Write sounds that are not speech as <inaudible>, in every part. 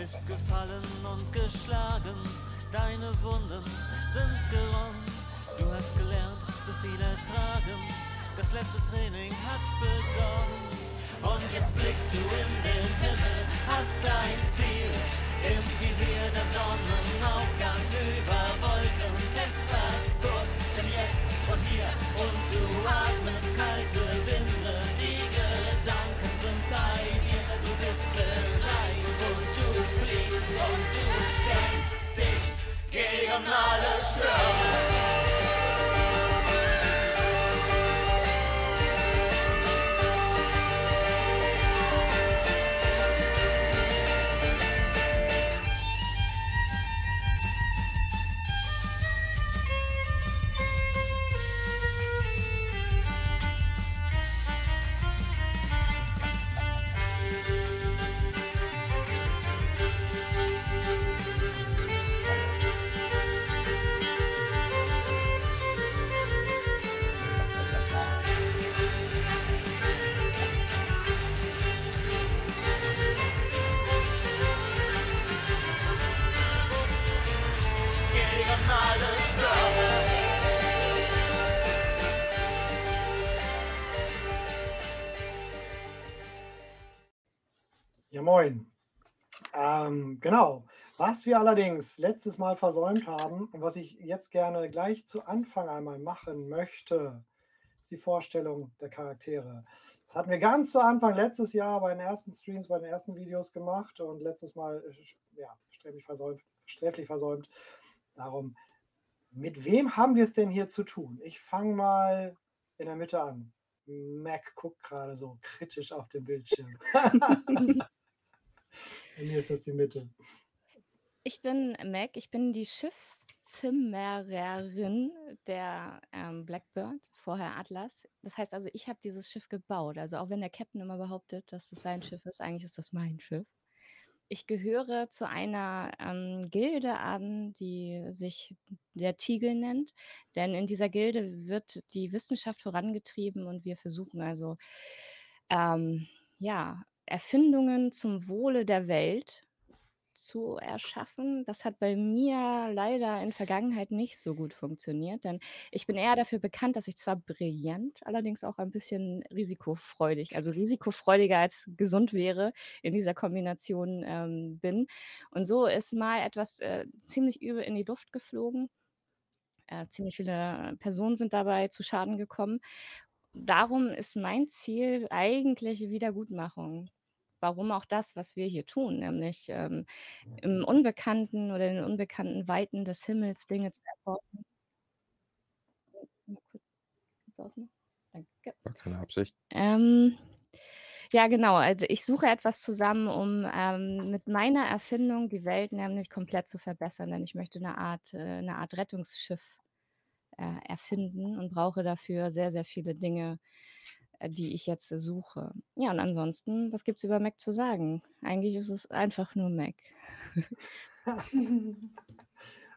bist gefallen und geschlagen, deine Wunden Was wir allerdings letztes Mal versäumt haben und was ich jetzt gerne gleich zu Anfang einmal machen möchte, ist die Vorstellung der Charaktere. Das hatten wir ganz zu Anfang letztes Jahr bei den ersten Streams, bei den ersten Videos gemacht und letztes Mal äh, ja, sträflich versäumt. Sträflich versäumt. Darum, mit wem haben wir es denn hier zu tun? Ich fange mal in der Mitte an. Mac guckt gerade so kritisch auf den Bildschirm. <laughs> Bei mir ist das die Mitte. Ich bin Mac, ich bin die Schiffszimmererin der ähm, Blackbird, vorher Atlas. Das heißt also, ich habe dieses Schiff gebaut. Also auch wenn der Captain immer behauptet, dass es sein Schiff ist, eigentlich ist das mein Schiff. Ich gehöre zu einer ähm, Gilde an, die sich der Tiegel nennt. Denn in dieser Gilde wird die Wissenschaft vorangetrieben und wir versuchen also, ähm, ja, Erfindungen zum Wohle der Welt zu erschaffen. Das hat bei mir leider in Vergangenheit nicht so gut funktioniert, denn ich bin eher dafür bekannt, dass ich zwar brillant, allerdings auch ein bisschen risikofreudig, also risikofreudiger als gesund wäre, in dieser Kombination ähm, bin. Und so ist mal etwas äh, ziemlich übel in die Luft geflogen. Äh, ziemlich viele Personen sind dabei zu Schaden gekommen. Darum ist mein Ziel eigentlich Wiedergutmachung. Warum auch das, was wir hier tun, nämlich ähm, im Unbekannten oder in den unbekannten Weiten des Himmels Dinge zu erforschen. Danke. War keine Absicht. Ähm, ja, genau. Also ich suche etwas zusammen, um ähm, mit meiner Erfindung die Welt nämlich komplett zu verbessern, denn ich möchte eine Art, äh, eine Art Rettungsschiff äh, erfinden und brauche dafür sehr, sehr viele Dinge, äh, die ich jetzt suche. Ja, und ansonsten, was gibt es über Mac zu sagen? Eigentlich ist es einfach nur Mac. <laughs>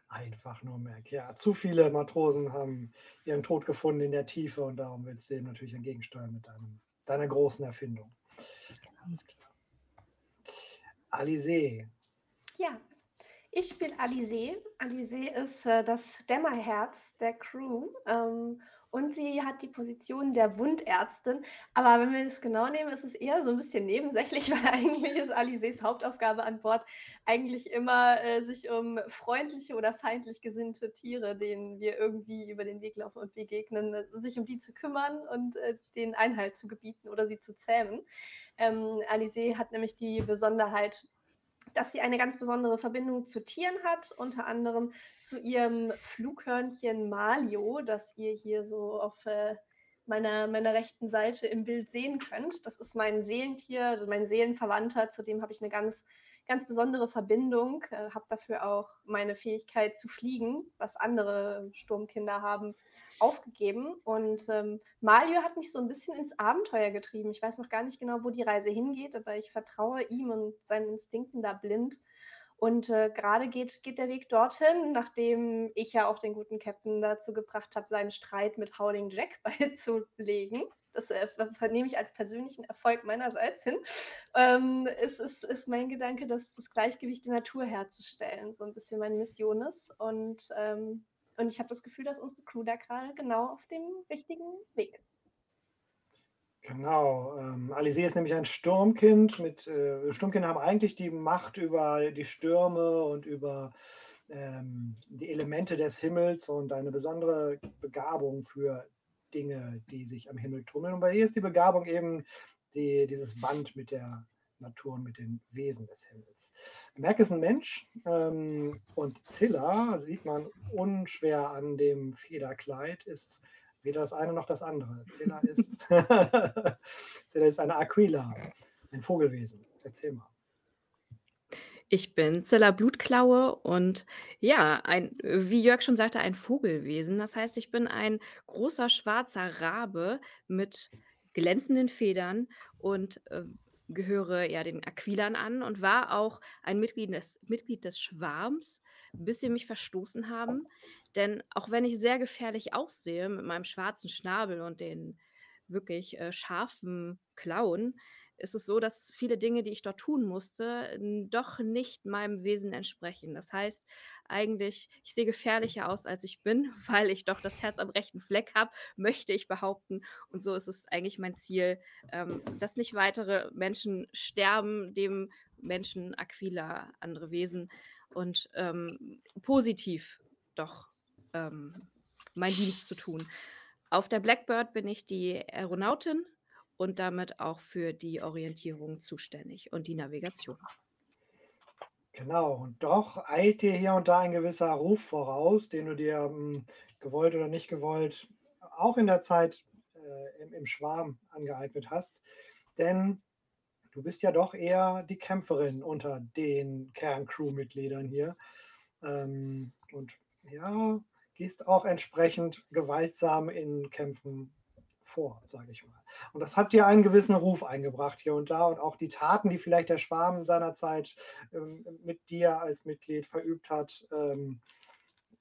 Einfach nur Mac. Ja, zu viele Matrosen haben ihren Tod gefunden in der Tiefe und darum willst du dem natürlich entgegensteuern mit deinem, deiner großen Erfindung. Alles klar. Alizé, Ja, ich bin Alizé. Alizé ist äh, das Dämmerherz der Crew. Ähm, und sie hat die Position der Wundärztin. Aber wenn wir das genau nehmen, ist es eher so ein bisschen nebensächlich, <laughs> weil eigentlich ist Alices Hauptaufgabe an Bord eigentlich immer, äh, sich um freundliche oder feindlich gesinnte Tiere, denen wir irgendwie über den Weg laufen und begegnen, äh, sich um die zu kümmern und äh, denen Einhalt zu gebieten oder sie zu zähmen. Ähm, Alice hat nämlich die Besonderheit, dass sie eine ganz besondere Verbindung zu Tieren hat, unter anderem zu ihrem Flughörnchen Malio, das ihr hier so auf äh, meiner, meiner rechten Seite im Bild sehen könnt. Das ist mein Seelentier, also mein Seelenverwandter, zu dem habe ich eine ganz, ganz besondere Verbindung, äh, habe dafür auch meine Fähigkeit zu fliegen, was andere Sturmkinder haben, aufgegeben. Und ähm, Malio hat mich so ein bisschen ins Abenteuer getrieben. Ich weiß noch gar nicht genau, wo die Reise hingeht, aber ich vertraue ihm und seinen Instinkten da blind. Und äh, gerade geht, geht der Weg dorthin, nachdem ich ja auch den guten Captain dazu gebracht habe, seinen Streit mit Howling Jack <laughs> beizulegen. Das äh, vernehme ich als persönlichen Erfolg meinerseits hin. Ähm, es ist, ist mein Gedanke, dass das Gleichgewicht der Natur herzustellen so ein bisschen meine Mission ist. Und ähm, und ich habe das Gefühl, dass unsere Crew da gerade genau auf dem richtigen Weg ist. Genau. Ähm, Alice ist nämlich ein Sturmkind. Mit, äh, Sturmkinder haben eigentlich die Macht über die Stürme und über ähm, die Elemente des Himmels und eine besondere Begabung für Dinge, die sich am Himmel tummeln. Und bei ihr ist die Begabung eben die, dieses Band mit der Natur und mit den Wesen des Himmels. Merk ist ein Mensch ähm, und Zilla, sieht man unschwer an dem Federkleid, ist weder das eine noch das andere. Zilla ist, <laughs> Zilla ist eine Aquila, ein Vogelwesen. Erzähl mal. Ich bin Zilla Blutklaue und ja, ein, wie Jörg schon sagte, ein Vogelwesen. Das heißt, ich bin ein großer schwarzer Rabe mit glänzenden Federn und äh, gehöre ja den Aquilern an und war auch ein Mitglied des, Mitglied des Schwarms, bis sie mich verstoßen haben. Denn auch wenn ich sehr gefährlich aussehe mit meinem schwarzen Schnabel und den wirklich äh, scharfen Klauen, ist es so, dass viele Dinge, die ich dort tun musste, doch nicht meinem Wesen entsprechen. Das heißt, eigentlich, ich sehe gefährlicher aus, als ich bin, <laughs> weil ich doch das Herz am rechten Fleck habe, möchte ich behaupten. Und so ist es eigentlich mein Ziel, ähm, dass nicht weitere Menschen sterben, dem Menschen, Aquila, andere Wesen und ähm, positiv doch ähm, meinen Dienst zu tun. Auf der Blackbird bin ich die Aeronautin und damit auch für die Orientierung zuständig und die Navigation. Genau, und doch eilt dir hier und da ein gewisser Ruf voraus, den du dir hm, gewollt oder nicht gewollt auch in der Zeit äh, im, im Schwarm angeeignet hast. Denn du bist ja doch eher die Kämpferin unter den Kerncrew-Mitgliedern hier. Ähm, und ja, gehst auch entsprechend gewaltsam in Kämpfen vor, sage ich mal. Und das hat dir einen gewissen Ruf eingebracht hier und da und auch die Taten, die vielleicht der Schwarm seinerzeit ähm, mit dir als Mitglied verübt hat, ähm,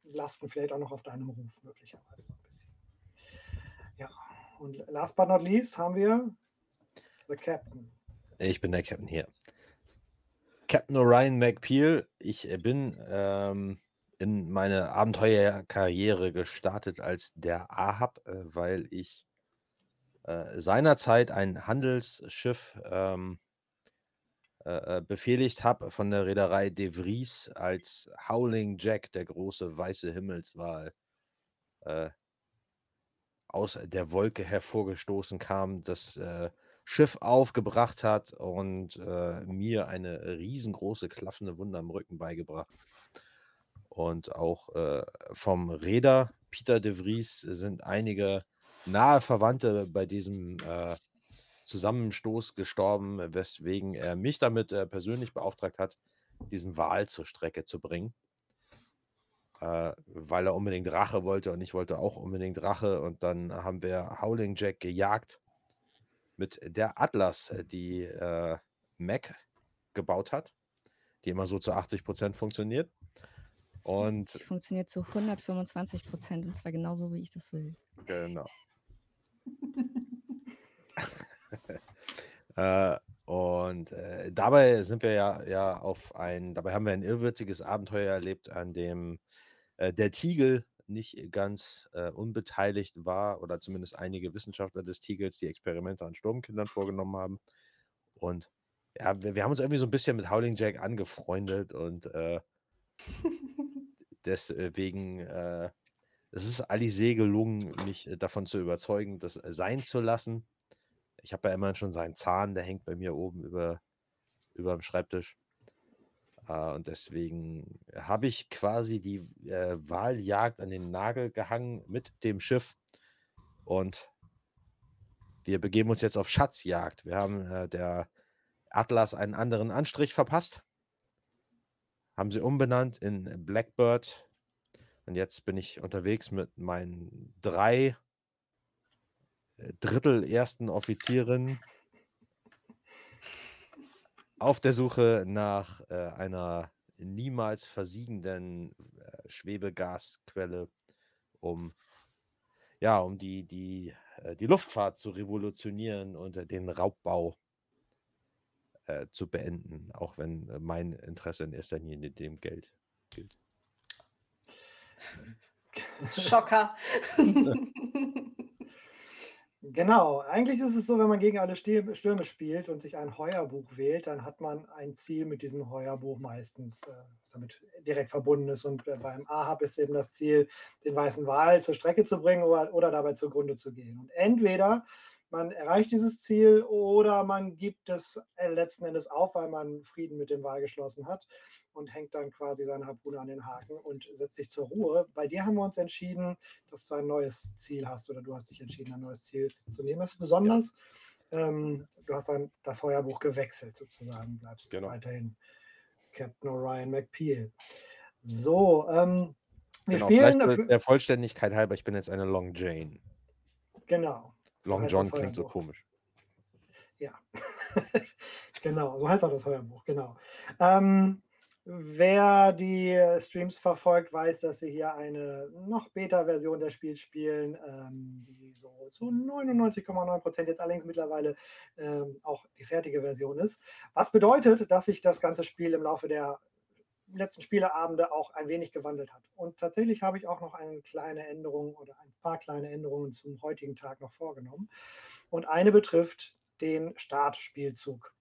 lasten vielleicht auch noch auf deinem Ruf möglicherweise ein bisschen. Ja, und last but not least haben wir The Captain. Ich bin der Captain hier. Captain Orion McPeel. Ich bin ähm, in meine Abenteuerkarriere gestartet als der Ahab, äh, weil ich äh, seinerzeit ein Handelsschiff ähm, äh, äh, befehligt habe von der Reederei De Vries, als Howling Jack, der große weiße Himmelswal, äh, aus der Wolke hervorgestoßen kam, das äh, Schiff aufgebracht hat und mir eine riesengroße klaffende Wunde am Rücken beigebracht. Und auch äh, vom Reeder Peter de Vries sind einige nahe Verwandte bei diesem äh, Zusammenstoß gestorben, weswegen er mich damit äh, persönlich beauftragt hat, diesen Wal zur Strecke zu bringen. Äh, weil er unbedingt Rache wollte und ich wollte auch unbedingt Rache. Und dann haben wir Howling Jack gejagt mit der Atlas, äh, die äh, Mac gebaut hat, die immer so zu 80 Prozent funktioniert. Und die funktioniert zu 125 Prozent und zwar genauso, wie ich das will. Genau. <laughs> äh, und äh, dabei sind wir ja, ja auf ein, dabei haben wir ein irrwitziges Abenteuer erlebt, an dem äh, der Tiegel nicht ganz äh, unbeteiligt war oder zumindest einige Wissenschaftler des Tigels, die Experimente an Sturmkindern vorgenommen haben. Und ja, wir, wir haben uns irgendwie so ein bisschen mit Howling Jack angefreundet und äh, <laughs> deswegen äh, es ist Alice gelungen, mich äh, davon zu überzeugen, das äh, sein zu lassen. Ich habe ja immerhin schon seinen Zahn, der hängt bei mir oben über, über dem Schreibtisch. Äh, und deswegen habe ich quasi die äh, Wahljagd an den Nagel gehangen mit dem Schiff. Und wir begeben uns jetzt auf Schatzjagd. Wir haben äh, der Atlas einen anderen Anstrich verpasst. Haben sie umbenannt in Blackbird. Und jetzt bin ich unterwegs mit meinen drei äh, Drittel ersten Offizierinnen auf der Suche nach äh, einer niemals versiegenden äh, Schwebegasquelle, um ja, um die, die, äh, die Luftfahrt zu revolutionieren und äh, den Raubbau äh, zu beenden, auch wenn mein Interesse in erster Linie dem Geld gilt. Schocker. <laughs> Genau, eigentlich ist es so, wenn man gegen alle Stürme spielt und sich ein Heuerbuch wählt, dann hat man ein Ziel mit diesem Heuerbuch meistens, äh, das damit direkt verbunden ist. Und äh, beim Ahab ist eben das Ziel, den weißen Wal zur Strecke zu bringen oder, oder dabei zugrunde zu gehen. Und entweder man erreicht dieses Ziel oder man gibt es äh, letzten Endes auf, weil man Frieden mit dem Wal geschlossen hat und hängt dann quasi seine Harpune an den Haken und setzt sich zur Ruhe. Bei dir haben wir uns entschieden, dass du ein neues Ziel hast oder du hast dich entschieden, ein neues Ziel zu nehmen. Das ist besonders. Ähm, du hast dann das Heuerbuch gewechselt sozusagen, bleibst Genau. weiterhin Captain Orion McPeel. So, ähm, wir Genau, spielen. vielleicht der Vollständigkeit halber, ich bin jetzt eine Long Jane. Genau. Long John klingt so komisch. Ja, <laughs> genau, so heißt auch das Heuerbuch, genau. Ähm, wer die Streams verfolgt, weiß, dass wir hier eine noch Beta-Version des Spiels spielen, ähm, die so zu 99,9% jetzt allerdings mittlerweile ähm, auch die fertige Version ist. Was bedeutet, dass sich das ganze Spiel im Laufe der letzten Spieleabende auch ein wenig gewandelt hat. Und tatsächlich habe ich auch noch eine kleine Änderung oder ein paar kleine Änderungen zum heutigen Tag noch vorgenommen. Und eine betrifft den Startspielzug.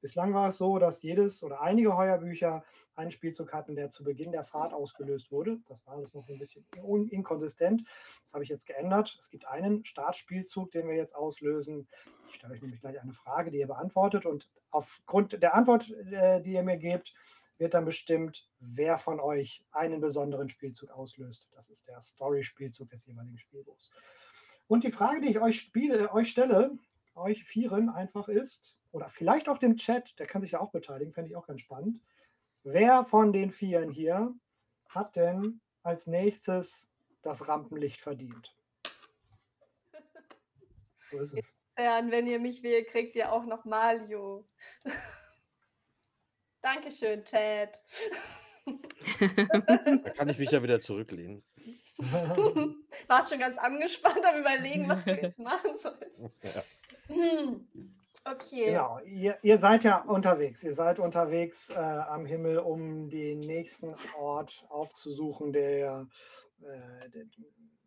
Bislang war es so, dass jedes oder einige Heuerbücher einen Spielzug hatten, der zu Beginn der Fahrt ausgelöst wurde. Das war alles noch ein bisschen inkonsistent. Das habe ich jetzt geändert. Es gibt einen Startspielzug, den wir jetzt auslösen. Ich stelle euch nämlich gleich eine Frage, die ihr beantwortet. Und aufgrund der Antwort, äh, die ihr mir gebt, wird dann bestimmt, wer von euch einen besonderen Spielzug auslöst. Das ist der Story-Spielzug des jeweiligen Spielbuchs. Und die Frage, die ich euch, spiele, euch stelle, euch Vieren einfach ist, oder vielleicht auch dem Chat, der kann sich ja auch beteiligen, fände ich auch ganz spannend. Wer von den Vieren hier hat denn als nächstes das Rampenlicht verdient? So ist es. Fern, wenn ihr mich wählt, kriegt ihr auch noch Mario. <laughs> Dankeschön, Chat. Da kann ich mich ja wieder zurücklehnen. <laughs> Warst schon ganz angespannt am Überlegen, was du jetzt <laughs> machen sollst. Ja. Hm. Okay. Genau, ihr, ihr seid ja unterwegs. Ihr seid unterwegs äh, am Himmel, um den nächsten Ort aufzusuchen, der, äh, der,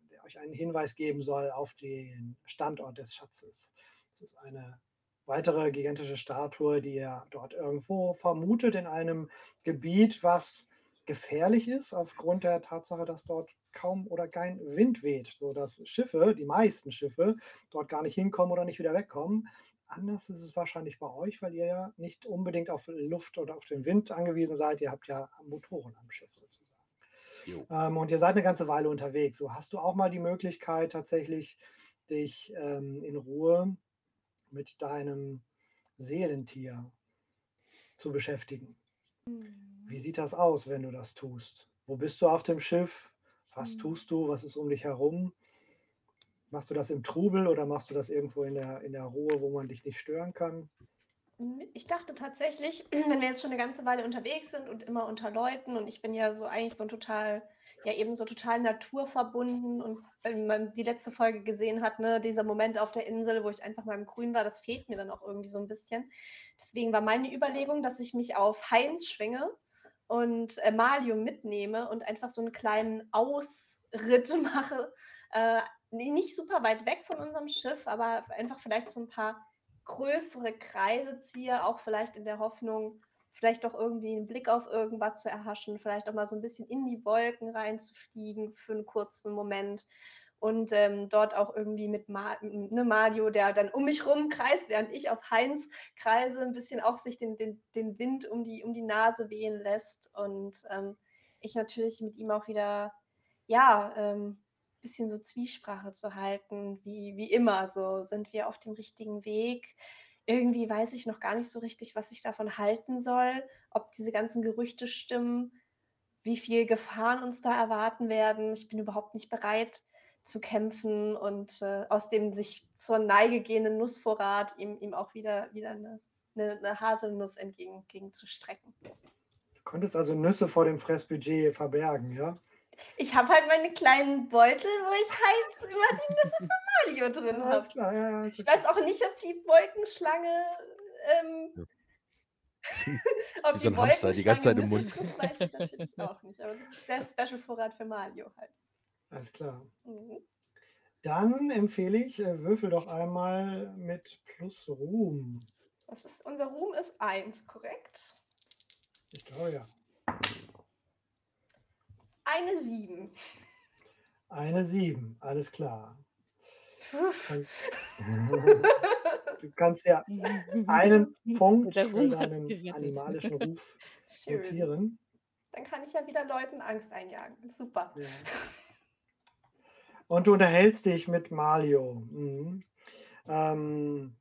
der euch einen Hinweis geben soll auf den Standort des Schatzes. Es ist eine weitere gigantische Statue, die ihr dort irgendwo vermutet in einem Gebiet, was gefährlich ist aufgrund der Tatsache, dass dort kaum oder kein Wind weht, sodass Schiffe, die meisten Schiffe, dort gar nicht hinkommen oder nicht wieder wegkommen. Anders ist es wahrscheinlich bei euch, weil ihr ja nicht unbedingt auf Luft oder auf den Wind angewiesen seid. Ihr habt ja Motoren am Schiff sozusagen. Jo. Ähm, und ihr seid eine ganze Weile unterwegs. So hast du auch mal die Möglichkeit, tatsächlich dich ähm, in Ruhe mit deinem Seelentier zu beschäftigen. Wie sieht das aus, wenn du das tust? Wo bist du auf dem Schiff? Was Mhm. tust du? Was ist um dich herum? Machst du das im Trubel oder machst du das irgendwo in der, in der Ruhe, wo man dich nicht stören kann? Ich dachte tatsächlich, <clears throat> wenn wir jetzt schon eine ganze Weile unterwegs sind und immer unter Leuten und ich bin ja so eigentlich so total, ja eben so total naturverbunden und wenn man die letzte Folge gesehen hat, ne, dieser Moment auf der Insel, wo ich einfach mal im Grün war, das fehlt mir dann auch irgendwie so ein bisschen. Deswegen war meine Überlegung, dass ich mich auf Heinz schwinge und äh, Malium mitnehme und einfach so einen kleinen Ritt <laughs> mache. Äh, nicht super weit weg von unserem Schiff, aber einfach vielleicht so ein paar größere Kreise ziehe, auch vielleicht in der Hoffnung, vielleicht doch irgendwie einen Blick auf irgendwas zu erhaschen, vielleicht auch mal so ein bisschen in die Wolken reinzufliegen für einen kurzen Moment und ähm, dort auch irgendwie mit Ma ne, Mario, der dann um mich rum kreist, während ich auf Heinz kreise, ein bisschen auch sich den, den, den Wind um die, um die Nase wehen lässt und ähm, ich natürlich mit ihm auch wieder, ja, ähm, bisschen so Zwiesprache zu halten, wie, wie immer. So sind wir auf dem richtigen Weg. Irgendwie weiß ich noch gar nicht so richtig, was ich davon halten soll, ob diese ganzen Gerüchte stimmen, wie viel Gefahren uns da erwarten werden. Ich bin überhaupt nicht bereit zu kämpfen und äh, aus dem sich zur Neige gehenden Nussvorrat ihm, ihm auch wieder, wieder eine, eine, eine Haselnuss entgegen, entgegenzustrecken. Du konntest also Nüsse vor dem Fressbudget verbergen, ja? Ich habe halt meine kleinen Beutel, wo ich heiß immer die Nüsse von Mario drin Ja, habe. klar, ja, ja, Ich okay. weiß auch nicht, ob die Wolkenschlange, ähm, <laughs> ob Wie so ein Hamster, die ganze Zeit im Mund. Frisst, weiß ich natürlich auch nicht. Aber das ist der Special-Vorrat für Mario halt. Alles klar. Mhm. Dann empfehle ich, äh, würfel doch einmal mit plus Ruhm. Das ist, unser Ruhm ist 1, korrekt? Ich glaube ja. Eine 7. Eine 7, alles klar. Kannst, <laughs> du kannst ja einen <laughs> Punkt für deinen animalischen Ruf <laughs> Schön. notieren. Dann kann ich ja wieder Leuten Angst einjagen. Super. Ja. Und du unterhältst dich mit Mario. Mhm. Ähm,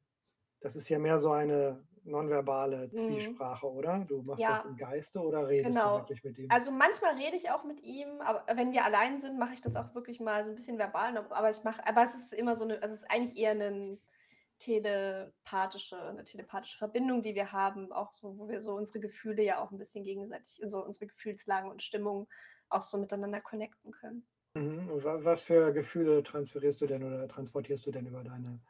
das ist ja mehr so eine nonverbale Mhm. Zwiesprache, oder? Du machst Ja. das im Geiste oder redest du Genau. wirklich mit ihm? Also manchmal rede ich auch mit ihm, aber wenn wir allein sind, mache ich das auch wirklich mal so ein bisschen verbal. Aber ich mache, aber es ist immer so eine, also es ist eigentlich eher eine telepathische, eine telepathische Verbindung, die wir haben, auch so, wo wir so unsere Gefühle ja auch ein bisschen gegenseitig, so unsere Gefühlslagen und Stimmungen auch so miteinander connecten können. Mhm. Was für Gefühle transferierst du denn oder transportierst du denn über deine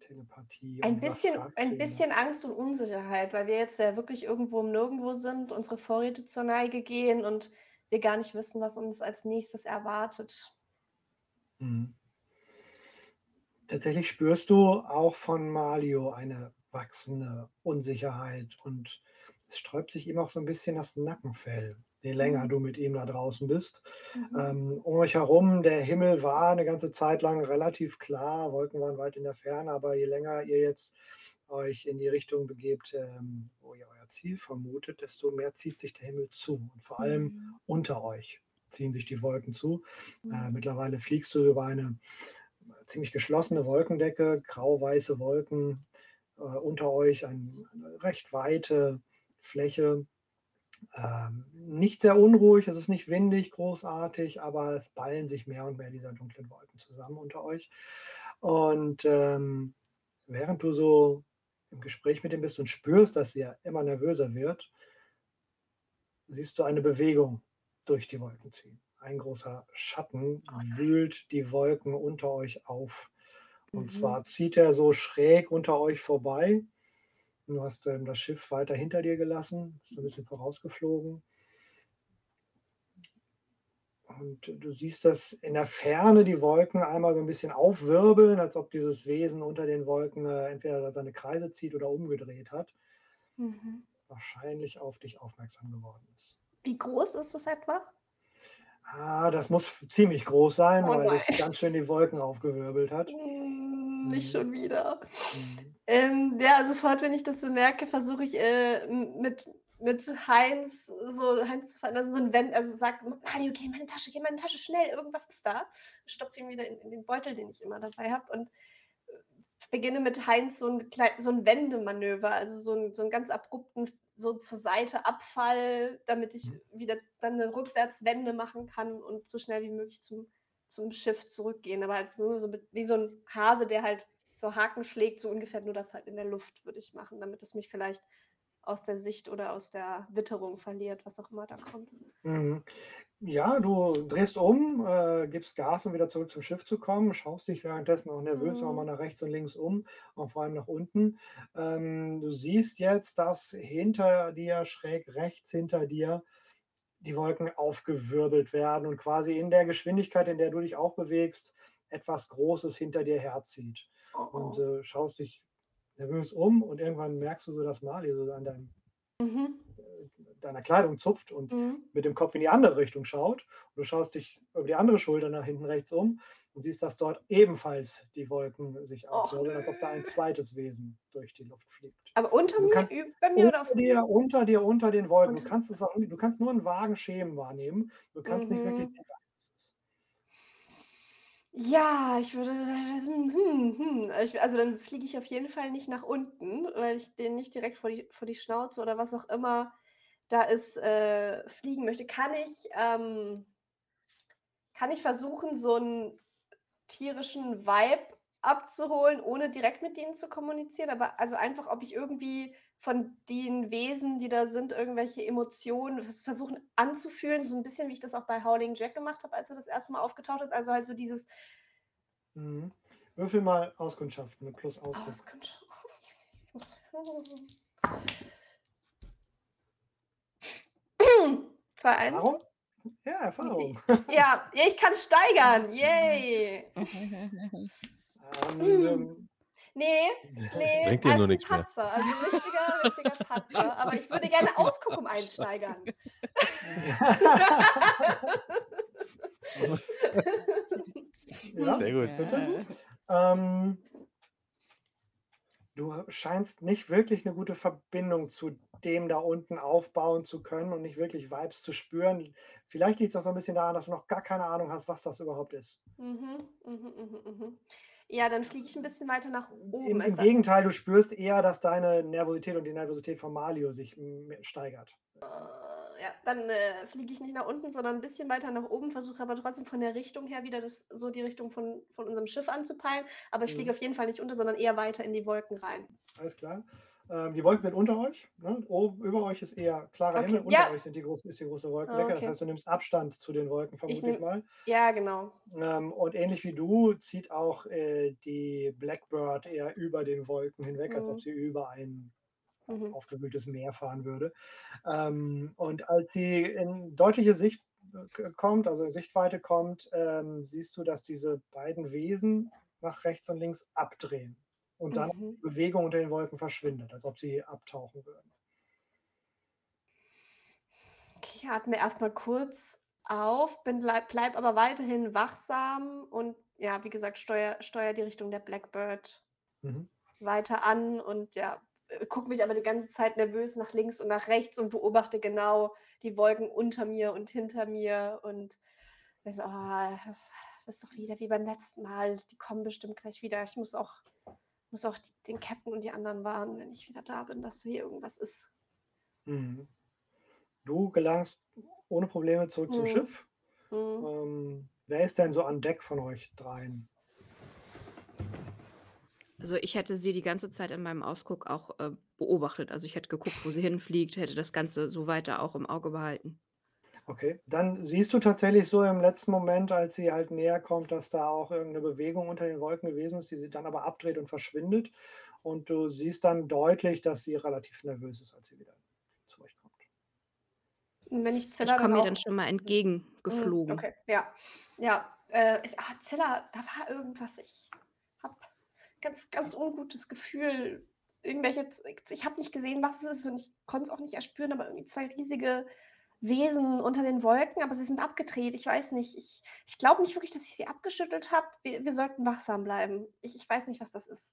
Telepathie? Ein bisschen, ein bisschen Angst und Unsicherheit, weil wir jetzt ja wirklich irgendwo im Nirgendwo sind, unsere Vorräte zur Neige gehen und wir gar nicht wissen, was uns als nächstes erwartet. Mhm. Tatsächlich spürst du auch von Mario eine wachsende Unsicherheit und es sträubt sich ihm auch so ein bisschen das Nackenfell, je länger Mhm. du mit ihm da draußen bist. Mhm. Ähm, um euch herum, der Himmel war eine ganze Zeit lang relativ klar, Wolken waren weit in der Ferne, aber je länger ihr jetzt euch in die Richtung begebt, ähm, wo ihr euer Ziel vermutet, desto mehr zieht sich der Himmel zu und vor allem Mhm. unter euch ziehen sich die Wolken zu. Äh, Mhm. mittlerweile fliegst du über eine ziemlich geschlossene Wolkendecke, grau-weiße Wolken äh, unter euch, ein, eine recht weite Fläche. Ähm, nicht sehr unruhig, es ist nicht windig, großartig, aber es ballen sich mehr und mehr dieser dunklen Wolken zusammen unter euch. Und ähm, während du so im Gespräch mit ihm bist und spürst, dass er immer nervöser wird, siehst du eine Bewegung durch die Wolken ziehen. Ein großer Schatten wühlt die Wolken unter euch auf. Und Mhm. zwar zieht er so schräg unter euch vorbei. Du hast ähm, das Schiff weiter hinter dir gelassen, bist ein bisschen vorausgeflogen. Und du siehst, dass in der Ferne die Wolken einmal so ein bisschen aufwirbeln, als ob dieses Wesen unter den Wolken äh, entweder seine Kreise zieht oder umgedreht hat. Mhm. Wahrscheinlich auf dich aufmerksam geworden ist. Wie groß ist das etwa? Ah, das muss ziemlich groß sein, Oh weil nein. ganz schön die Wolken aufgewirbelt hat. <laughs> Mm, Nicht Mhm. schon wieder. Mhm. Ähm, ja, sofort, wenn ich das bemerke, versuche ich äh, mit, mit Heinz so Heinz zu verändern, so ein Wenn, also sag, Mario, geh in meine Tasche, geh in meine Tasche, schnell, irgendwas ist da. Stopfe ihn wieder in, in den Beutel, den ich immer dabei habe und äh, beginne mit Heinz so ein, so ein Wendemanöver, also so, ein, so einen ganz abrupten so zur Seite Abfall, damit ich wieder dann eine Rückwärtswende machen kann und so schnell wie möglich zum, zum Schiff zurückgehen. Aber halt so, so wie so ein Hase, der halt so Haken schlägt, so ungefähr nur das halt in der Luft würde ich machen, damit es mich vielleicht aus der Sicht oder aus der Witterung verliert, was auch immer da kommt. Mhm. Ja, du drehst um, äh, gibst Gas, um wieder zurück zum Schiff zu kommen, schaust dich währenddessen auch nervös Mhm. nochmal nach rechts und links um und vor allem nach unten. Ähm, du siehst jetzt, dass hinter dir, schräg rechts hinter dir, die Wolken aufgewirbelt werden und quasi in der Geschwindigkeit, in der du dich auch bewegst, etwas Großes hinter dir herzieht. Oh, Und oh. äh, schaust dich nervös um und irgendwann merkst du so, dass Mali so an deinem, Mhm. deiner Kleidung zupft und Mhm. mit dem Kopf in die andere Richtung schaut. Und du schaust dich über die andere Schulter nach hinten rechts um und siehst, dass dort ebenfalls die Wolken sich aufwirbeln, als ob da ein zweites Wesen durch die Luft fliegt. Aber unter mir, über mir oder auf dir, unter dir, unter den Wolken, du kannst es auch, du kannst nur einen vagen Schemen wahrnehmen. Du kannst nicht wirklich Mhm. sehen, was es ist. Ja, ich würde. Hm, hm, hm. Ich, also dann fliege ich auf jeden Fall nicht nach unten, weil ich den nicht direkt vor die, vor die Schnauze oder was auch immer da ist, äh, fliegen möchte. Kann ich, ähm, kann ich versuchen, so einen tierischen Vibe abzuholen, ohne direkt mit denen zu kommunizieren? Aber also einfach, ob ich irgendwie von den Wesen, die da sind, irgendwelche Emotionen vers- versuchen anzufühlen, so ein bisschen wie ich das auch bei Howling Jack gemacht habe, als er das erste Mal aufgetaucht ist. Also halt so dieses Mhm. Würfel mal Auskundschaften mit plus. Auskunft. Zwei eins. Erfahrung? Ja, Erfahrung. Ja, ich kann steigern. Yay. ähm, Nee, nee, Bringt als nur ein nichts mehr. Patzer. Also ein richtiger, richtiger Patzer. Aber ich würde gerne Ausgucken einsteigern. ja, Sehr gut. bitte. Ähm, du scheinst nicht wirklich eine gute Verbindung zu dem da unten aufbauen zu können und nicht wirklich Vibes zu spüren. Vielleicht liegt es auch so ein bisschen daran, dass du noch gar keine Ahnung hast, was das überhaupt ist. Mhm, mhm, mhm, mhm. Ja, dann fliege ich ein bisschen weiter nach oben. Im, Im Gegenteil, du spürst eher, dass deine Nervosität und die Nervosität von Malio sich mm, steigert. Ja, dann äh, fliege ich nicht nach unten, sondern ein bisschen weiter nach oben, versuche aber trotzdem von der Richtung her wieder das, so die Richtung von, von unserem Schiff anzupeilen. Aber ich fliege Mhm. auf jeden Fall nicht unter, sondern eher weiter in die Wolken rein. Alles klar. Ähm, die Wolken sind unter euch. Ne? Oben, über euch ist eher klarer Okay, Himmel. Unter ja. euch sind die große, ist die große Wolkendecke. Ah, okay. Das heißt, du nimmst Abstand zu den Wolken, vermute ich nehm- mal. Ja, genau. Ähm, und ähnlich wie du zieht auch äh, die Blackbird eher über den Wolken hinweg, als ob Mhm. sie über ein Mhm. aufgewühltes Meer fahren würde. Ähm, und als sie in deutliche Sicht äh, kommt, also in Sichtweite kommt, ähm, siehst du, dass diese beiden Wesen nach rechts und links abdrehen und dann Mhm. die Bewegung unter den Wolken verschwindet, als ob sie abtauchen würden. Ich atme erstmal kurz auf, bin, bleib, bleib aber weiterhin wachsam und ja, wie gesagt, steuer, steuer die Richtung der Blackbird Mhm. weiter an und ja, gucke mich aber die ganze Zeit nervös nach links und nach rechts und beobachte genau die Wolken unter mir und hinter mir und weiß, oh, das, das ist doch wieder wie beim letzten Mal. Die kommen bestimmt gleich wieder. Ich muss auch, muss auch die, den Captain und die anderen warnen, wenn ich wieder da bin, dass hier irgendwas ist. Mhm. Du gelangst ohne Probleme zurück zum Mhm. Schiff. Hm. Ähm, wer ist denn so an Deck von euch dreien? Also ich hätte sie die ganze Zeit in meinem Ausguck auch äh, beobachtet. Also ich hätte geguckt, wo sie hinfliegt, hätte das Ganze so weiter auch im Auge behalten. Okay, dann siehst du tatsächlich so im letzten Moment, als sie halt näher kommt, dass da auch irgendeine Bewegung unter den Wolken gewesen ist, die sie dann aber abdreht und verschwindet. Und du siehst dann deutlich, dass sie relativ nervös ist, als sie wieder zu euch kommt. Und wenn ich Ich Zilla komme dann ihr auch dann schon mal Mhm, entgegengeflogen. Okay, ja. Ja, äh, ich, ah, Zilla, da war irgendwas. Ich ganz, ganz ungutes Gefühl. Irgendwelche, ich habe nicht gesehen, was es ist und ich konnte es auch nicht erspüren, aber irgendwie zwei riesige Wesen unter den Wolken, aber sie sind abgedreht. Ich weiß nicht. Ich, ich glaube nicht wirklich, dass ich sie abgeschüttelt habe. Wir, wir sollten wachsam bleiben. Ich, ich weiß nicht, was das ist.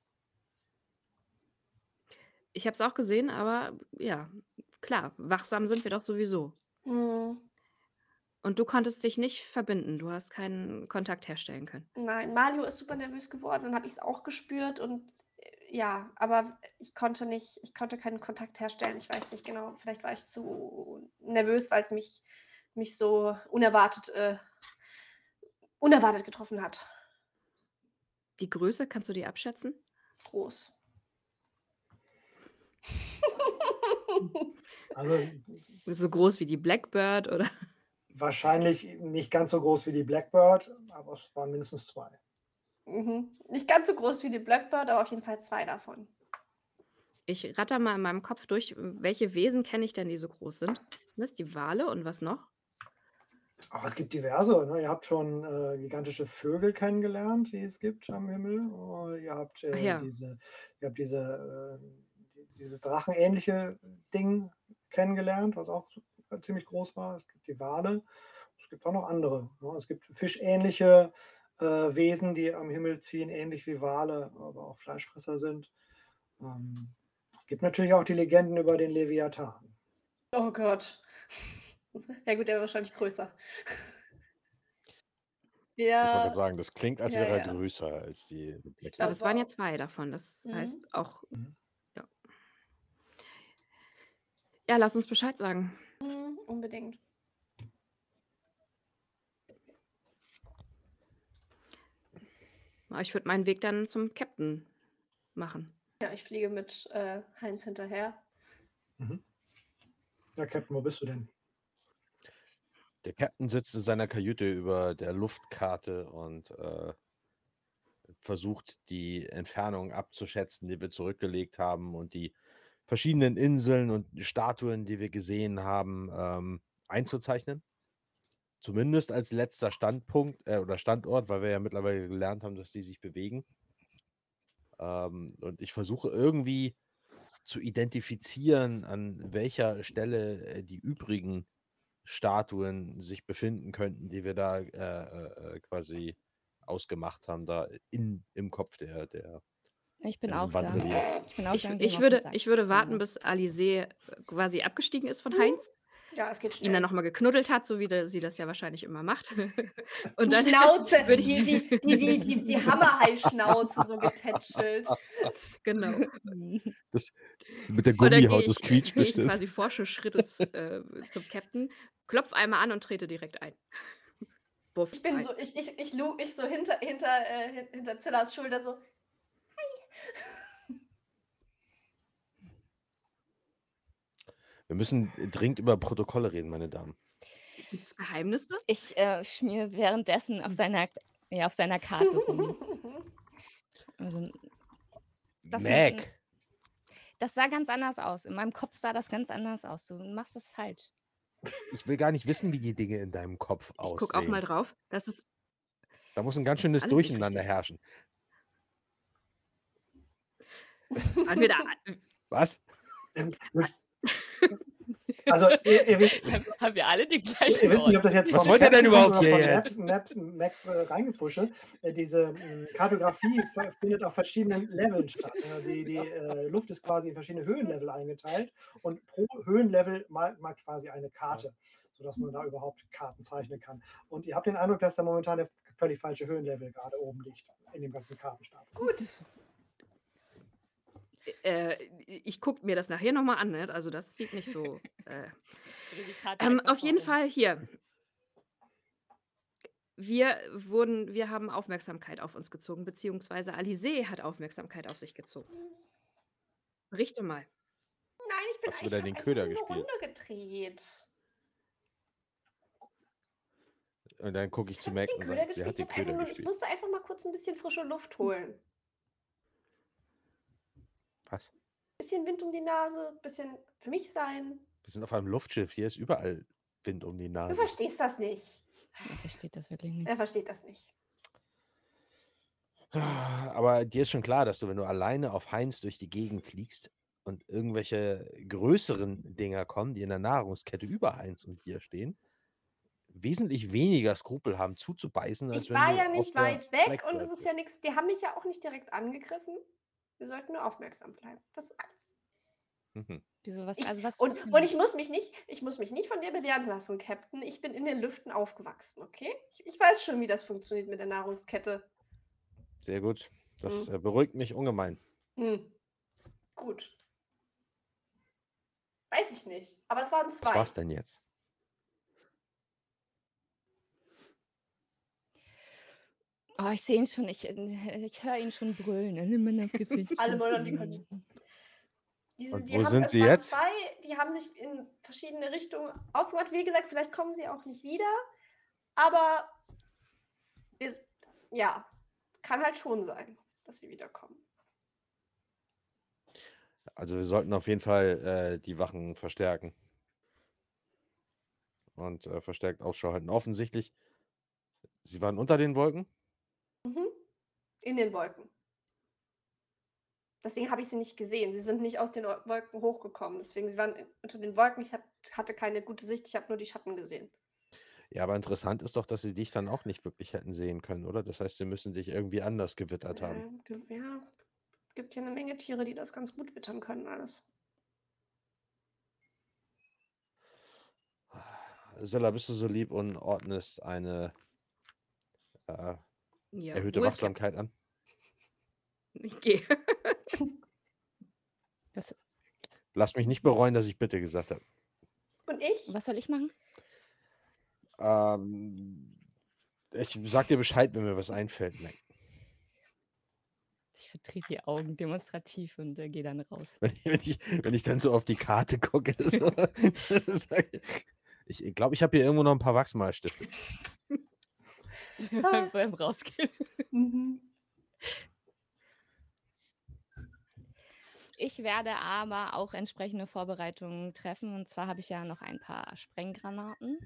Ich habe es auch gesehen, aber ja, klar, wachsam sind wir doch sowieso. Hm, Und du konntest dich nicht verbinden, du hast keinen Kontakt herstellen können. nein, Mario ist super nervös geworden, dann habe ich es auch gespürt und äh, ja, aber ich konnte nicht, ich konnte keinen Kontakt herstellen. Ich weiß nicht genau, vielleicht war ich zu nervös, weil es mich, mich so unerwartet, äh, unerwartet getroffen hat. Die Größe, kannst du die abschätzen? Groß. <laughs> <laughs> Also So groß wie die Blackbird oder? Wahrscheinlich nicht ganz so groß wie die Blackbird, aber es waren mindestens zwei. Mhm. Nicht ganz so groß wie die Blackbird, aber auf jeden Fall zwei davon. Ich ratter mal in meinem Kopf durch, welche Wesen kenne ich denn, die so groß sind? Was, die Wale und was noch? Aber es gibt diverse. Ne? Ihr habt schon äh, gigantische Vögel kennengelernt, die es gibt am Himmel. Oh, ihr habt Ach äh, ja. diese, ihr habt diese, äh, die- dieses drachenähnliche Ding kennengelernt, was auch so- ziemlich groß war. Es gibt die Wale. Es gibt auch noch andere. Ne? Es gibt fischähnliche äh, Wesen, die am Himmel ziehen, ähnlich wie Wale, aber auch Fleischfresser sind. Ähm, es gibt natürlich auch die Legenden über den Leviathan. Oh Gott. <laughs> Ja gut, der wäre wahrscheinlich größer. <laughs> Ich wollte Ja, gerade sagen, das klingt, als ja, wäre er ja. größer als die Black Aber es waren ja zwei davon. Das Mhm. heißt auch, Mhm. ja. Ja, lass uns Bescheid sagen. Mhm, unbedingt. Ich würde meinen Weg dann zum Captain machen. Ja, ich fliege mit äh, Heinz hinterher. Mhm. Ja, Captain, wo bist du denn? Der Captain sitzt in seiner Kajüte über der Luftkarte und äh, versucht die Entfernung abzuschätzen, die wir zurückgelegt haben und die verschiedenen Inseln und Statuen, die wir gesehen haben, ähm, einzuzeichnen. Zumindest als letzter Standpunkt äh, oder Standort, weil wir ja mittlerweile gelernt haben, dass die sich bewegen. Ähm, und ich versuche irgendwie zu identifizieren, an welcher Stelle äh, die übrigen Statuen sich befinden könnten, die wir da äh, äh, äh, quasi ausgemacht haben, da in, im Kopf der, der Ich bin in auch da. Ich bin auch Ich, ich, würde, ich würde warten, bis Alizé quasi abgestiegen ist von Mhm. Heinz, Ja, es geht ihn dann schnell. nochmal geknuddelt hat, so wie der, sie das ja wahrscheinlich immer macht. <laughs> Und Die dann Schnauze, <laughs> würde ich die, die, die, die, die, die Hammerhai-Schnauze so getätschelt. <laughs> genau. Das, mit der Gummihaut, das quietscht gehe ich bestimmt. quasi Forschungsschrittes äh, zum Captain, klopf einmal an und trete direkt ein. Wuff, Ich bin ein. so, ich, ich, ich, lu- ich so hinter, hinter, äh, hin- hinter Zillas Schulter so, Wir müssen dringend über Protokolle reden, meine Damen. Gibt's Geheimnisse? Ich äh, schmier währenddessen auf seiner, ja, auf seiner Karte rum. <laughs> Also, das, Mac, das sah ganz anders aus. In meinem Kopf sah das ganz anders aus. Du machst das falsch. ich will gar nicht wissen, wie die Dinge in deinem Kopf Ich gucke auch mal aussehen. drauf. Das ist Da muss ein ganz schönes Durcheinander herrschen. Waren wir da. <laughs> Ähm, Also, ihr, ihr, wisst, <laughs> Haben wir alle die ihr gleichen wisst nicht, ob das jetzt Was vom wollt ihr denn überhaupt hier von jetzt? Maps, Max äh, reingefusche. Äh, diese mh, Kartografie findet auf verschiedenen Leveln statt. Die die äh, Luft ist quasi in verschiedene Höhenlevel eingeteilt und pro Höhenlevel mal, mal quasi eine Karte, sodass man da überhaupt Karten zeichnen kann. Und ihr habt den Eindruck, dass da momentan der völlig falsche Höhenlevel gerade oben liegt in dem ganzen Kartenstapel. gut. Äh, ich gucke mir das nachher nochmal an. Ne? Also, das sieht nicht so. Äh, <laughs> Ähm, auf jeden. Fall hier. Wir wurden, wir haben Aufmerksamkeit auf uns gezogen, beziehungsweise Alizé hat Aufmerksamkeit auf sich gezogen. Berichte mal. Nein, ich bin Hast du wieder eigentlich den Köder gespielt? Runde gedreht. Und dann gucke ich Ich zu Mac und sage, sie gespielt. hat den Ich, hab einfach Köder nur, ich gespielt. musste einfach mal kurz ein bisschen frische Luft holen. Was? Bisschen Wind um die Nase, bisschen für mich sein. Wir sind auf einem Luftschiff. Hier ist überall Wind um die Du Nase. verstehst das nicht. Er versteht das wirklich nicht. Er versteht das nicht. Aber dir ist schon klar, dass du, wenn du alleine auf Heinz durch die Gegend fliegst und irgendwelche größeren Dinger kommen, die in der Nahrungskette über Heinz und dir stehen, wesentlich weniger Skrupel haben zuzubeißen, als Ich wenn war du ja nicht weit weg und es ist ja nichts. Die haben mich ja auch nicht direkt angegriffen. Wir sollten nur aufmerksam bleiben. Das ist alles. Mhm. Wieso, was, Ich, also was, und, was und ich muss mich nicht, ich muss mich nicht von dir belehren lassen, Captain. Ich bin in den Lüften aufgewachsen, okay? Ich, ich weiß schon, wie das funktioniert mit der Nahrungskette. Sehr gut. Das Mhm. beruhigt mich ungemein. Hm. Gut. Weiß ich nicht. Aber es waren Was zwei. war's denn jetzt? Oh, ich sehe ihn schon, ich, äh, ich höre ihn schon brüllen. Alle Männer gefällt Alle Männer, die können- Diese, Und die wo haben, sind sie jetzt? Zwei, die haben sich in verschiedene Richtungen ausgemacht. Wie gesagt, vielleicht kommen sie auch nicht wieder. Aber wir, ja, kann halt schon sein, dass sie wiederkommen. Also wir sollten auf jeden Fall äh, die Wachen verstärken. und äh, verstärkt Ausschau halten. Offensichtlich, sie waren unter den Wolken. Mhm. In den Wolken. Deswegen habe ich sie nicht gesehen. Sie sind nicht aus den Wolken hochgekommen. Deswegen, sie waren in- unter den Wolken. Ich hat, hatte keine gute Sicht. Ich habe nur die Schatten gesehen. Ja, aber interessant ist doch, dass sie dich dann auch nicht wirklich hätten sehen können, oder? Das heißt, sie müssen dich irgendwie anders gewittert haben. Ähm, ge- ja, gibt ja eine Menge Tiere, die das ganz gut wittern können, alles. Silla, bist du so lieb und ordnest eine äh, Ja, erhöhte wohl, Wachsamkeit an? Ich gehe. Das, <laughs> Lass mich nicht bereuen, dass ich bitte gesagt habe. Und ich? was soll ich machen? Ähm, ich sag dir Bescheid, wenn mir was einfällt. Nein. Ich verdrehe die Augen demonstrativ und äh, gehe dann raus. Wenn, ich- wenn, ich, wenn ich dann so auf die Karte gucke. <laughs> So, <laughs> sag ich ich ich glaube, ich habe hier irgendwo noch ein paar Wachsmalstifte. <laughs> beim, beim Rausgehen. Mhm. Ich werde aber auch entsprechende Vorbereitungen treffen. Und zwar habe ich ja noch ein paar Sprenggranaten,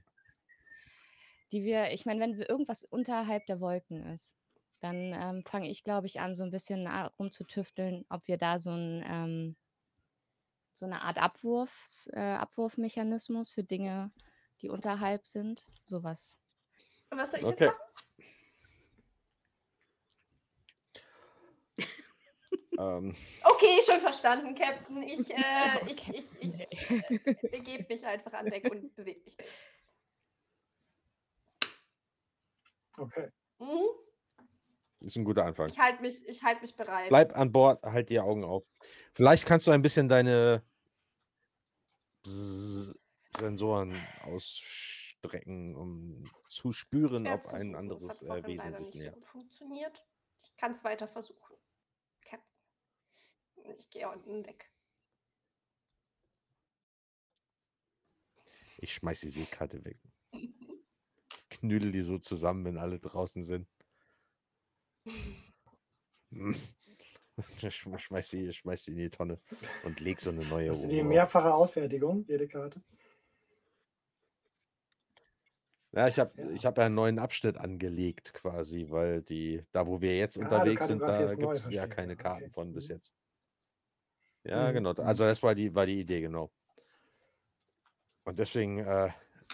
die wir, ich meine, wenn irgendwas unterhalb der Wolken ist, dann ähm, fange ich, glaube ich, an, so ein bisschen rumzutüfteln, ob wir da so, ein, ähm, so eine Art Abwurfs, äh, Abwurfmechanismus für Dinge, die unterhalb sind, sowas. Und was soll ich Okay. jetzt machen? Ähm, Okay, schon verstanden, Captain. Ich, äh, <laughs> Oh, ich, ich, ich äh, begebe mich einfach an Deck und bewege mich. Okay. Mhm. ist ein guter Anfang. Ich halte mich, ich halt mich bereit. Bleib an Bord, halt die Augen auf. Vielleicht kannst du ein bisschen deine Sensoren ausstrecken, um zu spüren, ob ein versuchen. Anderes äh, Wesen sich so nähert. gut funktioniert. Ich kann es weiter versuchen. Captain. Ich gehe unten Deck. Ich schmeiß die Seekarte weg. Knüdel die so zusammen, wenn alle draußen sind. Hm. <laughs> Sch- Schmeiß sie, schmeiß sie in die Tonne und leg so eine neue Hast du die mehrfache Ausfertigung, jede Karte? Ja, ich habe Ja. ich hab ja einen neuen Abschnitt angelegt quasi, weil die, da wo wir jetzt du unterwegs sind, da gibt es ja keine ja, Karten okay. von bis Mhm. jetzt. Ja, Mhm, genau. mhm. Also das war die, war die Idee, genau. Und deswegen äh,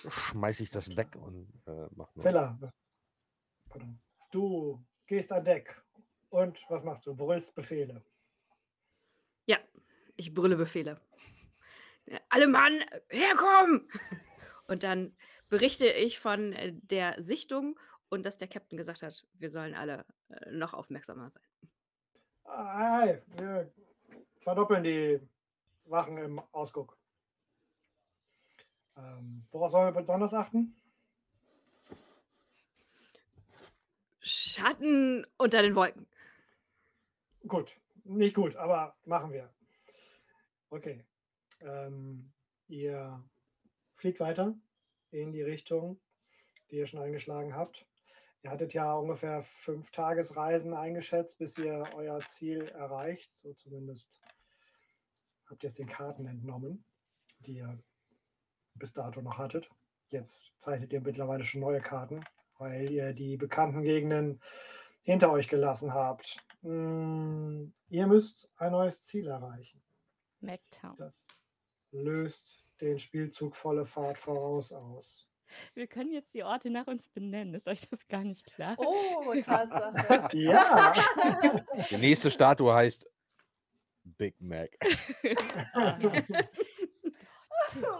schmeiße ich das weg und äh, mach neu. Zilla, pardon. du gehst an Deck und was machst du? Brüllst Befehle. Ja, ich brülle Befehle. Ja, Alle Mann, herkommen! <laughs> Und dann berichte ich von äh, der Sichtung und dass der Captain gesagt hat, wir sollen alle äh, noch aufmerksamer sein. Hey, wir verdoppeln die Wachen im Ausguck. Ähm, worauf sollen wir besonders achten? Schatten unter den Wolken. Gut, nicht gut, aber machen wir. Okay. Ähm, ihr fliegt weiter in die Richtung, die ihr schon eingeschlagen habt. Ihr hattet ja ungefähr fünf Tagesreisen eingeschätzt, bis ihr euer Ziel erreicht. So zumindest habt ihr es den Karten entnommen, die ihr bis dato noch hattet. Jetzt zeichnet ihr mittlerweile schon neue Karten, weil ihr die bekannten Gegenden hinter euch gelassen habt. Mm, Ihr müsst ein neues Ziel erreichen. Mactown. Das löst den Spielzug volle Fahrt voraus aus. Wir können jetzt die Orte nach uns benennen. Ist euch das gar nicht klar? Oh, <laughs> Tatsache. Ja, <laughs> Die nächste Statue heißt Big Mac. <laughs> oh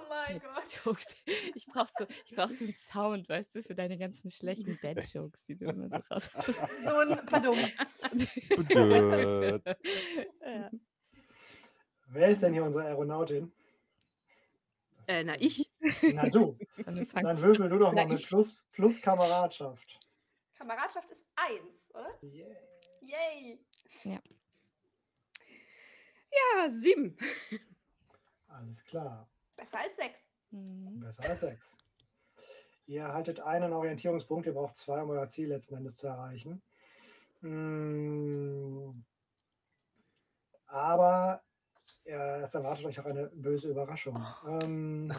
mein Gott. Ich brauch so, ich brauch so einen Sound, weißt du, für deine ganzen schlechten Dad-Jokes, die du immer so raus. So ein Pardon. Ja. wer ist denn hier unsere Aeronautin? Äh, na, ich. <laughs> Na du, <laughs> Fang dann würfel du doch Na, mal mit. Plus, Plus Kameradschaft. Kameradschaft ist eins, oder? Yeah. Yay. Ja, sieben. <laughs> Alles klar. Besser als sechs. Mhm. Besser als sechs. Ihr haltet einen Orientierungspunkt, ihr braucht zwei, um euer Ziel letzten Endes zu erreichen. Mm, Aber ja, es erwartet euch auch eine böse Überraschung. Ähm,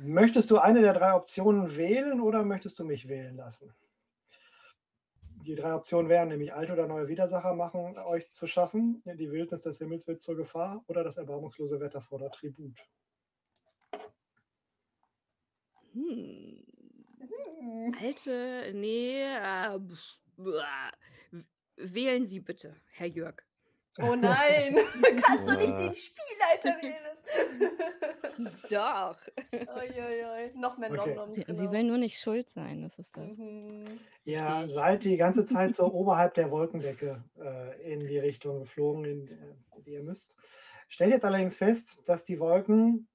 Möchtest du eine der drei Optionen wählen oder möchtest du mich wählen lassen? Die drei Optionen wären nämlich alte oder neue Widersacher machen euch zu schaffen, die Wildnis des Himmels wird zur Gefahr oder das erbarmungslose Wetter fordert Tribut. Hm. Alte, nee, äh. W- wählen Sie bitte, Herr Jörg. Oh nein, <laughs> kannst du nicht Ja. den Spielleiter wählen? <laughs> Doch. Uiuiui. Noch mehr Okay. Nom-Noms, Sie, sie genau. will nur nicht schuld sein, das ist das. Mhm. Ich. seid die ganze Zeit so oberhalb der Wolkendecke äh, in die Richtung geflogen, in äh, die ihr müsst. Stellt jetzt allerdings fest, dass die Wolken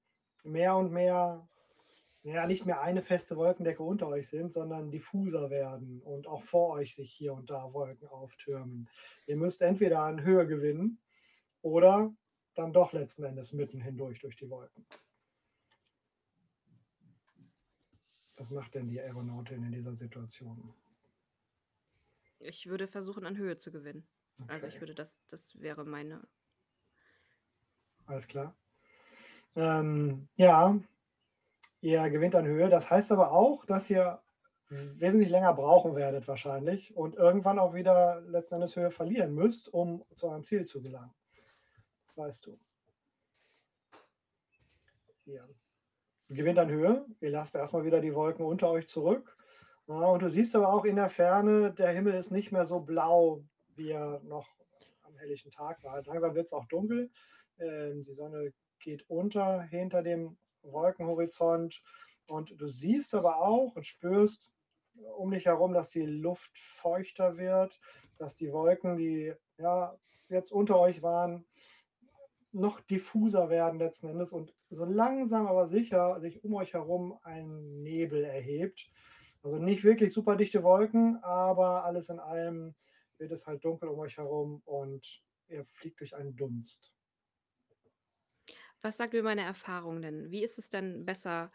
mehr und mehr, ja, nicht mehr eine feste Wolkendecke unter euch sind, sondern diffuser werden und auch vor euch sich hier und da Wolken auftürmen. Ihr müsst entweder an Höhe gewinnen oder dann doch letzten Endes mitten hindurch durch die Wolken. Was macht denn die Aeronautin in dieser Situation? Ich würde versuchen, an Höhe zu gewinnen. Also ich Okay. würde das, das wäre meine. Alles klar. Ähm, ja, ihr gewinnt an Höhe. Das heißt aber auch, dass ihr wesentlich länger brauchen werdet wahrscheinlich und irgendwann auch wieder letzten Endes Höhe verlieren müsst, um zu eurem Ziel zu gelangen. Das weißt du. Hier. Ihr gewinnt an Höhe. Ihr lasst erstmal wieder die Wolken unter euch zurück. Ja, und du siehst aber auch in der Ferne, der Himmel ist nicht mehr so blau, wie er noch am helllichen Tag war. Langsam wird es auch dunkel. Ähm, die Sonne geht unter hinter dem Wolkenhorizont und du siehst aber auch und spürst um dich herum, dass die Luft feuchter wird, dass die Wolken, die ja jetzt unter euch waren, noch diffuser werden letzten Endes und so langsam aber sicher sich um euch herum ein Nebel erhebt. Also nicht wirklich super dichte Wolken, aber alles in allem wird es halt dunkel um euch herum und ihr fliegt durch einen Dunst. Was sagt mir meine Erfahrung denn? Wie ist es denn besser,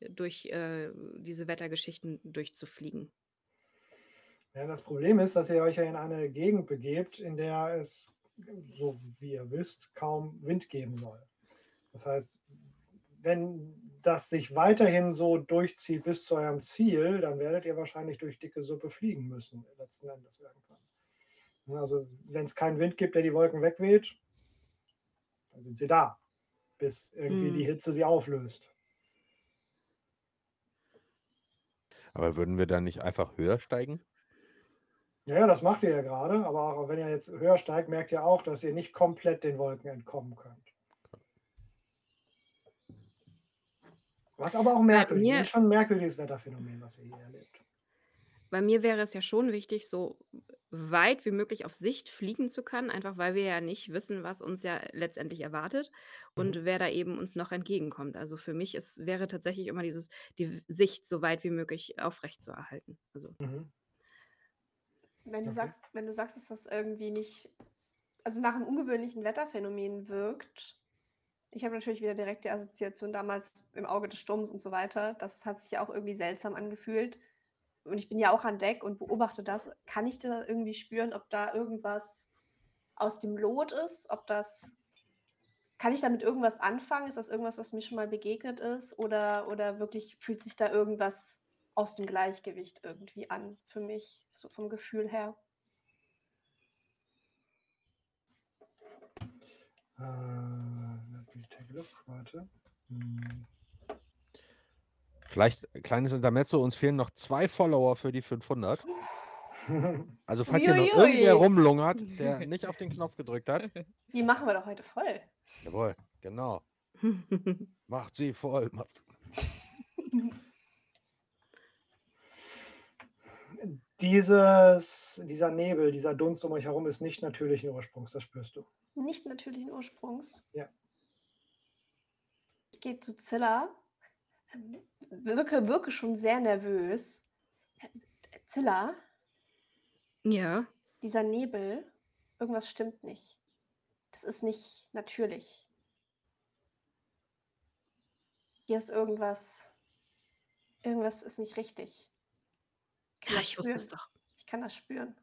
durch äh, diese Wettergeschichten durchzufliegen? Ja, das Problem ist, dass ihr euch ja in eine Gegend begebt, in der es, so wie ihr wisst, kaum Wind geben soll. Das heißt, wenn das sich weiterhin so durchzieht bis zu eurem Ziel, dann werdet ihr wahrscheinlich durch dicke Suppe fliegen müssen, letzten Endes irgendwann. Ja, Also, wenn es keinen Wind gibt, der die Wolken wegweht, dann sind sie da, bis irgendwie die Hm. Hitze sie auflöst. Aber würden wir dann nicht einfach höher steigen? Ja, ja, das macht ihr ja gerade, aber auch wenn ihr jetzt höher steigt, merkt ihr auch, dass ihr nicht komplett den Wolken entkommen könnt. Was aber auch merkwürdig ist schon ein merkwürdiges Wetterphänomen, was ihr hier erlebt. bei mir wäre es ja schon wichtig, so weit wie möglich auf Sicht fliegen zu können, einfach weil wir ja nicht wissen, was uns ja letztendlich erwartet und Mhm. wer da eben uns noch entgegenkommt. Also für mich ist, wäre tatsächlich immer dieses, die Sicht so weit wie möglich aufrecht zu erhalten. Also Mhm. Wenn du Okay. sagst, wenn du sagst, dass das irgendwie nicht, also nach einem ungewöhnlichen Wetterphänomen wirkt, ich habe natürlich wieder direkt die Assoziation damals im Auge des Sturms und so weiter. Das hat sich ja auch irgendwie seltsam angefühlt. Und ich bin ja auch an Deck und beobachte das. Kann ich da irgendwie spüren, ob da irgendwas aus dem Lot ist? Ob das. Kann ich damit irgendwas anfangen? Ist das irgendwas, was mir schon mal begegnet ist? Oder, oder wirklich fühlt sich da irgendwas aus dem Gleichgewicht irgendwie an für mich, so vom Gefühl her? Äh, let me take a look. Warte. Hm. Vielleicht ein kleines Intermezzo, uns fehlen noch zwei Follower für die 500. Also falls hier noch irgendwer rumlungert, der <laughs> nicht auf den Knopf gedrückt hat. Die machen wir doch heute voll. Jawohl, genau. <laughs> Macht sie voll. Macht. Dieses, dieser Nebel, dieser Dunst um euch herum ist nicht natürlichen Ursprungs, das spürst du. Nicht natürlichen Ursprungs. Ja. Ich gehe zu Zilla. Wirke, wirke schon sehr nervös. Zilla, ja, dieser Nebel, irgendwas stimmt nicht. Das ist nicht natürlich. Hier ist irgendwas. Irgendwas ist nicht richtig. Ich ja, das ich wusste es doch. Ich kann das spüren.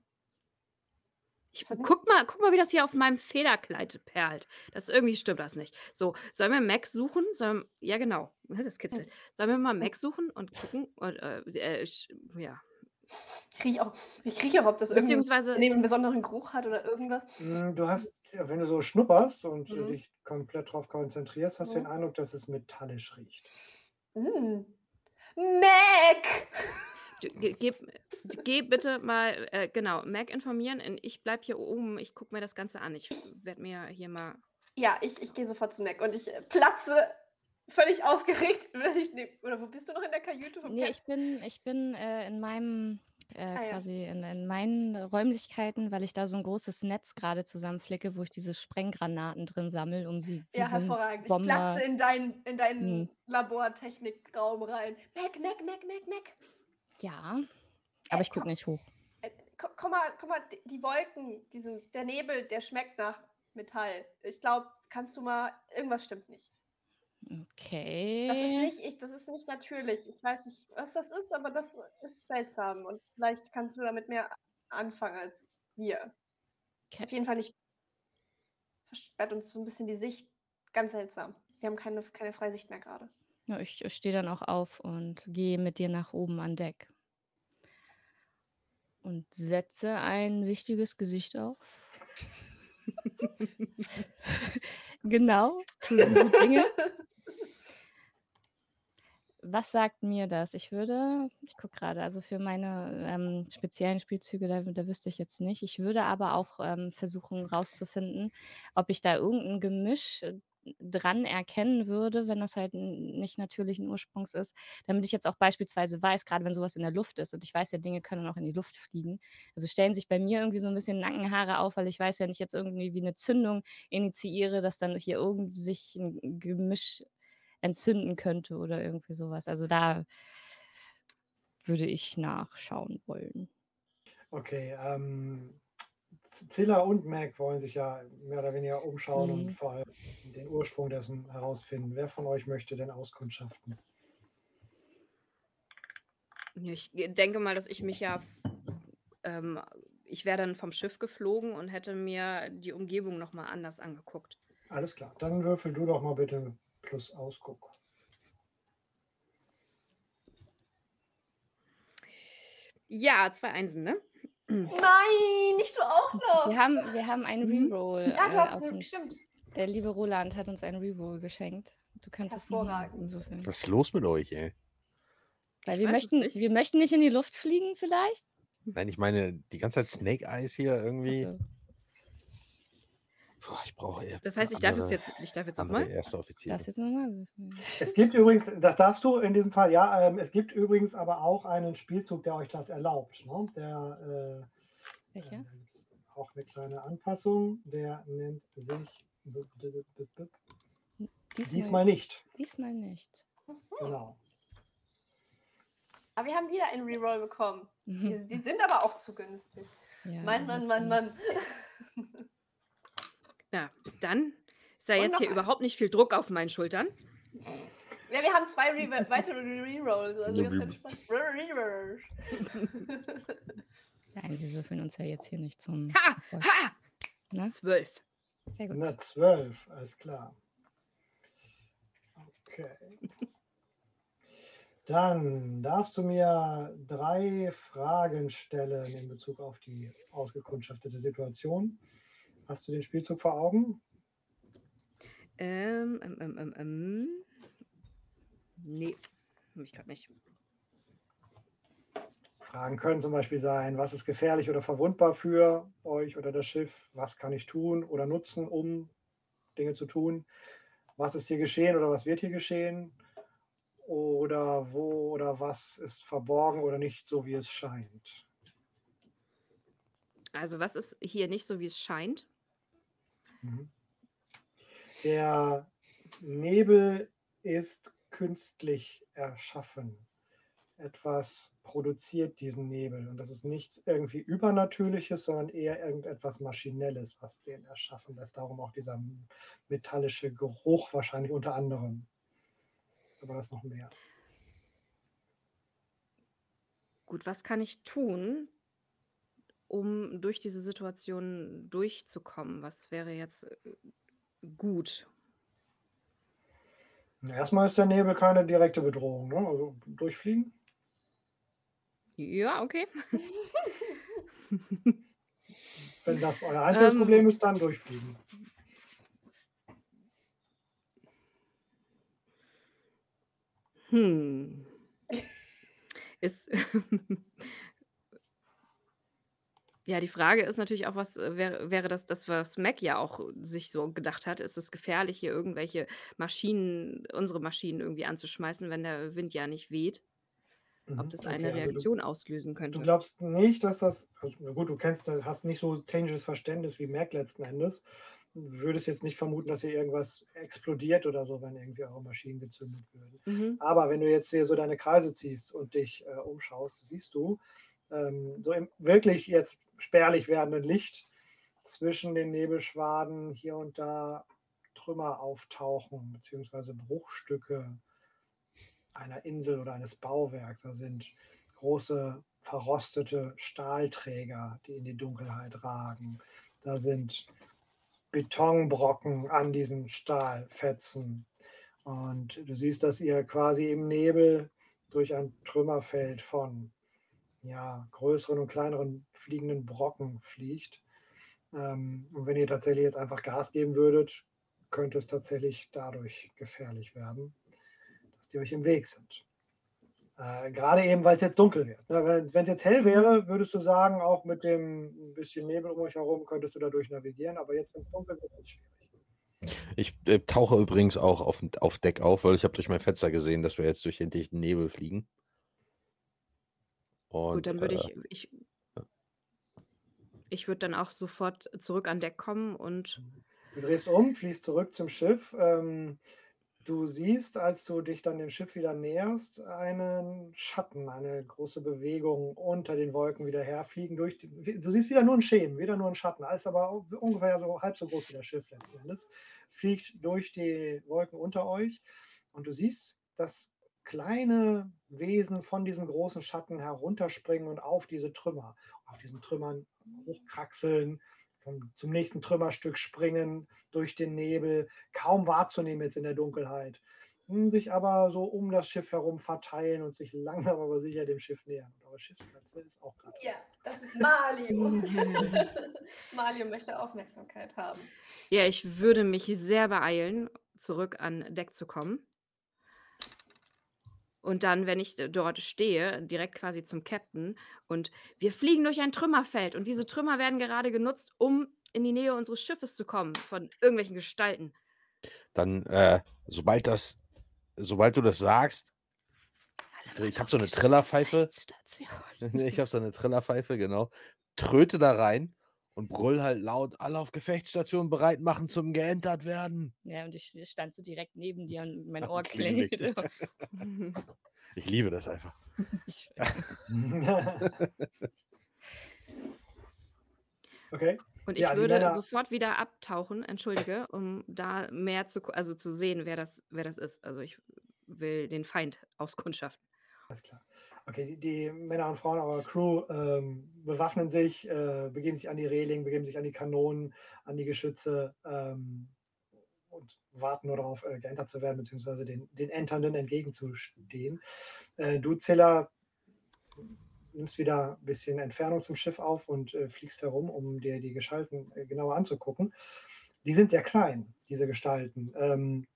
Ich, guck, mal, guck mal, wie das hier auf meinem Federkleid perlt. Das irgendwie stimmt das nicht. So, sollen wir Mac suchen? Sollen, ja, genau. Das kitzelt. Sollen wir mal Mac suchen und gucken? Und, äh, äh, sch- ja. Ich rieche auch, ich riech auch, ob das irgendwie Beziehungsweise, einen besonderen Geruch hat oder irgendwas. Mm, Du hast, wenn du so schnupperst und äh, Mhm. dich komplett drauf konzentrierst, hast du Mhm. den Eindruck, dass es metallisch riecht. Mm. Mac! <laughs> geh, geh bitte mal, äh, genau, Mac informieren. und Ich bleib hier oben. Ich gucke mir das Ganze an. Ich werde mir hier mal. Ja, ich, ich gehe sofort zu Mac und ich äh, platze völlig aufgeregt. <laughs> ich ne- Oder wo bist du noch in der Kajüte? vom Nee, ich bin, ich bin äh, in meinem, äh, Ah ja. quasi in, in meinen Räumlichkeiten, weil ich da so ein großes Netz gerade zusammenflicke, wo ich diese Sprenggranaten drin sammle, um sie wie Ja, so hervorragend. Ich Bomber. platze in, dein, in deinen Hm. Labortechnikraum rein. Mac, Mac, Mac, Mac, Mac. Ja, aber ich gucke nicht hoch. Äh, ko- Komm mal, komm mal, die- Wolken, diesen, der Nebel, der schmeckt nach Metall. Ich glaube, kannst du mal, irgendwas stimmt nicht. Das ist Okay. nicht ich, das ist nicht natürlich. Ich weiß nicht, was das ist, aber das ist seltsam. Und vielleicht kannst du damit mehr anfangen als wir. Okay. Auf jeden Fall nicht. Versperrt uns so ein bisschen die Sicht. Ganz seltsam. Wir haben keine, keine freie Sicht mehr gerade. Ja, ich stehe dann auch auf und gehe mit dir nach oben an Deck. Und setze ein wichtiges Gesicht auf. <laughs> genau, tu diese Dinge. Was sagt mir das? Ich würde, ich gucke gerade, also für meine ähm, speziellen Spielzüge, da, da wüsste ich jetzt nicht. Ich würde aber auch ähm, versuchen rauszufinden, ob ich da irgendein Gemisch äh, dran erkennen würde, wenn das halt nicht natürlichen Ursprungs ist, damit ich jetzt auch beispielsweise weiß, gerade wenn sowas in der Luft ist und ich weiß ja, Dinge können auch in die Luft fliegen. Also stellen sich bei mir irgendwie so ein bisschen Nackenhaare auf, weil ich weiß, wenn ich jetzt irgendwie wie eine Zündung initiiere, dass dann hier irgendwie sich ein Gemisch entzünden könnte oder irgendwie sowas. Also da würde ich nachschauen wollen. Okay, ähm, Zilla und Mac wollen sich ja mehr oder weniger umschauen und Mhm. vor allem den Ursprung dessen herausfinden. Wer von euch möchte denn auskundschaften? Ich denke mal, dass ich mich ja. Ähm, ich wäre dann vom Schiff geflogen und hätte mir die Umgebung nochmal anders angeguckt. Alles klar, dann würfel du doch mal bitte plus Ausguck. Ja, zwei Einsen, ne? Nein, nicht du auch noch. Wir haben, wir haben einen Mhm. Reroll Ja, du äh, hast aus dem stimmt. Der liebe Roland hat uns einen Reroll geschenkt. Du könntest nochmal Hervorragend. insofern. Was ist los mit euch, ey? Weil wir es möchten, nicht. wir möchten nicht in die Luft fliegen, vielleicht? Nein, ich meine, die ganze Zeit Snake Eyes hier irgendwie. Also, Boah, ich brauche eher Das heißt, ich darf jetzt jetzt, ich darf jetzt andere nochmal. erste Offiziere. darfst jetzt nochmal. Es gibt übrigens, das darfst du in diesem Fall, ja, ähm, es gibt übrigens aber auch einen Spielzug, der euch das erlaubt. Ne? Der äh, Welcher? äh, auch eine kleine Anpassung, der nennt sich b- b- b- b- b- Diesmal, diesmal nicht. diesmal nicht. Genau. Aber wir haben wieder einen Reroll bekommen. Mhm. Die, die sind aber auch zu günstig. Ja, Mann, Mann, Mann, Mann. Ja, dann ist da Und jetzt noch hier ein. überhaupt nicht viel Druck auf meinen Schultern. Ja, wir haben zwei Re weitere Rerolls. Also So ganz entspannt. Nein, wir würfeln uns ja jetzt hier nicht zum. Ha! Erfolg, Ha! Ne? Zwölf. Sehr gut. Na, zwölf, alles klar. Okay. Dann darfst du mir drei Fragen stellen in Bezug auf die ausgekundschaftete Situation. Hast du den Spielzug vor Augen? Ähm, ähm, ähm, ähm, ähm. Nee, hab ich gerade nicht. Fragen können zum Beispiel sein, was ist gefährlich oder verwundbar für euch oder das Schiff? Was kann ich tun oder nutzen, um Dinge zu tun? Was ist hier geschehen oder was wird hier geschehen? Oder wo oder was ist verborgen oder nicht so, wie es scheint? Also, was ist hier nicht so, wie es scheint? Mhm. Der Nebel ist künstlich erschaffen. Etwas produziert diesen Nebel. Und das ist nichts irgendwie Übernatürliches, sondern eher irgendetwas Maschinelles, was den erschaffen lässt. Darum auch dieser metallische Geruch wahrscheinlich unter anderem. Aber das noch mehr. Gut, was kann ich tun, um durch diese Situation durchzukommen? Was wäre jetzt äh, gut? Erstmal ist der Nebel keine direkte Bedrohung, ne? Also durchfliegen. Ja, okay. <laughs> Wenn das euer einziges Ähm, Problem ist, dann durchfliegen. hm. Ist <laughs> ja, die Frage ist natürlich auch, was äh, wäre wäre das das, was Mac ja auch sich so gedacht hat, ist es gefährlich, hier irgendwelche Maschinen unsere Maschinen irgendwie anzuschmeißen, wenn der Wind ja nicht weht? Ob Mhm, das okay, eine also du Reaktion auslösen du könnte? glaubst nicht, dass das also, na gut, du kennst hast nicht so technisches Verständnis wie Mac letzten Endes. Würdest jetzt nicht vermuten, dass hier irgendwas explodiert oder so, wenn irgendwie eure Maschinen gezündet würden. Mhm. Aber wenn du jetzt hier so deine Kreise ziehst und dich, äh, umschaust, siehst du, so im wirklich jetzt spärlich werdenden Licht zwischen den Nebelschwaden hier und da Trümmer auftauchen, beziehungsweise Bruchstücke einer Insel oder eines Bauwerks. Da sind große verrostete Stahlträger, die in die Dunkelheit ragen. Da sind Betonbrocken an diesen Stahlfetzen. Und du siehst, dass ihr quasi im Nebel durch ein Trümmerfeld von ja, größeren und kleineren fliegenden Brocken fliegt. Ähm, und wenn ihr tatsächlich jetzt einfach Gas geben würdet, könnte es tatsächlich dadurch gefährlich werden, dass die euch im Weg sind. Äh, gerade eben, weil es jetzt dunkel wird. Ne? Wenn es jetzt hell wäre, würdest du sagen, auch mit dem bisschen Nebel um euch herum könntest du dadurch navigieren. Aber jetzt, wenn es dunkel wird, ist es schwierig. Ich äh, tauche übrigens auch auf, auf Deck auf, weil ich habe durch mein Fenster gesehen, dass wir jetzt durch den dichten Nebel fliegen. Gut, Und dann würde äh, ich ich ich würde dann auch sofort zurück an Deck kommen und Du drehst um, fließt zurück zum Schiff. Ähm, du siehst, als du dich dann dem Schiff wieder näherst, einen Schatten, eine große Bewegung unter den Wolken wieder herfliegen. Durch die, du siehst wieder nur einen Schemen, wieder nur einen Schatten. Alles aber ungefähr so halb so groß wie das Schiff letzten Endes. Fliegt durch die Wolken unter euch und du siehst das kleine Wesen von diesem großen Schatten herunterspringen und auf diese Trümmer, auf diesen Trümmern hochkraxeln, vom, zum nächsten Trümmerstück springen, durch den Nebel, kaum wahrzunehmen jetzt in der Dunkelheit, Hm, sich aber so um das Schiff herum verteilen und sich langsam aber sicher dem Schiff nähern. Und eure Schiffskatze ist auch gerade. Ja, das ist Mario. <laughs> <laughs> Mario möchte Aufmerksamkeit haben. ja, ich würde mich sehr beeilen, zurück an Deck zu kommen. Und dann, wenn ich dort stehe, direkt quasi zum Captain und wir fliegen durch ein Trümmerfeld und diese Trümmer werden gerade genutzt, um in die Nähe unseres Schiffes zu kommen von irgendwelchen Gestalten. dann, äh, sobald das, sobald du das sagst, ich habe so eine Trillerpfeife. <laughs> Ich habe so eine Trillerpfeife, genau. Tröte da rein und brüll halt laut, alle auf Gefechtsstation bereit machen zum geentert werden. Ja, und ich stand so direkt neben dir und mein <laughs> Ohr Klingelt. klingelte. <laughs> Ich liebe das einfach. <laughs> Okay. Und ich Ja, würde sofort wieder abtauchen, entschuldige, um da mehr zu, also zu sehen, wer das, wer das ist. Also ich will den Feind auskundschaften. Alles klar. Okay, die, die Männer und Frauen eurer Crew ähm, bewaffnen sich, äh, begeben sich an die Reling, begeben sich an die Kanonen, an die Geschütze ähm, und warten nur darauf, äh, geentert zu werden, beziehungsweise den, den Enternden entgegenzustehen. Äh, du, Zilla, nimmst wieder ein bisschen Entfernung zum Schiff auf und äh, fliegst herum, um dir die Gestalten äh, genauer anzugucken. Die sind sehr klein, diese Gestalten. Ähm,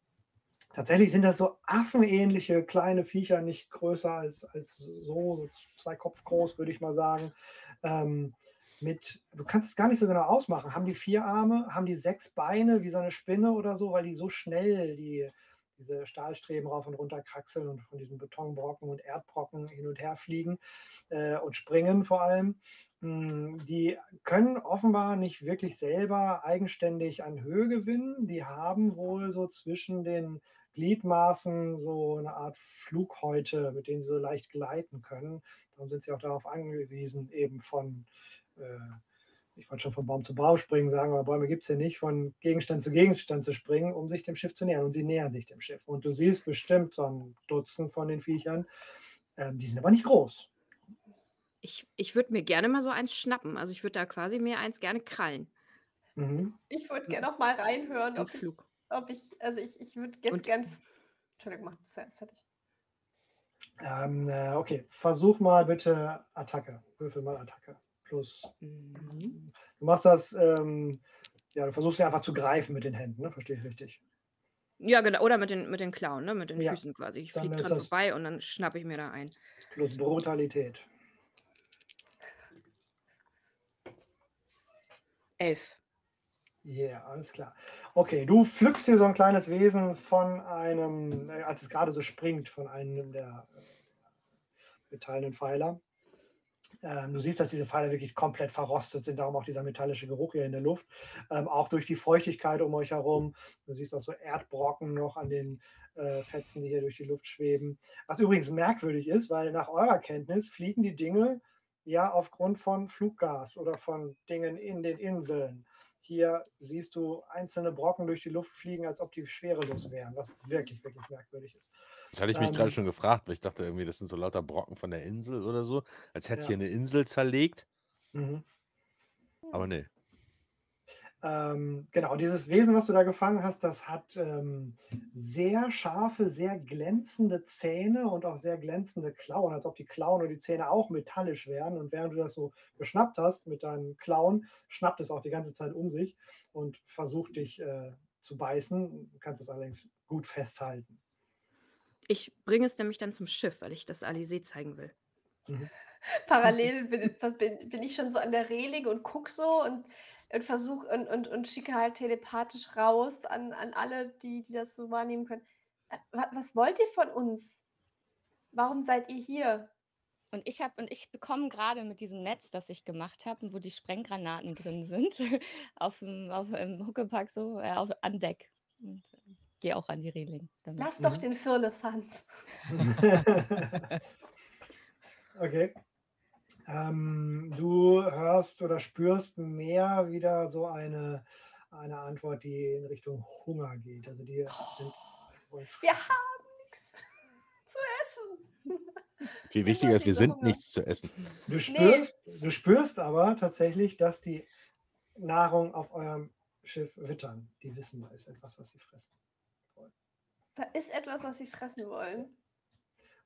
Tatsächlich sind das so affenähnliche kleine Viecher, nicht größer als, als so, zwei Kopf groß, würde ich mal sagen. Ähm, mit, du kannst es gar nicht so genau ausmachen. Haben die vier Arme, haben die sechs Beine wie so eine Spinne oder so, weil die so schnell die, diese Stahlstreben rauf und runter kraxeln und von diesen Betonbrocken und Erdbrocken hin und her fliegen äh, und springen vor allem. Mm, Die können offenbar nicht wirklich selber eigenständig an Höhe gewinnen. Die haben wohl so zwischen den Gliedmaßen so eine Art Flughäute, mit denen sie so leicht gleiten können. Darum sind sie auch darauf angewiesen, eben von, äh, ich wollte schon von Baum zu Baum springen sagen, aber Bäume gibt es ja nicht, von Gegenstand zu Gegenstand zu springen, um sich dem Schiff zu nähern. Und sie nähern sich dem Schiff. Und du siehst bestimmt so ein Dutzend von den Viechern. Ähm, die sind aber nicht groß. Ich ich würde mir gerne mal so eins schnappen. Also, ich würde da quasi mir eins gerne krallen. Mhm. Ich würde gerne noch mal reinhören, ob Flug. Ob ich also, ich ich würde jetzt Und gern f Entschuldigung, mach du zuerst fertig. Ähm, äh, okay, versuch mal bitte Attacke. Würfel mal Attacke. Plus. Mhm. Du machst das, ähm, ja, du versuchst sie einfach zu greifen mit den Händen, ne? Verstehe ich richtig? Ja, genau. Oder mit den mit den Klauen, ne? Mit den Ja, Füßen quasi. Ich fliege dran das vorbei und dann schnappe ich mir da ein. plus Brutalität. 11. Yeah, alles klar. Okay, du pflückst hier so ein kleines Wesen von einem, äh, als es gerade so springt, von einem der äh, metallenen Pfeiler. Ähm, du siehst, dass diese Pfeile wirklich komplett verrostet sind, darum auch dieser metallische Geruch hier in der Luft. Ähm, auch durch die Feuchtigkeit um euch herum. Du siehst auch so Erdbrocken noch an den äh, Fetzen, die hier durch die Luft schweben. Was übrigens merkwürdig ist, weil nach eurer Kenntnis fliegen die Dinge ja aufgrund von Fluggas oder von Dingen in den Inseln. Hier siehst du einzelne Brocken durch die Luft fliegen, als ob die schwerelos wären, was wirklich, wirklich merkwürdig ist. Das hatte ich mich gerade Ähm, schon gefragt, weil ich dachte irgendwie, das sind so lauter Brocken von der Insel oder so, als hätte es ja. hier eine Insel zerlegt. Mhm. Aber nee. Ähm, genau, dieses Wesen, was du da gefangen hast, das hat ähm, sehr scharfe, sehr glänzende Zähne und auch sehr glänzende Klauen, als ob die Klauen und die Zähne auch metallisch wären. Und während du das so geschnappt hast mit deinen Klauen, schnappt es auch die ganze Zeit um sich und versucht dich äh, zu beißen. Du kannst es allerdings gut festhalten. Ich bringe es nämlich dann zum Schiff, weil ich das Alizé zeigen will. Mhm. Parallel bin, was bin, bin ich schon so an der Reling und gucke so und, und versuche und, und, und schicke halt telepathisch raus an, an alle, die, die das so wahrnehmen können. Äh, wa- Was wollt ihr von uns? Warum seid ihr hier? Und ich habe und ich bekomme gerade mit diesem Netz, das ich gemacht habe, wo die Sprenggranaten drin sind, <laughs> auf dem, auf, im Huckepack so äh, auf, an Deck. Und äh, gehe auch an die Reling damit. Lass doch Mhm. den Firlefanz. <laughs> <laughs> okay. Ähm, du hörst oder spürst mehr wieder so eine, eine Antwort, die in Richtung Hunger geht. Also die sind wollen Wir haben nichts <laughs> zu essen. Viel Ich wichtiger ist, wir sind Hunger. nichts zu essen. Du Nee, spürst, du spürst aber tatsächlich, dass die Nahrung auf eurem Schiff wittern. Die wissen, da ist etwas, was sie fressen wollen. da ist etwas, was sie fressen wollen.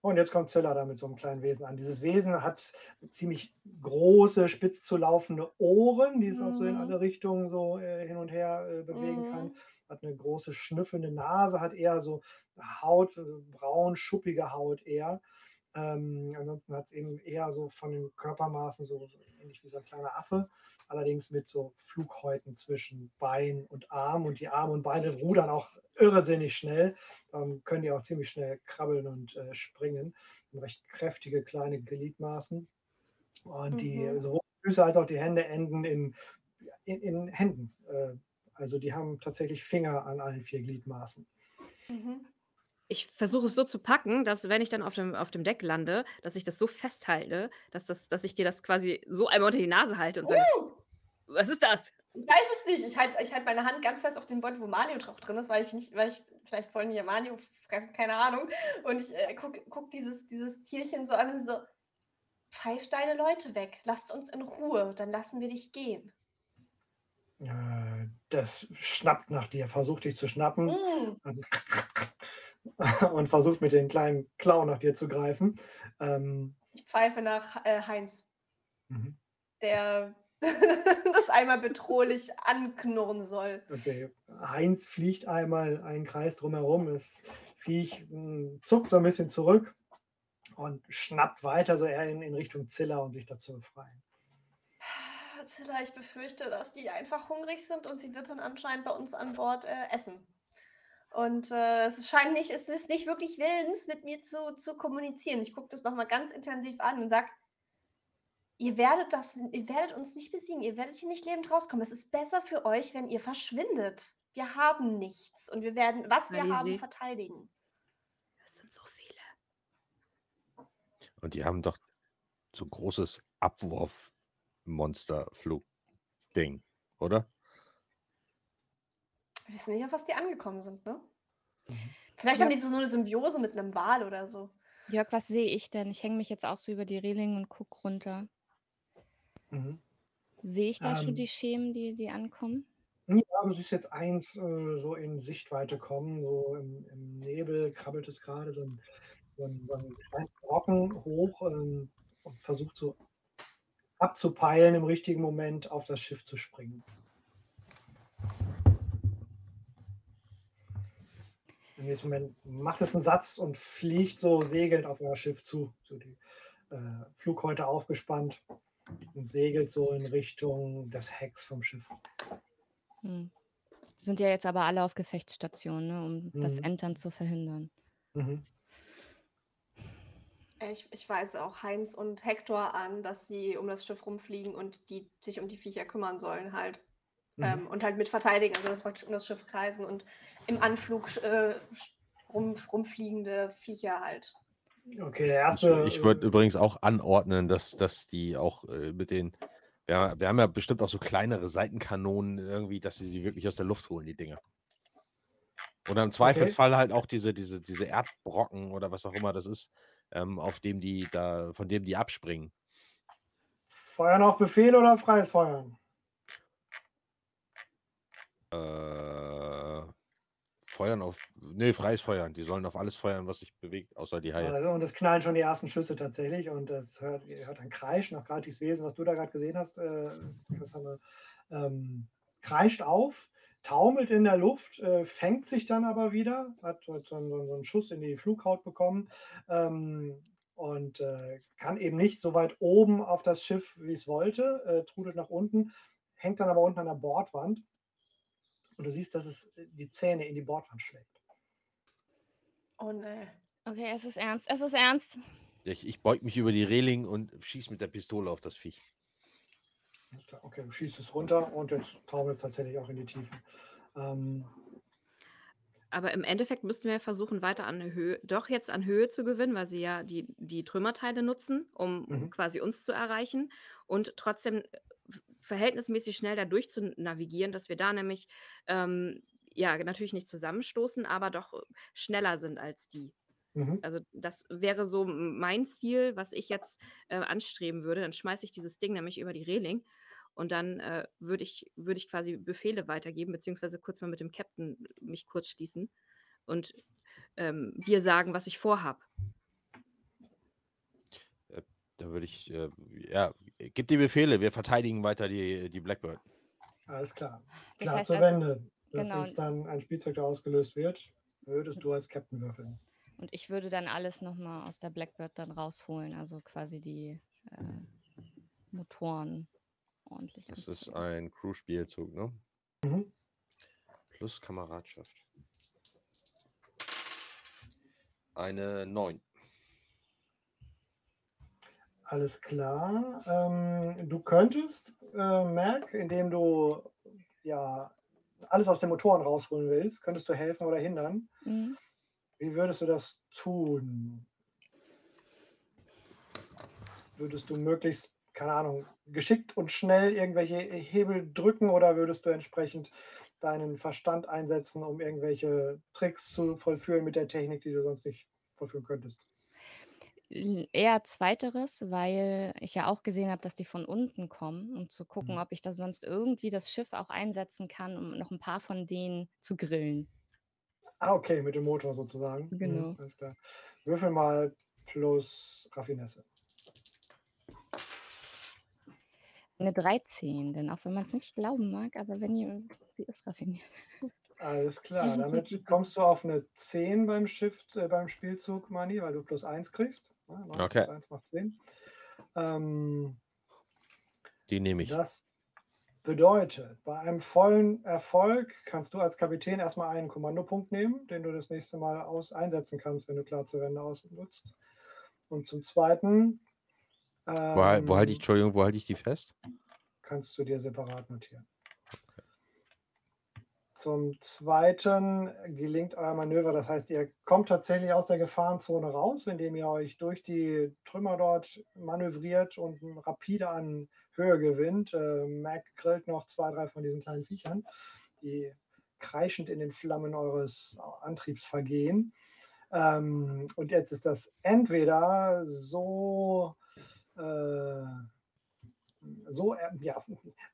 Und jetzt kommt Zilla da mit so einem kleinen Wesen an. Dieses Wesen hat ziemlich große, spitz zu laufende Ohren, die es auch so in Mhm. alle Richtungen so äh, hin und her äh, bewegen kann. Mhm. Hat eine große, schnüffelnde Nase, hat eher so Haut, äh, braun, schuppige Haut eher. Ähm, ansonsten hat es eben eher so von den Körpermaßen so so ähnlich wie so ein kleiner Affe, allerdings mit so Flughäuten zwischen Bein und Arm. Und die Arme und Beine rudern auch irrsinnig schnell, ähm, können die auch ziemlich schnell krabbeln und äh, springen. Recht kräftige kleine Gliedmaßen. Und die Mhm. sowohl die Füße als auch die Hände enden in, in, in Händen. Äh, also die haben tatsächlich Finger an allen vier Gliedmaßen. Mhm. Ich versuche es so zu packen, dass wenn ich dann auf dem, auf dem Deck lande, dass ich das so festhalte, dass, das, dass ich dir das quasi so einmal unter die Nase halte und sage, Uh, was ist das? ich weiß es nicht. Ich halte ich halt meine Hand ganz fest auf den Beutel, wo Mario drauf drin ist, weil ich nicht, weil ich vielleicht wollen hier Mario fressen, keine Ahnung. Und ich äh, gucke guck dieses, dieses Tierchen so an und so, pfeif deine Leute weg, lasst uns in Ruhe, dann lassen wir dich gehen. Äh, das schnappt nach dir, versucht dich zu schnappen Mm. <laughs> und versucht mit den kleinen Klauen nach dir zu greifen. Ähm, Ich pfeife nach äh, Heinz, mhm. der <laughs> das einmal bedrohlich anknurren soll. okay. Heinz fliegt einmal einen Kreis drumherum. Das Viech mh, zuckt so ein bisschen zurück und schnappt weiter so eher in, in Richtung Zilla, um sich dazu befreien. <sighs> Zilla, ich befürchte, dass die einfach hungrig sind und sie wird dann anscheinend bei uns an Bord äh, essen. Und äh, es scheint nicht, es ist nicht wirklich willens, mit mir zu, zu kommunizieren. Ich gucke das nochmal ganz intensiv an und sage, ihr werdet das, ihr werdet uns nicht besiegen, ihr werdet hier nicht lebend rauskommen. Es ist besser für euch, wenn ihr verschwindet. Wir haben nichts und wir werden, was wir haben, verteidigen. Das sind so viele. Und die haben doch so ein großes Abwurfmonsterflug-Ding, oder? Wir wissen nicht, auf was die angekommen sind, ne? Mhm. Vielleicht Ja. haben die so nur eine Symbiose mit einem Wal oder so. Jörg, was sehe ich denn? Ich hänge mich jetzt auch so über die Reling und gucke runter. Mhm. Sehe ich da schon die Ähm, Schemen, die, die ankommen? ja, du siehst jetzt eins äh, so in Sichtweite kommen, so im, im Nebel krabbelt es gerade so ein, so ein, so ein kleines Brocken hoch ähm, und versucht so abzupeilen, im richtigen Moment auf das Schiff zu springen. Im nächsten Moment macht es einen Satz und fliegt so segelnd auf euer Schiff zu. So die äh, Flughäute aufgespannt und segelt so in Richtung des Hecks vom Schiff. Hm. Die sind ja jetzt aber alle auf Gefechtsstationen, ne, um das Mhm. Entern zu verhindern. Mhm. Äh, Ich, ich weise auch Heinz und Hector an, dass sie um das Schiff rumfliegen und die sich um die Viecher kümmern sollen halt. Mhm. Ähm, und halt mit verteidigen, also dass sie praktisch um das Schiff kreisen und im Anflug äh, rum, rumfliegende Viecher halt. Okay, der Ich, erste. ich würde äh, übrigens auch anordnen, dass, dass die auch äh, mit den. Wir, wir haben ja bestimmt auch so kleinere Seitenkanonen irgendwie, dass sie die wirklich aus der Luft holen, die Dinge. Oder im Zweifelsfall halt auch diese, diese, diese Erdbrocken oder was auch immer das ist, ähm, auf dem die da, von dem die abspringen. Feuern auf Befehl oder freies Feuern? Äh, feuern auf. Nee, freies Feuern. Die sollen auf alles feuern, was sich bewegt, außer die Haie. Also, und es knallen schon die ersten Schüsse tatsächlich und es hört, hört ein Kreischen, auch gerade dieses Wesen, was du da gerade gesehen hast, äh, Cassandra, ähm, kreischt auf, taumelt in der Luft, äh, fängt sich dann aber wieder, hat so, so, so einen Schuss in die Flughaut bekommen ähm, und äh, kann eben nicht so weit oben auf das Schiff, wie es wollte, äh, trudelt nach unten, hängt dann aber unten an der Bordwand und du siehst, dass es die Zähne in die Bordwand schlägt. Oh ne. Okay, es ist ernst. Es ist ernst. Ich, ich beug mich über die Reling und schieß mit der Pistole auf das Viech. Alles klar, Okay, du schießt es runter und jetzt taumelt es tatsächlich auch in die Tiefe. Ähm, Aber im Endeffekt müssten wir versuchen, weiter an Höhe, doch jetzt an Höhe zu gewinnen, weil sie ja die, die Trümmerteile nutzen, um Mhm. quasi uns zu erreichen und trotzdem verhältnismäßig schnell da durch zu navigieren, dass wir da nämlich ähm, ja natürlich nicht zusammenstoßen, aber doch schneller sind als die. mhm. Also das wäre so mein Ziel, was ich jetzt äh, anstreben würde. Dann schmeiße ich dieses Ding nämlich über die Reling und dann äh, würde ich, würde ich quasi Befehle weitergeben, beziehungsweise kurz mal mit dem Captain mich kurz schließen und ähm, dir sagen, was ich vorhab. Da würde ich, äh, ja, gib die Befehle, wir verteidigen weiter die, die Blackbird. Alles klar. Das Klar heißt zur also- Wende. Das genau. ist dann ein Spielzeug, der ausgelöst wird. Würdest du als Captain würfeln? Und ich würde dann alles nochmal aus der Blackbird dann rausholen, also quasi die äh, Motoren ordentlich. Das ist ein Crew-Spielzug, ne? Mhm. Plus Kameradschaft. Eine 9. Alles klar. Ähm, du könntest, äh, Merk, indem du ja alles aus den Motoren rausholen willst, könntest du helfen oder hindern. Mhm. Wie würdest du das tun? Würdest du möglichst, keine Ahnung, geschickt und schnell irgendwelche Hebel drücken oder würdest du entsprechend deinen Verstand einsetzen, um irgendwelche Tricks zu vollführen mit der Technik, die du sonst nicht vollführen könntest? Eher zweiteres, weil ich ja auch gesehen habe, dass die von unten kommen, um zu gucken, Mhm. ob ich da sonst irgendwie das Schiff auch einsetzen kann, um noch ein paar von denen zu grillen. Ah, okay, mit dem Motor sozusagen. Mhm, Genau. alles klar. Würfel mal plus Raffinesse. Eine 13, denn auch wenn man es nicht glauben mag, aber wenn ihr, sie ist raffiniert. Alles klar, <laughs> damit kommst du auf eine 10 beim Shift, äh, beim Spielzug, Mani, weil du plus 1 kriegst. Neun Okay. Plus 1 macht 10. Ähm, Die nehme ich. das bedeutet, bei einem vollen Erfolg kannst du als Kapitän erstmal einen Kommandopunkt nehmen, den du das nächste Mal aus einsetzen kannst, wenn du klar zur Wende ausnutzt. Und zum Zweiten Wo, hal- wo halte ich, ähm, Entschuldigung, wo halte ich die fest? kannst du dir separat notieren. Zum Zweiten gelingt euer Manöver, das heißt, ihr kommt tatsächlich aus der Gefahrenzone raus, indem ihr euch durch die Trümmer dort manövriert und rapide an Höhe gewinnt. Äh, Mac grillt noch zwei, drei von diesen kleinen Viechern, die kreischend in den Flammen eures Antriebs vergehen. Ähm, und jetzt ist das entweder so, äh, so äh, ja,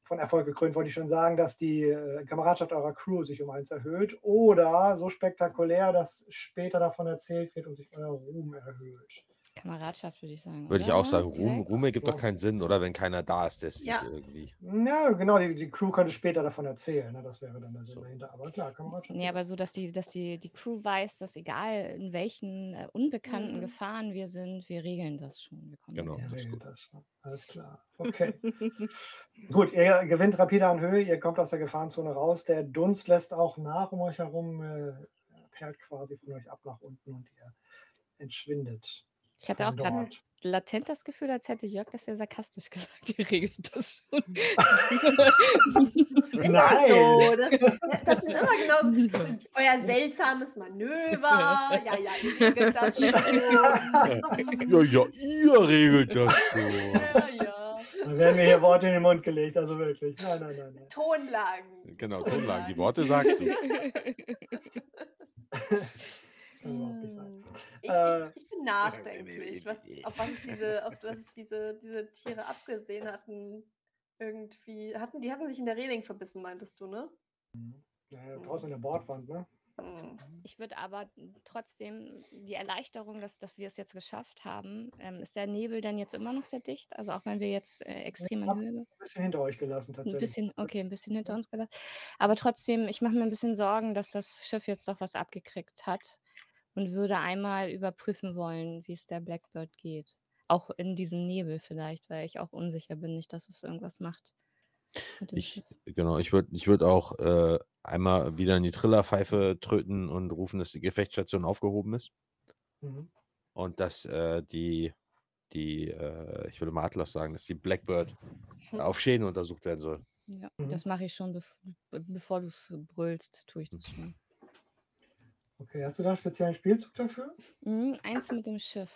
von Erfolg gekrönt, wollte ich schon sagen, dass die äh, Kameradschaft eurer Crew sich um eins erhöht oder so spektakulär, dass später davon erzählt wird und sich euer Ruhm erhöht. Kameradschaft, würde ich sagen. Würde ich auch sagen. Ruhm? Ruhm ergibt doch keinen Sinn, oder? Wenn keiner da ist, der sieht Ja. irgendwie. Ja, genau, die, die Crew könnte später davon erzählen. Ne? Das wäre dann der Sinn So. dahinter. Aber klar, Kameradschaft. Nee, aber so, dass die, dass die, die Crew weiß, dass egal in welchen äh, unbekannten Mhm. Gefahren wir sind, wir regeln das schon. Wir kommen Genau. raus. regelt das schon. Alles klar. <laughs> Okay. Gut, ihr gewinnt rapide an Höhe, ihr kommt aus der Gefahrenzone raus. Der Dunst lässt auch nach um euch herum, äh, perlt quasi von euch ab nach unten und ihr entschwindet. Ich hatte auch gerade latent das Gefühl, als hätte Jörg das sehr sarkastisch <laughs> gesagt. Ihr regelt das schon. <laughs> <laughs> Immer Nein! so. Das, das ist immer genauso. Das ist euer seltsames Manöver. Ja, ja, ihr regelt das schon. Ja, ja, ihr regelt das schon. Ja, ja. Da werden mir hier Worte in den Mund gelegt, also wirklich. Nein, nein, nein, nein. Tonlagen. Genau, Tonlagen. Die Worte sagst du. Kann überhaupt nicht sein. Hm. Ich, Äh, ich, ich bin <laughs> nachdenklich, was, auf was es diese, auf <laughs> was es diese, diese Tiere abgesehen hatten. Irgendwie. Hatten, die hatten sich in der Reling verbissen, meintest du, ne? Ja, draußen in der Bordwand, ne? Hm. Ich würde aber trotzdem die Erleichterung, dass, dass wir es jetzt geschafft haben, ähm, ist der Nebel dann jetzt immer noch sehr dicht? Also auch wenn wir jetzt äh, extrem an Höhe Ein bisschen hinter euch gelassen Ein tatsächlich. bisschen, okay, ein bisschen hinter uns gelassen. Aber trotzdem, ich mache mir ein bisschen Sorgen, dass das Schiff jetzt doch was abgekriegt hat und würde einmal überprüfen wollen, wie es der Blackbird geht. Auch in diesem Nebel vielleicht, weil ich auch unsicher bin, nicht, dass es irgendwas macht Ich, genau, ich würde ich würd auch äh, einmal wieder in die Trillerpfeife tröten und rufen, dass die Gefechtsstation aufgehoben ist. Mhm. Und dass äh, die, die äh, ich würde mal Atlas sagen, dass die Blackbird <laughs> auf Schäden untersucht werden soll. Ja, Mhm. das mache ich schon, bev be- bevor du es brüllst, tue ich das schon. Okay, hast du da einen speziellen Spielzug dafür? Mhm, eins mit dem Schiff.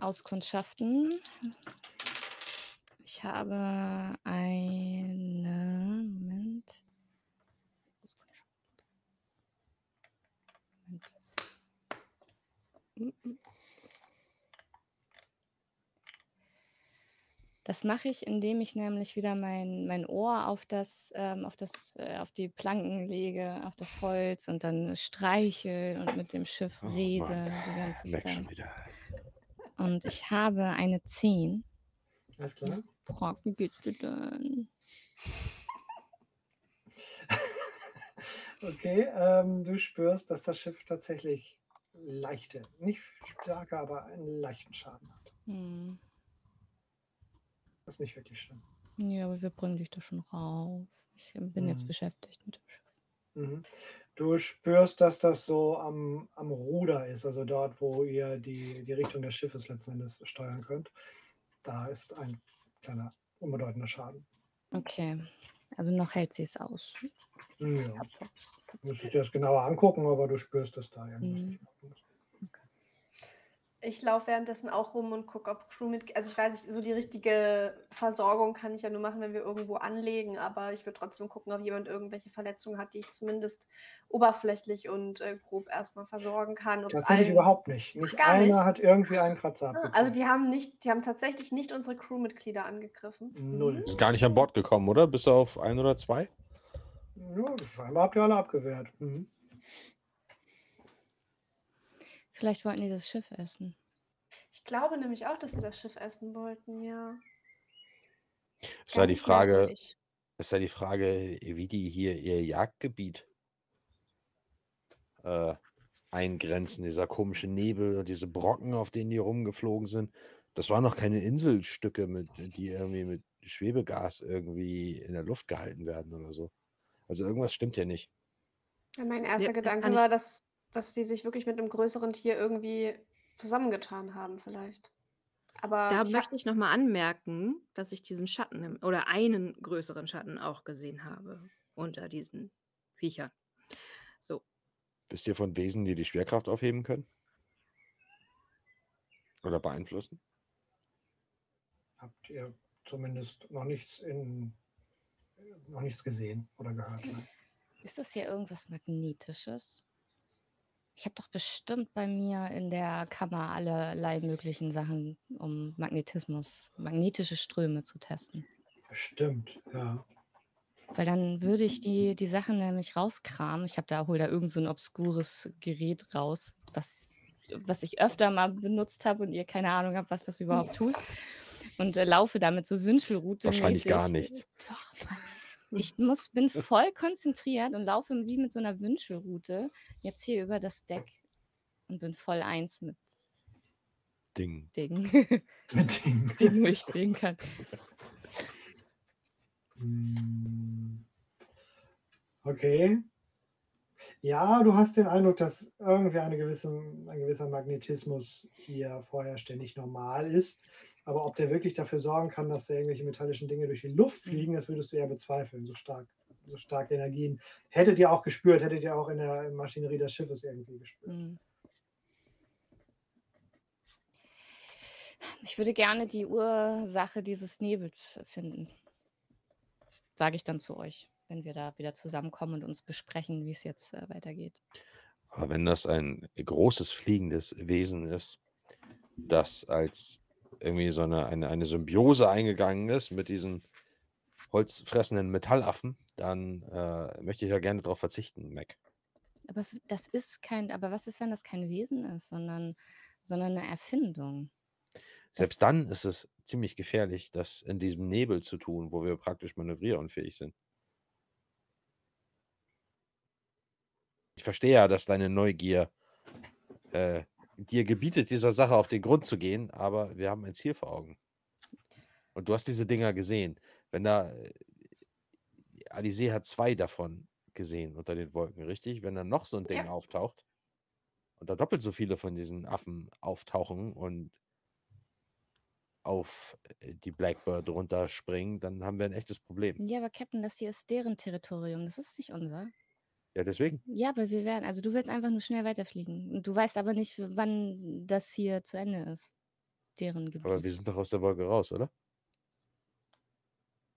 Auskundschaften. Ich habe eine. Moment. Moment. Mm, mm. Das mache ich, indem ich nämlich wieder mein, mein Ohr auf das, ähm, auf das, äh, auf die Planken lege, auf das Holz und dann streichel und mit dem Schiff Oh rede Mann, die ganze Zeit. schon wieder. Und ich habe eine 10. Alles klar. Frag, wie geht's dir denn? <laughs> Okay, ähm, du spürst, dass das Schiff tatsächlich leichte, nicht starke, aber einen leichten Schaden hat. Hm. Das ist nicht wirklich schlimm. Ja, aber wir bringen dich da schon raus. Ich bin jetzt Mhm. beschäftigt mit dem Schiff. Mhm. Du spürst, dass das so am, am Ruder ist, also dort, wo ihr die, die Richtung des Schiffes letzten Endes steuern könnt. Da ist ein kleiner, unbedeutender Schaden. Okay. Also noch hält sie es aus. Ja, müsstest du dir das genauer angucken, aber du spürst, dass da irgendwas Mhm. nicht ist. Ich laufe währenddessen auch rum und gucke, ob Crewmitglieder, also ich weiß nicht, so die richtige Versorgung kann ich ja nur machen, wenn wir irgendwo anlegen, aber ich würde trotzdem gucken, ob jemand irgendwelche Verletzungen hat, die ich zumindest oberflächlich und äh, grob erstmal versorgen kann. ob's Tatsächlich allen- überhaupt nicht. Nicht Gar einer nicht? hat irgendwie einen Kratzer Ah. Also die haben nicht, die haben tatsächlich nicht unsere Crewmitglieder angegriffen. Null. Die sind gar nicht an Bord gekommen, oder? Bis auf ein oder zwei? Ja, scheinbar habt ihr alle abgewehrt. Mhm. Vielleicht wollten die das Schiff essen. Ich glaube nämlich auch, dass sie das Schiff essen wollten, ja. Ist ja die Frage, merkwürdig. ist ja die Frage, wie die hier ihr Jagdgebiet äh, eingrenzen. Dieser komische Nebel und diese Brocken, auf denen die rumgeflogen sind. Das waren noch keine Inselstücke, mit, die irgendwie mit Schwebegas irgendwie in der Luft gehalten werden oder so. Also irgendwas stimmt ja nicht. Ja, mein erster das Gedanke ich- war, dass, dass sie sich wirklich mit einem größeren Tier irgendwie zusammengetan haben, vielleicht. Aber Da ich möchte ich nochmal anmerken, dass ich diesen Schatten im, oder einen größeren Schatten auch gesehen habe unter diesen Viechern. So, Wisst ihr von Wesen, die die Schwerkraft aufheben können? Oder beeinflussen? Habt ihr zumindest noch nichts in noch nichts gesehen oder gehört. Ne? Ist das hier irgendwas Magnetisches? Ich habe doch bestimmt bei mir in der Kammer allerlei möglichen Sachen, um Magnetismus, magnetische Ströme zu testen. Bestimmt, ja. Weil dann würde ich die, die Sachen nämlich rauskramen. Ich habe da, hol da irgend so ein obskures Gerät raus, was, was ich öfter mal benutzt habe und ihr keine Ahnung habt, was das überhaupt tut. <laughs> Und äh, laufe damit so Wünschelroute. Wahrscheinlich gar nichts. Doch, Mann. Ich muss, bin voll konzentriert und laufe wie mit so einer Wünschelroute jetzt hier über das Deck und bin voll eins mit Ding. Ding, <laughs> Mit Ding. <laughs> den wo ich sehen kann. Hm. Okay. Ja, du hast den Eindruck, dass irgendwie eine gewisse, ein gewisser Magnetismus hier der nicht normal ist. Aber ob der wirklich dafür sorgen kann, dass da irgendwelche metallischen Dinge durch die Luft fliegen, das würdest du ja bezweifeln, so stark, so starke Energien. Hättet ihr auch gespürt, hättet ihr auch in der Maschinerie des Schiffes irgendwie gespürt. Hm. Ich würde gerne die Ursache dieses Nebels finden. Sage ich dann zu euch, wenn wir da wieder zusammenkommen und uns besprechen, wie es jetzt äh, weitergeht. Aber wenn das ein großes fliegendes Wesen ist, das als irgendwie so eine, eine, eine Symbiose eingegangen ist mit diesen holzfressenden Metallaffen, dann äh, möchte ich ja gerne darauf verzichten, Mac. Aber das ist kein, aber was ist, wenn das kein Wesen ist, sondern, sondern eine Erfindung? Selbst dann ist es ziemlich gefährlich, das in diesem Nebel zu tun, wo wir praktisch manövrierunfähig sind. Ich verstehe ja, dass deine Neugier äh, dir gebietet, dieser Sache auf den Grund zu gehen, aber wir haben ein Ziel vor Augen. Und du hast diese Dinger gesehen. Wenn da. äh, Alizé hat zwei davon gesehen unter den Wolken, richtig? Wenn dann noch so ein Ding Ja. auftaucht und da doppelt so viele von diesen Affen auftauchen und auf äh, die Blackbird runterspringen, dann haben wir ein echtes Problem. Ja, aber Captain, das hier ist deren Territorium, das ist nicht unser. Ja, deswegen. Ja, aber wir werden, also du willst einfach nur schnell weiterfliegen. Und du weißt aber nicht, wann das hier zu Ende ist. Deren Gebiet. Aber wir sind doch aus der Wolke raus, oder?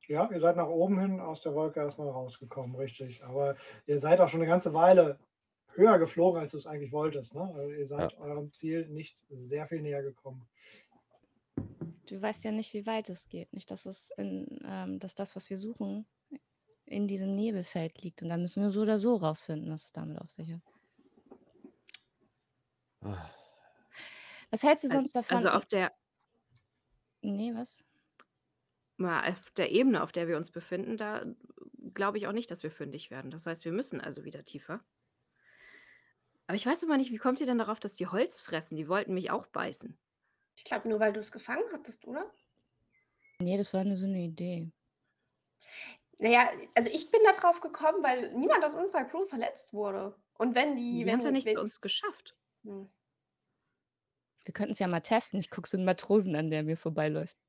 Ja, ihr seid nach oben hin aus der Wolke erstmal rausgekommen, richtig. Aber ihr seid auch schon eine ganze Weile höher geflogen, als du es eigentlich wolltest. Ne? Also ihr seid eurem Ziel nicht sehr viel näher gekommen. Du weißt ja nicht, wie weit es geht. Nicht, dass es in, ähm, dass das, was wir suchen, in diesem Nebelfeld liegt. Und da müssen wir so oder so rausfinden, was es damit auf sich hat. Was hältst du sonst davon? Also auf der, nee, was? mal auf der Ebene, auf der wir uns befinden, da glaube ich auch nicht, dass wir fündig werden. Das heißt, wir müssen also wieder tiefer. Aber ich weiß aber nicht, wie kommt ihr denn darauf, dass die Holz fressen? Die wollten mich auch beißen. Ich glaube, nur weil du es gefangen hattest, oder? Nee, das war nur so eine Idee. Naja, also ich bin da drauf gekommen, weil niemand aus unserer Crew verletzt wurde. Und wenn die. Die wenn, haben es ja nicht wenn, zu uns geschafft. Hm. Wir könnten es ja mal testen. Ich gucke so einen Matrosen an, der mir vorbeiläuft. <laughs>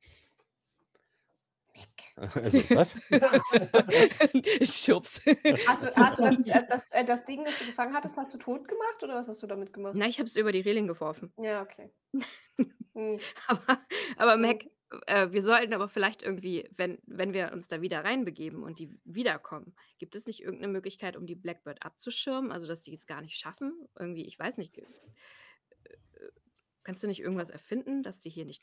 Also, was? <laughs> Schubs. Hast du, hast du das, äh, das, äh, das Ding, das du gefangen hattest, hast du tot gemacht oder was hast du damit gemacht? Na, ich habe es über die Reling geworfen. Ja, okay. <laughs> Hm. Aber, aber Mac, äh, wir sollten aber vielleicht irgendwie, wenn, wenn wir uns da wieder reinbegeben und die wiederkommen, gibt es nicht irgendeine Möglichkeit, um die Blackbird abzuschirmen? Also, dass die es gar nicht schaffen? Irgendwie, ich weiß nicht. Kannst du nicht irgendwas erfinden, dass die hier nicht,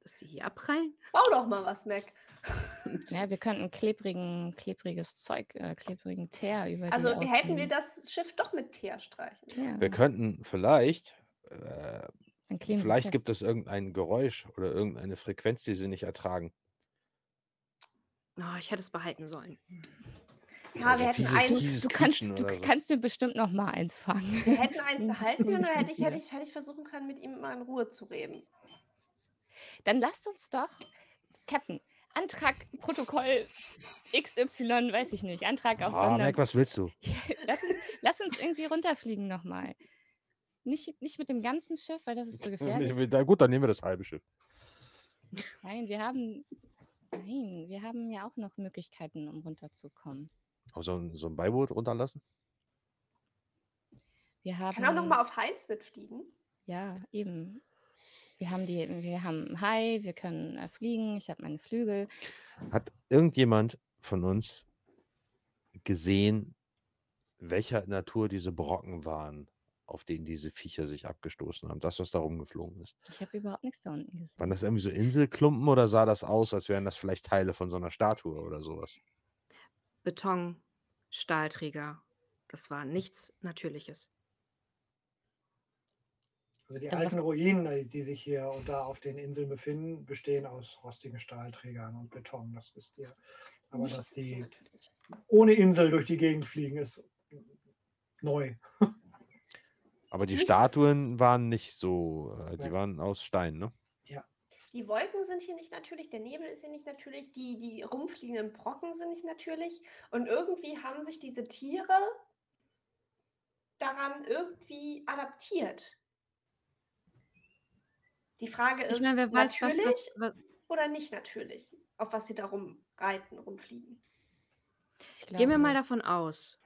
dass die hier abprallen? Bau doch mal was, Mac. <laughs> Ja, wir könnten klebrigen, klebriges Zeug, äh, klebrigen Teer über Also die hätten wir das Schiff doch mit Teer streichen. Ja, Wir könnten vielleicht, äh, dann kleben sie vielleicht fest. gibt es irgendein Geräusch oder irgendeine Frequenz, die sie nicht ertragen. Oh, ich hätte es behalten sollen. Ja, Also wir hätten fieses- eins, fieses du kannst, Quietschen du oder so. kannst dir bestimmt noch mal eins fangen. wir hätten eins <laughs> behalten können, dann hätte ich, hätte, ich, hätte ich versuchen können, mit ihm mal in Ruhe zu reden. Dann lasst uns doch, Captain, Antrag, Protokoll XY, weiß ich nicht, Antrag auf Ah, Sonder. Mac, was willst du? <laughs> lass, uns, lass uns irgendwie runterfliegen nochmal. Nicht, nicht mit dem ganzen Schiff, weil das ist so <laughs> gefährlich. Na gut, dann nehmen wir das halbe Schiff. Nein, wir haben, nein, wir haben ja auch noch Möglichkeiten, um runterzukommen. Auch so, ein- so ein Beiboot runterlassen? Wir haben, kann auch noch mal auf Heinz mitfliegen. ja, eben. Wir haben die, wir haben Hai, wir können äh, fliegen, ich habe meine Flügel. Hat irgendjemand von uns gesehen, welcher Natur diese Brocken waren auf denen diese Viecher sich abgestoßen haben. Das, was da rumgeflogen ist. Ich habe überhaupt nichts da unten gesehen. Waren das irgendwie so Inselklumpen oder sah das aus, als wären das vielleicht Teile von so einer Statue oder sowas? Beton, Stahlträger. Das war nichts Natürliches. Also die Also alten Ruinen, äh, die sich hier und da auf den Inseln befinden, bestehen aus rostigen Stahlträgern und Beton. Das wisst ihr. Aber Nichts dass die ohne Insel durch die Gegend fliegen, ist neu. <laughs> Aber die. Statuen waren nicht so, äh, die Nein. waren aus Stein, ne? Die Wolken sind hier nicht natürlich, der Nebel ist hier nicht natürlich, die, die rumfliegenden Brocken sind nicht natürlich. Und irgendwie haben sich diese Tiere daran irgendwie adaptiert. Die Frage ist, Ich meine, wer weiß, was, natürlich was, was. oder nicht natürlich, auf was sie da rumreiten, rumfliegen. Ich Gehen wir mal davon aus,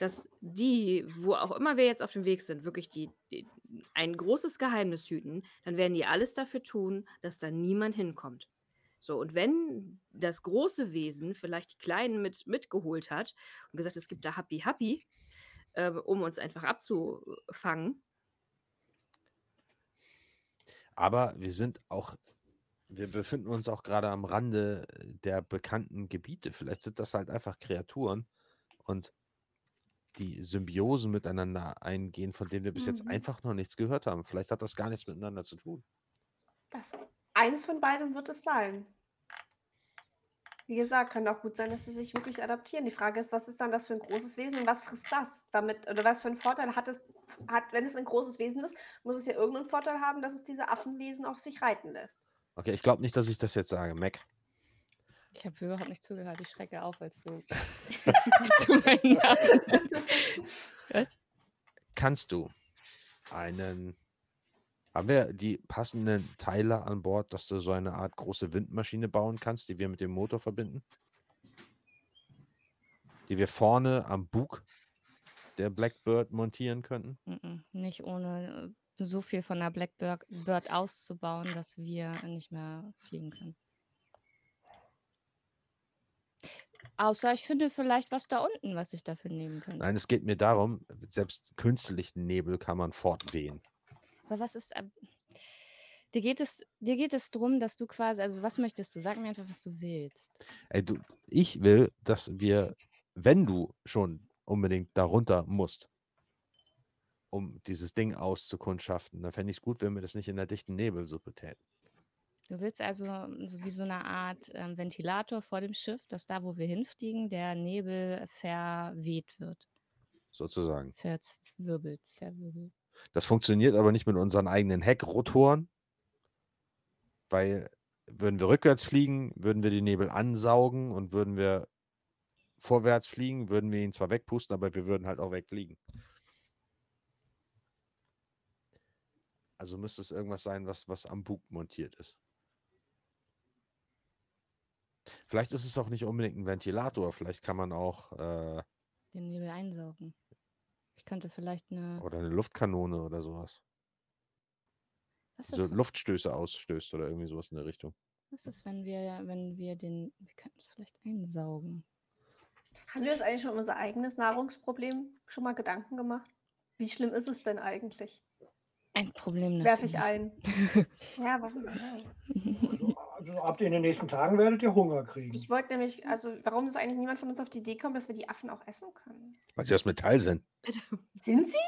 dass die, wo auch immer wir jetzt auf dem Weg sind, wirklich die, die, ein großes Geheimnis hüten, dann werden die alles dafür tun, dass da niemand hinkommt. So, und wenn das große Wesen vielleicht die Kleinen mit, mitgeholt hat und gesagt, es gibt da Happy Happy, äh, um uns einfach abzufangen, Aber wir sind auch, wir befinden uns auch gerade am Rande der bekannten Gebiete. Vielleicht sind das halt einfach Kreaturen und die Symbiosen miteinander eingehen, von denen wir bis jetzt Mhm. einfach noch nichts gehört haben. Vielleicht hat das gar nichts miteinander zu tun. Das, eins von beiden wird es sein. Wie gesagt, kann auch gut sein, dass sie sich wirklich adaptieren. Die Frage ist, was ist dann das für ein großes Wesen und was frisst das damit? Oder was für einen Vorteil hat es, hat, wenn es ein großes Wesen ist, muss es ja irgendeinen Vorteil haben, dass es diese Affenwesen auf sich reiten lässt. Okay, ich glaube nicht, dass ich das jetzt sage. Mac, Ich habe überhaupt nicht zugehört. Ich schrecke auf, als du <laughs> zu meinen Namen. Was? kannst du einen, haben wir die passenden Teile an Bord, dass du so eine Art große Windmaschine bauen kannst, die wir mit dem Motor verbinden? Die wir vorne am Bug der Blackbird montieren könnten? Nicht ohne äh, so viel von der Blackbird Bird auszubauen, dass wir nicht mehr fliegen können. Außer ich finde vielleicht was da unten, was ich dafür nehmen könnte. Nein, es geht mir darum, selbst künstlichen Nebel kann man fortwehen. Aber was ist. ab- Dir geht es, dir geht es darum, dass du quasi, also was möchtest du? Sag mir einfach, was du willst. Ey, du, ich will, dass wir, wenn du schon unbedingt darunter musst, um dieses Ding auszukundschaften, dann fände ich es gut, wenn wir das nicht in der dichten Nebelsuppe täten. Du willst also ähm, so wie so eine Art ähm, Ventilator vor dem Schiff, dass da, wo wir hinfliegen, der Nebel verweht wird. Sozusagen. Verzwirbelt, verwirbelt. Das funktioniert aber nicht mit unseren eigenen Heckrotoren, weil würden wir rückwärts fliegen, würden wir den Nebel ansaugen und würden wir vorwärts fliegen, würden wir ihn zwar wegpusten, aber wir würden halt auch wegfliegen. Also müsste es irgendwas sein, was, was am Bug montiert ist. Vielleicht ist es auch nicht unbedingt ein Ventilator, vielleicht kann man auch äh, Den Nebel einsaugen. Ich könnte vielleicht eine. oder eine Luftkanone oder sowas. Was die So ist, Luftstöße ausstößt oder irgendwie sowas in der Richtung. was ist, wenn wir, wenn wir den. Wir könnten es vielleicht einsaugen. Haben wir uns eigentlich schon um unser eigenes Nahrungsproblem schon mal Gedanken gemacht? Wie schlimm ist es denn eigentlich? Ein Problem Werfe ich ein. <laughs> Ja, warum? <laughs> Ab in den nächsten Tagen werdet ihr Hunger kriegen. Ich wollte nämlich, also warum ist eigentlich niemand von uns auf die Idee kommt, dass wir die Affen auch essen können? Weil sie aus Metall sind. Sind sie?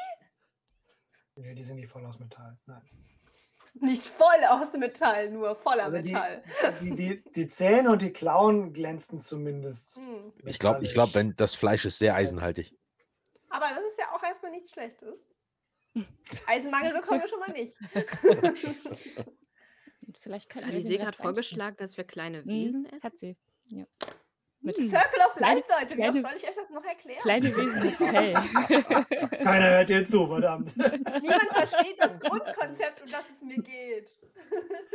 nee, die sind nicht voll aus Metall. Nein. Nicht voll aus Metall, nur voller Also die, Metall. die, die, die Zähne und die Klauen glänzten zumindest. Hm. Ich glaube, ich glaub, wenn das Fleisch ist sehr eisenhaltig. Aber das ist ja auch erstmal nichts Schlechtes. Eisenmangel bekommen wir schon mal nicht. <laughs> Und Vielleicht könnten wir Alice den hat vorgeschlagen, dass wir kleine einschmeißen. Wesen Mhm, essen. Hat sie. Ja. Mit Hm. Circle of Life, Leute. Wie oft soll ich euch das noch erklären? kleine <laughs> Wesen mit Fell. Keiner hört dir zu, verdammt. Niemand versteht das Grundkonzept, um das es mir geht. <laughs>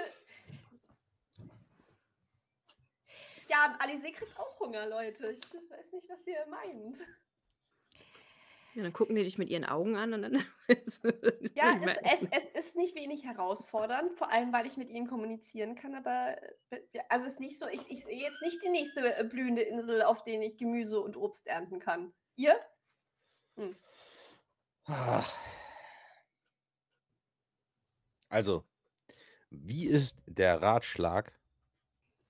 ja, Alice kriegt auch Hunger, Leute. Ich weiß nicht, was ihr meint. Ja, dann gucken die dich mit ihren Augen an und dann. <laughs> <laughs> Ja, es, es, <laughs> es ist nicht wenig herausfordernd, vor allem weil ich mit ihnen kommunizieren kann, aber äh, also es ist nicht so, ich, ich sehe jetzt nicht die nächste äh, blühende Insel, auf denen ich Gemüse und Obst ernten kann. Ihr? Ah, <sighs> Also, wie ist der Ratschlag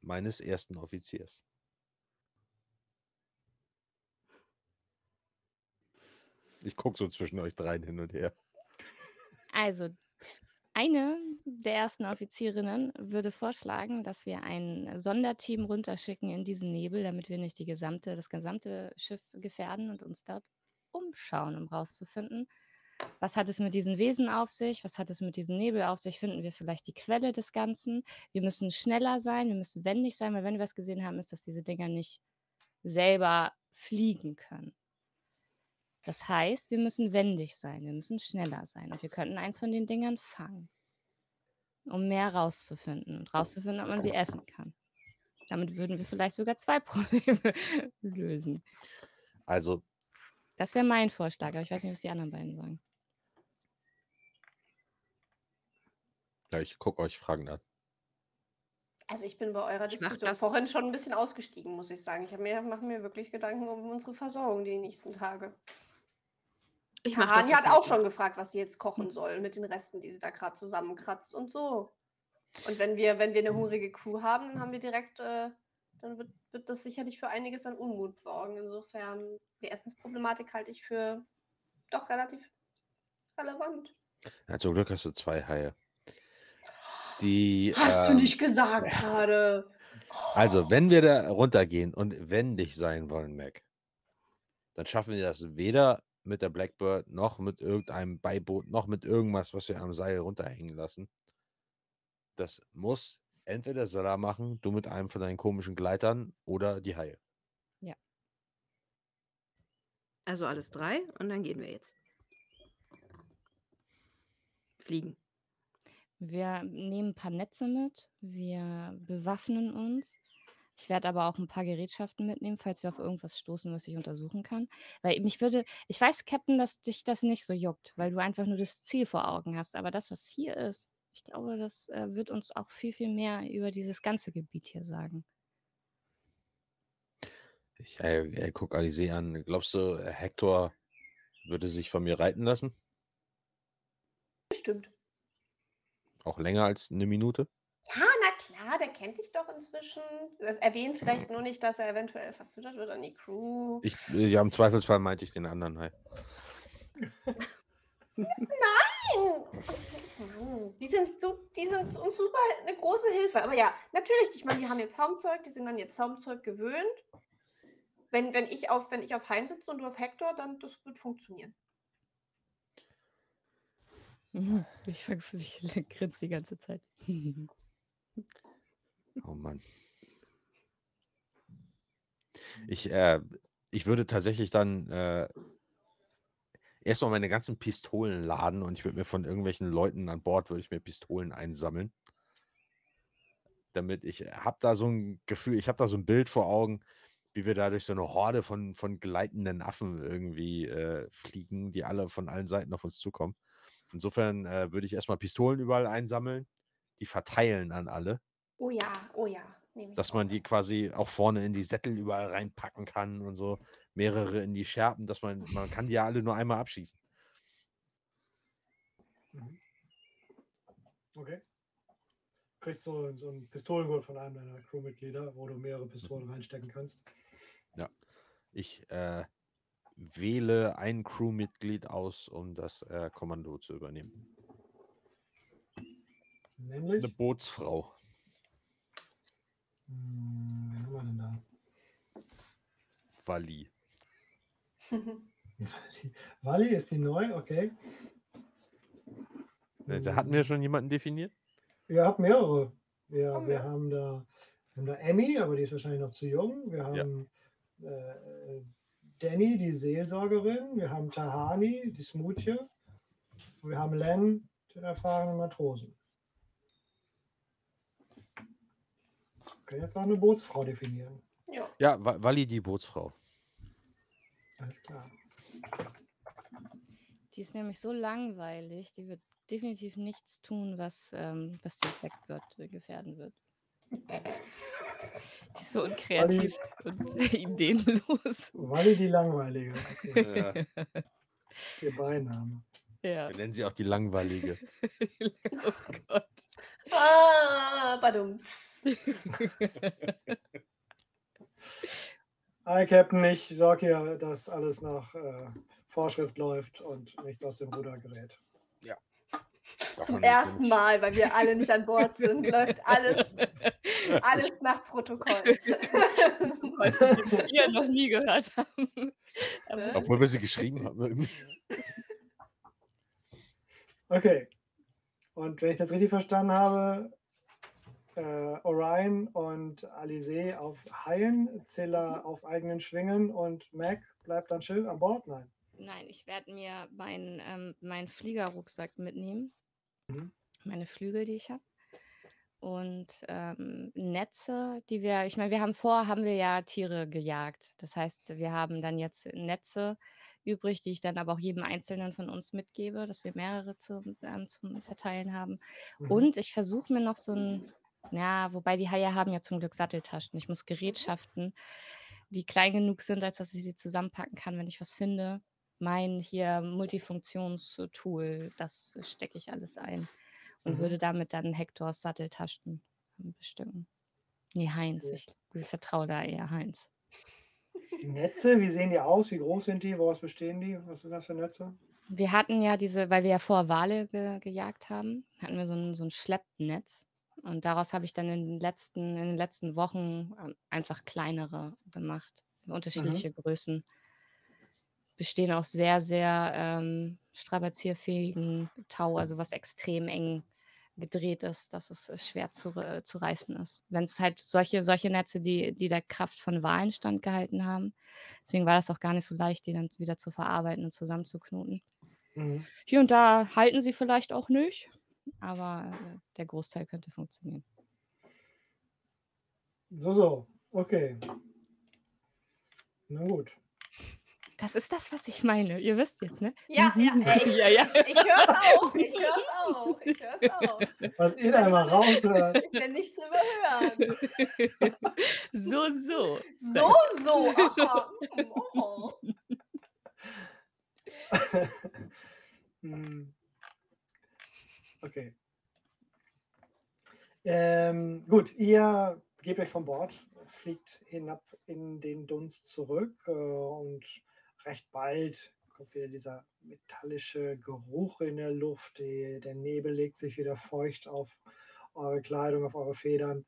meines ersten Offiziers? Ich gucke so zwischen euch dreien hin und her. Also, eine der ersten Offizierinnen würde vorschlagen, dass wir ein Sonderteam runterschicken in diesen Nebel, damit wir nicht die gesamte, das gesamte Schiff gefährden und uns dort umschauen, um rauszufinden, was hat es mit diesen Wesen auf sich, was hat es mit diesem Nebel auf sich, finden wir vielleicht die Quelle des Ganzen. Wir müssen schneller sein, wir müssen wendig sein, weil wenn wir was gesehen haben, ist, dass diese Dinger nicht selber fliegen können. Das heißt, wir müssen wendig sein, wir müssen schneller sein und wir könnten eins von den Dingern fangen, um mehr rauszufinden und rauszufinden, ob man sie essen kann. Damit würden wir vielleicht sogar zwei <laughs> Probleme lösen. Also, Das wäre mein Vorschlag, aber ich weiß nicht, was die anderen beiden sagen. ja, ich gucke euch Fragen an. Also ich bin bei eurer Diskussion das- vorhin schon ein bisschen ausgestiegen, muss ich sagen. Ich mache mir wirklich Gedanken um unsere Versorgung die nächsten Tage. Ich mache das. Hani hat auch schon gefragt, was sie jetzt kochen soll mit den Resten, die sie da gerade zusammenkratzt und so. Und wenn wir, wenn wir eine hungrige Crew haben, dann haben wir direkt, äh, dann wird, wird das sicherlich für einiges an Unmut sorgen. Insofern, die Essensproblematik halte ich für doch relativ relevant. Ja, zum Glück hast du zwei Haie. <gasps> Die, Hast du ähm, nicht gesagt <laughs> gerade? Also, wenn wir da runtergehen und wendig sein wollen, Mac, dann schaffen wir das weder mit der Blackbird noch mit irgendeinem Beiboot noch mit irgendwas, was wir am Seil runterhängen lassen. Das muss entweder Salah machen, du mit einem von deinen komischen Gleitern oder die Haie. Also alles drei und dann gehen wir jetzt. Fliegen. Wir nehmen ein paar Netze mit, wir bewaffnen uns. Ich werde aber auch ein paar Gerätschaften mitnehmen, falls wir auf irgendwas stoßen, was ich untersuchen kann. Weil mich würde, ich weiß, Captain, dass dich das nicht so juckt, weil du einfach nur das Ziel vor Augen hast. Aber das, was hier ist, ich glaube, das äh, wird uns auch viel, viel mehr über dieses ganze Gebiet hier sagen. Ich äh, äh, guck Alice an. Glaubst du, äh, Hector würde sich von mir reiten lassen? Bestimmt. Auch länger als eine Minute? Klar, der kennt dich doch inzwischen. Das erwähnt vielleicht nur nicht, dass er eventuell verfüttert wird an die Crew. Ich, äh, ja, im Zweifelsfall meinte ich den anderen Hai. Nein! Die sind, so, die sind uns super eine große Hilfe. Aber ja, natürlich, ich meine, die haben jetzt Zaumzeug, die sind an ihr Zaumzeug gewöhnt. Wenn, wenn, ich auf, wenn ich auf Hein sitze und du auf Hector, dann das wird funktionieren. Ich, <laughs> ich grinse die ganze Zeit. <laughs> Oh Mann. Ich, äh, ich würde tatsächlich dann äh, erstmal meine ganzen Pistolen laden und ich würde mir von irgendwelchen Leuten an Bord würde ich mir Pistolen einsammeln. Damit ich habe da so ein Gefühl, ich habe da so ein Bild vor Augen, wie wir da durch so eine Horde von, von gleitenden Affen irgendwie äh, fliegen, die alle von allen Seiten auf uns zukommen. Insofern äh, würde ich erstmal Pistolen überall einsammeln, die verteilen an alle Oh ja, oh ja. nehme ich dass man die quasi auch vorne in die Sättel überall reinpacken kann und so mehrere in die Scherben, dass man man kann die ja alle nur einmal abschießen. Okay. Kriegst du so ein Pistolengurt von einem deiner Crewmitglieder, wo du mehrere Pistolen <laughs> reinstecken kannst. Ich äh, wähle ein Crewmitglied aus, um das äh, Kommando zu übernehmen. Nämlich. Eine Bootsfrau. Hm, wen haben wir denn da? Wally. <laughs> Wally. Wally ist die neu, okay. Äh, Da hatten wir schon jemanden definiert? Ihr habt mehrere. Wir, Haben wir wir. haben da, wir haben da Emmy, aber die ist wahrscheinlich noch zu jung. Wir haben äh, Danny, die Seelsorgerin. Wir haben Tahani, die Smoothie. Und wir haben Len, den erfahrenen Matrosen. Können jetzt auch eine Bootsfrau definieren. Ja. Ja, Wa- Wally die Bootsfrau. Alles klar. Die ist nämlich so langweilig, die wird definitiv nichts tun, was, ähm, was die Blackbird äh, gefährden wird. Die ist so unkreativ und <laughs> ideenlos. Wally die Langweilige. Okay. <laughs> Ja. Ihr Beiname. Ja. Wir nennen sie auch die langweilige. <laughs> oh Gott. Ah, badumts. <laughs> Hi, Captain, ich sorge hier, dass alles nach äh, Vorschrift läuft und nichts aus dem Ruder gerät. Zum ersten Mal, weil wir alle nicht an Bord sind, läuft alles, <laughs> alles nach Protokoll. <laughs> Die wir noch nie gehört haben. Aber Obwohl wir sie geschrieben haben. Okay. Und wenn ich das richtig verstanden habe, äh, Orion und Alice auf Haien, Zilla auf eigenen Schwingen und Mac bleibt dann Schiff an Bord? Nein. Nein, ich werde mir meinen ähm, meinen Fliegerrucksack mitnehmen. Mhm. Meine Flügel, die ich habe. Und ähm, Netze, die wir, ich meine, wir haben vor, haben wir ja Tiere gejagt. Das heißt, wir haben dann jetzt Netze übrig, die ich dann aber auch jedem Einzelnen von uns mitgebe, dass wir mehrere zum, ähm, zum Verteilen haben. Mhm. Und ich versuche mir noch so ein, ja, wobei die Haie haben ja zum Glück Satteltaschen. Ich muss Gerätschaften, die klein genug sind, als dass ich sie zusammenpacken kann, wenn ich was finde. Mein hier Multifunktionstool, das stecke ich alles ein und Mhm. würde damit dann Hektors Satteltaschen ähm, bestücken. Nee, Heinz. Ich vertraue da eher Heinz. Die Netze, wie sehen die aus? Wie groß sind die? Woraus bestehen die? Was sind das für Netze? Wir hatten ja diese, weil wir ja vor Wale ge gejagt haben, hatten wir so ein, so ein Schleppnetz. Und daraus habe ich dann in den letzten, in den letzten Wochen ähm, einfach kleinere gemacht. Unterschiedliche Größen. Bestehen aus sehr, sehr ähm, strapazierfähigen Tau, also was extrem eng gedreht ist, dass es äh, schwer zu, zu reißen ist. Wenn es halt solche, solche Netze, die, die der Kraft von Walen standgehalten haben. Deswegen war das auch gar nicht so leicht, die dann wieder zu verarbeiten und zusammenzuknoten. Mhm. Hier und da halten sie vielleicht auch nicht, aber äh, der Großteil könnte funktionieren. So, so. Okay. Na gut. Das ist das, was ich meine. Ihr wisst jetzt, ne? Ja, ja, ey, ich, <laughs> ja, ja. ich höre es auch. Ich höre es <laughs> auch. Ich höre es auch. Was ihr da immer raushört. <laughs> Ist ja nicht zu überhören. so, so. So, so. Aha. Oh. Hm. Okay. Ähm, gut, ihr gebt euch von Bord, fliegt hinab in den Dunst zurück äh, und recht bald kommt wieder dieser metallische Geruch in der Luft. Die, der Nebel legt sich wieder feucht auf eure Kleidung, auf eure Federn.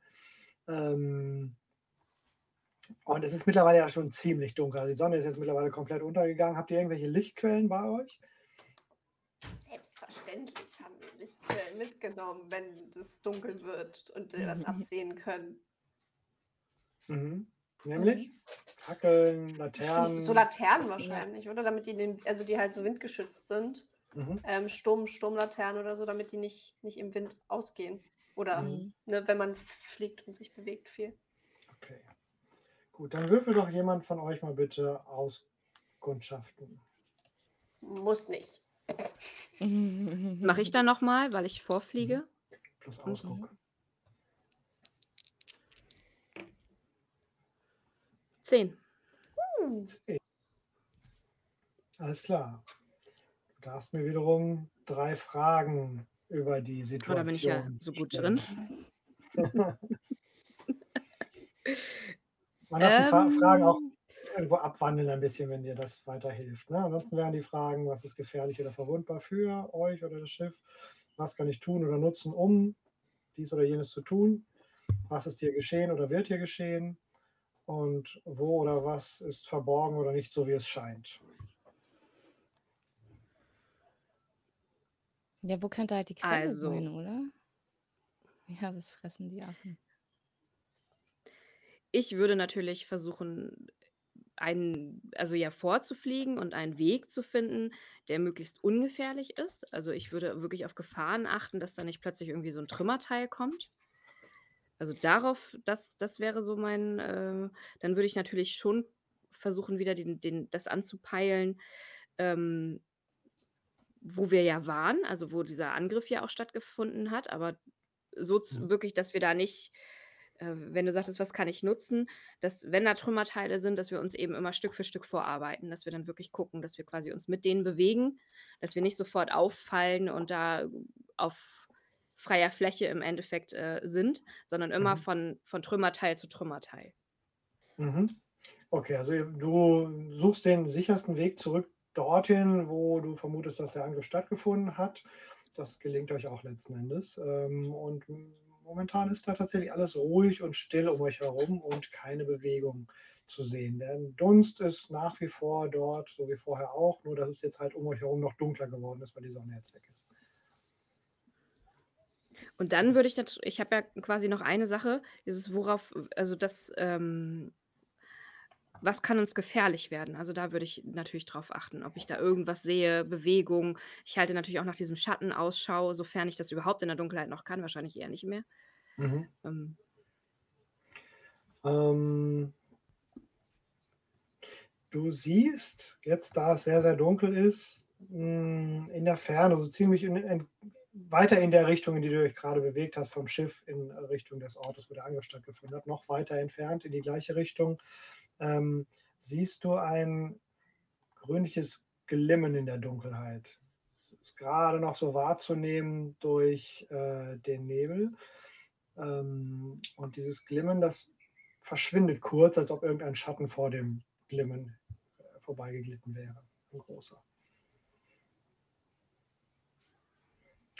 Ähm, und es ist mittlerweile ja schon ziemlich dunkel. Also die Sonne ist jetzt mittlerweile komplett untergegangen. Habt ihr irgendwelche Lichtquellen bei euch? Selbstverständlich haben wir Lichtquellen mitgenommen, wenn es dunkel wird und wir das absehen können. Mhm. Nämlich Fackeln, Laternen. So Laternen wahrscheinlich, oder? Damit die, den, also die halt so windgeschützt sind. Mhm. Ähm, Sturm, Sturmlaternen oder so, damit die nicht, nicht im Wind ausgehen. Oder Mhm. ne, wenn man fliegt und sich bewegt viel. Okay. Gut, dann würfel doch jemand von euch mal bitte Auskundschaften. Muss nicht. <laughs> Mache ich dann nochmal, weil ich vorfliege? Plus Ausguck. Zehn. Zehn. Alles klar. Du darfst mir wiederum drei Fragen über die Oh, Situation da bin ich ja so gut stellen. drin. <laughs> Man darf die Fra Ähm. Fragen auch irgendwo abwandeln ein bisschen, wenn dir das weiterhilft. Ne? Ansonsten wären die Fragen, was ist gefährlich oder verwundbar für euch oder das Schiff? Was kann ich tun oder nutzen, um dies oder jenes zu tun? Was ist hier geschehen oder wird hier geschehen? Und wo oder was ist verborgen oder nicht so, wie es scheint? Ja, wo könnte halt die Quelle Also. sein, oder? Ja, was fressen die Affen? Ich würde natürlich versuchen, einen, also ja, vorzufliegen und einen Weg zu finden, der möglichst ungefährlich ist. Also ich würde wirklich auf Gefahren achten, dass da nicht plötzlich irgendwie so ein Trümmerteil kommt. Also darauf, das, das wäre so mein, äh, dann würde ich natürlich schon versuchen, wieder den, den, das anzupeilen, ähm, wo wir ja waren, also wo dieser Angriff ja auch stattgefunden hat, aber so Mhm. wirklich, dass wir da nicht äh, wenn du sagtest: „Was kann ich nutzen?“ Dass, wenn da Trümmerteile sind, dass wir uns eben immer Stück für Stück vorarbeiten, dass wir dann wirklich gucken, dass wir quasi uns mit denen bewegen, dass wir nicht sofort auffallen und da auf freier Fläche im Endeffekt, äh, sind, sondern immer Mhm. von von Trümmerteil zu Trümmerteil. Mhm. Okay, also du suchst den sichersten Weg zurück dorthin, wo du vermutest, dass der Angriff stattgefunden hat. Das gelingt euch auch letzten Endes. Ähm, und momentan ist da tatsächlich alles ruhig und still um euch herum und keine Bewegung zu sehen. Der Dunst ist nach wie vor dort, so wie vorher auch, nur dass es jetzt halt um euch herum noch dunkler geworden ist, weil die Sonne jetzt weg ist. Und dann würde ich nat ich habe ja quasi noch eine Sache, dieses worauf also das, ähm was kann uns gefährlich werden? Also, da würde ich natürlich drauf achten, ob ich da irgendwas sehe, Bewegung. Ich halte natürlich auch nach diesem Schatten Ausschau, sofern ich das überhaupt in der Dunkelheit noch kann, wahrscheinlich eher nicht mehr. Mhm. Ähm. Ähm du siehst jetzt, da es sehr, sehr dunkel ist, hm, in der Ferne, so ziemlich in in weiter in der Richtung, in die du dich grade bewegt hast vom Schiff in Richtung des Ortes, wo der Angriff stattgefunden hat, noch weiter entfernt in die gleiche Richtung, ähm, siehst du ein grünliches Glimmen in der Dunkelheit. Ist grade noch so wahrzunehmen durch, äh, den Nebel. Ähm, und dieses Glimmen, das verschwindet kurz, als ob irgendein Schatten vor dem Glimmen, äh, vorbeigeglitten wäre, 'n großer.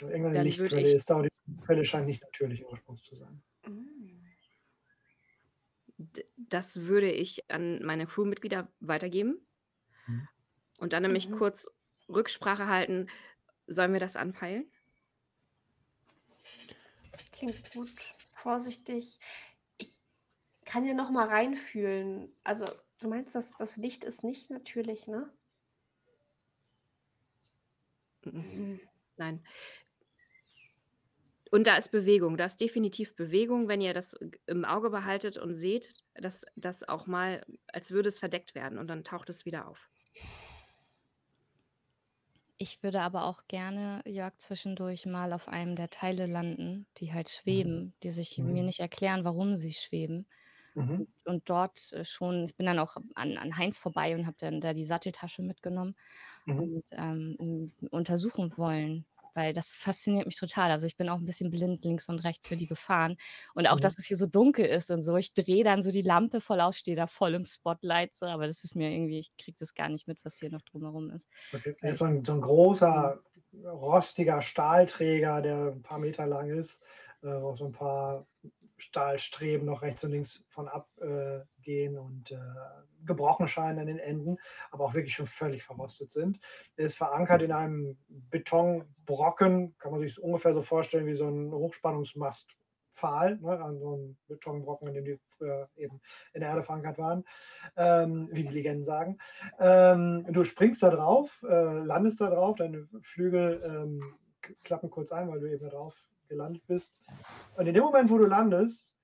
Irgendeine Dann Lichtquelle ich ist da und die Quelle scheint nicht natürlichen Ursprungs zu sein. D das würde ich an meine Crewmitglieder weitergeben. Mhm. Und dann nämlich Mhm. kurz Rücksprache halten: „Sollen wir das anpeilen?“ Klingt gut. Vorsichtig. Ich kann ja noch mal reinfühlen. Also, du meinst, das das Licht ist nicht natürlich, ne? M-m. Mhm. Nein. Und da ist Bewegung. Da ist definitiv Bewegung, wenn ihr das im Auge behaltet und seht, dass das auch mal als würde es verdeckt werden und dann taucht es wieder auf. Ich würde aber auch gerne, Jörg, zwischendurch mal auf einem der Teile landen, die halt Mhm. schweben, die sich mir Mhm. nicht erklären, warum sie schweben. Mhm. Und dort, äh, schon ich bin dann auch an an Heinz vorbei und habe dann da die Satteltasche mitgenommen Mhm. und, ähm, hm, untersuchen wollen, weil das fasziniert mich total. Also, ich bin auch 'n bisschen blind links und rechts für die <laughs> Gefahren. Und auch, Mhm. dass es hier so dunkel ist und so. Ich drehe dann so die Lampe voll aus, stehe da voll im Spotlight so, aber das ist mir irgendwie ich kriege das gar nicht mit, was hier noch drumherum ist, weil ist so ich 'n so 'n mhm. großer, rostiger Stahlträger, der 'n paar Meter lang ist, äh, wo so 'n paar Stahlstreben noch rechts und links von ab äh, und, äh, gebrochen scheinen an den Enden, aber auch wirklich schon völlig verrostet sind. Der ist verankert in einem Betonbrocken, kann man sich ungefähr so vorstellen wie so 'n Hochspannungsmastpfahl, ne, an so 'n Betonbrocken, in dem die früher eben in der Erde verankert waren, ähm, wie die Legenden sagen. Ähm, du springst da drauf, äh, landest da drauf, deine Flügel, ähm, klappen kurz ein, weil du eben da drauf gelandet bist. Und in dem Moment, wo du landest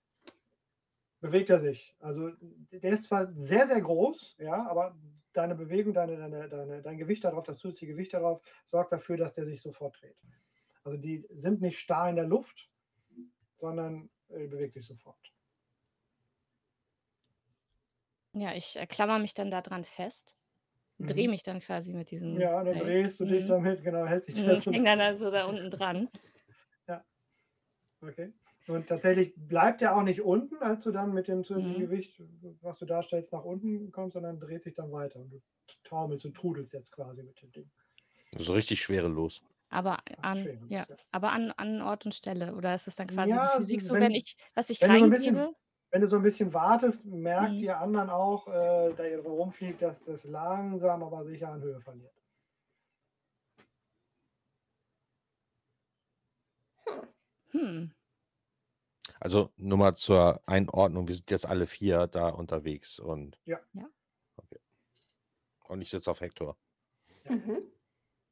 bewegt er sich. Also, der ist zwar sehr, sehr groß, ja, aber deine Bewegung, deine deine deine dein Gewicht da drauf, das zusätzliche Gewicht da drauf, sorgt dafür, dass der sich sofort dreht. Also, die sind nicht starr in der Luft, sondern, äh, bewegt sich sofort. Ja, ich, äh, klammer mich dann da dran fest, drehe Mhm. mich dann quasi mit diesem Ja, dann drehst du dich Mhm. damit, genau, hältst dich Mhm, da ich hänge dann dran. da so da unten dran. Okay. Und tatsächlich bleibt der auch nicht unten, als du dann mit dem zusätzlichen Mhm. Gewicht, was du darstellst, nach unten kommst, sondern dreht sich dann weiter und du taumelst und trudelst jetzt quasi mit dem Ding. So richtig schwerelos. Aber an schwerelos, ja, ja. aber an an Ort und Stelle oder ist es dann quasi die Ja, Physik s so, wenn wenn ich was ich wenn du so reingebe wenn du so 'n bisschen wartest, merkt Mhm. die anderen auch, äh, da ihr rumfliegt, dass das langsam, aber sicher an Höhe verliert. Hm. Also, nur mal zur Einordnung, wir sind jetzt alle 4 da unterwegs und Ja. Ja. Okay. Und ich sitze auf Hector. Ja. Mhm.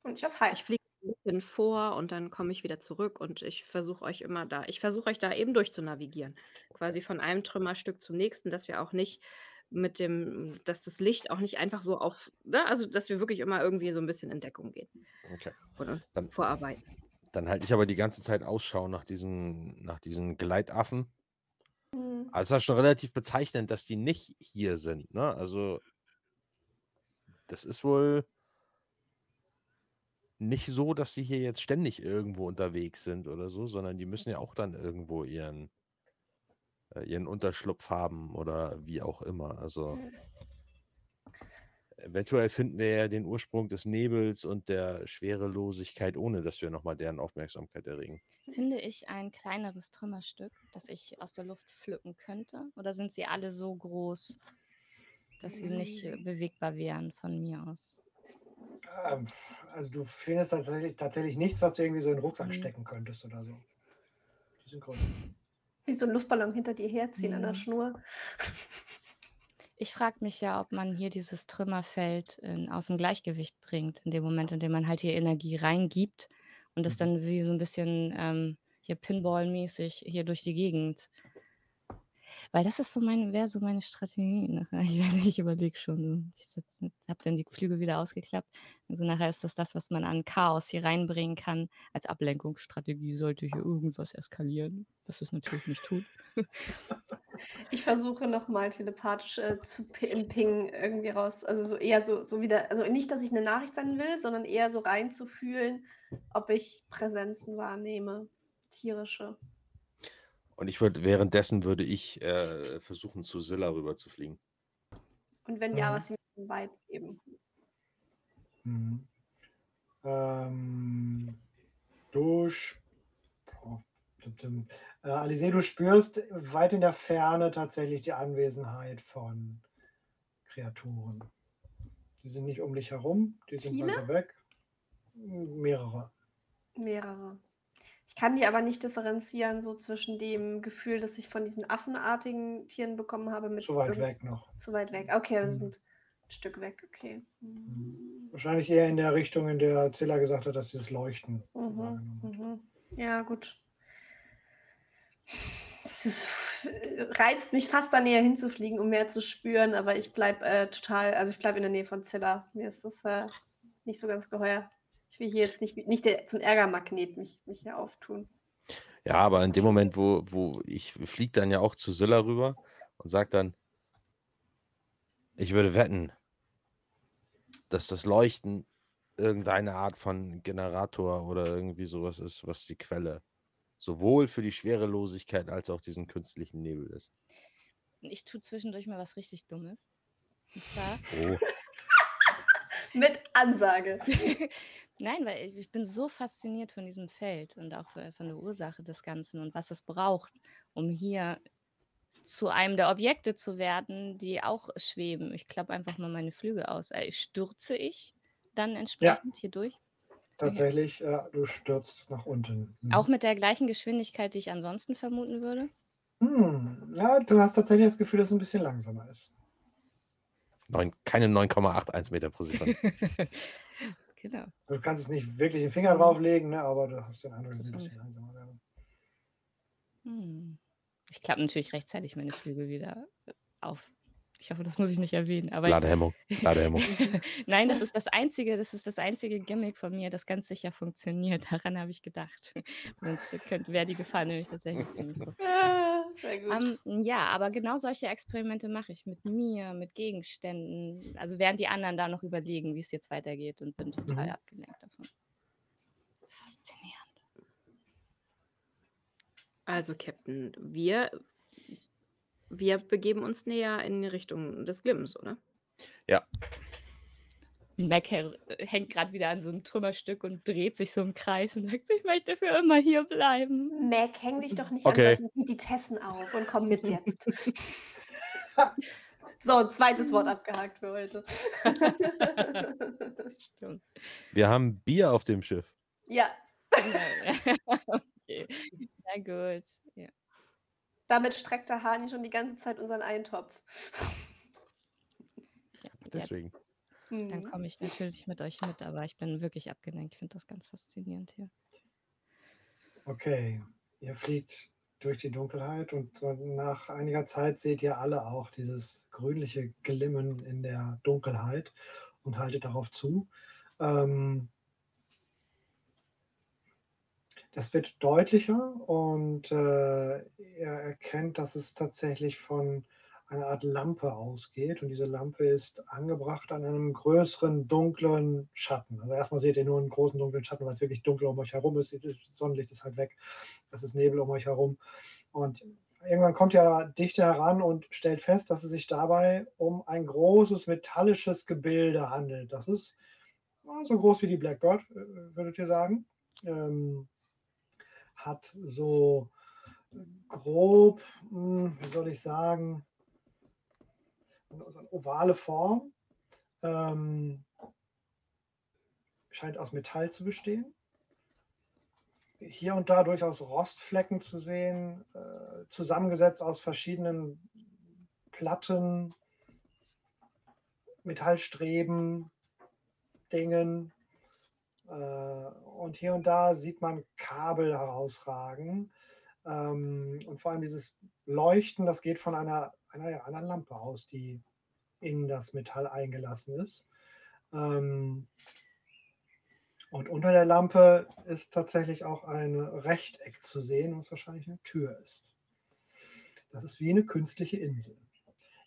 Und ich auf Ich Heinz. fliege 'n bisschen vor und dann komme ich wieder zurück und ich versuche euch immer da ich versuche euch da eben durchzunavigieren. Quasi von einem Trümmerstück zum nächsten, dass wir auch nicht mit dem dass das Licht auch nicht einfach so auf ne, also, dass wir wirklich immer irgendwie so 'n bisschen in Deckung gehen Okay. und uns Dann vorarbeiten. Dann halte ich aber die ganze Zeit Ausschau nach diesen nach diesen Gleitaffen Mhm. Also, es ist schon relativ bezeichnend, dass die nicht hier sind, ne? Also das ist wohl nicht so, dass die hier jetzt ständig irgendwo unterwegs sind oder so, sondern die müssen ja auch dann irgendwo ihren äh, ihren Unterschlupf haben oder wie auch immer. Also. Eventuell finden wir ja den Ursprung des Nebels und der Schwerelosigkeit, ohne dass wir noch mal deren Aufmerksamkeit erregen. Finde ich ein kleineres Trümmerstück, das ich aus der Luft pflücken könnte? Oder sind sie alle so groß, dass sie nicht äh, bewegbar wären von mir aus? Ähm, also du findest tatsächlich, tatsächlich nichts, was du irgendwie so in den Rucksack Mhm. stecken könntest oder so. Die sind größer. Wie so ein Luftballon hinter dir herziehen an der Mhm. Schnur. Ich frage mich ja, ob man hier dieses Trümmerfeld in, aus dem Gleichgewicht bringt, in dem Moment, in dem man halt hier Energie reingibt und das Mhm. dann wie so ein bisschen ähm, hier Pinball-mäßig hier durch die Gegend. Weil das ist so mein, wäre so meine Strategie. Nachher. Ich weiß nicht, ich überlege schon. Ich habe dann die Flügel wieder ausgeklappt. Also nachher ist das das, was man an Chaos hier reinbringen kann. Als Ablenkungsstrategie sollte hier irgendwas eskalieren, was es natürlich nicht tut. Ich versuche nochmal telepathisch äh, zu im irgendwie raus. Also so eher so, so wieder, also nicht, dass ich eine Nachricht senden will, sondern eher so reinzufühlen, ob ich Präsenzen wahrnehme. Tierische. Und ich würde währenddessen würde ich äh, versuchen, zu Silla rüber zu fliegen. Und wenn ja, Mhm. was sie mir einen Vibe geben. Mhm. Ähm, du, sp- oh, äh, Alice, du spürst weit in der Ferne tatsächlich die Anwesenheit von Kreaturen. Die sind nicht um dich herum, die sind Viele? weiter weg. Mehrere. Mehrere. Ich kann die aber nicht differenzieren, so zwischen dem Gefühl, das ich von diesen affenartigen Tieren bekommen habe, mit Zu weit weg noch. Zu weit weg. Okay, wir Mhm. sind ein Stück weg. Okay. Mhm. Wahrscheinlich eher in der Richtung, in der Zilla gesagt hat, dass sie das Leuchten Mhm. Mhm. Ja, gut. Es ist, reizt mich fast da näher hinzufliegen, um mehr zu spüren, aber ich bleibe äh, total, also ich bleibe in der Nähe von Zilla. Mir ist das äh, nicht so ganz geheuer. Ich will hier jetzt nicht, nicht der, zum Ärgermagnet mich, mich hier auftun. Ja, aber in dem Moment, wo, wo ich fliege dann ja auch zu Silla rüber und sage dann, ich würde wetten, dass das Leuchten irgendeine Art von Generator oder irgendwie sowas ist, was die Quelle sowohl für die Schwerelosigkeit als auch diesen künstlichen Nebel ist. Ich tue zwischendurch mal was richtig Dummes. Und zwar, Oh, Mit Ansage. <laughs> nein, weil ich, ich bin so fasziniert von diesem Feld und auch äh, von der Ursache des Ganzen und was es braucht, um hier zu einem der Objekte zu werden, die auch schweben. Ich klappe einfach mal meine Flügel aus. Äh, stürze ich dann entsprechend hier durch? Tatsächlich, ja, du stürzt nach unten. Mhm. Auch mit der gleichen Geschwindigkeit, die ich ansonsten vermuten würde? Hm. Ja, du hast tatsächlich das Gefühl, dass es ein bisschen langsamer ist. Neun, keine 9,81 Meter pro Sekunde. <laughs> genau. Du kannst es nicht wirklich den Finger drauflegen, ne, aber du hast den Eindruck, dass ein bisschen langsamer wäre. Hm. Ich klappe natürlich rechtzeitig meine Flügel wieder auf. Ich hoffe, das muss ich nicht erwähnen. Aber Ladehemmung, Ladehemmung. <laughs> Nein, das ist das einzige, das ist das einzige Gimmick von mir, das ganz sicher funktioniert. Daran habe ich gedacht. <laughs> Sonst könnte- wäre die Gefahr nämlich tatsächlich ziemlich groß. Sehr gut. Ähm, ja, aber genau solche Experimente mache ich mit mir, mit Gegenständen. Also während die anderen da noch überlegen, wie es jetzt weitergeht und bin total Mhm. abgelenkt davon. Faszinierend. Also, Captain, wir, wir begeben uns näher in die Richtung des Glimms, oder? Mac hä- hängt gerade wieder an so einem Trümmerstück und dreht sich so im Kreis und sagt, ich möchte für immer hier bleiben. Mac, häng dich doch nicht Okay. an solchen Petitessen auf und komm mit jetzt. <laughs> so, zweites Wort abgehakt für heute. <laughs> Stimmt. Wir haben Bier auf dem Schiff. ja, <laughs> okay. Na gut. Ja. damit streckt der Hani schon die ganze Zeit unseren Eintopf. Ja, Deswegen. Dann Mhm. komme ich natürlich mit euch mit, aber ich bin wirklich abgelenkt. Ich finde das ganz faszinierend hier. Okay, ihr fliegt durch die Dunkelheit und nach einiger Zeit seht ihr alle auch dieses grünliche Glimmen in der Dunkelheit und haltet darauf zu. Ähm, Das wird deutlicher und äh, er erkennt, dass es tatsächlich von einer Art Lampe ausgeht und diese Lampe ist angebracht an einem größeren dunklen Schatten. Also erstmal seht ihr nur einen großen dunklen Schatten, weil es wirklich dunkel um euch herum ist. Das Sonnenlicht ist halt weg. Es ist Nebel um euch herum. Und irgendwann kommt er dichter heran und stellt fest, dass es sich dabei um ein großes metallisches Gebilde handelt. Das ist so groß wie die Blackbird, äh, würdet ihr sagen. Ähm, hat so grob, hm, wie soll ich sagen, so eine ovale Form. Ähm, scheint aus Metall zu bestehen. Hier und da durchaus Rostflecken zu sehen, äh, zusammengesetzt aus verschiedenen Platten, Metallstreben, Dingen. Äh, und hier und da sieht man Kabel herausragen. Ähm, und vor allem dieses Leuchten, das geht von einer einer anderen Lampe aus, die in das Metall eingelassen ist. Ähm, und unter der Lampe ist tatsächlich auch ein Rechteck zu sehen, was wahrscheinlich eine Tür ist. Das ist wie eine künstliche Insel.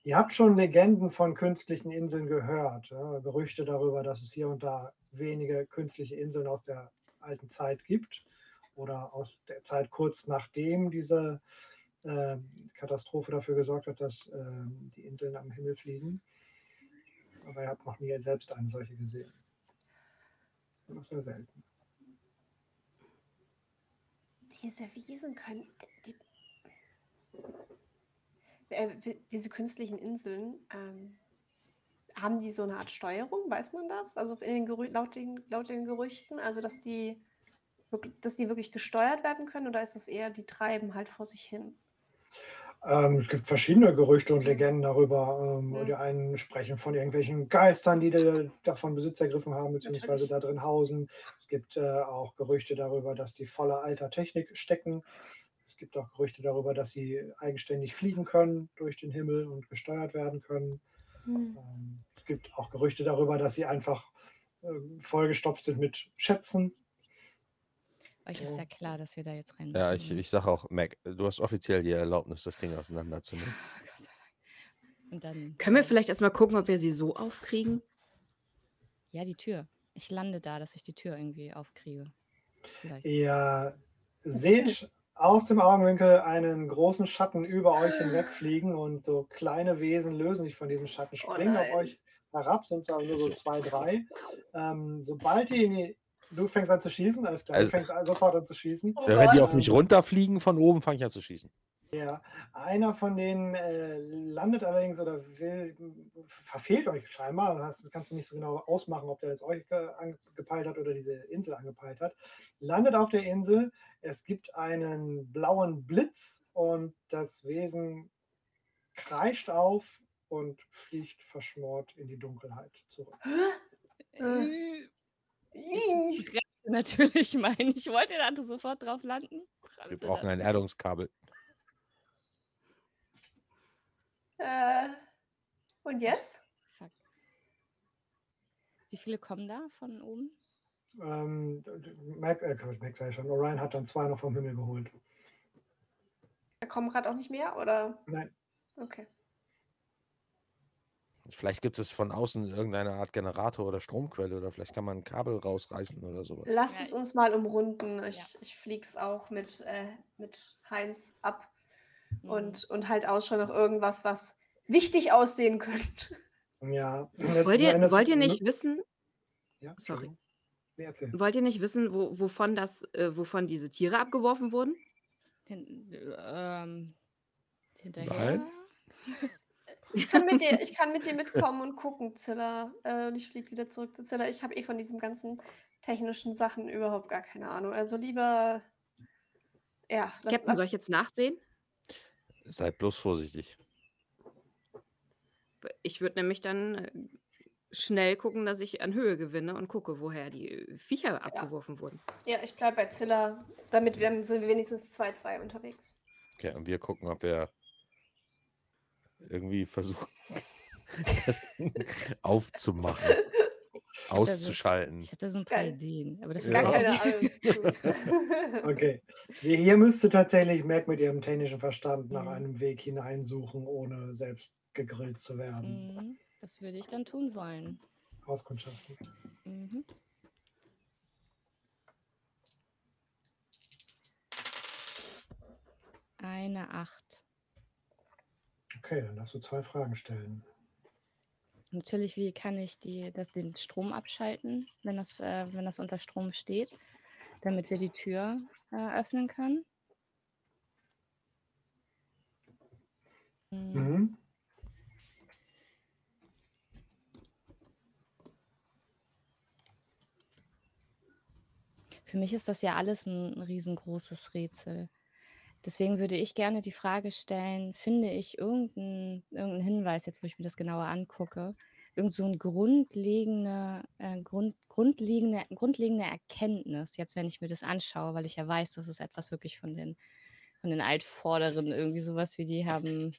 Ihr habt schon Legenden von künstlichen Inseln gehört, ja, Gerüchte darüber, dass es hier und da wenige künstliche Inseln aus der alten Zeit gibt oder aus der Zeit kurz nachdem diese äh, Katastrophe dafür gesorgt hat, dass äh, die Inseln am Himmel fliegen. Aber er hat noch nie selbst eine solche gesehen. Das sehr selten. Diese Wiesen können. Die, äh, diese künstlichen Inseln, ähm, haben die so eine Art Steuerung? Weiß man das? Also in den laut, den, laut den Gerüchten, also dass die, dass die wirklich gesteuert werden können oder ist das eher, die treiben halt vor sich hin? Ähm, es gibt verschiedene Gerüchte und Legenden darüber. Ähm, Mhm. Die einen sprechen von irgendwelchen Geistern, die de- davon Besitz ergriffen haben, beziehungsweise Natürlich. da drin hausen. Es gibt äh, auch Gerüchte darüber, dass die voller alter Technik stecken. Es gibt auch Gerüchte darüber, dass sie eigenständig fliegen können durch den Himmel und gesteuert werden können. Hm. Ähm, Es gibt auch Gerüchte darüber, dass sie einfach ähm, vollgestopft sind mit Schätzen. Euch ist ja klar, dass wir da jetzt rein Ja, müssen, ich, ne? ich sage auch, Mac, du hast offiziell die Erlaubnis, das Ding auseinanderzunehmen. <laughs> Und dann, Können wir ja. vielleicht erstmal gucken, ob wir sie so aufkriegen? Ja, die Tür. Ich lande da, dass ich die Tür irgendwie aufkriege. Vielleicht. Ihr seht aus dem Augenwinkel einen großen Schatten über euch hinwegfliegen und so kleine Wesen lösen sich von diesem Schatten, Oh springen auf nein. euch herab, sind also nur so zwei, drei. Ähm, sobald ihr in die, du fängst an zu schießen, alles klar, Also- du fängst an, sofort an zu schießen. Oh Ja, wenn die auf mich runterfliegen von oben, fange ich an zu schießen. Ja, einer von denen äh, landet allerdings oder will, verfehlt euch scheinbar. Das kannst du nicht so genau ausmachen, ob der jetzt euch ge angepeilt hat oder diese Insel angepeilt hat. Landet auf der Insel. Es gibt einen blauen Blitz und das Wesen kreischt auf und fliegt verschmort in die Dunkelheit zurück. Äh, Ih. Ich natürlich mein. Ich wollte da sofort drauf landen. Wir Bremse brauchen dann. ein Erdungskabel. Äh, und jetzt? Fuck. Wie viele kommen da von oben? Ähm, Mac, äh, Mac ich schon, Orion hat dann zwei noch vom Himmel geholt. Da kommen gerade auch nicht mehr, oder? Nein. Okay. Vielleicht gibt es von außen irgendeine Art Generator oder Stromquelle oder vielleicht kann man ein Kabel rausreißen oder sowas. Lasst es uns mal umrunden. Ich, Ja. ich flieg's auch mit, äh, mit Heinz ab Mhm. und, und halt Ausschau nach irgendwas, was wichtig aussehen <laughs> könnte. Ja. Wollt ihr, wollt ihr nicht wissen, Ja, Sorry. Nee, wollt ihr nicht wissen, wo, wovon das, äh, wovon diese Tiere abgeworfen wurden? Hin, ähm, hinterher. Nein. Ich kann mit dir, ich <laughs> kann mit dir mitkommen und gucken, Zilla. Äh, und ich fliege wieder zurück zu Zilla. Ich habe eh von diesen ganzen technischen Sachen überhaupt gar keine Ahnung. Also lieber. Ja, lass, Captain, lass, soll ich jetzt nachsehen? Seid bloß vorsichtig. Ich würde nämlich dann äh, schnell gucken, dass ich an Höhe gewinne und gucke, woher die äh, Viecher abgeworfen wurden. ja, ich bleibe bei Zilla. Damit wir- sind wir wenigstens 2-2 unterwegs. Okay, und wir gucken, ob wir irgendwie versuchen, <laughs> das Ding aufzumachen. Ich habe da so auszuschalten. ich habe da so ein paar. Ideen, aber dafür Gar Ja. brauche keine Ahnung. <laughs> Okay. Hier hier müsste tatsächlich Mac mit ihrem technischen Verstand nach Mhm. einem Weg hineinsuchen, ohne selbst gegrillt zu werden. Mhm, das würde ich dann tun wollen. Auskundschaften. Mhm. Eine Acht. Okay, dann darfst du zwei Fragen stellen. Natürlich, wie kann ich die, das, den Strom abschalten, wenn das, äh, wenn das unter Strom steht, damit wir die Tür äh, öffnen können? Mhm. Mhm. Für mich ist das ja alles ein riesengroßes Rätsel. Deswegen würde ich gerne die Frage stellen, finde ich irgendeinen irgendeinen Hinweis, jetzt wo ich mir das genauer angucke, irgend so eine grundlegende, äh, Grund, grundlegende, grundlegende Erkenntnis, jetzt wenn ich mir das anschaue, weil ich ja weiß, das ist etwas wirklich von den, von den Altvorderen, irgendwie sowas wie die haben,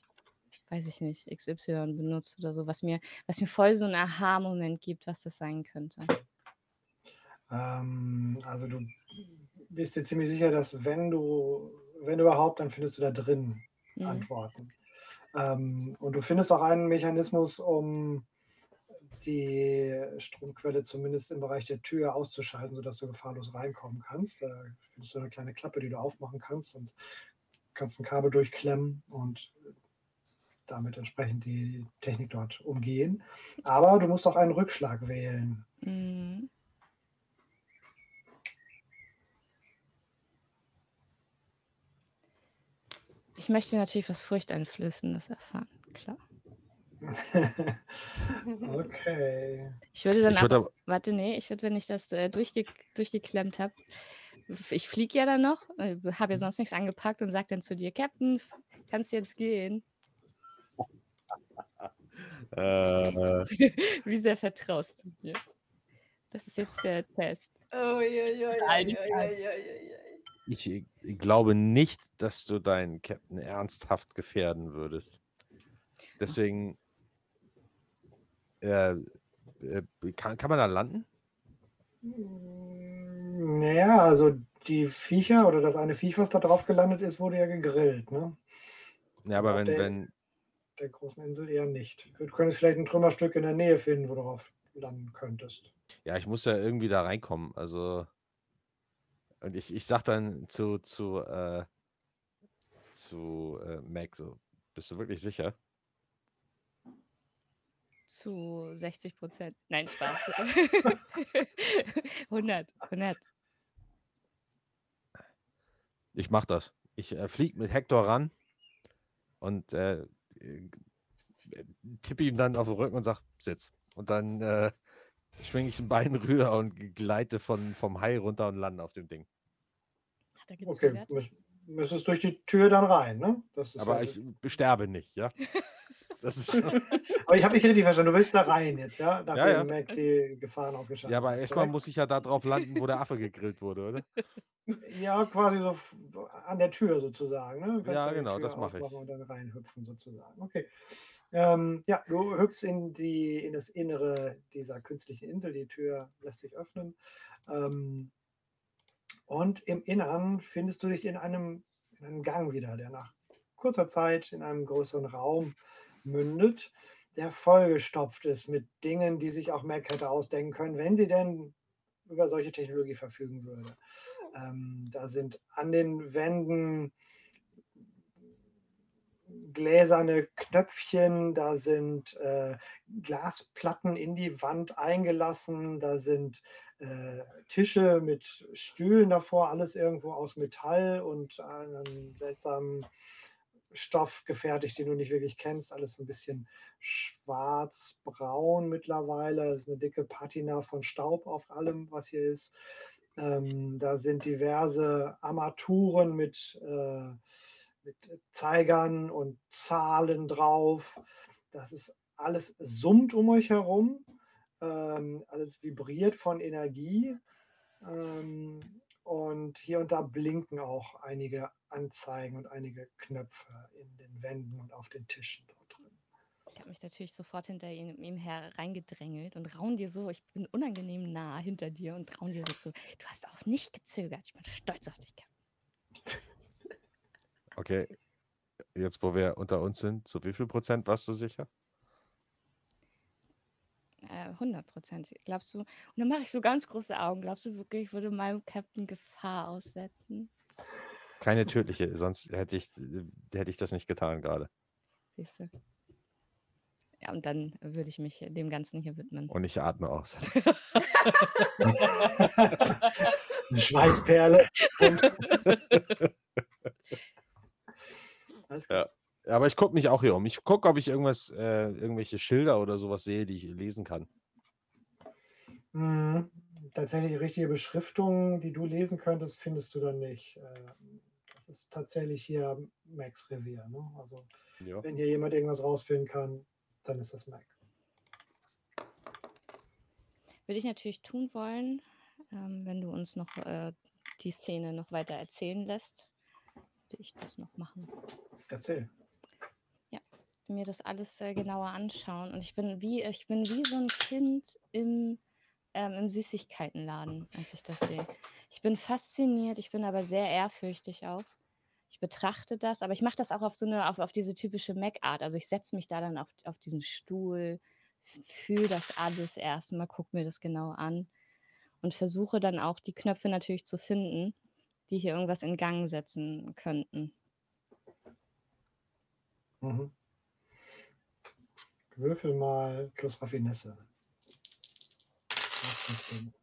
weiß ich nicht, XY benutzt oder so, was mir, was mir voll so einen Aha-Moment gibt, was das sein könnte. Ähm, also du bist dir ziemlich sicher, dass wenn du, wenn überhaupt, dann findest du da drin Mhm. Antworten. Ähm, und du findest auch einen Mechanismus, um die Stromquelle zumindest im Bereich der Tür auszuschalten, sodass du gefahrlos reinkommen kannst. Da findest du eine kleine Klappe, die du aufmachen kannst und kannst ein Kabel durchklemmen und damit entsprechend die Technik dort umgehen. Aber du musst auch einen Rückschlag wählen. Mhm. Ich möchte natürlich was Furchteinflößendes erfahren, klar. okay. Ich würde dann Ich würde aber, aber, warte, nee, ich würde, wenn ich das äh, durchge durchgeklemmt habe, ich fliege ja dann noch, äh, habe ja sonst nichts angepackt und sage dann zu dir, Captain, kannst jetzt gehen. äh, Wie sehr vertraust du mir? Das ist jetzt der Test. Oh, je, je, je, ich je. ich äh, glaube nicht, dass du deinen Captain ernsthaft gefährden würdest. Deswegen äh, äh, kann, kann man da landen? Naja, also die Viecher oder das eine Viech, was da drauf gelandet ist, wurde ja gegrillt. Ne? Ja, aber auf wenn, der- wenn, Der großen Insel eher nicht. Du könntest vielleicht ein Trümmerstück in der Nähe finden, wo du drauf landen könntest. ja, ich muss ja irgendwie da reinkommen. Also, und ich, ich sag dann zu, zu, äh, zu äh, Mac so, bist du wirklich sicher? Zu 60 Prozent. Nein, Spaß. <laughs> 100, 100. Ich mach das. Ich äh, flieg mit Hector ran und äh, äh, tippe ihm dann auf den Rücken und sag, sitz. Und dann äh, schwinge ich ein Bein rüber und gleite von, vom Hai runter und lande auf dem Ding. Hat er Okay, müsstest durch die Tür dann rein, ne? Das ist Aber ja, ich sterbe nicht, ja? <laughs> Das ist <laughs> schon, aber ich habe nicht richtig verstanden. Du willst da rein jetzt, ja? Nachdem ja. Mac die Gefahren ausgeschaltet ja, aber erstmal muss ich ja da drauf landen, wo der Affe gegrillt wurde, oder? <laughs> Ja, quasi so an der Tür sozusagen. Ne? Ja, genau, das mache ich. Und dann reinhüpfen sozusagen. Okay. Ähm, ja, du hüpfst in, die, in das Innere dieser künstlichen Insel. Die Tür lässt sich öffnen. Ähm, und im Innern findest du dich in einem, in einem Gang wieder, der nach kurzer Zeit in einem größeren Raum mündet, der vollgestopft ist mit Dingen, die sich auch Mac hätte ausdenken können, wenn sie denn über solche Technologie verfügen würde. Ähm, da sind an den Wänden gläserne Knöpfchen, da sind äh, Glasplatten in die Wand eingelassen, da sind äh, Tische mit Stühlen davor, alles irgendwo aus Metall und einem seltsamen Stoff gefertigt, den du nicht wirklich kennst, alles ein bisschen schwarz-braun mittlerweile, es ist eine dicke Patina von Staub auf allem, was hier ist. Ähm, da sind diverse Armaturen mit, äh, mit Zeigern und Zahlen drauf. Das ist alles summt um euch herum. Ähm, alles vibriert von Energie. Ähm, und hier und da blinken auch einige Anzeigen und einige Knöpfe in den Wänden und auf den Tischen dort drin. Ich habe mich natürlich sofort hinter ihm, ihm hereingedrängelt und raun dir so, ich bin unangenehm nah hinter dir und raun dir so zu. Du hast auch nicht gezögert. Ich bin stolz auf dich. Captain. <laughs> Okay, jetzt wo wir unter uns sind, zu wie viel Prozent warst du sicher? Äh, 100 Prozent. Glaubst du? Und dann mache ich so ganz große Augen. Glaubst du wirklich, ich würde meinem Captain Gefahr aussetzen? Keine tödliche, sonst hätte ich, hätte ich das nicht getan gerade. Siehst du? Ja, und dann würde ich mich dem Ganzen hier widmen. Und ich atme aus. <laughs> Eine Schweißperle. Ja. Aber ich gucke mich auch hier um. Ich gucke, ob ich irgendwas, äh, irgendwelche Schilder oder sowas sehe, die ich lesen kann. Mhm. Tatsächlich richtige Beschriftungen, die du lesen könntest, findest du dann nicht. Äh, Das ist tatsächlich hier Max Revier. Ne? Also Ja. wenn hier jemand irgendwas rausfinden kann, dann ist das Mac. Würde ich natürlich tun wollen, ähm, wenn du uns noch äh, die Szene noch weiter erzählen lässt, würde ich das noch machen. Erzähl. Mir das alles äh, genauer anschauen. Und ich bin wie, ich bin wie so ein Kind im, ähm, im Süßigkeitenladen, als ich das sehe. Ich bin fasziniert, ich bin aber sehr ehrfürchtig auch. Ich betrachte das, aber ich mache das auch auf so eine, auf, auf diese typische Mac-Art. Also ich setze mich da dann auf, auf diesen Stuhl, fühle das alles erstmal, gucke mir das genau an und versuche dann auch die Knöpfe natürlich zu finden, die hier irgendwas in Gang setzen könnten. Mhm. Würfel mal plus Raffinesse. Macht nicht Sinn.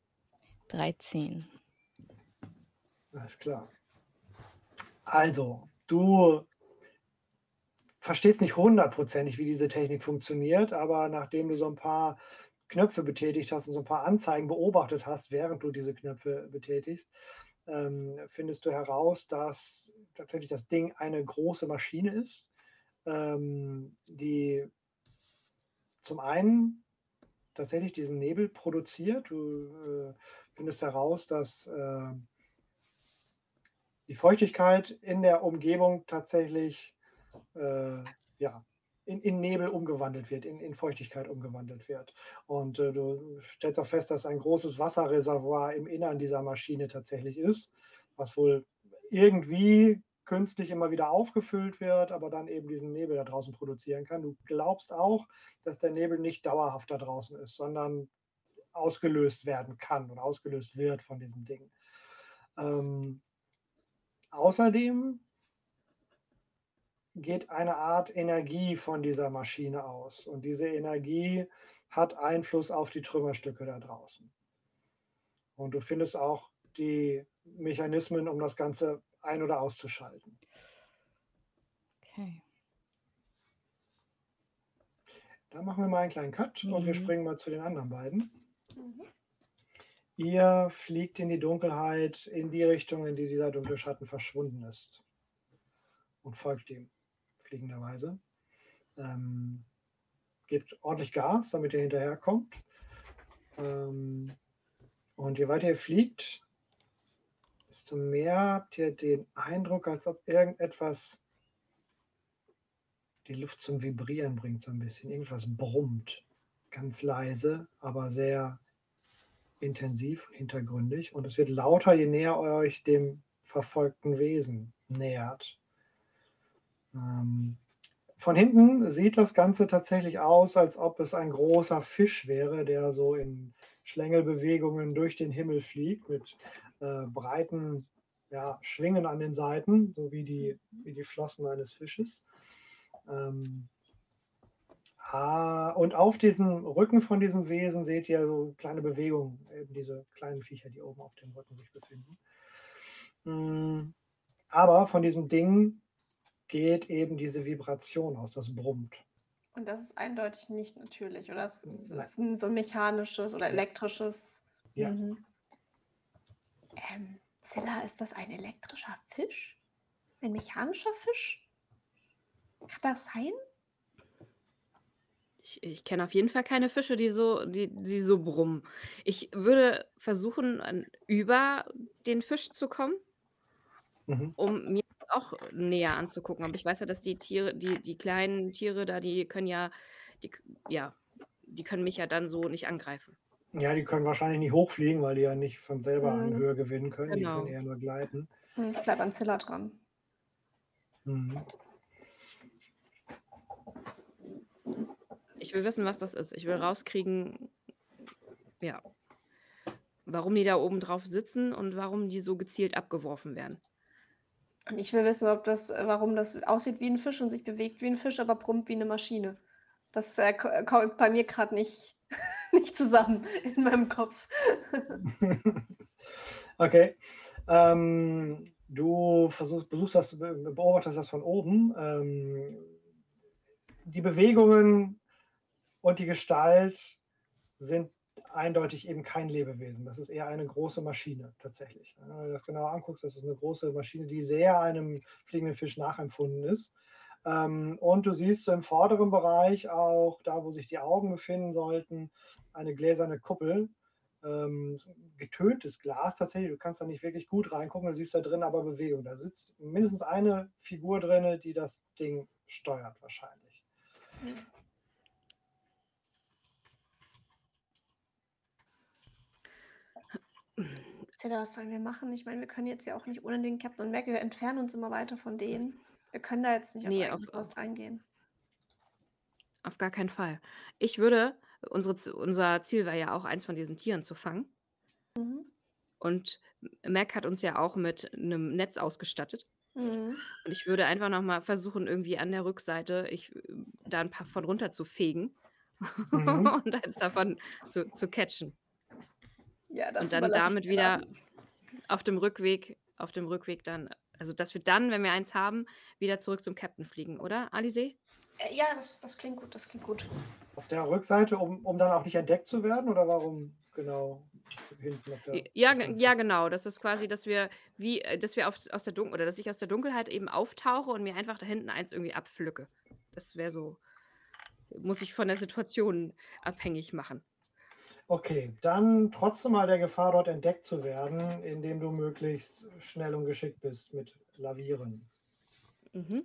13. Alles klar. Also, du verstehst nicht hundertprozentig, wie diese Technik funktioniert, aber nachdem du so ein paar Knöpfe betätigt hast und so ein paar Anzeigen beobachtet hast, während du diese Knöpfe betätigst, ähm, findest du heraus, dass tatsächlich das Ding eine große Maschine ist, ähm, die zum einen tatsächlich diesen Nebel produziert. Du äh, findest heraus, dass äh, die Feuchtigkeit in der Umgebung tatsächlich äh, ja, in, in Nebel umgewandelt wird, in, in Feuchtigkeit umgewandelt wird. Und äh, du stellst auch fest, dass ein großes Wasserreservoir im Innern dieser Maschine tatsächlich ist, was wohl irgendwie künstlich immer wieder aufgefüllt wird, aber dann eben diesen Nebel da draußen produzieren kann. Du glaubst auch, dass der Nebel nicht dauerhaft da draußen ist, sondern ausgelöst werden kann und ausgelöst wird von diesem Ding. Ähm, außerdem geht eine Art Energie von dieser Maschine aus und diese Energie hat Einfluss auf die Trümmerstücke da draußen. Und du findest auch die Mechanismen, um das Ganze ein- oder auszuschalten. Okay. Da machen wir mal einen kleinen Cut und wir Mhm. springen mal zu den anderen beiden. Mhm. Ihr fliegt in die Dunkelheit in die Richtung, in die dieser dunkle Schatten verschwunden ist. Und folgt ihm fliegenderweise. Ähm, gebt ordentlich Gas, damit ihr hinterherkommt. Ähm, und je weiter ihr fliegt, desto mehr habt ihr den Eindruck, als ob irgendetwas die Luft zum Vibrieren bringt, so ein bisschen. Irgendwas brummt. Ganz leise, aber sehr intensiv hintergründig. Und es wird lauter, je näher ihr euch dem verfolgten Wesen nähert. Ähm, von hinten sieht das Ganze tatsächlich aus, als ob es ein großer Fisch wäre, der so in Schlängelbewegungen durch den Himmel fliegt, mit äh, breiten ja, Schwingen an den Seiten, so wie die, wie die Flossen eines Fisches. Ähm, ah, und auf diesem Rücken von diesem Wesen seht ihr so kleine Bewegungen, eben diese kleinen Viecher, die oben auf dem Rücken sich befinden. Mm, Aber von diesem Ding geht eben diese Vibration aus, das brummt. Und das ist eindeutig nicht natürlich, oder? Es Nein. ist ein so mechanisches oder elektrisches. Ja. Mhm. Ähm, Zilla, ist das ein elektrischer Fisch? Ein mechanischer Fisch? Kann das sein? Ich, ich kenne auf jeden Fall keine Fische, die so, die, die so brummen. Ich würde versuchen, an- über den Fisch zu kommen, Mhm. um mir auch näher anzugucken. Aber ich weiß ja, dass die Tiere, die, die kleinen Tiere da, die können ja die, ja, die können mich ja dann so nicht angreifen. Ja, die können wahrscheinlich nicht hochfliegen, weil die ja nicht von selber an Mhm. Höhe gewinnen können. Die Genau. können eher nur gleiten. Hm, Ich bleib an Zilla dran. Mhm. Ich will wissen, was das ist. Ich will rauskriegen, ja, warum die da oben drauf sitzen und warum die so gezielt abgeworfen werden. Und ich will wissen, ob das, äh, warum das aussieht wie ein Fisch und sich bewegt wie ein Fisch, aber brummt wie eine Maschine. Das äh, ko- kommt bei mir gerade nicht, <laughs> <laughs> nicht zusammen in meinem Kopf. <laughs> Okay. Ähm, du versuchst, besuchst das, be- beobachtest das von oben. Ähm, die Bewegungen und die Gestalt sind eindeutig eben kein Lebewesen. Das ist eher eine große Maschine tatsächlich. Wenn du das genauer anguckst, das ist eine große Maschine, die sehr einem fliegenden Fisch nachempfunden ist. Ähm, und du siehst im vorderen Bereich auch, da wo sich die Augen befinden sollten, eine gläserne Kuppel, ähm, getöntes Glas tatsächlich. Du kannst da nicht wirklich gut reingucken, du siehst da drin aber Bewegung. Da sitzt mindestens eine Figur drin, die das Ding steuert wahrscheinlich. Zilla, was sollen wir machen? Ich meine, wir können jetzt ja auch nicht ohne den Captain weg. Wir entfernen uns immer weiter von denen. Wir können da jetzt nicht Nee, auf eigene auf- Faust reingehen. Auf gar keinen Fall. Ich würde, unsere, Z- unser Ziel war ja auch, eins von diesen Tieren zu fangen. Mhm. Und Mac hat uns ja auch mit einem Netz ausgestattet. Mhm. Und ich würde einfach noch mal versuchen, irgendwie an der Rückseite ich, da ein paar von runter zu fegen Mhm. <laughs> und eins davon zu, zu catchen. Ja, das und dann überlasse ich damit dir wieder dann. auf dem Rückweg, auf dem Rückweg dann, also dass wir dann, wenn wir eins haben, wieder zurück zum Captain fliegen, oder, Alizé? Äh, Ja, das, das klingt gut, das klingt gut. Auf der Rückseite, um, um dann auch nicht entdeckt zu werden? Oder warum genau hinten auf der Ja, der ja, genau. Das ist quasi, dass wir wie, äh, dass wir auf, aus der Dunkel oder dass ich aus der Dunkelheit eben auftauche und mir einfach da hinten eins irgendwie abpflücke. Das wäre so, muss ich von der Situation abhängig machen. Okay, dann trotzdem mal der Gefahr, dort entdeckt zu werden, indem du möglichst schnell und geschickt bist mit Lavieren. Mhm.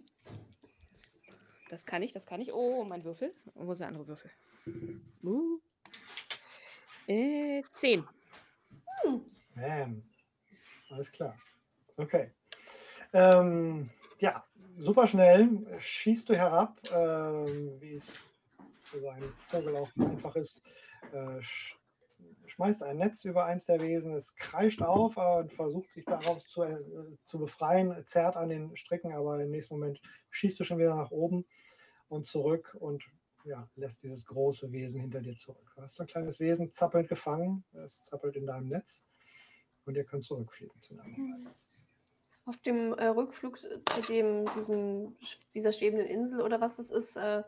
Das kann ich, das kann ich. Oh, mein Würfel. Wo ist der andere Würfel? Uh. Äh, zehn. Bam. Alles klar. Okay. Ähm, ja, super schnell schießt du herab, ähm, wie es für so einen Vogel auch einfach ist. Äh, sch schmeißt ein Netz über eins der Wesen, es kreischt auf äh, und versucht sich daraus zu, äh, zu befreien, zerrt an den Stricken, aber im nächsten Moment schießt du schon wieder nach oben und zurück und ja, lässt dieses große Wesen hinter dir zurück. Du hast so ein kleines Wesen zappelnd gefangen, es zappelt in deinem Netz und ihr könnt zurückfliegen zueinander. Auf dem äh, Rückflug zu dem, diesem, dieser schwebenden Insel oder was das ist, äh,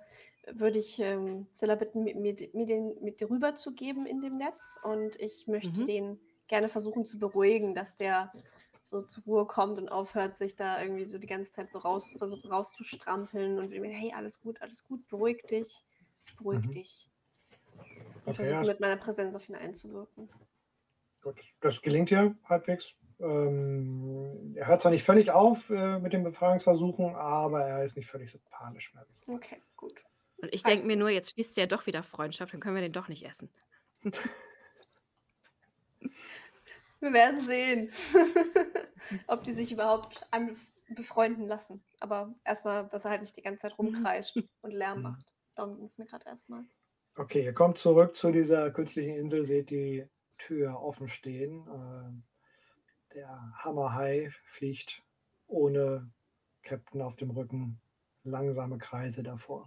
würde ich ähm, Zilla bitten, mir, mir, den mit dir rüber zu geben in dem Netz. Und ich möchte Mhm. den gerne versuchen zu beruhigen, dass der so zur Ruhe kommt und aufhört, sich da irgendwie so die ganze Zeit so raus, versuchen rauszustrampeln und mir, hey, alles gut, alles gut, beruhig dich, beruhig Mhm. dich. Und Okay, versuche ja, mit meiner Präsenz auf ihn einzuwirken. Gut, das gelingt ja halbwegs. Ähm, er hört zwar nicht völlig auf äh, mit den Befreiungsversuchen, aber er ist nicht völlig so panisch mehr. Okay, gut. Und ich Alles denke mir nur, jetzt schließt sie ja doch wieder Freundschaft, dann können wir den doch nicht essen. <laughs> Wir werden sehen, <laughs> ob die sich überhaupt befreunden lassen. Aber erstmal, dass er halt nicht die ganze Zeit rumkreischt <laughs> und Lärm Mhm. macht. Darum ging es mir gerade erstmal. Okay, ihr kommt zurück zu dieser künstlichen Insel, seht die Tür offen stehen. Ähm, der Hammerhai fliegt ohne Captain auf dem Rücken langsame Kreise davor.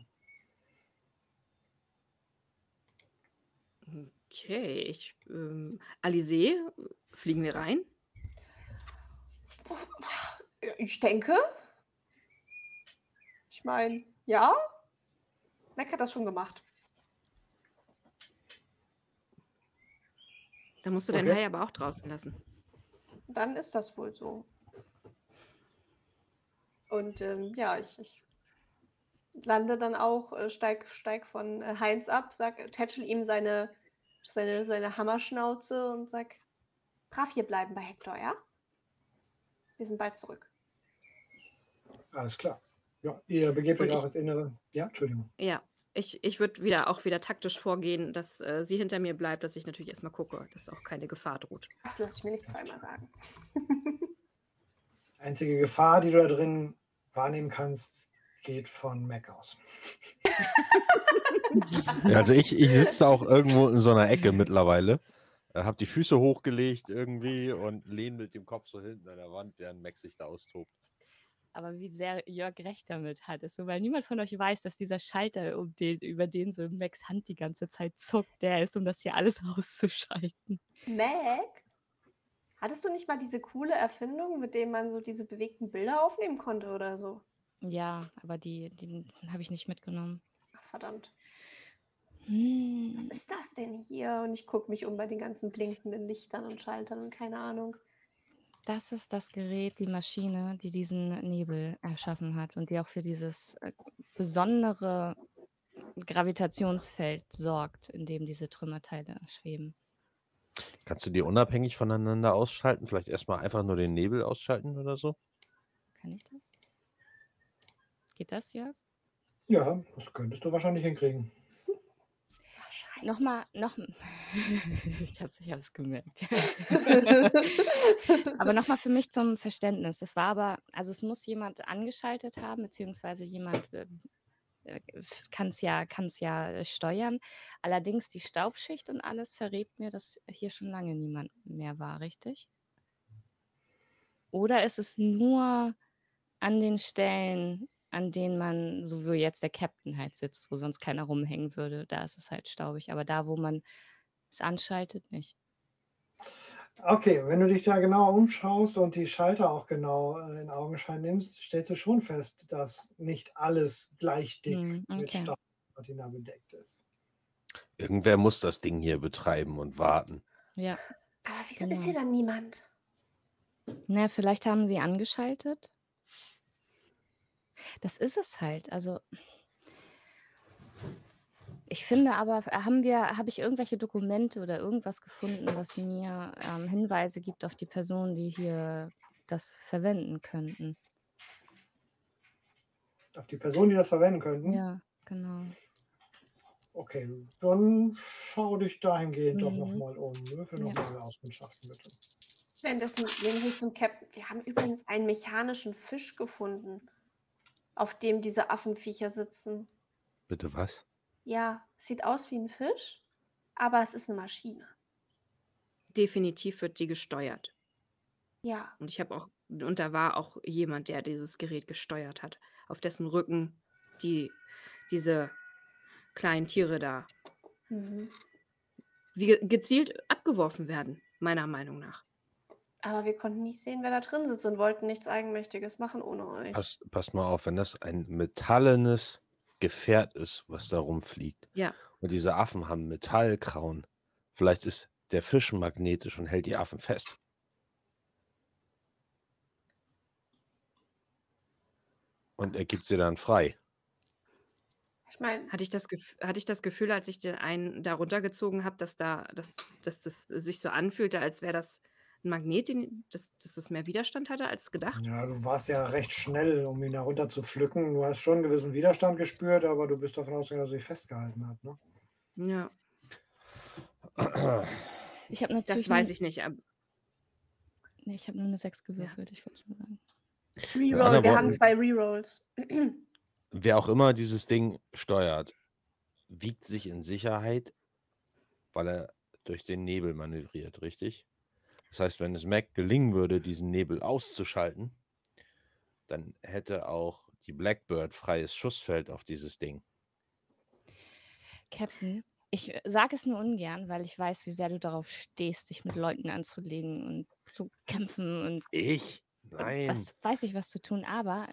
Okay, ich, ähm, Alizé, fliegen wir rein? Ich denke. Ich meine, ja. Mac hat das schon gemacht. Da musst du den Okay. Hai aber auch draußen lassen. Dann ist das wohl so. Und ähm, ja, ich, ich lande dann auch, äh, steig, steig von äh, Heinz ab, sag, tätschel ihm seine, seine, seine Hammerschnauze und sag, brav hier bleiben bei Hector, ja? Wir sind bald zurück. Alles klar. Ja, ihr begebt euch auch ins Innere. Ja, Entschuldigung. Ja. Ich ich würde wieder auch wieder taktisch vorgehen, dass, äh, sie hinter mir bleibt, dass ich natürlich erst mal gucke, dass auch keine Gefahr droht. Das lasse ich mir nicht zweimal sagen. Einzige Gefahr, die du da drin wahrnehmen kannst, geht von Mac aus. Ja, also ich, ich sitze auch irgendwo in so einer Ecke mittlerweile, äh, habe die Füße hochgelegt irgendwie und lehne mit dem Kopf so hinten an der Wand, während Max sich da austobt. Aber wie sehr Jörg recht damit hat, ist so, weil niemand von euch weiß, dass dieser Schalter, um den, über den so Max Hand die ganze Zeit zuckt, der ist, um das hier alles <laughs> auszuschalten. Mac, hattest du nicht mal diese coole Erfindung, mit dem man so diese bewegten Bilder aufnehmen konnte oder so? Ja, aber die, die habe ich nicht mitgenommen. Ach, verdammt. Hm. Was ist das denn hier? Und ich gucke mich um bei den ganzen blinkenden Lichtern und Schaltern und keine Ahnung. Das ist das Gerät, die Maschine, die diesen Nebel erschaffen hat und die auch für dieses äh, besondere Gravitationsfeld sorgt, in dem diese Trümmerteile schweben. Kannst du die unabhängig voneinander ausschalten? Vielleicht erstmal einfach nur den Nebel ausschalten oder so? Kann ich das? Geht das, Jörg? Ja, das könntest du wahrscheinlich hinkriegen. Nochmal, noch. <laughs> ich habe es ich hab's gemerkt. <laughs> aber nochmal für mich zum Verständnis. Es war aber, also es muss jemand angeschaltet haben, beziehungsweise jemand äh, kann es ja, kann's ja steuern. Allerdings die Staubschicht und alles verrät mir, dass hier schon lange niemand mehr war, richtig? Oder ist es nur an den Stellen, an denen man, so wie jetzt der Captain halt sitzt, wo sonst keiner rumhängen würde, da ist es halt staubig. Aber da, wo man es anschaltet, nicht. Okay, wenn du dich da genau umschaust und die Schalter auch genau in Augenschein nimmst, stellst du schon fest, dass nicht alles gleich dick mit okay. Staubpatina bedeckt ist. Irgendwer muss das Ding hier betreiben und warten. Ja. Aber wieso ist Genau. hier dann niemand? Na, vielleicht haben sie angeschaltet. Das ist es halt. Also ich finde aber, haben wir, habe ich irgendwelche Dokumente oder irgendwas gefunden, was mir ähm, Hinweise gibt auf die Personen, die hier das verwenden könnten? Auf die Personen, die das verwenden könnten. Ja, genau. Okay, dann schau dich dahingehend doch Mhm. nochmal um. Würfel Ja. nochmal Auskundschaften, bitte. Währenddessen gehen wir zum Captain. Wir haben übrigens einen mechanischen Fisch gefunden, auf dem diese Affenviecher sitzen. Bitte was? Ja, sieht aus wie ein Fisch, aber es ist eine Maschine. Definitiv wird die gesteuert. Ja, Und ich habe auch und da war auch jemand, der dieses Gerät gesteuert hat, auf dessen Rücken die diese kleinen Tiere da mhm. wie ge gezielt abgeworfen werden, meiner Meinung nach. Aber wir konnten nicht sehen, wer da drin sitzt und wollten nichts Eigenmächtiges machen ohne euch. Pass, pass mal auf, wenn das ein metallenes Gefährt ist, was da rumfliegt. Ja. Und diese Affen haben Metallkrauen. Vielleicht ist der Fisch magnetisch und hält die Affen fest. Und er gibt sie dann frei. Ich meine, Hatte ich das hatte ich das Gefühl, als ich den einen da runtergezogen habe, dass da dass dass das sich so anfühlte, als wäre das 'n Magnet, den dass dass das mehr Widerstand hatte als gedacht? Ja, du warst ja recht schnell, um ihn da runter zu pflücken. Du hast schon einen gewissen Widerstand gespürt, aber du bist davon ausgegangen, dass er sich festgehalten hat, ne? Ja, <clears throat> Ich habe das weiß ich nicht, ab Nee, ich habe nur eine 6 gewürfelt, ich wollte es nur sagen. Reroll, wir haben zwei Rerolls. <clears throat> Wer auch immer dieses Ding steuert, wiegt sich in Sicherheit, weil er durch den Nebel manövriert, richtig? Das heißt, wenn es Mac gelingen würde, diesen Nebel auszuschalten, dann hätte auch die Blackbird freies Schussfeld auf dieses Ding. Captain, ich sage es nur ungern, weil ich weiß, wie sehr du darauf stehst, dich mit Leuten anzulegen und zu kämpfen und Ich? Nein. was weiß ich, was zu tun. Aber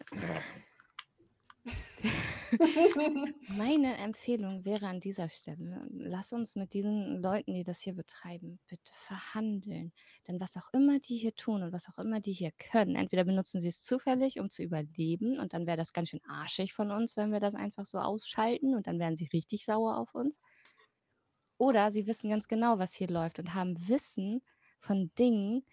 <laughs> meine Empfehlung wäre an dieser Stelle, lass uns mit diesen Leuten, die das hier betreiben, bitte verhandeln. Denn was auch immer die hier tun und was auch immer die hier können, entweder benutzen sie es zufällig, um zu überleben, und dann wäre das ganz schön arschig von uns, wenn wir das einfach so ausschalten und dann wären sie richtig sauer auf uns. Oder sie wissen ganz genau, was hier läuft und haben Wissen von Dingen,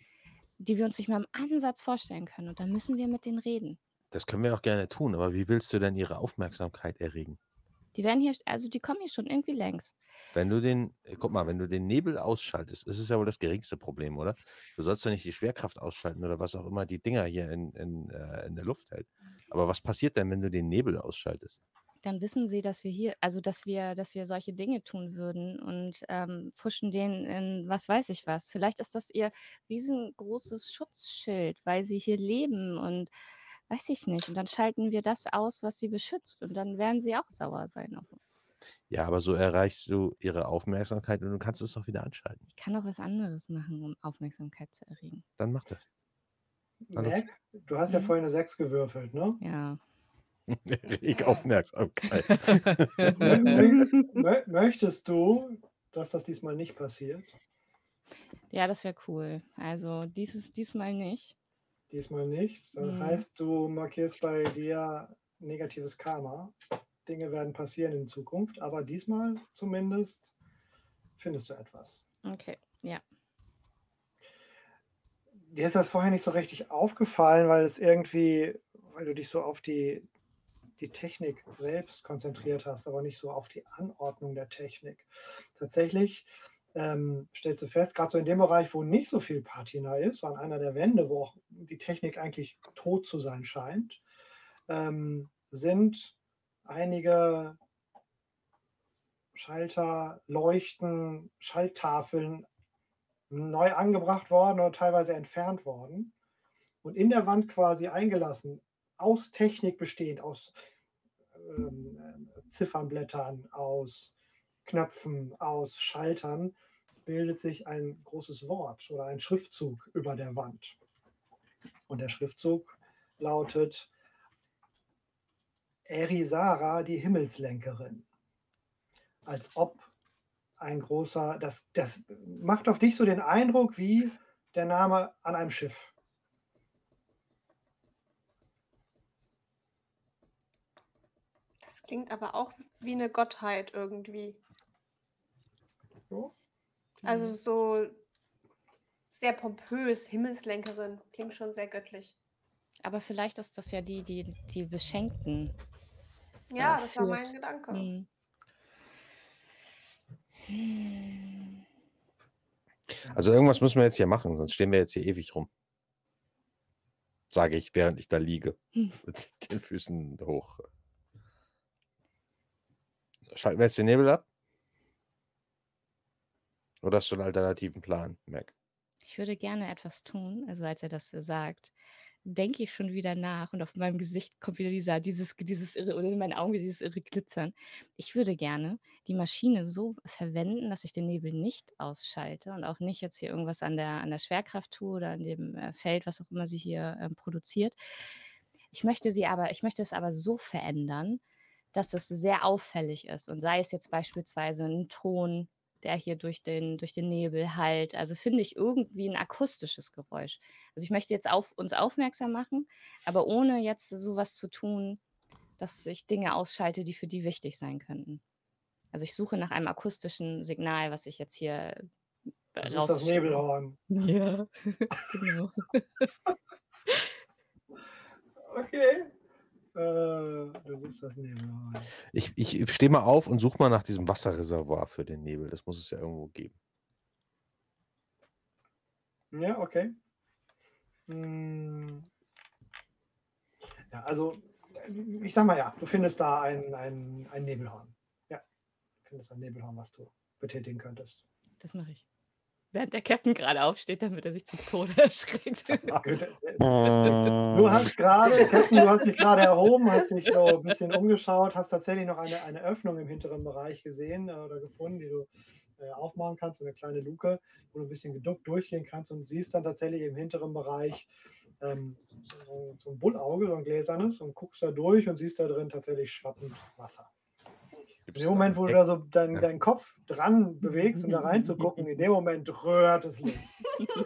die wir uns nicht mal im Ansatz vorstellen können. Und dann müssen wir mit denen reden. Das können wir auch gerne tun, aber wie willst du denn ihre Aufmerksamkeit erregen? Die werden hier, also die kommen hier schon irgendwie längs. Wenn du den, äh, guck mal, wenn du den Nebel ausschaltest, ist es ja wohl das geringste Problem, oder? Du sollst ja nicht die Schwerkraft ausschalten oder was auch immer die Dinger hier in, in, äh, in der Luft hält. Aber was passiert denn, wenn du den Nebel ausschaltest? Dann wissen sie, dass wir hier, also dass wir, dass wir solche Dinge tun würden und ähm, pfuschen denen in was weiß ich was. Vielleicht ist das ihr riesengroßes Schutzschild, weil sie hier leben und weiß ich nicht. Und dann schalten wir das aus, was sie beschützt. Und dann werden sie auch sauer sein auf uns. Ja, aber so erreichst du ihre Aufmerksamkeit und du kannst es doch wieder anschalten. Ich kann auch was anderes machen, um Aufmerksamkeit zu erregen. Dann mach das. Mac, du hast ja Mhm. vorhin eine 6 gewürfelt, ne? Ja. <laughs> Reg Aufmerksamkeit. Mö- <laughs> mö- mö- Möchtest du, dass das diesmal nicht passiert? Ja, das wäre cool. Also dieses, diesmal nicht. Diesmal nicht. Das Mhm. heißt, du markierst bei dir negatives Karma. Dinge werden passieren in Zukunft, aber diesmal zumindest findest du etwas. Okay, ja. Dir ist das vorher nicht so richtig aufgefallen, weil es irgendwie, weil du dich so auf die, die Technik selbst konzentriert hast, aber nicht so auf die Anordnung der Technik. Tatsächlich ähm, stellst du fest, gerade so in dem Bereich, wo nicht so viel Patina ist, an einer der Wände, wo auch die Technik eigentlich tot zu sein scheint, ähm, sind einige Schalter, Leuchten, Schalttafeln neu angebracht worden oder teilweise entfernt worden und in der Wand quasi eingelassen, aus Technik bestehend, aus ähm, äh, Ziffernblättern, aus Knöpfen, aus Schaltern, bildet sich ein großes Wort oder ein Schriftzug über der Wand. Und der Schriftzug lautet Erisara, die Himmelslenkerin. Als ob ein großer, das, das macht auf dich so den Eindruck wie der Name an einem Schiff. Das klingt aber auch wie eine Gottheit irgendwie. So. Also Mhm. so sehr pompös, Himmelslenkerin. Klingt schon sehr göttlich. Aber vielleicht ist das ja die, die, die Beschenkten. Ja, Ja, das war mein. Gedanke. Hm. Also irgendwas müssen wir jetzt hier machen, sonst stehen wir jetzt hier ewig rum. Sage ich, während ich da liege. Hm. <laughs> Mit den Füßen hoch. Schalten wir jetzt den Nebel ab? Oder hast du einen alternativen Plan, Mac? Ich würde gerne etwas tun. Also als er das äh, sagt, denke ich schon wieder nach und auf meinem Gesicht kommt wieder dieser, dieses, dieses irre, oder in meinen Augen dieses irre Glitzern. Ich würde gerne die Maschine so verwenden, dass ich den Nebel nicht ausschalte und auch nicht jetzt hier irgendwas an der, an der Schwerkraft tue oder an dem äh, Feld, was auch immer sie hier ähm, produziert. Ich möchte sie aber, ich möchte es aber so verändern, dass es sehr auffällig ist und sei es jetzt beispielsweise ein Ton, der hier durch den, durch den Nebel hallt. Also finde ich irgendwie ein akustisches Geräusch. Also ich möchte jetzt auf uns aufmerksam machen, aber ohne jetzt sowas zu tun, dass ich Dinge ausschalte, die für die wichtig sein könnten. Also ich suche nach einem akustischen Signal, was ich jetzt hier Das ist raus. das Nebelhorn. <laughs> Ja, <laughs> genau. <laughs> Okay. Ich, ich stehe mal auf und suche mal nach diesem Wasserreservoir für den Nebel. Das muss es ja irgendwo geben. Ja, okay. Hm. Ja, also äh, ich sag mal ja, du findest da ein, ein, ein Nebelhorn. Ja, du findest ein Nebelhorn, was du betätigen könntest. Das mache ich. Während der Captain gerade aufsteht, damit er sich zum Tode <laughs> erschreckt. Äh, Du hast gerade, Captain, du hast dich gerade erhoben, hast dich so ein bisschen umgeschaut, hast tatsächlich noch eine, eine Öffnung im hinteren Bereich gesehen äh, oder gefunden, die du äh, aufmachen kannst, so eine kleine Luke, wo du ein bisschen geduckt durchgehen kannst und siehst dann tatsächlich im hinteren Bereich ähm, so, so ein Bullauge, so ein gläsernes und guckst da durch und siehst da drin tatsächlich schwappend Wasser. In Gibt's dem da Moment, wo du da so deinen deinen Kopf dran bewegst, um da reinzugucken, in dem Moment rührt es <laughs> Licht. <laughs>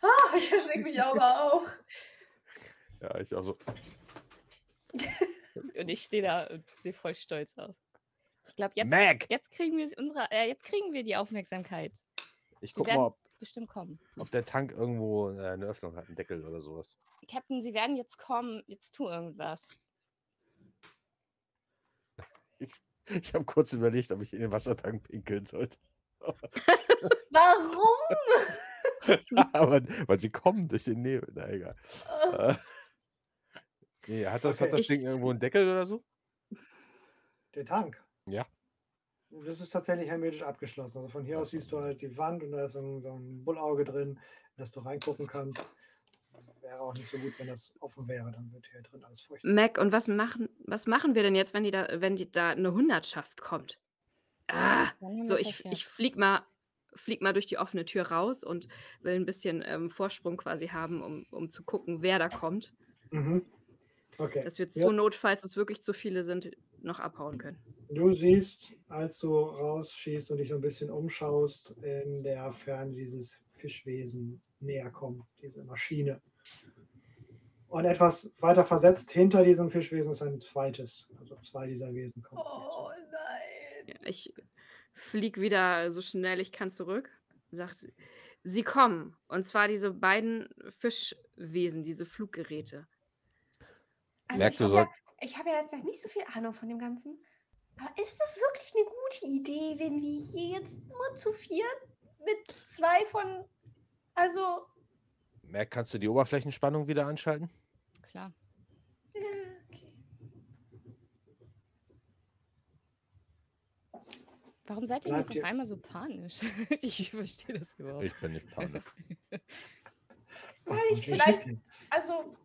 Ah, ich erschrecke mich aber auch. Ja, ich also. <laughs> Und ich stehe da und sehe voll stolz aus. Ich glaube, jetzt, Mac! jetzt, kriegen wir unsere, äh, jetzt kriegen wir die Aufmerksamkeit. Ich Sie guck werden- mal, ob, Bestimmt kommen. ob der Tank irgendwo äh, eine Öffnung hat, einen Deckel oder sowas. Captain, Sie werden jetzt kommen. Jetzt tu irgendwas. Ich, ich habe kurz überlegt, ob ich in den Wassertank pinkeln sollte. <laughs> Warum? <laughs> Aber weil sie kommen durch den Nebel. Na egal. Äh, nee, hat das, Okay. hat das Ich- Ding irgendwo einen Deckel oder so? Der Tank. Ja. Das ist tatsächlich hermetisch abgeschlossen. Also von hier aus siehst du halt die Wand und da ist so ein, so ein Bullauge drin, in das du reingucken kannst. Wäre auch nicht so gut, wenn das offen wäre. Dann wird hier drin alles feucht. Mac, und was machen, was machen wir denn jetzt, wenn die da, wenn die da eine Hundertschaft kommt? Ah, so, ich, ich flieg mal, flieg mal durch die offene Tür raus und will ein bisschen ähm, Vorsprung quasi haben, um, um zu gucken, wer da kommt. Mhm. Okay. Dass wir Ja. zur Not, falls es wirklich zu viele sind, noch abhauen können. Du siehst, als du rausschießt und dich so ein bisschen umschaust, in der Ferne dieses Fischwesen näher kommt, diese Maschine. Und etwas weiter versetzt hinter diesem Fischwesen ist ein zweites. Also zwei dieser Wesen kommen. Oh nein. Ja, ich flieg wieder so schnell ich kann zurück. Sagt sie, sie kommen. Und zwar diese beiden Fischwesen, diese Fluggeräte. Also Merkst ich du, habe soll, ja, ich hab ja jetzt nicht so viel Ahnung von dem Ganzen. Aber ist das wirklich eine gute Idee, wenn wir hier jetzt nur zu viert mit zwei von. Also. Merk, kannst du die Oberflächenspannung wieder anschalten? Klar. Ja, okay. Warum seid ihr Bleibt jetzt ihr- auf einmal so panisch? <laughs> ich verstehe das überhaupt. Ich bin nicht panisch. <laughs> Was ich vielleicht-? Also.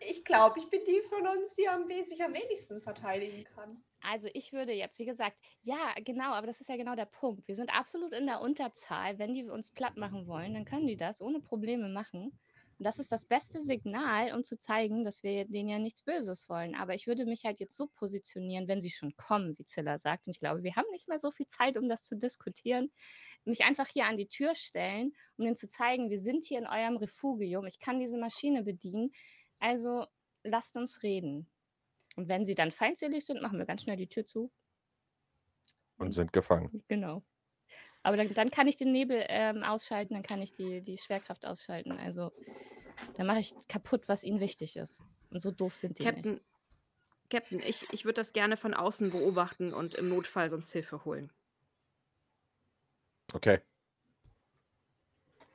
Ich glaube, ich bin die von uns, die am, sich am wenigsten verteidigen kann. Also ich würde jetzt, wie gesagt, ja, genau, aber das ist ja genau der Punkt. Wir sind absolut in der Unterzahl. Wenn die uns platt machen wollen, dann können die das ohne Probleme machen. Und das ist das beste Signal, um zu zeigen, dass wir denen ja nichts Böses wollen. Aber ich würde mich halt jetzt so positionieren, wenn sie schon kommen, wie Zilla sagt. Und ich glaube, wir haben nicht mehr so viel Zeit, um das zu diskutieren. Mich einfach hier an die Tür stellen, um denen zu zeigen, wir sind hier in eurem Refugium. Ich kann diese Maschine bedienen. Also lasst uns reden. Und wenn sie dann feindselig sind, machen wir ganz schnell die Tür zu. Und sind gefangen. Genau. Aber dann, dann kann ich den Nebel ähm, ausschalten, dann kann ich die, die Schwerkraft ausschalten. Also dann mache ich kaputt, was ihnen wichtig ist. Und so doof sind die nicht. Captain, Captain, ich, ich würde das gerne von außen beobachten und im Notfall sonst Hilfe holen. Okay.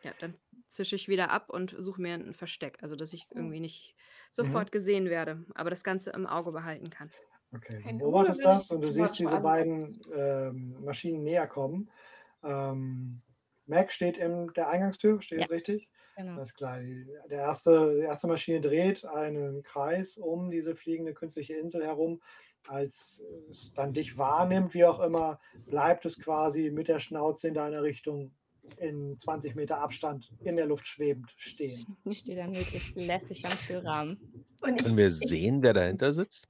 Ja, dann zische ich wieder ab und suche mir ein Versteck. Also, dass ich irgendwie nicht Mhm. sofort gesehen werde, aber das Ganze im Auge behalten kann. Okay, du beobachtest das und du siehst diese beiden ähm, Maschinen näher kommen. Ähm, Mac steht in der Eingangstür, steht Ja. das richtig? Genau. Alles klar. Die, der erste, die erste Maschine dreht einen Kreis um diese fliegende künstliche Insel herum. Als es dann dich wahrnimmt, wie auch immer, bleibt es quasi mit der Schnauze in deine Richtung in 20 Meter Abstand in der Luft schwebend stehen. Ich stehe da möglichst lässig am Türrahmen. Und ich, Können wir sehen, wer dahinter sitzt?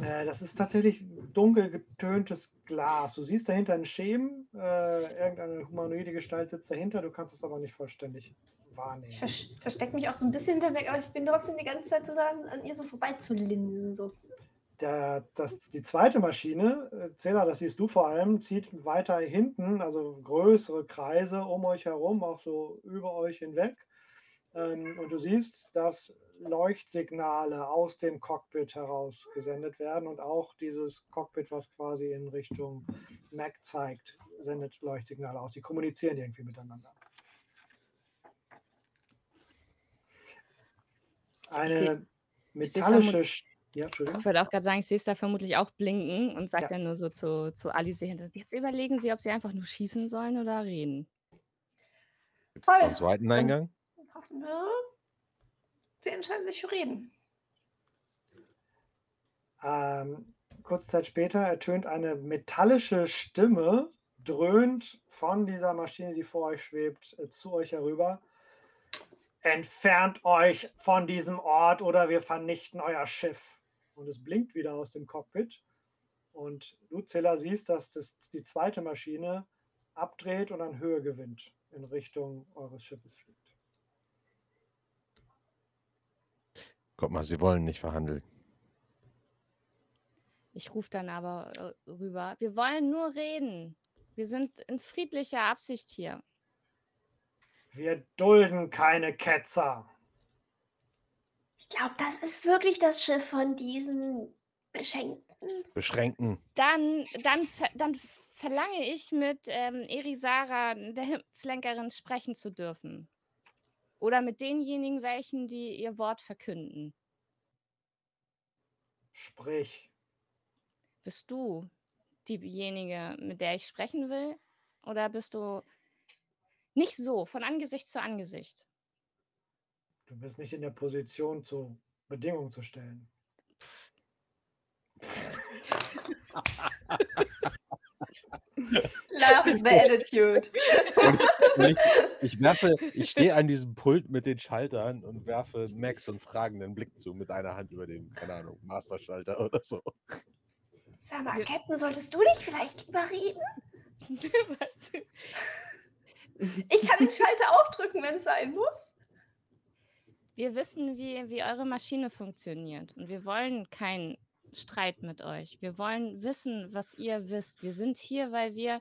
Äh, das ist tatsächlich dunkel getöntes Glas. Du siehst dahinter einen Schemen, äh, irgendeine humanoide Gestalt sitzt dahinter, du kannst es aber nicht vollständig wahrnehmen. ich vers verstecke mich auch so ein bisschen hinter Mac, aber ich bin trotzdem die ganze Zeit so an, an ihr so vorbeizulinsen. So. Der, das, die zweite Maschine, äh, Zähler, das siehst du vor allem, zieht weiter hinten, also größere Kreise um euch herum, auch so über euch hinweg. Ähm, und du siehst, dass Leuchtsignale aus dem Cockpit heraus gesendet werden und auch dieses Cockpit, was quasi in Richtung Mac zeigt, sendet Leuchtsignale aus. Die kommunizieren irgendwie miteinander. Eine metallische. Ja, Entschuldigung. Ich würde auch gerade sagen, ich sehe es da vermutlich auch blinken und sage Ja. dann nur so zu, zu Alice hinter. Jetzt überlegen Sie, ob Sie einfach nur schießen sollen oder reden. Toll. Am zweiten Eingang? Sie entscheiden sich für reden. Ähm, kurze Zeit später ertönt eine metallische Stimme, dröhnt von dieser Maschine, die vor euch schwebt, äh, zu euch herüber. Entfernt euch von diesem Ort oder wir vernichten euer Schiff. Und es blinkt wieder aus dem Cockpit. Und du, Zilla, siehst, dass das, die zweite Maschine abdreht und an Höhe gewinnt, in Richtung eures Schiffes fliegt. Guck mal, sie wollen nicht verhandeln. Ich rufe dann aber äh, rüber. Wir wollen nur reden. Wir sind in friedlicher Absicht hier. Wir dulden keine Ketzer. Ich glaube, das ist wirklich das Schiff von diesen beschenkten beschränken. Dann, dann, dann verlange ich mit ähm, Erisara, der Himmelslenkerin, sprechen zu dürfen. Oder mit denjenigen welchen, die ihr Wort verkünden. Sprich. Bist du diejenige, mit der ich sprechen will? Oder bist du nicht so, von Angesicht zu Angesicht? Du bist nicht in der Position, zu Bedingungen zu stellen. Love the attitude. Und ich, ich werfe, ich stehe an diesem Pult mit den Schaltern und werfe Max einen fragenden Blick zu mit einer Hand über den, keine Ahnung, Masterschalter oder so. Sag mal, Captain, solltest du nicht vielleicht lieber reden? <laughs> Was? Ich kann den Schalter auch drücken, wenn es sein muss. Wir wissen, wie, wie eure Maschine funktioniert und wir wollen keinen Streit mit euch. Wir wollen wissen, was ihr wisst. Wir sind hier, weil wir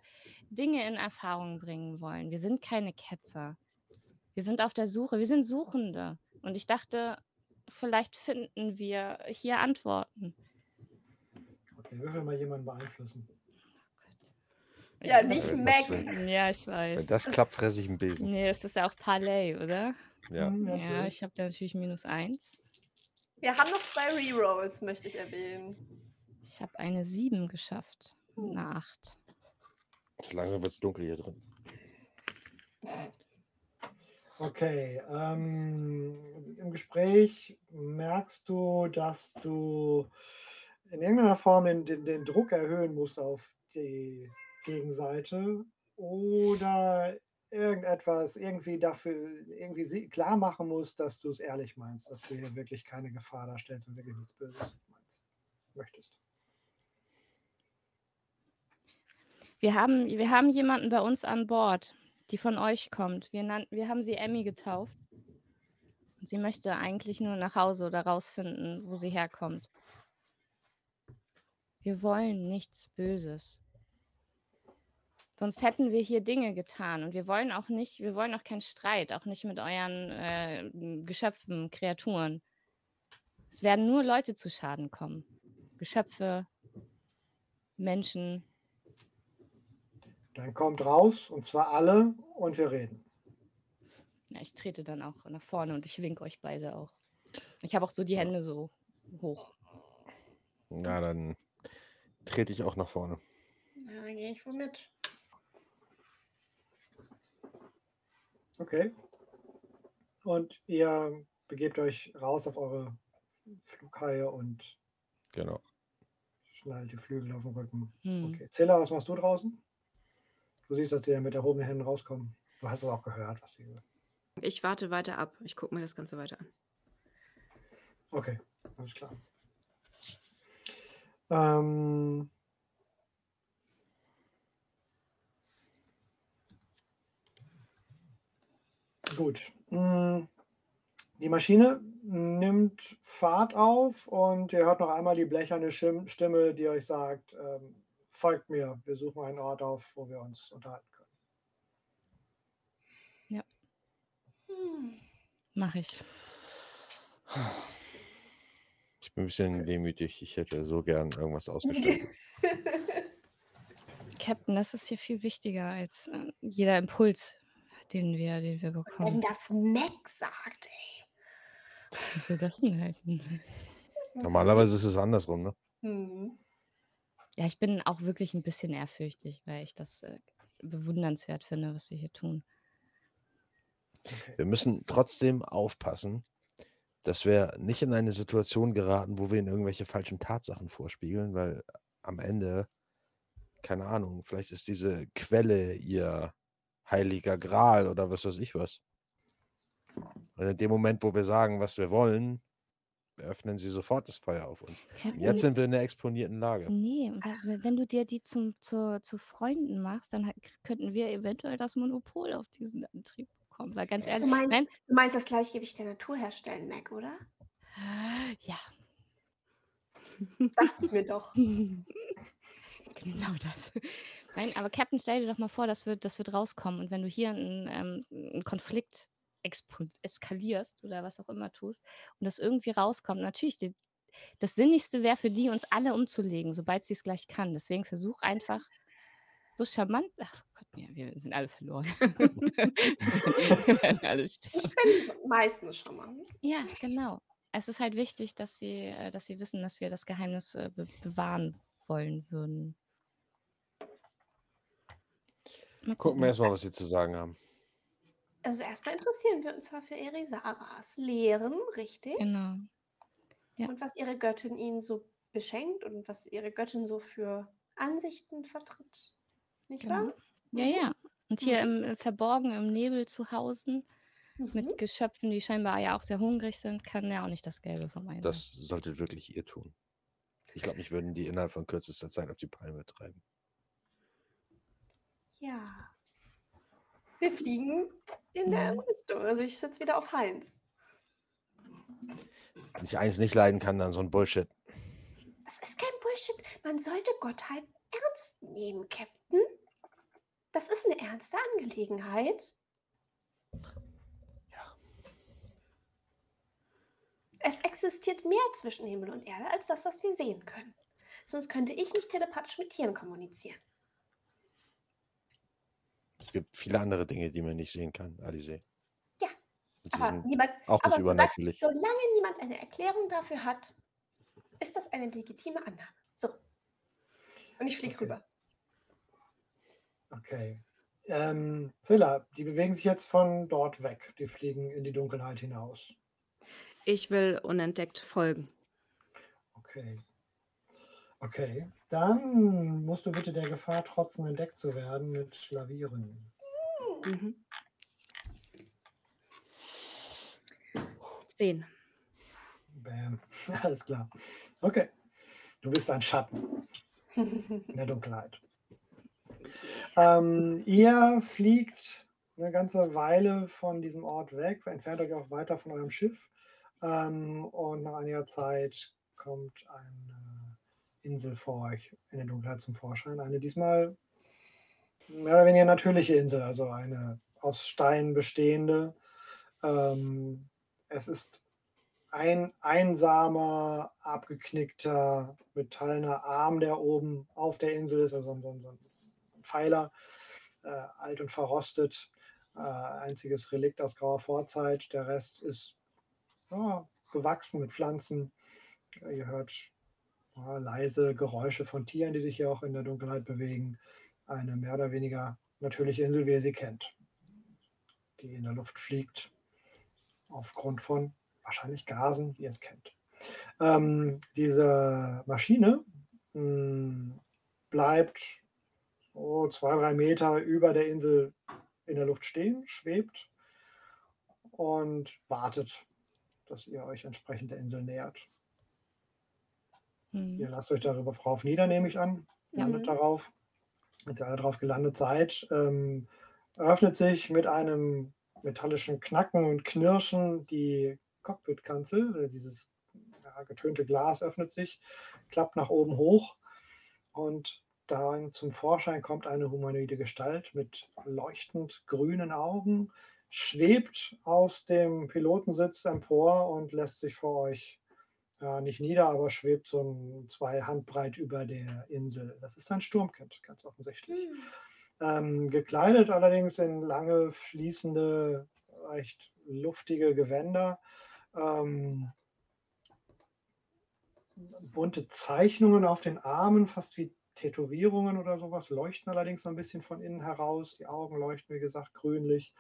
Dinge in Erfahrung bringen wollen. Wir sind keine Ketzer. Wir sind auf der Suche. Wir sind Suchende. Und ich dachte, vielleicht finden wir hier Antworten. Okay, würfel mal jemanden beeinflussen. Ja, Ich- nicht was Mac. Ja, ich weiß. Wenn das klappt, fresse ich einen Besen. Nee, es ist ja auch Parlay, oder? Ja. Hm, Ja, ich habe da natürlich minus eins. Wir haben noch zwei Rerolls, möchte ich erwähnen. Ich habe eine 7 geschafft. Einer 8. So langsam wird es dunkel hier drin. Okay, ähm, im Gespräch merkst du, dass du in irgendeiner Form den, den, den Druck erhöhen musst auf die Gegenseite oder irgendetwas irgendwie dafür irgendwie klar machen musst, dass du es ehrlich meinst, dass du hier wirklich keine Gefahr darstellst und wirklich nichts Böses meinst, möchtest. Wir haben, wir haben jemanden bei uns an Bord, die von euch kommt. Wir, nann, wir haben sie Emmy getauft. Sie möchte eigentlich nur nach Hause oder rausfinden, wo sie herkommt. Wir wollen nichts Böses. Sonst hätten wir hier Dinge getan. Und wir wollen auch nicht, wir wollen auch keinen Streit, auch nicht mit euren äh, Geschöpfen, Kreaturen. Es werden nur Leute zu Schaden kommen. Geschöpfe, Menschen. Dann kommt raus und zwar alle und wir reden. Ja, ich trete dann auch nach vorne und ich winke euch beide auch. Ich habe auch so die Hände so hoch. Na, dann trete ich auch nach vorne. Ja, dann gehe ich wohl mit. Okay. Und ihr begebt euch raus auf eure Flughaie und Genau. schnallt die Flügel auf den Rücken. Hm. Okay. Zilla, was machst du draußen? Du siehst, dass die mit erhobenen Händen rauskommen. Du hast es auch gehört, was sie gesagt Ich warte weiter ab. Ich gucke mir das Ganze weiter an. Okay, alles klar. Ähm, gut. Mm, Die Maschine nimmt Fahrt auf und ihr hört noch einmal die blecherne Stimme, die euch sagt, ähm, folgt mir, wir suchen einen Ort auf, wo wir uns unterhalten können. Hm. Mach ich. Ich bin ein bisschen wehmütig. Ich hätte so gern irgendwas ausgestattet. <laughs> Captain, das ist hier viel wichtiger als äh, jeder Impuls, den wir, den wir Wenn bekommen. das Mac sagt, ey. Was soll das denn heißen? <laughs> Normalerweise ist es andersrum, ne? Hm. Ja, ich bin auch wirklich ein bisschen ehrfürchtig, weil ich das äh, bewundernswert finde, was sie hier tun. Wir müssen trotzdem aufpassen, dass wir nicht in eine Situation geraten, wo wir in irgendwelche falschen Tatsachen vorspiegeln, weil am Ende, keine Ahnung, vielleicht ist diese Quelle ihr heiliger Gral oder was weiß ich was. Und in dem Moment, wo wir sagen, was wir wollen, öffnen sie sofort das Feuer auf uns. Und Captain, jetzt sind wir in einer exponierten Lage. nee, wenn du dir die zum, zu, zu Freunden machst, dann könnten wir eventuell das Monopol auf diesen Antrieb bekommen. Weil ganz Du ehrlich, meinst, nein, du meinst das Gleichgewicht der Natur herstellen, Mac, oder? ja, Dachte ich mir doch. <laughs> genau das. Nein, aber Captain, stell dir doch mal vor, das wird, das wird rauskommen. Und wenn du hier einen, ähm, einen Konflikt eskalierst oder was auch immer tust und das irgendwie rauskommt, natürlich, die, das Sinnigste wäre für die, uns alle umzulegen, sobald sie es gleich kann. Deswegen versuch einfach so charmant. Ach Gott, ja, wir sind alle verloren. <laughs> wir werden alle sterben. Ich bin meistens charmant. Ja, genau. Es ist halt wichtig, dass sie, äh, dass sie wissen, dass wir das Geheimnis äh, be bewahren wollen würden. Mal Gucken gucken. wir erstmal, was sie zu sagen haben. Also erstmal interessieren wir uns zwar für Erisaras Lehren, richtig? Genau. Ja. Und was ihre Göttin ihnen so beschenkt und was ihre Göttin so für Ansichten vertritt. Nicht Genau. wahr? Ja, ja. Und hier im äh, Verborgen im Nebel zu Hause Mhm. mit Geschöpfen, die scheinbar ja auch sehr hungrig sind, kann ja auch nicht das Gelbe vom Ei sein. Das sollte wirklich ihr tun. Ich glaube, mich würden die innerhalb von kürzester Zeit auf die Palme treiben. Ja. Wir fliegen in der Mhm. Richtung. Also ich sitze wieder auf Heinz. Wenn ich eins nicht leiden kann, dann so ein Bullshit. Das ist kein Bullshit. Man sollte Gott halt ernst nehmen, Captain. Das ist eine ernste Angelegenheit. Ja. Es existiert mehr zwischen Himmel und Erde als das, was wir sehen können. Sonst könnte ich nicht telepathisch mit Tieren kommunizieren. Es gibt viele andere Dinge, die man nicht sehen kann, Alice. Ja, Aber, niemand, auch nicht aber solange, übernatürlich. solange niemand eine Erklärung dafür hat, ist das eine legitime Annahme. So. Und ich fliege Okay. rüber. Okay. Ähm, Zilla, die bewegen sich jetzt von dort weg. Die fliegen in die Dunkelheit hinaus. Ich will unentdeckt folgen. Okay. Okay. Dann musst du bitte der Gefahr trotzen, entdeckt zu werden mit Lavieren. Mhm. Zehn. Bam. <laughs> Alles klar. Okay. Du bist ein Schatten in der Dunkelheit. Ähm, ihr fliegt eine ganze Weile von diesem Ort weg, entfernt euch auch weiter von eurem Schiff. Ähm, und nach einiger Zeit kommt eine Insel vor euch in der Dunkelheit zum Vorschein. Eine diesmal mehr oder weniger natürliche Insel, also eine aus Stein bestehende. Ähm, es ist ein einsamer, abgeknickter, metallener Arm, der oben auf der Insel ist, also so, ein Pfeiler, äh, alt und verrostet. Äh, einziges Relikt aus grauer Vorzeit. Der Rest ist ja, bewachsen mit Pflanzen. Ihr hört ja, leise Geräusche von Tieren, die sich hier auch in der Dunkelheit bewegen. Eine mehr oder weniger natürliche Insel, wie ihr sie kennt, die in der Luft fliegt, aufgrund von wahrscheinlich Gasen, wie ihr es kennt. Ähm, diese Maschine mh, bleibt so zwei, drei Meter über der Insel in der Luft stehen, schwebt und wartet, dass ihr euch entsprechend der Insel nähert. Hm. Ihr lasst euch darüber drauf nieder, nehme ich an. Landet Mhm. darauf. Wenn ihr alle drauf gelandet seid, ähm, öffnet sich mit einem metallischen Knacken und Knirschen die Cockpitkanzel. Äh, Dieses ja, getönte Glas öffnet sich, klappt nach oben hoch und darin zum Vorschein kommt eine humanoide Gestalt mit leuchtend grünen Augen, schwebt aus dem Pilotensitz empor und lässt sich vor euch ja, nicht nieder, aber schwebt so ein, zwei Handbreit über der Insel. Das ist ein Sturmkind, ganz offensichtlich. Hm. Ähm, gekleidet allerdings in lange, fließende, recht luftige Gewänder. Ähm, bunte Zeichnungen auf den Armen, fast wie Tätowierungen oder sowas, leuchten allerdings so ein bisschen von innen heraus. Die Augen leuchten, wie gesagt, grünlich.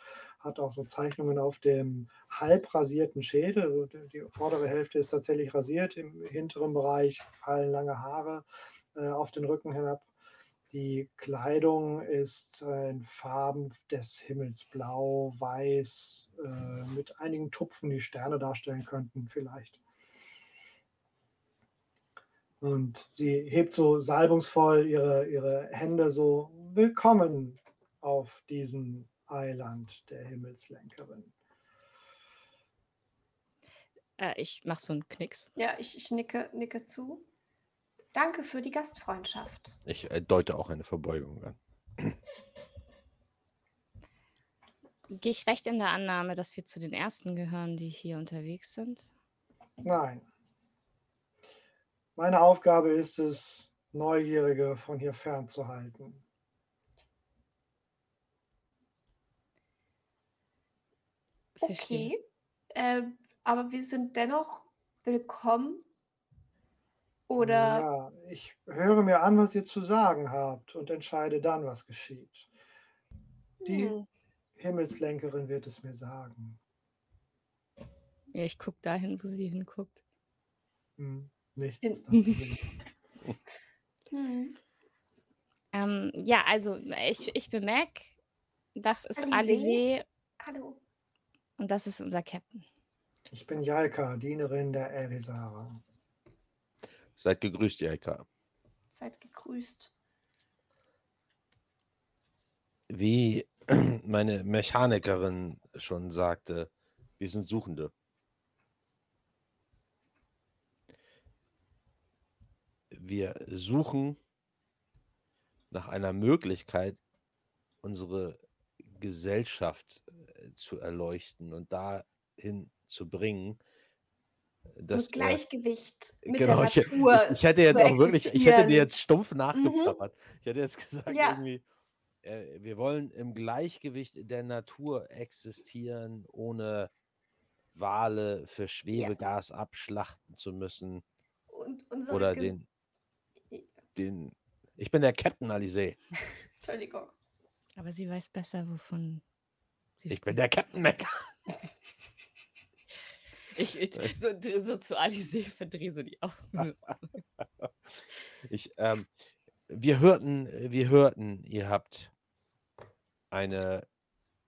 Hat auch so Zeichnungen auf dem halb rasierten Schädel. Also die, vordere Hälfte ist tatsächlich rasiert. Im hinteren Bereich fallen lange Haare äh, auf den Rücken hinab. Die Kleidung ist in Farben des Himmels blau, weiß, äh, mit einigen Tupfen, die Sterne darstellen könnten, vielleicht. Und sie hebt so salbungsvoll ihre, ihre Hände so willkommen auf diesem Eiland der Himmelslenkerin. Äh, ich mache so einen Knicks. Ja, ich, ich nicke, nicke zu. Danke für die Gastfreundschaft. Ich äh, deute auch eine Verbeugung an. Gehe ich recht in der Annahme, dass wir zu den ersten gehören, die hier unterwegs sind? Nein. Meine Aufgabe ist es, Neugierige von hier fernzuhalten. Verstehe. Okay. Ähm, aber wir sind dennoch willkommen. Oder Ja, ich höre mir an, was ihr zu sagen habt und entscheide dann, was geschieht. Die hm, Himmelslenkerin wird es mir sagen. Ja, ich gucke dahin, wo sie hinguckt. Hm, nichts In- ist da zu sehen. hm. Ähm, ja, also ich, ich bemerke, das ist Alizé? Alizé Hallo. Und das ist unser Captain. Ich bin Jalka, Dienerin der Erisara. Seid gegrüßt, Jaika. Seid gegrüßt. Wie <clears throat> meine Mechanikerin schon sagte, wir sind Suchende. Wir suchen nach einer Möglichkeit, unsere Gesellschaft äh, zu erleuchten und dahin zu bringen, äh, Gleichgewicht mit Genau, der ich, Natur. ich, ich hätte jetzt auch wirklich, ich hätte dir jetzt stumpf nachgeplappert. Ich hätte jetzt <laughs> gesagt, Ja. irgendwie, äh, wir wollen im Gleichgewicht der Natur existieren, ohne Wale für Schwebegas abschlachten zu müssen oder den, den. Ich bin der Captain Alizé. <laughs> Entschuldigung. Aber sie weiß besser, wovon sie Ich bin der Captain Mac. <laughs> Ich, ich, so, so zu Alizé verdrehe so die Augen. <laughs> Ich, ähm, wir hörten, wir hörten, ihr habt eine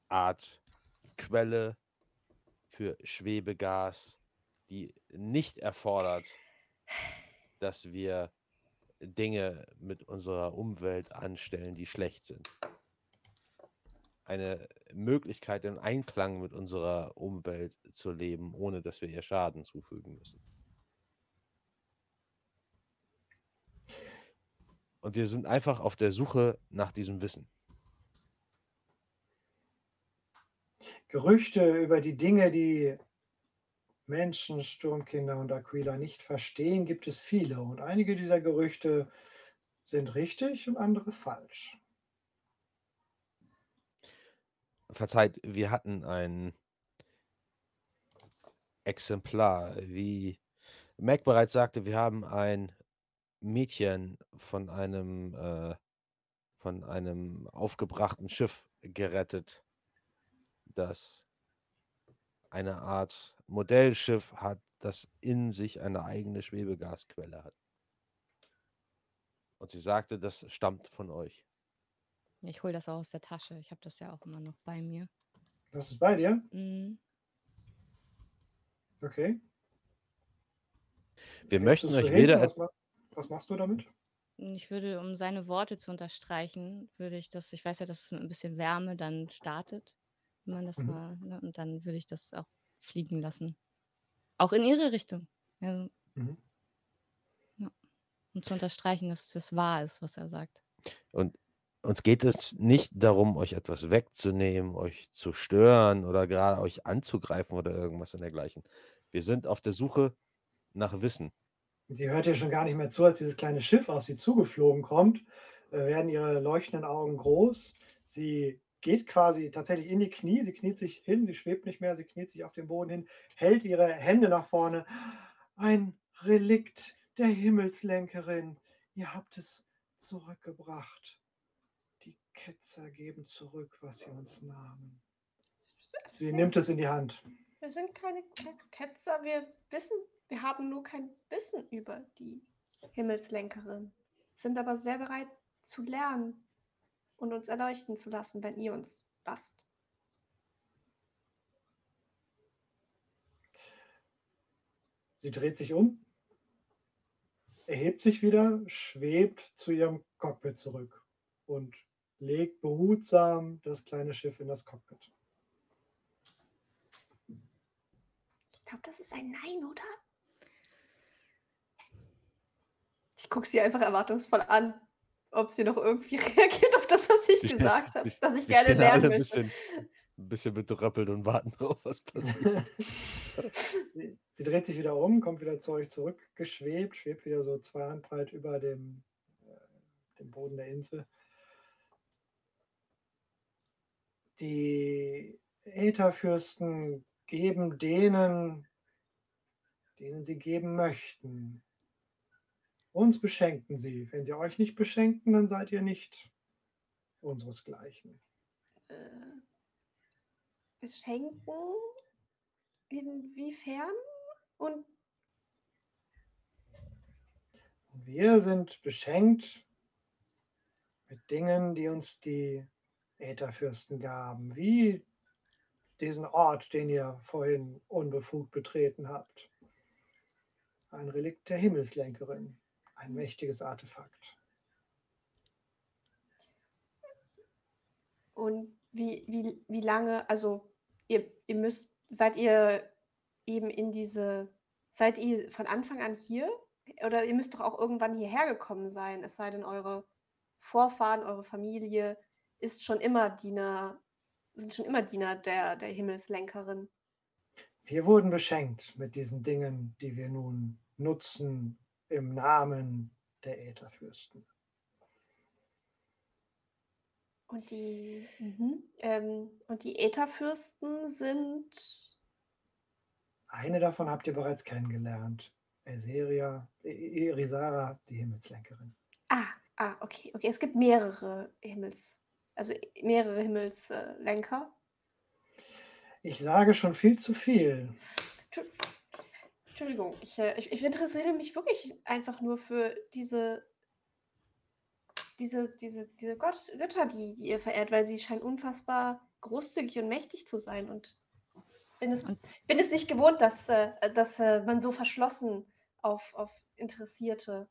Art Quelle für Schwebegas, die nicht erfordert, dass wir Dinge mit unserer Umwelt anstellen, die schlecht sind. Eine Möglichkeit im Einklang mit unserer Umwelt zu leben, ohne dass wir ihr Schaden zufügen müssen. Und wir sind einfach auf der Suche nach diesem Wissen. Gerüchte über die Dinge, die Menschen, Sturmkinder und Aquila nicht verstehen, gibt es viele. Und einige dieser Gerüchte sind richtig und andere falsch. Verzeiht, wir hatten ein Exemplar, wie Mac bereits sagte, wir haben ein Mädchen von einem, äh, von einem aufgebrachten Schiff gerettet, das eine Art Modellschiff hat, das in sich eine eigene Schwebegasquelle hat. Und sie sagte, das stammt von euch. Ich hole das auch aus der Tasche. Ich habe das ja auch immer noch bei mir. Das ist bei dir? Mhm. Okay. Wir Legst möchten euch weder Was, was machst du damit? Ich würde, um seine Worte zu unterstreichen, würde ich das, ich weiß ja, dass es mit ein bisschen Wärme dann startet, wenn man das Mhm. mal, ne, und dann würde ich das auch fliegen lassen. Auch in ihre Richtung. Also, Mhm. ja. Um zu unterstreichen, dass das wahr ist, was er sagt. Und uns geht es nicht darum, euch etwas wegzunehmen, euch zu stören oder gerade euch anzugreifen oder irgendwas in dergleichen. Wir sind auf der Suche nach Wissen. Sie hört ja schon gar nicht mehr zu, als dieses kleine Schiff auf sie zugeflogen kommt, äh, werden ihre leuchtenden Augen groß. Sie geht quasi tatsächlich in die Knie, sie kniet sich hin, sie schwebt nicht mehr, sie kniet sich auf den Boden hin, hält ihre Hände nach vorne. Ein Relikt der Himmelslenkerin, ihr habt es zurückgebracht. Ketzer geben zurück, was sie uns nahmen. Sie nimmt es in die Hand. Wir sind keine Ke- Ketzer, wir wissen, wir haben nur kein Wissen über die Himmelslenkerin, sind aber sehr bereit zu lernen und uns erleuchten zu lassen, wenn ihr uns lasst. Sie dreht sich um, erhebt sich wieder, schwebt zu ihrem Cockpit zurück und legt behutsam das kleine Schiff in das Cockpit. Ich glaube, das ist ein Nein, oder? Ich gucke sie einfach erwartungsvoll an, ob sie noch irgendwie <laughs> reagiert auf das, was ich gesagt habe, dass ich die gerne lernen ein möchte. bisschen, ein bisschen bedröppelt und warten <laughs> drauf, was passiert. <laughs> sie, sie dreht sich wieder um, kommt wieder zu euch zurückgeschwebt, schwebt wieder so zwei Handbreit über dem, äh, dem Boden der Insel. Die Ätherfürsten geben denen, denen sie geben möchten. Uns beschenken sie. Wenn sie euch nicht beschenken, dann seid ihr nicht unseresgleichen. Äh, beschenken? Inwiefern? Und wir sind beschenkt mit Dingen, die uns die Ätherfürsten gaben, wie diesen Ort, den ihr vorhin unbefugt betreten habt. Ein Relikt der Himmelslenkerin, ein mächtiges Artefakt. Und wie, wie, wie lange, also ihr, ihr müsst, seid ihr eben in diese, seid ihr von Anfang an hier? Oder ihr müsst doch auch irgendwann hierher gekommen sein, es sei denn, eure Vorfahren, eure Familie ist schon immer Diener, sind schon immer Diener der, der Himmelslenkerin. Wir wurden beschenkt mit diesen Dingen, die wir nun nutzen im Namen der Ätherfürsten. Und die, mhm. ähm, und die Ätherfürsten sind. Eine davon habt ihr bereits kennengelernt. Eseria, Erisara, die Himmelslenkerin. Ah, ah, okay, okay. Es gibt mehrere Himmels, also mehrere Himmelslenker. Ich sage schon viel zu viel. Entschuldigung, ich, äh, ich, ich interessiere mich wirklich einfach nur für diese diese, diese, diese Gott, Götter, die, die ihr verehrt, weil sie scheinen unfassbar großzügig und mächtig zu sein. Und bin es, bin es nicht gewohnt, dass, äh, dass äh, man so verschlossen auf, auf interessierte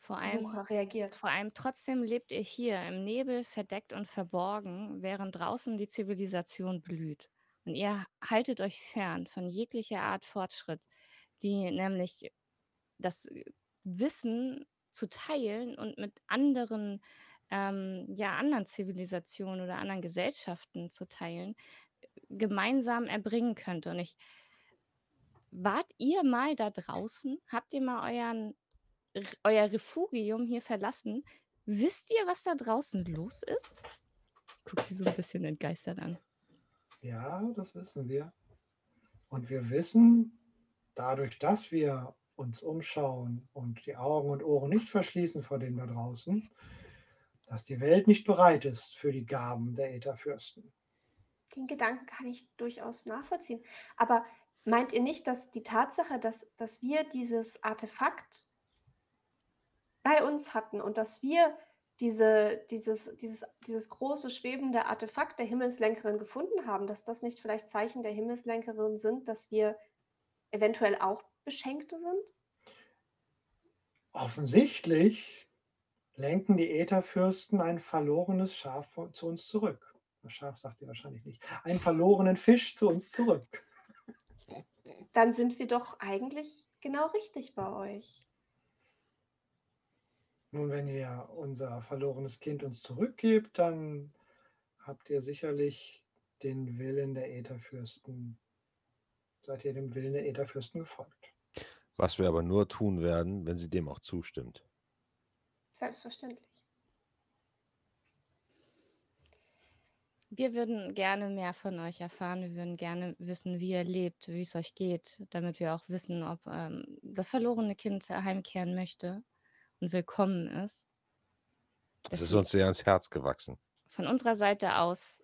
vor allem, reagiert. Vor allem trotzdem lebt ihr hier im Nebel verdeckt und verborgen, während draußen die Zivilisation blüht. Und ihr haltet euch fern von jeglicher Art Fortschritt, die nämlich das Wissen zu teilen und mit anderen, ähm, ja, anderen Zivilisationen oder anderen Gesellschaften zu teilen, gemeinsam erbringen könnte. Und ich, wart ihr mal da draußen? Habt ihr mal euren, euer Refugium hier verlassen? Wisst ihr, was da draußen los ist? Guckt sie so ein bisschen entgeistert an. Ja, das wissen wir. Und wir wissen, dadurch, dass wir uns umschauen und die Augen und Ohren nicht verschließen vor dem da draußen, dass die Welt nicht bereit ist für die Gaben der Ätherfürsten. Den Gedanken kann ich durchaus nachvollziehen. Aber meint ihr nicht, dass die Tatsache, dass, dass wir dieses Artefakt bei uns hatten und dass wir diese, dieses, dieses, dieses große schwebende Artefakt der Himmelslenkerin gefunden haben, dass das nicht vielleicht Zeichen der Himmelslenkerin sind, dass wir eventuell auch Beschenkte sind? Offensichtlich lenken die Ätherfürsten ein verlorenes Schaf zu uns zurück. Das Schaf sagt ihr wahrscheinlich nicht. Einen verlorenen Fisch zu uns zurück. Dann sind wir doch eigentlich genau richtig bei euch. Nun, wenn ihr unser verlorenes Kind uns zurückgebt, dann habt ihr sicherlich den Willen der Ätherfürsten, seid ihr dem Willen der Ätherfürsten gefolgt. Was wir aber nur tun werden, wenn sie dem auch zustimmt. Selbstverständlich. Wir würden gerne mehr von euch erfahren. Wir würden gerne wissen, wie ihr lebt, wie es euch geht, damit wir auch wissen, ob ähm, das verlorene Kind heimkehren möchte und willkommen ist. Das ist uns sehr ans Herz gewachsen. Von unserer Seite aus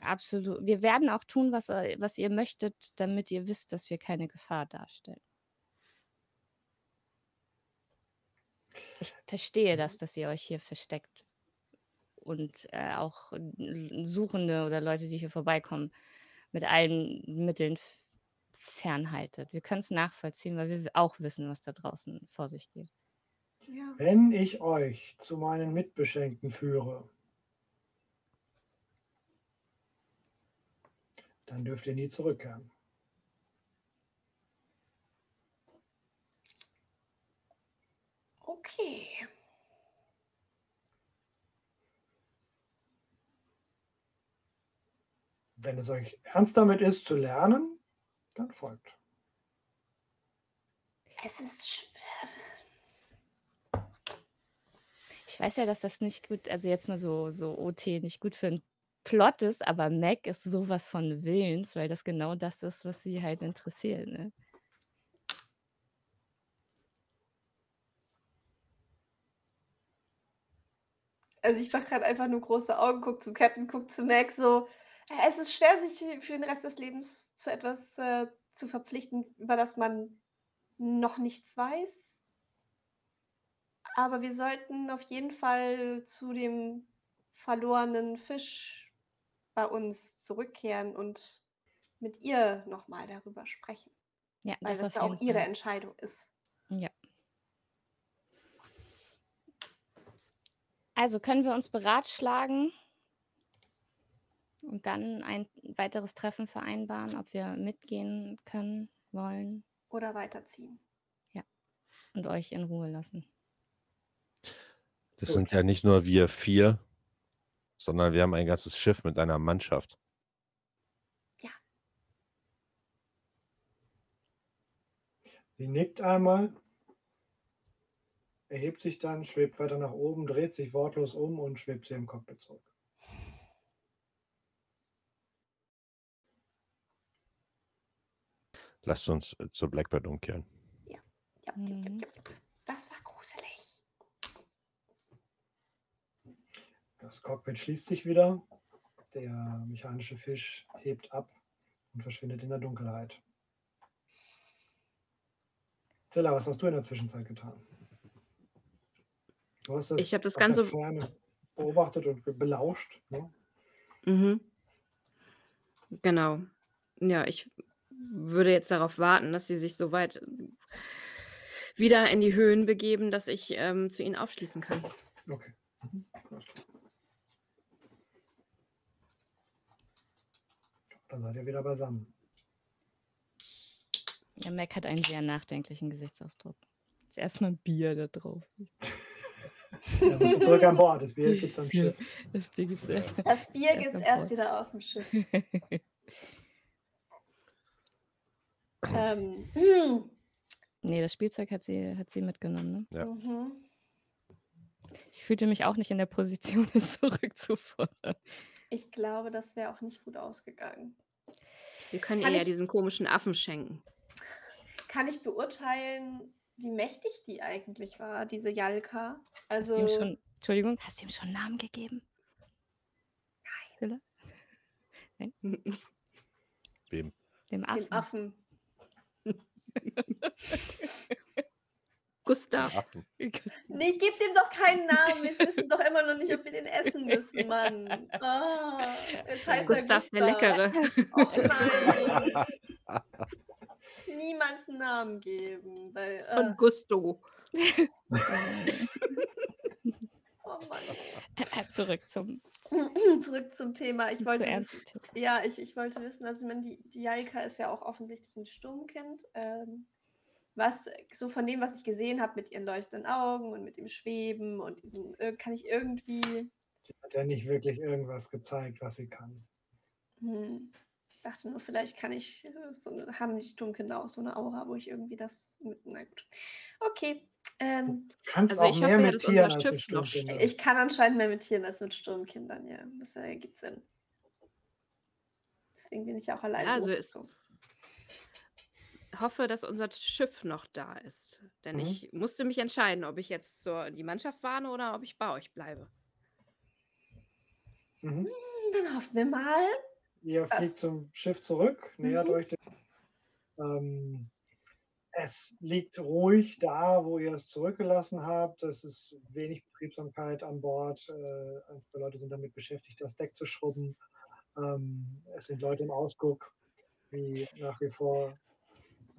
absolut. Wir werden auch tun, was, was ihr möchtet, damit ihr wisst, dass wir keine Gefahr darstellen. Ich verstehe das, dass ihr euch hier versteckt und äh, auch Suchende oder Leute, die hier vorbeikommen, mit allen Mitteln fernhaltet. Wir können es nachvollziehen, weil wir auch wissen, was da draußen vor sich geht. Ja. Wenn ich euch zu meinen Mitbeschenkten führe, dann dürft ihr nie zurückkehren. Okay. Wenn es euch ernst damit ist, zu lernen, dann folgt. Es ist schwer. Ich weiß ja, dass das nicht gut, also jetzt mal so, so OT, nicht gut für einen Plot ist, aber Mac ist sowas von Willens, weil das genau das ist, was sie halt interessiert. Ne? Also ich mache gerade einfach nur große Augen, guck zum Captain, guck zu Mac, so. Äh, Es ist schwer, sich für den Rest des Lebens zu etwas äh, zu verpflichten, über das man noch nichts weiß. Aber wir sollten auf jeden Fall zu dem verlorenen Fisch bei uns zurückkehren und mit ihr nochmal darüber sprechen. Ja, Weil das das ja auch ihre Fall. Entscheidung ist. Ja. Also können wir uns beratschlagen und dann ein weiteres Treffen vereinbaren, ob wir mitgehen können, wollen Oder weiterziehen. und euch in Ruhe lassen. Das Gut. sind ja nicht nur wir vier, sondern wir haben ein ganzes Schiff mit einer Mannschaft. Sie nickt einmal, erhebt sich dann, schwebt weiter nach oben, dreht sich wortlos um und schwebt sie im Cockpit zurück. Lasst uns äh, zur Blackbird umkehren. Ja, ja, ja, Mhm. ja, ja. Das war gruselig. Das Cockpit schließt sich wieder. Der mechanische Fisch hebt ab und verschwindet in der Dunkelheit. Zilla, was hast du in der Zwischenzeit getan? Du hast das Ich habe das Ganze- beobachtet und be- belauscht. Ne? Mhm. Genau. Ja, ich würde jetzt darauf warten, dass sie sich so weit wieder in die Höhen begeben, dass ich ähm, zu ihnen aufschließen kann. Okay. Mhm. Dann seid ihr wieder beisammen. Ja, Mac hat einen sehr nachdenklichen Gesichtsausdruck. Ist erstmal ein Bier da drauf. <laughs> Ja, zurück an Bord. Das Bier gibt es am. <laughs> Schiff. Das Bier gibt's erst. Das Bier Ja, gibt es erst Wort. wieder auf dem Schiff. <laughs> ähm, <clears throat> Nee, das Spielzeug hat sie, hat sie mitgenommen. Ne? Ja. mhm. Ich fühlte mich auch nicht in der Position, <laughs> es zurückzufordern. Ich glaube, das wäre auch nicht gut ausgegangen. Wir können Kann ihr ja diesen komischen Affen schenken. Kann ich beurteilen, wie mächtig die eigentlich war, diese Jalka? Hast du Also, ihm schon, Entschuldigung, hast du ihm schon einen Namen gegeben? Nein. <laughs> Wem? Dem Affen. dem Affen. <laughs> <laughs> Gustav. Nee, gib dem doch keinen Namen. Wir wissen doch immer noch nicht, ob wir den essen müssen, Mann. Jetzt heißt Gustav er der Leckere. Och <laughs> nein. Niemands einen Namen geben. Weil, Von äh, Gusto. Oh Mann. Zurück zum, <laughs> Zurück zum Thema. Ich zum wollte zu wissen, ja, ich, ich wollte wissen, also ich meine, die, die Jalka ist ja auch offensichtlich ein Sturmkind. Ähm, was so von dem, was ich gesehen habe mit ihren leuchtenden Augen und mit dem Schweben und diesen, äh, kann ich irgendwie Sie hat ja nicht wirklich irgendwas gezeigt, was sie kann. Hm. Ich dachte nur, vielleicht kann ich, äh, so eine, haben die Sturmkinder auch so eine Aura, wo ich irgendwie das mit. Na gut. Okay. Ähm, Du kannst Also auch ich mehr hoffe mit dass Tieren unser Schiff noch ich kann anscheinend mehr mit Tieren als mit Sturmkindern, ja. Das ergibt Sinn. Deswegen bin ich ja auch allein Also ist hoffe, dass unser Schiff noch da ist. Denn Mhm. ich musste mich entscheiden, ob ich jetzt zur die Mannschaft warne oder ob ich bei euch bleibe. Mhm. Hm, Dann hoffen wir mal. Ihr Das- fliegt zum Schiff zurück, nähert Mhm. euch dem. Ähm, es liegt ruhig da, wo ihr es zurückgelassen habt. Es ist wenig Betriebsamkeit an Bord. Äh, ein, zwei Leute sind damit beschäftigt, das Deck zu schrubben. Ähm, es sind Leute im Ausguck, wie nach wie vor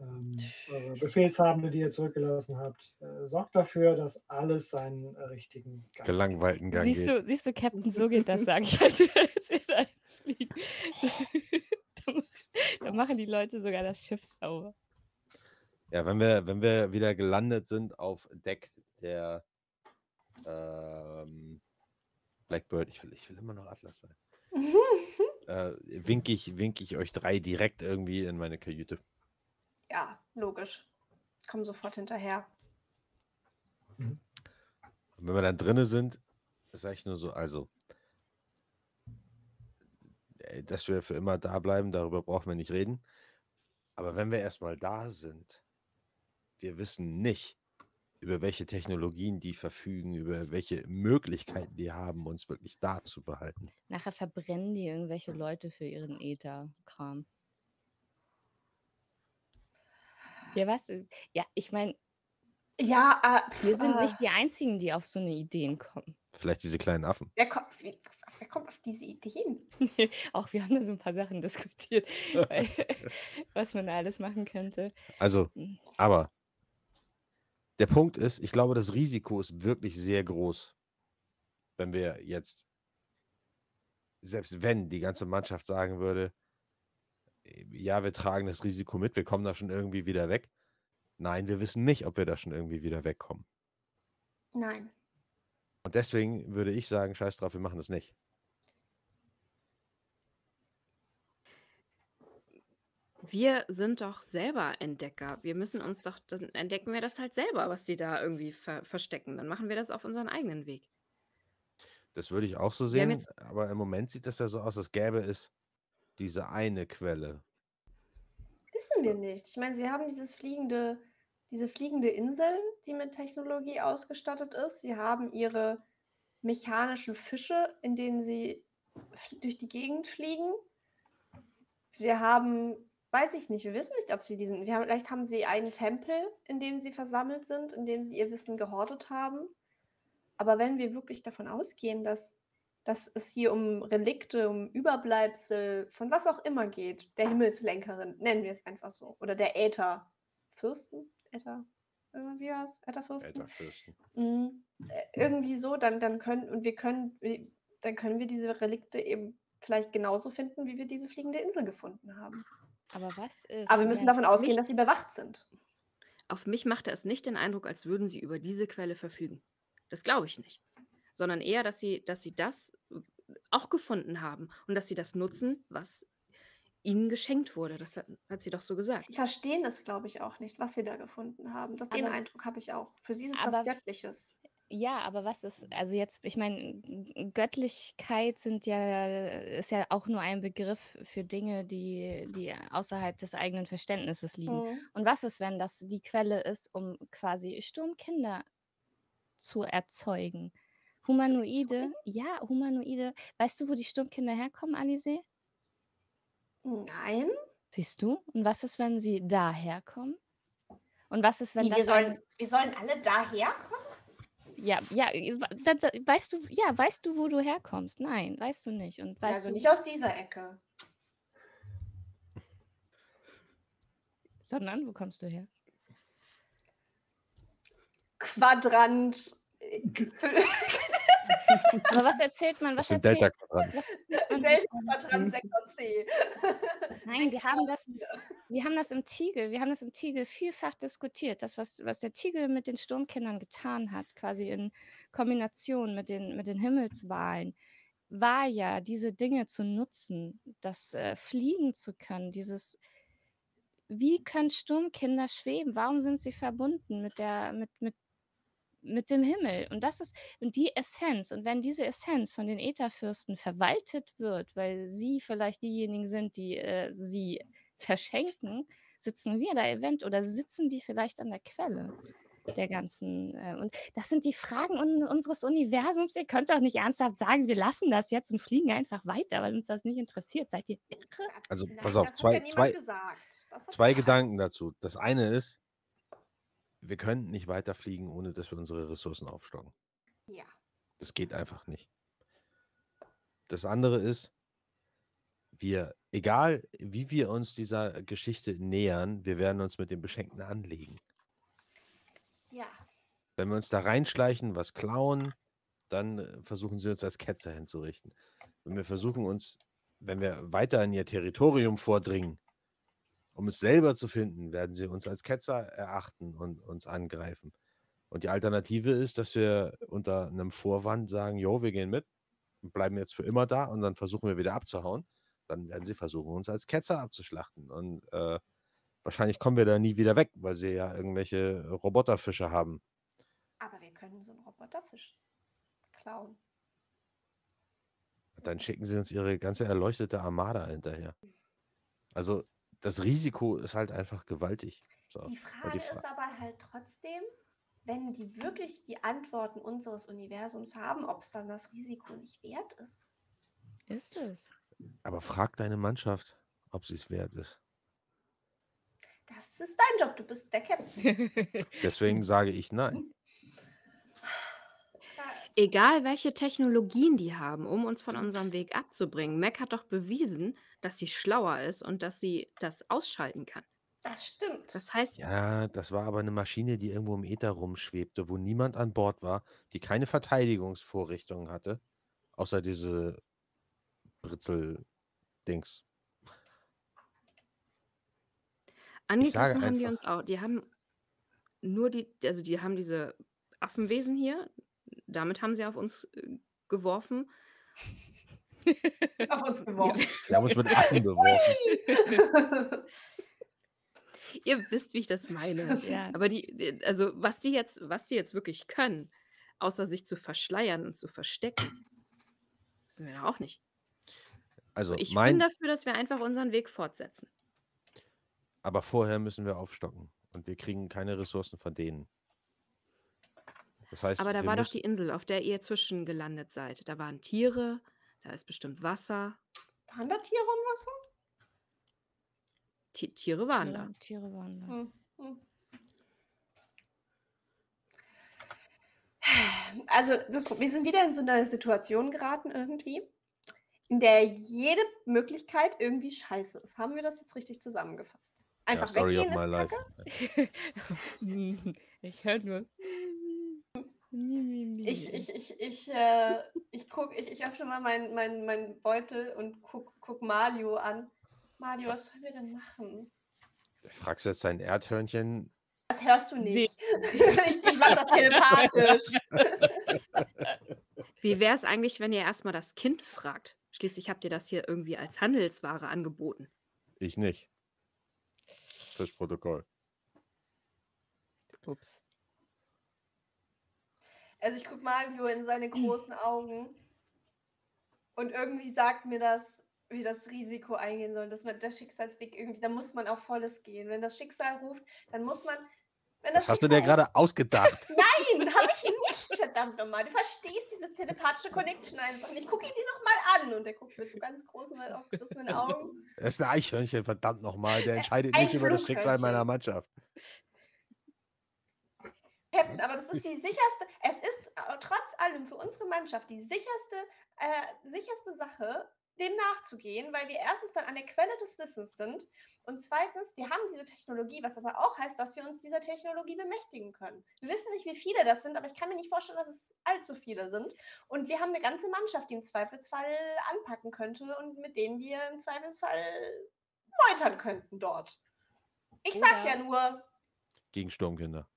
ähm, eure Befehlshabende, die ihr zurückgelassen habt. Äh, sorgt dafür, dass alles seinen äh, richtigen Gang Gelangweilten Gang Siehst geht. du, siehst du, Captain, so geht das, sage ich, als <laughs> wir, als wir da fliegen. <laughs> da machen die Leute sogar das Schiff sauber. Ja, wenn wir, wenn wir wieder gelandet sind auf Deck der ähm, Blackbird, ich will, ich will immer noch Atlas sein. <laughs> äh, winke ich, wink ich euch drei direkt irgendwie in meine Kajüte. Ja, logisch. Komm sofort hinterher. Und wenn wir dann drinnen sind, sage ich nur so, also, äh, dass wir für immer da bleiben, darüber brauchen wir nicht reden. Aber wenn wir erstmal da sind, wir wissen nicht, über welche Technologien die verfügen, über welche Möglichkeiten die haben, uns wirklich da zu behalten. Nachher verbrennen die irgendwelche Leute für ihren Ether-Kram. Ja, was? Ja, ich meine, Ja, äh, wir sind äh, nicht die Einzigen, die auf so eine Ideen kommen. Vielleicht diese kleinen Affen. wer, kommt, wie, wer kommt auf diese Ideen? <laughs> Auch wir haben da so ein paar Sachen diskutiert, weil, <laughs> was man da alles machen könnte. Also, Hm. aber der Punkt ist, ich glaube, das Risiko ist wirklich sehr groß, wenn wir jetzt, selbst wenn die ganze Mannschaft sagen würde, äh, ja, wir tragen das Risiko mit, wir kommen da schon irgendwie wieder weg. Nein, wir wissen nicht, ob wir da schon irgendwie wieder wegkommen. Nein. Und deswegen würde ich sagen, scheiß drauf, wir machen das nicht. Wir sind doch selber Entdecker. Wir müssen uns doch, dann entdecken wir das halt selber, was die da irgendwie ver verstecken. Dann machen wir das auf unseren eigenen Weg. Das würde ich auch so sehen, aber im Moment sieht das ja so aus, als gäbe es diese eine Quelle. Wissen wir nicht. Ich meine, sie haben dieses fliegende, diese fliegende Insel, die mit Technologie ausgestattet ist. Sie haben ihre mechanischen Fische, in denen sie durch die Gegend fliegen. Sie haben, weiß ich nicht, wir wissen nicht, ob sie diesen, wir haben, vielleicht haben sie einen Tempel, in dem sie versammelt sind, in dem sie ihr Wissen gehortet haben. Aber wenn wir wirklich davon ausgehen, dass, dass es hier um Relikte, um Überbleibsel von was auch immer geht, der Himmelslenkerin, nennen wir es einfach so, oder der Ätherfürsten, Äther, wie war es? Ätherfürsten? Ätherfürsten. Mhm. Äh, Irgendwie so, dann, dann können, und wir können, dann können wir diese Relikte eben vielleicht genauso finden, wie wir diese fliegende Insel gefunden haben. Aber was ist, Aber wir müssen davon ausgehen, dass sie bewacht sind. auf mich machte es nicht den Eindruck, als würden sie über diese Quelle verfügen. Das glaube ich nicht. Sondern eher, dass sie, dass sie das auch gefunden haben und dass sie das nutzen, was ihnen geschenkt wurde. Das hat, hat sie doch so gesagt. Sie verstehen es, glaube ich, auch nicht, was sie da gefunden haben. Das, den Aber- Eindruck habe ich auch. Für sie ist es was Göttliches. Ja, aber was ist, also jetzt, ich meine, Göttlichkeit sind ja, ist ja auch nur ein Begriff für Dinge, die, die außerhalb des eigenen Verständnisses liegen. Mhm. Und was ist, wenn das die Quelle ist, um quasi Sturmkinder zu erzeugen? Humanoide, ja, Humanoide. Weißt du, wo die Sturmkinder herkommen, Alice? Nein. Siehst du? Und was ist, wenn sie daherkommen? Und was ist, wenn Wie, wir, das sollen, eine, wir sollen alle daherkommen? ja, ja, da, da, weißt du, ja, weißt du, wo du herkommst? Nein, weißt du nicht. Und weißt also du, nicht aus dieser Ecke. sondern wo kommst du her? Quadrant. <laughs> <laughs> Aber was erzählt man? Was erzählt Delta-Quadrant. man? Delta-Quadrant <laughs> Sektor C. Nein, wir haben das, wir haben das im Tiegel, wir haben das im Tiegel vielfach diskutiert. Das, was, was der Tiegel mit den Sturmkindern getan hat, quasi in Kombination mit den, mit den Himmelswahlen, war ja, diese Dinge zu nutzen, das äh, fliegen zu können, dieses wie können Sturmkinder schweben? Warum sind sie verbunden mit der, mit, mit, mit dem Himmel? Und das ist, und die Essenz, und wenn diese Essenz von den Ätherfürsten verwaltet wird, weil sie vielleicht diejenigen sind, die äh, sie verschenken, sitzen wir da event oder sitzen die vielleicht an der Quelle der ganzen. Äh, und das sind die Fragen un unseres Universums. Ihr könnt doch nicht ernsthaft sagen, wir lassen das jetzt und fliegen einfach weiter, weil uns das nicht interessiert. Seid ihr irre? Also, pass auf, das hat zwei, zwei, zwei Gedanken dazu. Das eine ist, wir können nicht weiterfliegen, ohne dass wir unsere Ressourcen aufstocken. Ja. Das geht einfach nicht. Das andere ist, wir, egal wie wir uns dieser Geschichte nähern, wir werden uns mit dem Beschenkten anlegen. Ja. Wenn wir uns da reinschleichen, was klauen, dann äh, versuchen sie uns als Ketzer hinzurichten. Wenn wir versuchen uns, wenn wir weiter in ihr Territorium vordringen, um es selber zu finden, werden sie uns als Ketzer erachten und uns angreifen. Und die Alternative ist, dass wir unter einem Vorwand sagen, jo, wir gehen mit bleiben jetzt für immer da und dann versuchen wir wieder abzuhauen. dann werden sie versuchen, uns als Ketzer abzuschlachten. Und äh, wahrscheinlich kommen wir da nie wieder weg, weil sie ja irgendwelche Roboterfische haben. Aber wir können so einen Roboterfisch klauen. Dann schicken sie uns ihre ganze erleuchtete Armada hinterher. Also das Risiko ist halt einfach gewaltig. So. Die Frage Fra- ist aber halt trotzdem, wenn die wirklich die Antworten unseres Universums haben, ob es dann das Risiko nicht wert ist. Ist es. aber frag deine Mannschaft, ob sie es wert ist. Das ist dein Job, du bist der Captain. <laughs> Deswegen sage ich nein. Egal welche Technologien die haben, um uns von unserem Weg abzubringen, Mac hat doch bewiesen, dass sie schlauer ist und dass sie das ausschalten kann. Das stimmt. Das heißt, Ja, das war aber eine Maschine, die irgendwo im Äther rumschwebte, wo niemand an Bord war, die keine Verteidigungsvorrichtungen hatte, außer diese Britzel-Dings. angegriffen haben die uns auch. Die haben nur die, also die haben diese Affenwesen hier, damit haben sie auf uns äh, geworfen. Auf uns <laughs> geworfen. Wir haben uns mit Affen <laughs> beworfen. Ihr wisst, wie ich das meine. <laughs> Ja. Aber die, also was die jetzt, was die jetzt wirklich können, außer sich zu verschleiern und zu verstecken, wissen wir doch auch nicht. Also Ich bin dafür, dass wir einfach unseren Weg fortsetzen. aber vorher müssen wir aufstocken und wir kriegen keine Ressourcen von denen. Das heißt, Aber da wir war doch die Insel, auf der ihr zwischengelandet seid. Da waren Tiere, da ist bestimmt Wasser. Waren da Tiere und Wasser? Ti- Tiere waren Ja, da. Tiere waren da. Hm, hm. Also, das, wir sind wieder in so eine Situation geraten irgendwie, in der jede Möglichkeit irgendwie scheiße ist. Haben wir das jetzt richtig zusammengefasst? ja, Einfach Story of weggehen my ist life. kacke? <laughs> <laughs> ich höre nur. Ich, ich, ich, ich, äh, ich, guck, ich, ich öffne mal meinen mein, mein Beutel und guck, guck Mario an. Mario, was sollen wir denn machen? Fragst du jetzt dein Erdhörnchen? Das hörst du <laughs> nicht. ich ich mache das telepathisch. <laughs> Wie wäre es eigentlich, wenn ihr erstmal das Kind fragt? Schließlich habt ihr das hier irgendwie als Handelsware angeboten. Ich nicht. Fürs Protokoll. Ups. Also ich gucke Mario in seine großen Augen und irgendwie sagt mir das, wie das Risiko eingehen soll, dass man der Schicksalsweg irgendwie, da muss man auf volles gehen. Wenn das Schicksal ruft, dann muss man. Wenn Das hast du dir gerade ausgedacht. <laughs> Nein, habe ich nicht, verdammt nochmal. Du verstehst diese telepathische Connection einfach nicht. Guck ihn dir noch mal an. Und er guckt mit so ganz großen, weit aufgerissenen <laughs> Augen. Er ist ein Eichhörnchen, verdammt nochmal. Der entscheidet ein nicht über das Schicksal meiner Mannschaft. Captain, aber das ist die sicherste, es ist äh, trotz allem für unsere Mannschaft die sicherste, äh, sicherste Sache, dem nachzugehen, weil wir erstens dann an der Quelle des Wissens sind und zweitens, wir haben diese Technologie, was aber auch heißt, dass wir uns dieser Technologie bemächtigen können. Wir wissen nicht, wie viele das sind, aber ich kann mir nicht vorstellen, dass es allzu viele sind. Und wir haben eine ganze Mannschaft, die im Zweifelsfall anpacken könnte und mit denen wir im Zweifelsfall meutern könnten dort. Ich sag ja Oder- nur, Gegen Sturmkinder.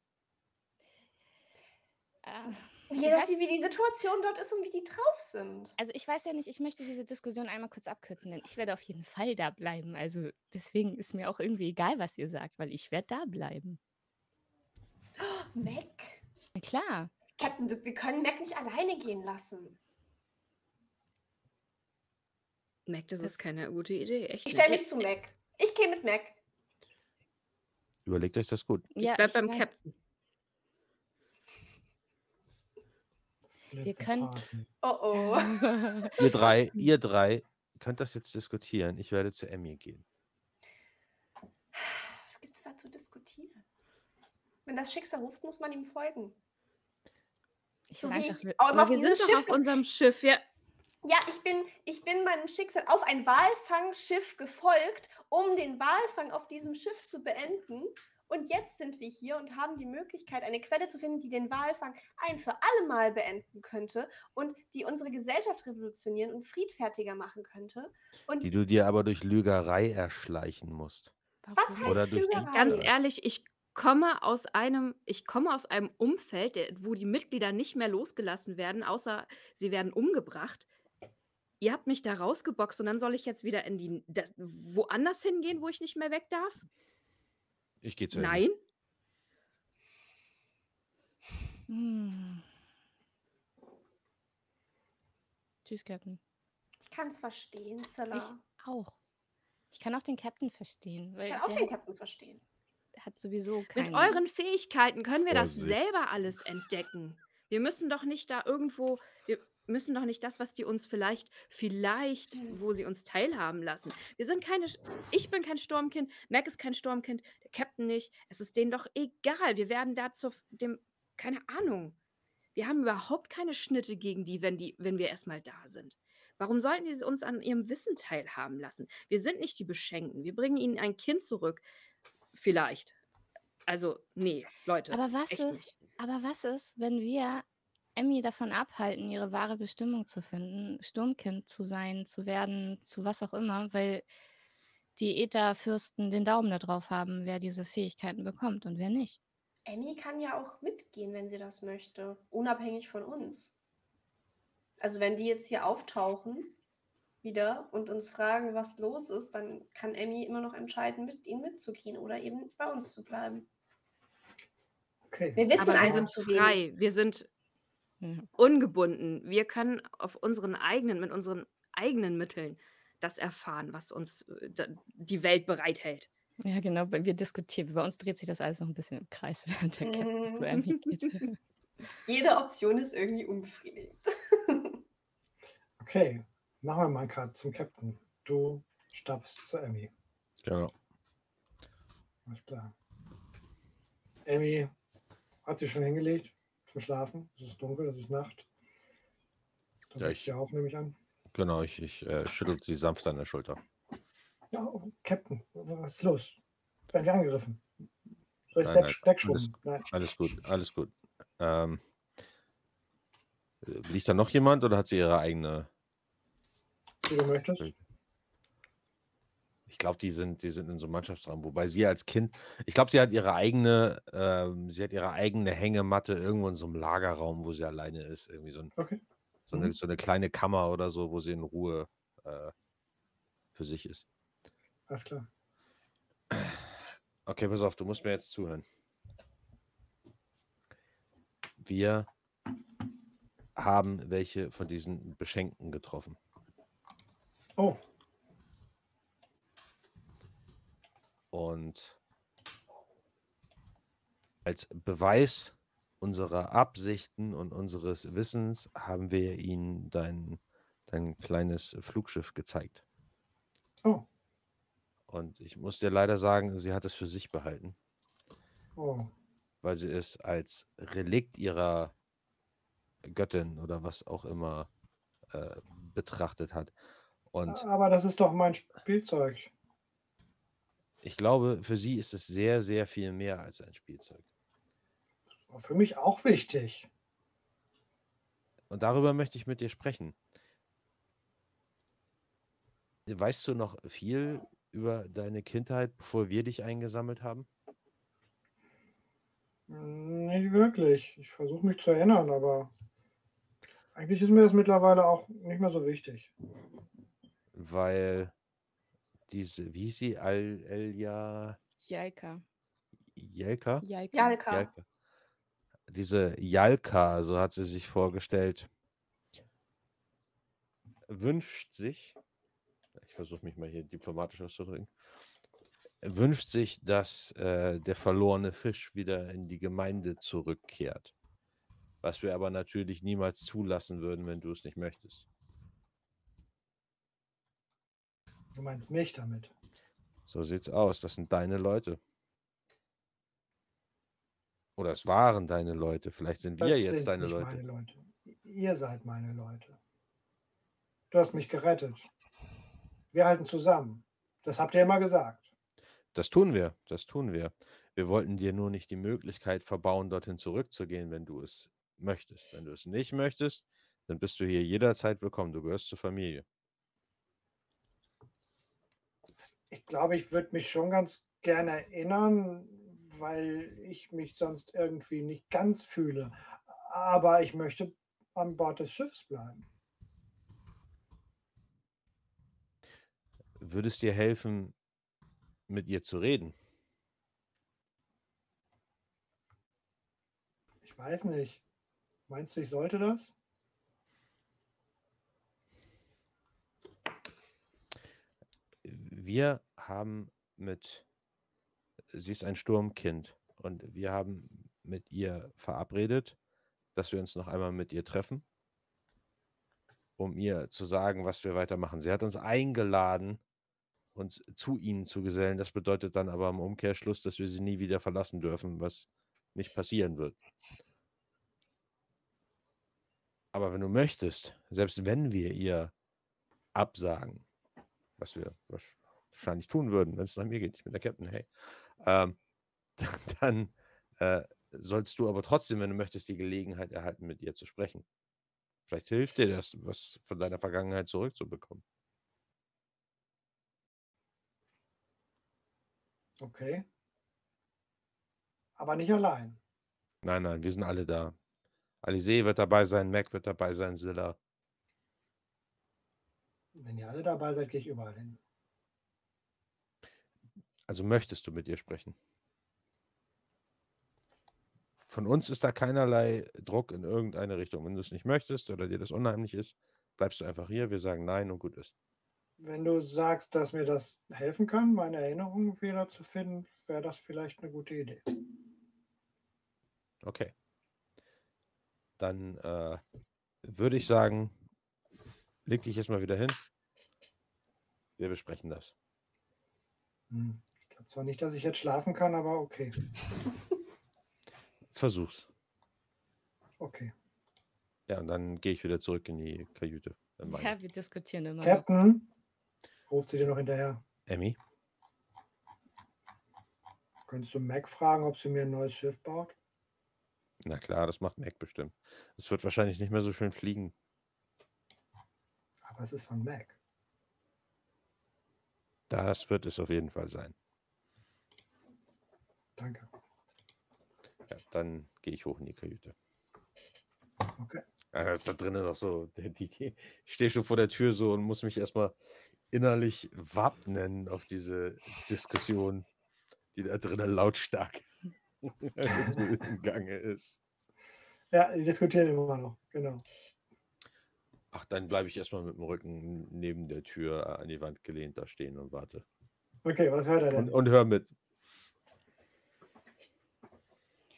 Ah, je Ich nachdem, wie die Situation dort ist und wie die drauf sind. Also ich weiß ja nicht, ich möchte diese Diskussion einmal kurz abkürzen, denn ich werde auf jeden Fall da bleiben. Also deswegen ist mir auch irgendwie egal, was ihr sagt, weil ich werde da bleiben. Mac? Na klar. Captain, wir können Mac nicht alleine gehen lassen. Mac, das Das- ist keine gute Idee. Echt Ich stelle mich zu Mac. Ich gehe mit Mac. Überlegt euch das gut. Ich Ja, bleib beim wei- Captain. The können-. Oh oh. <laughs> Ihr drei, ihr drei könnt das jetzt diskutieren. Ich werde zu Emmy gehen. Was gibt es da zu diskutieren? Wenn das Schicksal ruft, muss man ihm folgen. ich So einfach ich Aber wir dieses sind doch Schiff auf unserem Schiff. Ja, Ja, ich bin, ich bin meinem Schicksal auf ein Walfangschiff gefolgt, um den Walfang auf diesem Schiff zu beenden. Und jetzt sind wir hier und haben die Möglichkeit, eine Quelle zu finden, die den Walfang ein für alle Mal beenden könnte und die unsere Gesellschaft revolutionieren und friedfertiger machen könnte. Und Die du dir aber durch Lügerei erschleichen musst. was heißt Oder durch- Lügerei? ganz ehrlich, ich komme aus einem, ich komme aus einem Umfeld, der- wo die Mitglieder nicht mehr losgelassen werden, außer sie werden umgebracht. ihr habt mich da rausgeboxt und dann soll ich jetzt wieder in die das woanders hingehen, wo ich nicht mehr weg darf? Ich gehe zu Ende. Nein? Hm. Tschüss, Captain. Ich kann es verstehen, Ich Zilla. auch. Ich kann auch den Captain verstehen, Ich kann auch den Captain verstehen. hat sowieso Mit keinen. euren Fähigkeiten können wir das Vorsicht. selber alles entdecken. Wir müssen doch nicht da irgendwo, wir müssen doch nicht das, was die uns vielleicht, vielleicht, Hm. wo sie uns teilhaben lassen. Wir sind keine, ich bin kein Sturmkind, Mac ist kein Sturmkind, der Captain nicht. Es ist denen doch egal. Wir werden da zu dem, keine Ahnung. Wir haben überhaupt keine Schnitte gegen die, wenn die, wenn wir erstmal da sind. Warum sollten die uns an ihrem Wissen teilhaben lassen? Wir sind nicht die Beschenkten. Wir bringen ihnen ein Kind zurück. Vielleicht. Also, nee, Leute. Aber was ist, nicht. aber was ist, wenn wir Emmy davon abhalten, ihre wahre Bestimmung zu finden, Sturmkind zu sein, zu werden, zu was auch immer, weil die Ätherfürsten den Daumen da drauf haben, wer diese Fähigkeiten bekommt und wer nicht. Emmy kann ja auch mitgehen, wenn sie das möchte, unabhängig von uns. Also wenn die jetzt hier auftauchen wieder und uns fragen, was los ist, dann kann Emmy immer noch entscheiden, mit ihnen mitzugehen oder eben bei uns zu bleiben. Okay. Wir wissen Aber wir einfach sind zu frei. wenig. Wir sind Ja. ungebunden. Wir können auf unseren eigenen, mit unseren eigenen Mitteln das erfahren, was uns äh, da- die Welt bereithält. Ja, genau, weil wir diskutieren. Bei uns dreht sich das alles noch ein bisschen im Kreis, <laughs> während der Captain zu Emmy geht. <laughs> Jede Option ist irgendwie unbefriedigend. <laughs> Okay, machen wir mal einen Cut zum Captain. Du stapfst zu Emmy. Genau. Alles klar. Emmy hat sich schon hingelegt zum Schlafen. Es ist dunkel, es ist Nacht. Da Ja, ich- ich auf, nehme ich an. Genau, ich, ich äh, schüttel sie sanft an der Schulter. Ja, oh, Captain, was ist los? Werden wir angegriffen? Soll ich Nein, es nein, wegschubben? Nein. Alles gut, alles gut. Ähm, äh, liegt da noch jemand oder hat sie ihre eigene? Wie du möchtest. Ich glaube, die sind, die sind in so einem Mannschaftsraum. Wobei sie als Kind, ich glaube, sie hat ihre eigene, ähm, sie hat ihre eigene Hängematte irgendwo in so einem Lagerraum, wo sie alleine ist. Irgendwie so, ein, Okay. so, eine, Mhm. so eine kleine Kammer oder so, wo sie in Ruhe äh, für sich ist. Alles klar. Okay, pass auf, du musst mir jetzt zuhören. Wir haben welche von diesen Beschenkten getroffen. Oh, Und als Beweis unserer Absichten und unseres Wissens haben wir ihnen dein, dein kleines Flugschiff gezeigt. oh, Und ich muss dir leider sagen, sie hat es für sich behalten, oh. weil sie es als Relikt ihrer Göttin oder was auch immer äh, betrachtet hat. Und Aber das ist doch mein Spielzeug. Ich glaube, für sie ist es sehr, sehr viel mehr als ein Spielzeug. War Für mich auch wichtig. Und darüber möchte ich mit dir sprechen. Weißt du noch viel über deine Kindheit, bevor wir dich eingesammelt haben? Nicht wirklich. Ich versuche mich zu erinnern, aber eigentlich ist mir das mittlerweile auch nicht mehr so wichtig. Weil diese, wie hieß sie, Al Elja Jalka. Jelka? Jalka. Jalka. Jalka. Diese Jalka, so hat sie sich vorgestellt, wünscht sich, ich versuche mich mal hier diplomatisch auszudrücken, wünscht sich, dass äh, der verlorene Fisch wieder in die Gemeinde zurückkehrt. Was wir aber natürlich niemals zulassen würden, wenn du es nicht möchtest. Du meinst mich damit. So sieht's aus. Das sind deine Leute. Oder es waren deine Leute. Vielleicht sind wir Das jetzt sind deine Leute. meine Leute. Ihr seid meine Leute. Du hast mich gerettet. Wir halten zusammen. Das habt ihr immer gesagt. Das tun wir, das tun wir. Wir wollten dir nur nicht die Möglichkeit verbauen, dorthin zurückzugehen, wenn du es möchtest. Wenn du es nicht möchtest, dann bist du hier jederzeit willkommen. Du gehörst zur Familie. Ich glaube, ich würde mich schon ganz gerne erinnern, weil ich mich sonst irgendwie nicht ganz fühle. Aber ich möchte an Bord des Schiffs bleiben. würde es dir helfen, mit ihr zu reden? Ich weiß nicht. Meinst du, ich sollte das? Wir haben mit, sie ist ein Sturmkind und wir haben mit ihr verabredet, dass wir uns noch einmal mit ihr treffen, um ihr zu sagen, was wir weitermachen. Sie hat uns eingeladen, uns zu ihnen zu gesellen. Das bedeutet dann aber im Umkehrschluss, dass wir sie nie wieder verlassen dürfen, was nicht passieren wird. Aber wenn du möchtest, selbst wenn wir ihr absagen, was wir wahrscheinlich tun würden, wenn es nach mir geht, ich bin der Captain, hey, ähm, <laughs> dann äh, sollst du aber trotzdem, wenn du möchtest, die Gelegenheit erhalten, mit ihr zu sprechen. Vielleicht hilft dir das, was von deiner Vergangenheit zurückzubekommen. Okay. Aber nicht allein. Nein, nein, wir sind alle da. Alizé wird dabei sein, Mac wird dabei sein, Silla. Wenn ihr alle dabei seid, gehe ich überall hin. Also möchtest du mit ihr sprechen? Von uns ist da keinerlei Druck in irgendeine Richtung. Wenn du es nicht möchtest oder dir das unheimlich ist, bleibst du einfach hier. Wir sagen Nein und gut ist. Wenn du sagst, dass mir das helfen kann, meine Erinnerungen wieder zu finden, wäre das vielleicht eine gute Idee. Okay. Dann äh, würde ich sagen, leg dich jetzt mal wieder hin. Wir besprechen das. Hm. Zwar nicht, dass ich jetzt schlafen kann, aber okay. <laughs> Versuch's. Okay. Ja, und dann gehe ich wieder zurück in die Kajüte. Ja, wir diskutieren immer noch. Captain, ruft sie dir noch hinterher. Emmy? Könntest du Mac fragen, ob sie mir ein neues Schiff baut? Na klar, das macht Mac bestimmt. Es wird wahrscheinlich nicht mehr so schön fliegen. Aber es ist von Mac. Das wird es auf jeden Fall sein. Danke. Ja, dann gehe ich hoch in die Kajüte. Okay. Ja, das ist da drinnen noch so. Ich stehe schon vor der Tür so und muss mich erstmal innerlich wappnen auf diese Diskussion, die da drinnen lautstark <laughs> im Gange ist. Ja, die diskutieren immer noch. Genau. Ach, dann bleibe ich erstmal mit dem Rücken neben der Tür an die Wand gelehnt da stehen und warte. Okay, was hört er denn? Und, und hör mit.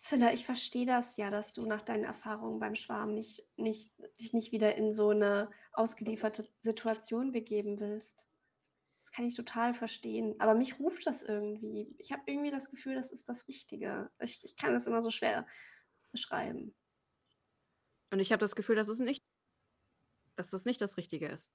Zilla, ich verstehe das ja, dass du nach deinen Erfahrungen beim Schwarm nicht, nicht, dich nicht wieder in so eine ausgelieferte Situation begeben willst. Das kann ich total verstehen. Aber mich ruft das irgendwie. Ich habe irgendwie das Gefühl, das ist das Richtige. Ich, ich kann das immer so schwer beschreiben. Und ich habe das Gefühl, dass es nicht, dass das nicht das Richtige ist.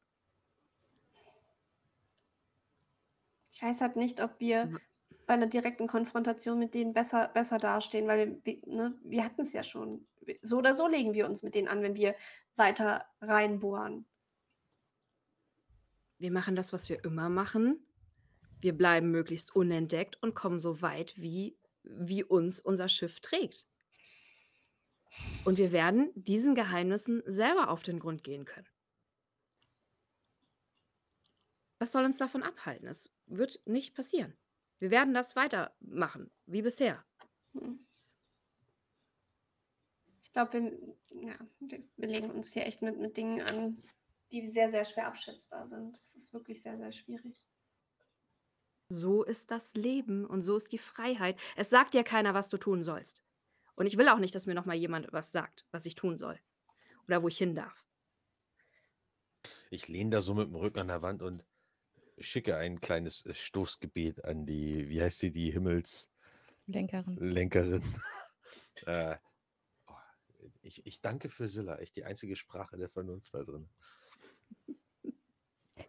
Ich weiß halt nicht, ob wir bei einer direkten Konfrontation mit denen besser, besser dastehen, weil wir, ne, wir hatten es ja schon. So oder so legen wir uns mit denen an, wenn wir weiter reinbohren. Wir machen das, was wir immer machen. Wir bleiben möglichst unentdeckt und kommen so weit, wie, wie uns unser Schiff trägt. Und wir werden diesen Geheimnissen selber auf den Grund gehen können. Was soll uns davon abhalten? Es wird nicht passieren. Wir werden das weitermachen, wie bisher. Hm. Ich glaube, wir, ja, wir, wir legen uns hier echt mit, mit Dingen an, die sehr, sehr schwer abschätzbar sind. Es ist wirklich sehr, sehr schwierig. So ist das Leben und so ist die Freiheit. Es sagt dir keiner, was du tun sollst. Und ich will auch nicht, dass mir noch mal jemand was sagt, was ich tun soll oder wo ich hin darf. Ich lehne da so mit dem Rücken an der Wand und schicke ein kleines äh, Stoßgebet an die, wie heißt sie, die Himmelslenkerin. Lenkerin. <laughs> äh, oh, ich, ich danke für Silla, echt die einzige Sprache der Vernunft da drin. <laughs>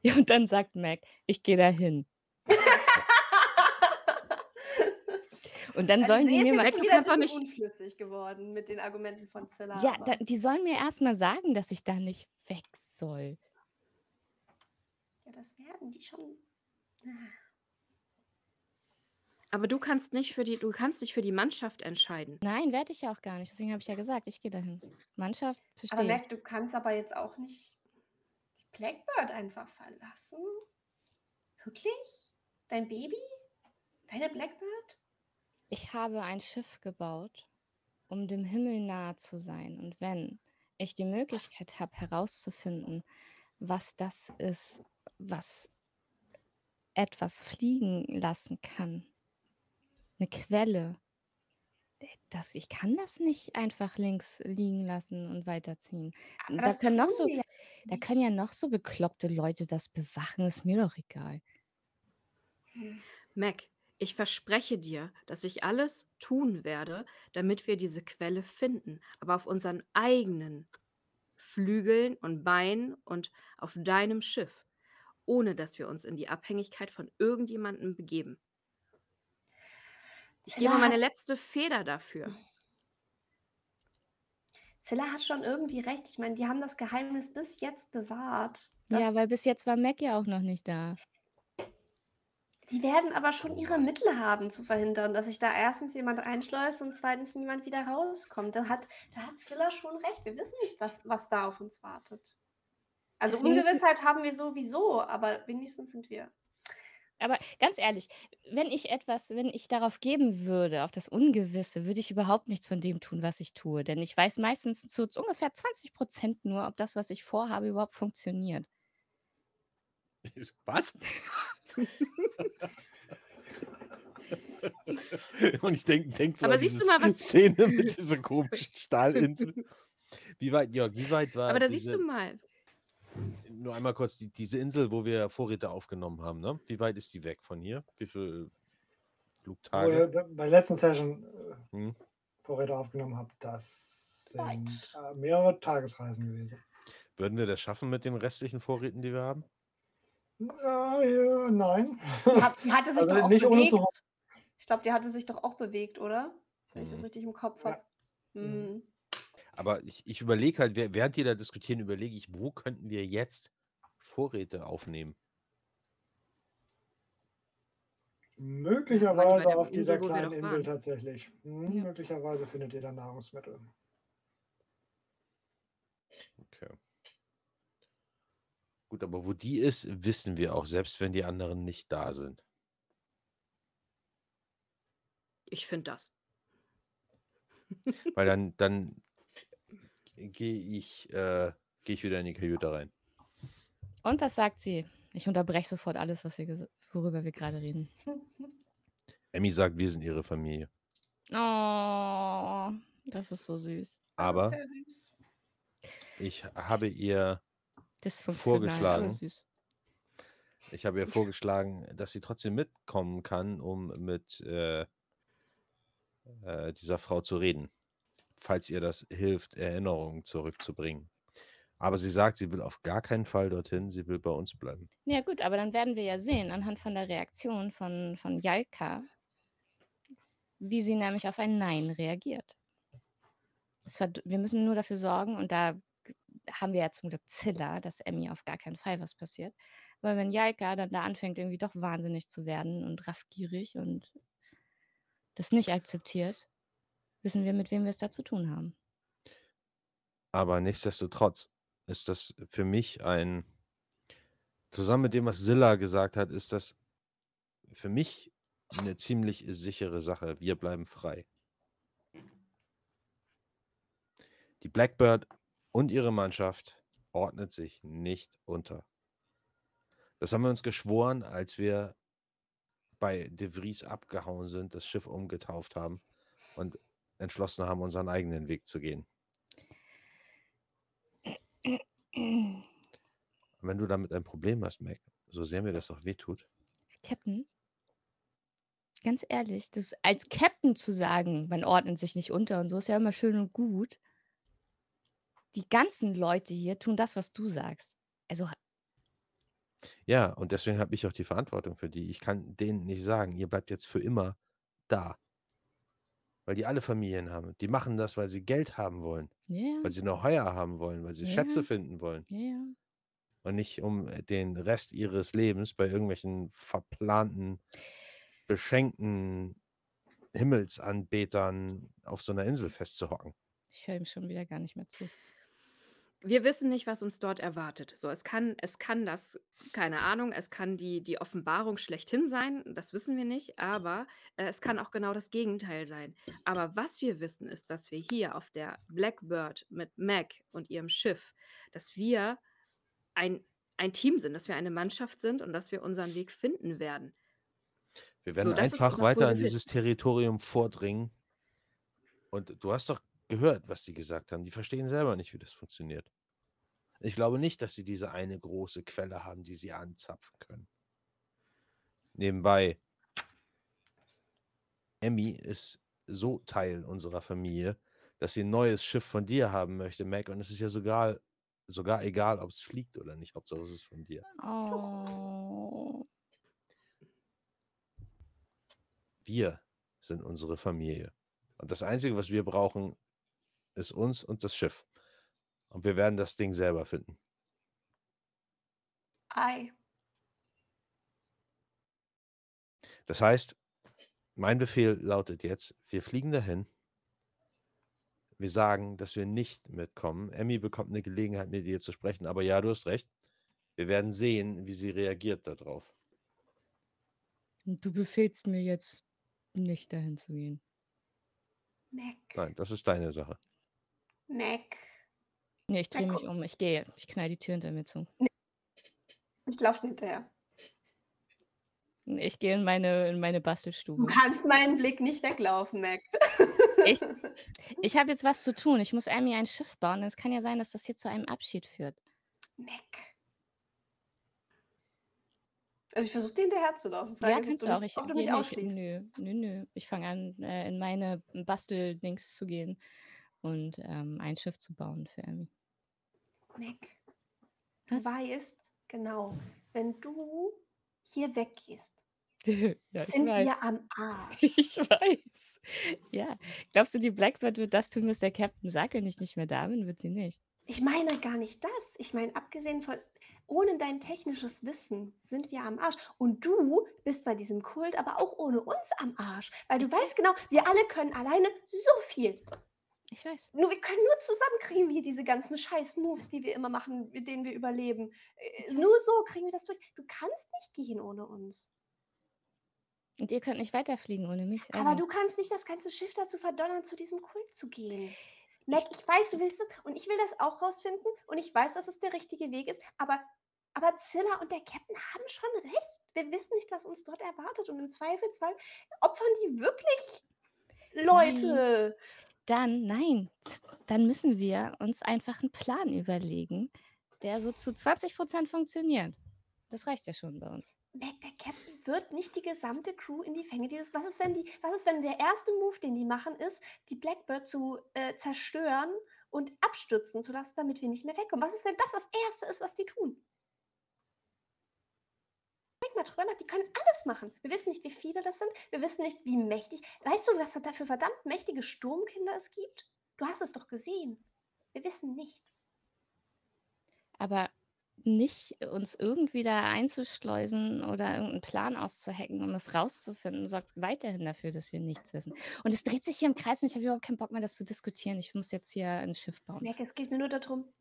Ja, und dann sagt Mac, ich gehe da hin. <laughs> Und dann sollen die mir mal. Ich bin wieder bisschen unschlüssig geworden mit den Argumenten von Zilla. Ja, da, die sollen mir erstmal sagen, dass ich da nicht weg soll. Ja, das werden die schon. Aber du kannst nicht für die, du kannst dich für die Mannschaft entscheiden. Nein, werde ich ja auch gar nicht. Deswegen habe ich ja gesagt, ich gehe dahin. Mannschaft, Aber verstehe. merk, du kannst aber jetzt auch nicht die Blackbird einfach verlassen. Wirklich? Dein Baby? Deine Blackbird? Ich habe ein Schiff gebaut, um dem Himmel nahe zu sein. Und wenn ich die Möglichkeit habe, herauszufinden, was das ist, was etwas fliegen lassen kann, eine Quelle, das, ich kann das nicht einfach links liegen lassen und weiterziehen. Aber Da können noch so, ja da können ja noch so bekloppte Leute das bewachen, ist mir doch egal. Hm. Mac, ich verspreche dir, dass ich alles tun werde, damit wir diese Quelle finden, aber auf unseren eigenen Flügeln und Beinen und auf deinem Schiff, ohne dass wir uns in die Abhängigkeit von irgendjemandem begeben. Ich Zilla gebe meine hat, letzte Feder dafür. Zilla hat schon irgendwie recht. Ich meine, die haben das Geheimnis bis jetzt bewahrt. Ja, Das, weil bis jetzt war Mac ja auch noch nicht da. Die werden aber schon ihre Mittel haben, zu verhindern, dass sich da erstens jemand einschleust und zweitens niemand wieder rauskommt. Da hat, da hat Zilla schon recht. Wir wissen nicht, was, was da auf uns wartet. Also müssen, Ungewissheit haben wir sowieso, aber wenigstens sind wir. aber ganz ehrlich, wenn ich etwas, wenn ich darauf geben würde, auf das Ungewisse, würde ich überhaupt nichts von dem tun, was ich tue. Denn ich weiß meistens zu ungefähr 20 Prozent nur, ob das, was ich vorhabe, überhaupt funktioniert. <laughs> Was? <laughs> Und ich denke denk so Aber an siehst du mal, was. <laughs> Szene mit dieser komischen Stahlinsel. Wie weit, Jörg, wie weit war Aber da siehst diese, du mal. nur einmal kurz, die, diese Insel, wo wir Vorräte aufgenommen haben, ne? Wie weit ist die weg von hier? Wie viele Wo Flugtage? ihr bei bei der letzten Session äh, Hm? Vorräte aufgenommen habt, das sind äh, mehrere Tagesreisen gewesen. Würden wir das schaffen mit den restlichen Vorräten, die wir haben? Ja, ja, nein. Die, hat, die hatte <laughs> sich Also doch auch nicht ohne zu bewegt. Ich glaube, die hatte sich doch auch bewegt, oder? Wenn ich das Mhm. richtig im Kopf Ja. habe. Mhm. Hm. Aber ich, ich überlege halt, während die da diskutieren, überlege ich, wo könnten wir jetzt Vorräte aufnehmen? Möglicherweise auf dieser kleinen Insel waren. tatsächlich. Hm, Ja. Möglicherweise findet ihr da Nahrungsmittel. Okay. Gut, aber wo die ist, wissen wir auch, selbst wenn die anderen nicht da sind. Ich finde das. Weil dann, <laughs> dann gehe ich, äh, gehe ich wieder in die Kajüte rein. Und was sagt sie? Ich unterbreche sofort alles, was wir worüber wir gerade reden. <laughs> Emmy sagt, wir sind ihre Familie. Oh, das ist so süß. Aber Das ist sehr süß. ich habe ihr, Dysfunktional, aber Vorgeschlagen. süß. ich habe ihr vorgeschlagen, dass sie trotzdem mitkommen kann, um mit äh, äh, dieser Frau zu reden, falls ihr das hilft, Erinnerungen zurückzubringen. Aber sie sagt, sie will auf gar keinen Fall dorthin, sie will bei uns bleiben. Ja, gut, aber dann werden wir ja sehen, anhand von der Reaktion von, von Jalka, wie sie nämlich auf ein Nein reagiert. Verd- wir müssen nur dafür sorgen, und da haben wir ja zum Glück Zilla, dass Emmy auf gar keinen Fall was passiert. Weil wenn Jalka dann da anfängt, irgendwie doch wahnsinnig zu werden und raffgierig und das nicht akzeptiert, wissen wir, mit wem wir es da zu tun haben. Aber nichtsdestotrotz ist das für mich ein, zusammen mit dem, was Silla gesagt hat, ist das für mich eine ziemlich sichere Sache. Wir bleiben frei. Die Blackbird und ihre Mannschaft ordnet sich nicht unter. Das haben wir uns geschworen, als wir bei De Vries abgehauen sind, das Schiff umgetauft haben und entschlossen haben, unseren eigenen Weg zu gehen. Wenn du damit ein Problem hast, Mac, so sehr mir das auch wehtut, Captain, ganz ehrlich, das als Captain zu sagen, man ordnet sich nicht unter und so ist ja immer schön und gut. Die ganzen Leute hier tun das, was du sagst. Also, ja, und deswegen habe ich auch die Verantwortung für die. Ich kann denen nicht sagen, ihr bleibt jetzt für immer da. Weil die alle Familien haben. Die machen das, weil sie Geld haben wollen, ja, weil sie noch Heuer haben wollen, weil sie Ja. Schätze finden wollen. ja. Und nicht um äh, den Rest ihres Lebens bei irgendwelchen verplanten, beschenkten Himmelsanbetern auf so einer Insel festzuhocken. Ich höre ihm schon wieder gar nicht mehr zu. Wir wissen nicht, was uns dort erwartet. So, es kann, es kann das, keine Ahnung, es kann die, die Offenbarung schlechthin sein, das wissen wir nicht, aber äh, es kann auch genau das Gegenteil sein. Aber was wir wissen, ist, dass wir hier auf der Blackbird mit Mac und ihrem Schiff, dass wir ein, ein Team sind, dass wir eine Mannschaft sind und dass wir unseren Weg finden werden. Wir werden so, einfach weiter an dieses Territorium vordringen. Und du hast doch gehört, was sie gesagt haben. Die verstehen selber nicht, wie das funktioniert. Ich glaube nicht, dass sie diese eine große Quelle haben, die sie anzapfen können. Nebenbei, Emmy ist so Teil unserer Familie, dass sie ein neues Schiff von dir haben möchte, Mac. Und es ist ja sogar, sogar egal, ob es fliegt oder nicht. Hauptsache es ist von dir. Oh. Wir sind unsere Familie. Und das Einzige, was wir brauchen, ist uns und das Schiff. Und wir werden das Ding selber finden. Ei. Das heißt, mein Befehl lautet jetzt, wir fliegen dahin. Wir sagen, dass wir nicht mitkommen. Emmy bekommt eine Gelegenheit, mit dir zu sprechen. Aber ja, du hast recht. Wir werden sehen, wie sie reagiert darauf. Und du befehlst mir jetzt nicht dahin zu gehen. Mac. Nein, das ist deine Sache. Mac. Nee, ich drehe mich um. Ich gehe. Ich knall die Tür hinter mir zu. Nee. Ich laufe hinterher. Ich gehe in meine, in meine Bastelstube. Du kannst meinen Blick nicht weglaufen, Mac. Ich, <laughs> ich habe jetzt was zu tun. Ich muss Amy ein Schiff bauen. Es kann ja sein, dass das hier zu einem Abschied führt. Mac. Also ich versuche dir hinterher zu laufen. Ja, kannst du auch. Nicht, ich, ob du mich ausschließt. Nö, nö, nö. Ich fange an, äh, in meine Basteldings zu gehen und ähm, ein Schiff zu bauen für Amy. Mac, du weißt, genau, wenn du hier weggehst, <laughs> ja, sind wir am <laughs> Arsch. Ich weiß. Ja. Glaubst du, die Blackbird wird das tun, was der Captain sagt, wenn ich nicht mehr da bin? Wird sie nicht. Ich meine gar nicht das. Ich meine, abgesehen von, ohne dein technisches Wissen sind wir am Arsch. Und du bist bei diesem Kult aber auch ohne uns am Arsch. Weil du weißt genau, wir alle können alleine so viel. Ich weiß. Nur wir können nur zusammen kriegen wir diese ganzen scheiß Moves, die wir immer machen, mit denen wir überleben. Äh, nur so kriegen wir das durch. Du kannst nicht gehen ohne uns. Und ihr könnt nicht weiterfliegen ohne mich. Also. Aber du kannst nicht das ganze Schiff dazu verdonnern, zu diesem Kult zu gehen. Mac, ich, ich weiß, du willst es und ich will das auch rausfinden und ich weiß, dass es der richtige Weg ist, aber, aber Zilla und der Captain haben schon recht. Wir wissen nicht, was uns dort erwartet und im Zweifelsfall opfern die wirklich Leute. Nein dann nein, dann müssen wir uns einfach einen Plan überlegen, der so zu 20% funktioniert. Das reicht ja schon bei uns. Der Captain wird nicht die gesamte Crew in die Fänge dieses. Was ist, wenn die, was ist, wenn der erste Move, den die machen, ist, die Blackbird zu äh, zerstören und abstürzen zu lassen, damit wir nicht mehr wegkommen? Was ist, wenn das das Erste ist, was die tun? Denk mal drüber nach, die können alles machen. Wir wissen nicht, wie viele das sind. Wir wissen nicht, wie mächtig. Weißt du, was da für verdammt mächtige Sturmkinder es gibt? Du hast es doch gesehen. Wir wissen nichts. Aber nicht uns irgendwie da einzuschleusen oder irgendeinen Plan auszuhacken, um es rauszufinden, sorgt weiterhin dafür, dass wir nichts wissen. Und es dreht sich hier im Kreis und ich habe überhaupt keinen Bock mehr, das zu diskutieren. Ich muss jetzt hier ein Schiff bauen. Merke, es geht mir nur darum,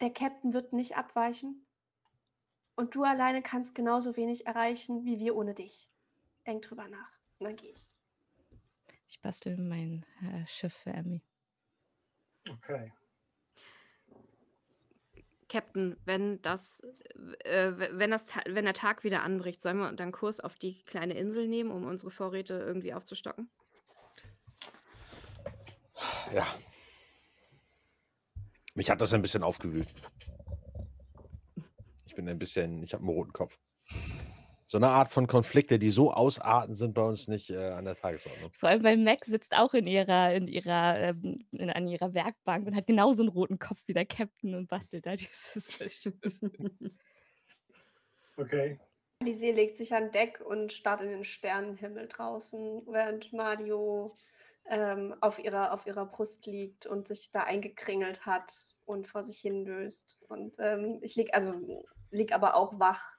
der Captain wird nicht abweichen. Und du alleine kannst genauso wenig erreichen wie wir ohne dich. Denk drüber nach. Und dann gehe ich. Ich bastel mein äh, Schiff für Emmy. Okay. Captain, wenn das, äh, wenn das, wenn der Tag wieder anbricht, sollen wir dann Kurs auf die kleine Insel nehmen, um unsere Vorräte irgendwie aufzustocken? Ja. Mich hat das ein bisschen aufgewühlt bin ein bisschen, ich habe einen roten Kopf. So eine Art von Konflikte, die so ausarten, sind bei uns nicht äh, an der Tagesordnung. Vor allem, weil Mac sitzt auch in ihrer, in ihrer, ähm, in, an ihrer Werkbank und hat genauso einen roten Kopf wie der Captain und bastelt da dieses <laughs> Okay. Die See legt sich an Deck und starrt in den Sternenhimmel draußen, während Mario ähm, auf, ihrer, auf ihrer Brust liegt und sich da eingekringelt hat und vor sich hin löst. Und ähm, ich liege, also lieg aber auch wach,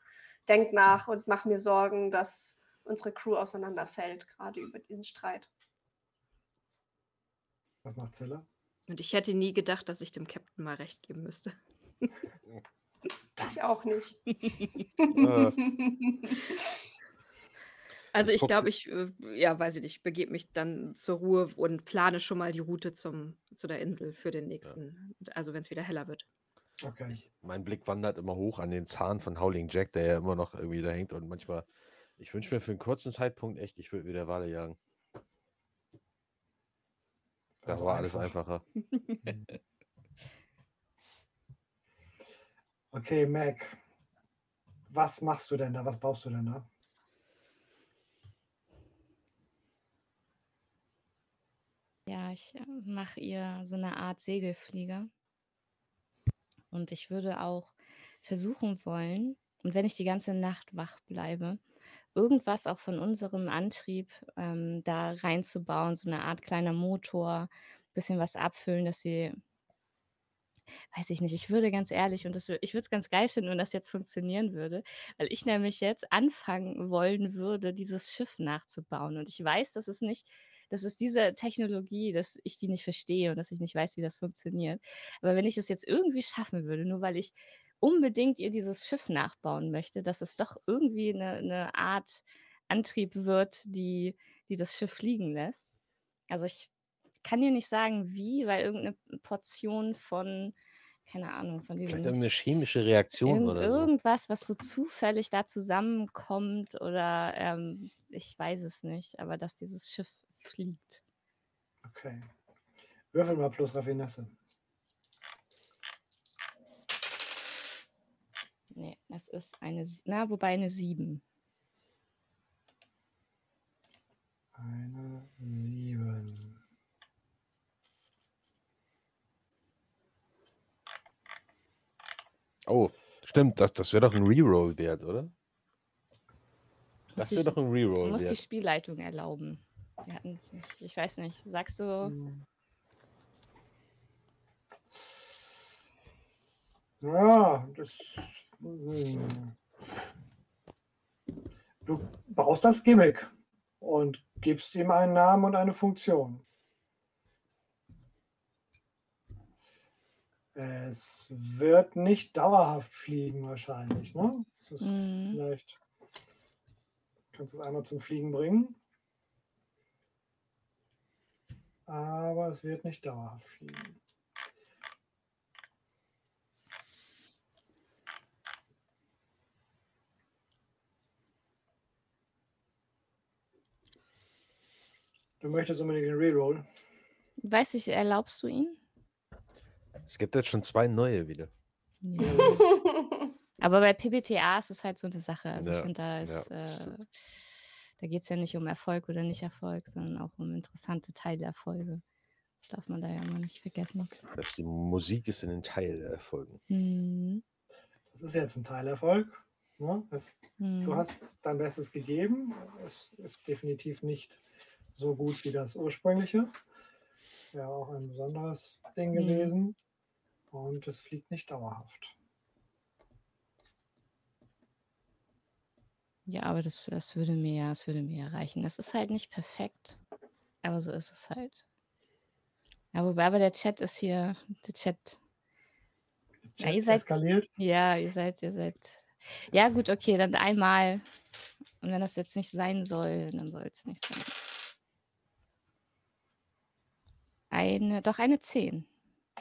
denk nach und mach mir Sorgen, dass unsere Crew auseinanderfällt, gerade über diesen Streit. Was macht Zilla? Und ich hätte nie gedacht, dass ich dem Captain mal recht geben müsste. Ich auch nicht. <laughs> Also ich glaube, ich, äh, ja, weiß ich nicht, begebe mich dann zur Ruhe und plane schon mal die Route zum, zu der Insel für den nächsten, also wenn es wieder heller wird. Okay. mein Blick wandert immer hoch an den Zahn von Howling Jack, der ja immer noch irgendwie da hängt. Und manchmal, ich wünsche mir für einen kurzen Zeitpunkt echt, ich würde wieder Wale jagen. Da Also war alles einfach. einfacher. <laughs> Okay, Mac. Was machst du denn da? Was baust du denn da? Ja, ich mache ihr so eine Art Segelflieger. Und ich würde auch versuchen wollen, und wenn ich die ganze Nacht wach bleibe, irgendwas auch von unserem Antrieb ähm, da reinzubauen, so eine Art kleiner Motor, bisschen was abfüllen, dass sie, weiß ich nicht, ich würde ganz ehrlich, und das, ich würde es ganz geil finden, wenn das jetzt funktionieren würde, weil ich nämlich jetzt anfangen wollen würde, dieses Schiff nachzubauen. Und ich weiß, dass es nicht, das ist diese Technologie, dass ich die nicht verstehe und dass ich nicht weiß, wie das funktioniert. Aber wenn ich es jetzt irgendwie schaffen würde, nur weil ich unbedingt ihr dieses Schiff nachbauen möchte, dass es doch irgendwie eine, eine Art Antrieb wird, die, die das Schiff fliegen lässt. Also ich kann dir nicht sagen, wie, weil irgendeine Portion von, keine Ahnung, von Vielleicht diesem irgendeine chemische Reaktion Irgend, oder so. irgendwas, was so zufällig da zusammenkommt oder ähm, ich weiß es nicht, aber dass dieses Schiff fliegt. Okay. Würfel mal plus Raffinesse. Nee, es ist eine, na, wobei eine 7. Eine sieben. Oh, stimmt, das, das wäre doch ein Reroll wert, oder? Muss Das die, wäre doch ein Reroll muss die wert. Spielleitung erlauben. Wir hatten es nicht. Ich weiß nicht. Sagst du, Hm. Ja, das. hm. Du baust das Gimmick und gibst ihm einen Namen und eine Funktion. Es wird nicht dauerhaft fliegen, wahrscheinlich. Ne? Das ist Mhm. vielleicht. Kannst du es einmal zum Fliegen bringen. Aber es wird nicht dauerhaft fliegen. Du möchtest unbedingt den Reroll. weiß ich, erlaubst du ihn? Es gibt jetzt schon zwei neue wieder. Ja. <laughs> Aber bei PBTA ist es halt so eine Sache. Also ich Ja, finde, da ja, ist, äh, stimmt. Da geht es ja nicht um Erfolg oder nicht Erfolg, sondern auch um interessante Teilerfolge. Das darf man da ja mal nicht vergessen. Dass die Musik ist in den Teilerfolgen. Mhm. Das ist jetzt ein Teilerfolg. Ne? Es, du Mhm. hast dein Bestes gegeben. Es ist definitiv nicht so gut wie das ursprüngliche. Wäre auch ein besonderes Ding Mhm. gewesen. Und es fliegt nicht dauerhaft. Ja, aber das, das würde mir ja, das würde mir ja reichen. Das ist halt nicht perfekt, aber so ist es halt. Ja, wobei aber der Chat ist hier, der Chat. Der Ja, ihr Chat seid, eskaliert. ja, ihr seid, ihr seid. Ja, gut, okay, dann einmal. Und wenn das jetzt nicht sein soll, dann soll es nicht sein. Eine, doch eine 10.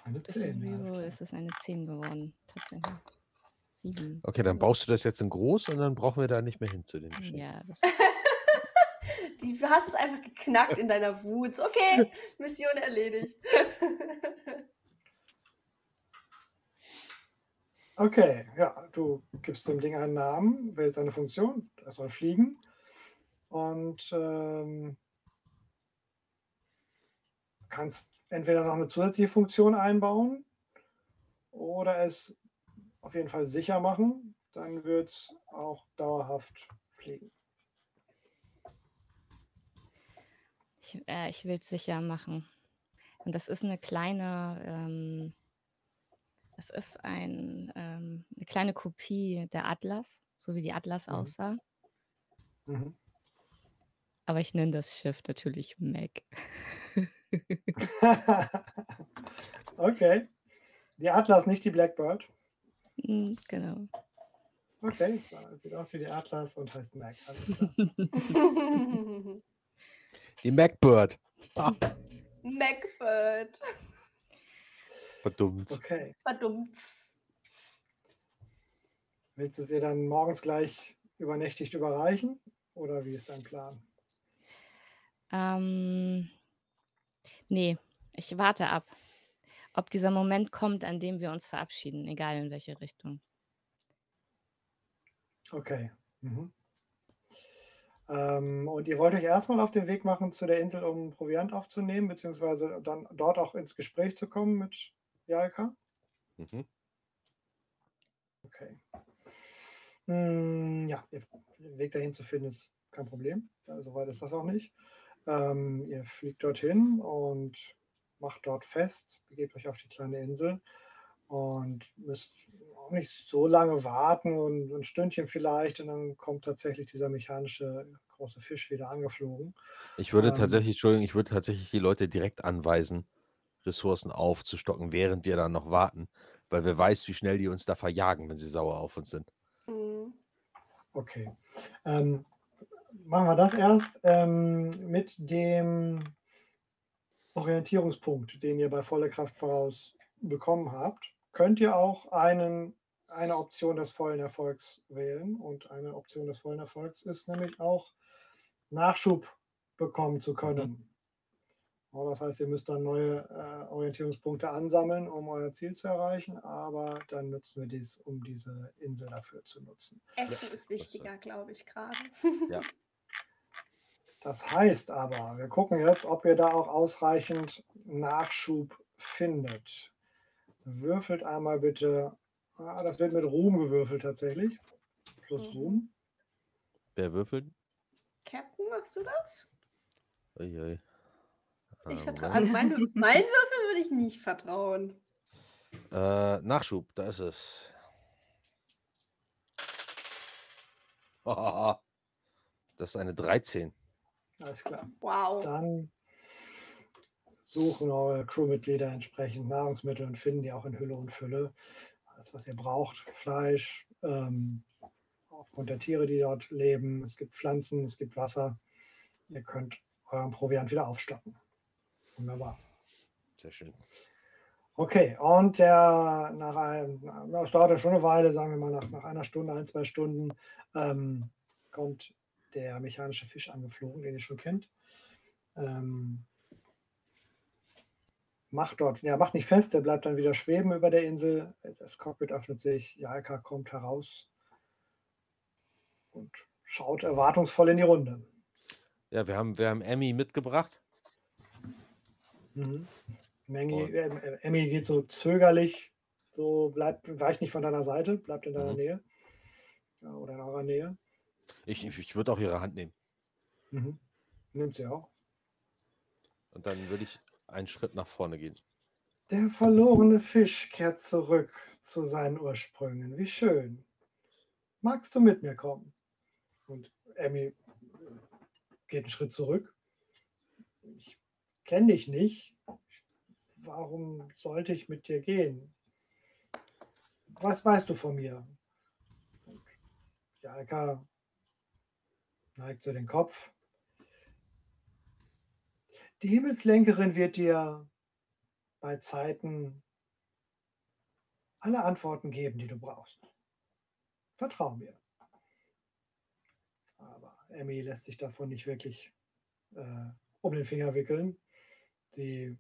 Eine Durch den 10. Ja, ist es eine 10 geworden, tatsächlich. 7. Okay, dann baust du das jetzt in groß und dann brauchen wir da nicht mehr hin zu den Geschichten. Ja, das <laughs> Die, du hast es einfach geknackt in deiner Wut. Okay, <laughs> Mission erledigt. Okay, ja, du gibst dem Ding einen Namen, wählst eine Funktion, es soll fliegen und ähm, kannst entweder noch eine zusätzliche Funktion einbauen oder es auf jeden Fall sicher machen, dann wird es auch dauerhaft fliegen. Ich, äh, ich will es sicher machen. Und das ist eine kleine, ähm, das ist ein, ähm, eine kleine Kopie der Atlas, so wie die Atlas Mhm. aussah. Mhm. Aber ich nenne das Schiff natürlich Mac. <laughs> Okay. Die Atlas, nicht die Blackbird. Mm, Genau. Okay, so, sieht aus wie die Atlas und heißt Mac. Alles klar. <laughs> Die Macbird. Ah, Macbird. verdammt. Okay. Verdammt. Willst du sie dann morgens gleich übernächtigt überreichen? Oder wie ist dein Plan? Ähm, nee, ich warte ab, ob dieser Moment kommt, an dem wir uns verabschieden, egal in welche Richtung. Okay. Mhm. Ähm, und ihr wollt euch erstmal auf den Weg machen zu der Insel, um Proviant aufzunehmen, beziehungsweise dann dort auch ins Gespräch zu kommen mit Jalka? Mhm. Okay. Hm, ja, der Weg dahin zu finden ist kein Problem. Ja, Soweit ist das auch nicht. Ähm, ihr fliegt dorthin und macht dort fest, begebt euch auf die kleine Insel und müsst auch nicht so lange warten und ein Stündchen vielleicht und dann kommt tatsächlich dieser mechanische große Fisch wieder angeflogen. Ich würde Ähm, tatsächlich, Entschuldigung, ich würde tatsächlich die Leute direkt anweisen, Ressourcen aufzustocken, während wir dann noch warten, weil wer weiß, wie schnell die uns da verjagen, wenn sie sauer auf uns sind. Mhm. Okay. Ähm, machen wir das erst ähm, mit dem Orientierungspunkt, den ihr bei voller Kraft voraus bekommen habt. Könnt ihr auch einen, eine Option des vollen Erfolgs wählen. Und eine Option des vollen Erfolgs ist nämlich auch Nachschub bekommen zu können. Ja, Das heißt, ihr müsst dann neue äh, Orientierungspunkte ansammeln, um euer Ziel zu erreichen, aber dann nutzen wir dies, um diese Insel dafür zu nutzen. Essen ist wichtiger, glaube ich, gerade. Ja. <laughs> Das heißt aber, wir gucken jetzt, ob ihr da auch ausreichend Nachschub findet. Würfelt einmal bitte. Ah, das wird mit Ruhm gewürfelt tatsächlich. Plus Mhm. Ruhm. Wer würfelt? Captain, machst du das? Uiui. Ich Äh, vertraue. Also mein, <laughs> mein Würfel würde ich nicht vertrauen. Äh, Nachschub, da ist es. <laughs> Das ist eine 13. Alles klar. Wow. Dann suchen eure Crewmitglieder entsprechend Nahrungsmittel und finden die auch in Hülle und Fülle. Alles, was ihr braucht. Fleisch, ähm, aufgrund der Tiere, die dort leben. Es gibt Pflanzen, es gibt Wasser. Ihr könnt euren Proviant wieder aufstocken. Wunderbar. Sehr schön. Okay, und der nach einem, na, es dauert ja schon eine Weile, sagen wir mal nach, nach einer Stunde, ein, zwei Stunden, ähm, kommt der mechanische Fisch angeflogen, den ihr schon kennt. Ähm, macht dort, ja, macht nicht fest, der bleibt dann wieder schweben über der Insel. Das Cockpit öffnet sich, Jalka kommt heraus und schaut erwartungsvoll in die Runde. Ja, wir haben, wir haben Emmy mitgebracht. Mhm. Mengi, äh, äh, Emmy geht so zögerlich, so bleibt, weicht nicht von deiner Seite, bleibt in deiner Mhm. Nähe. Ja, oder in eurer Nähe. Ich, ich, würde auch ihre Hand nehmen. Mhm. Nimmt sie auch. Und dann würde ich einen Schritt nach vorne gehen. Der verlorene Fisch kehrt zurück zu seinen Ursprüngen. Wie schön. Magst du mit mir kommen? Und Emmy geht einen Schritt zurück. Ich kenne dich nicht. Warum sollte ich mit dir gehen? Was weißt du von mir? Jalka neigt so den Kopf. Die Himmelslenkerin wird dir bei Zeiten alle Antworten geben, die du brauchst. Vertrau mir. Aber Emmy lässt sich davon nicht wirklich äh, um den Finger wickeln. Sie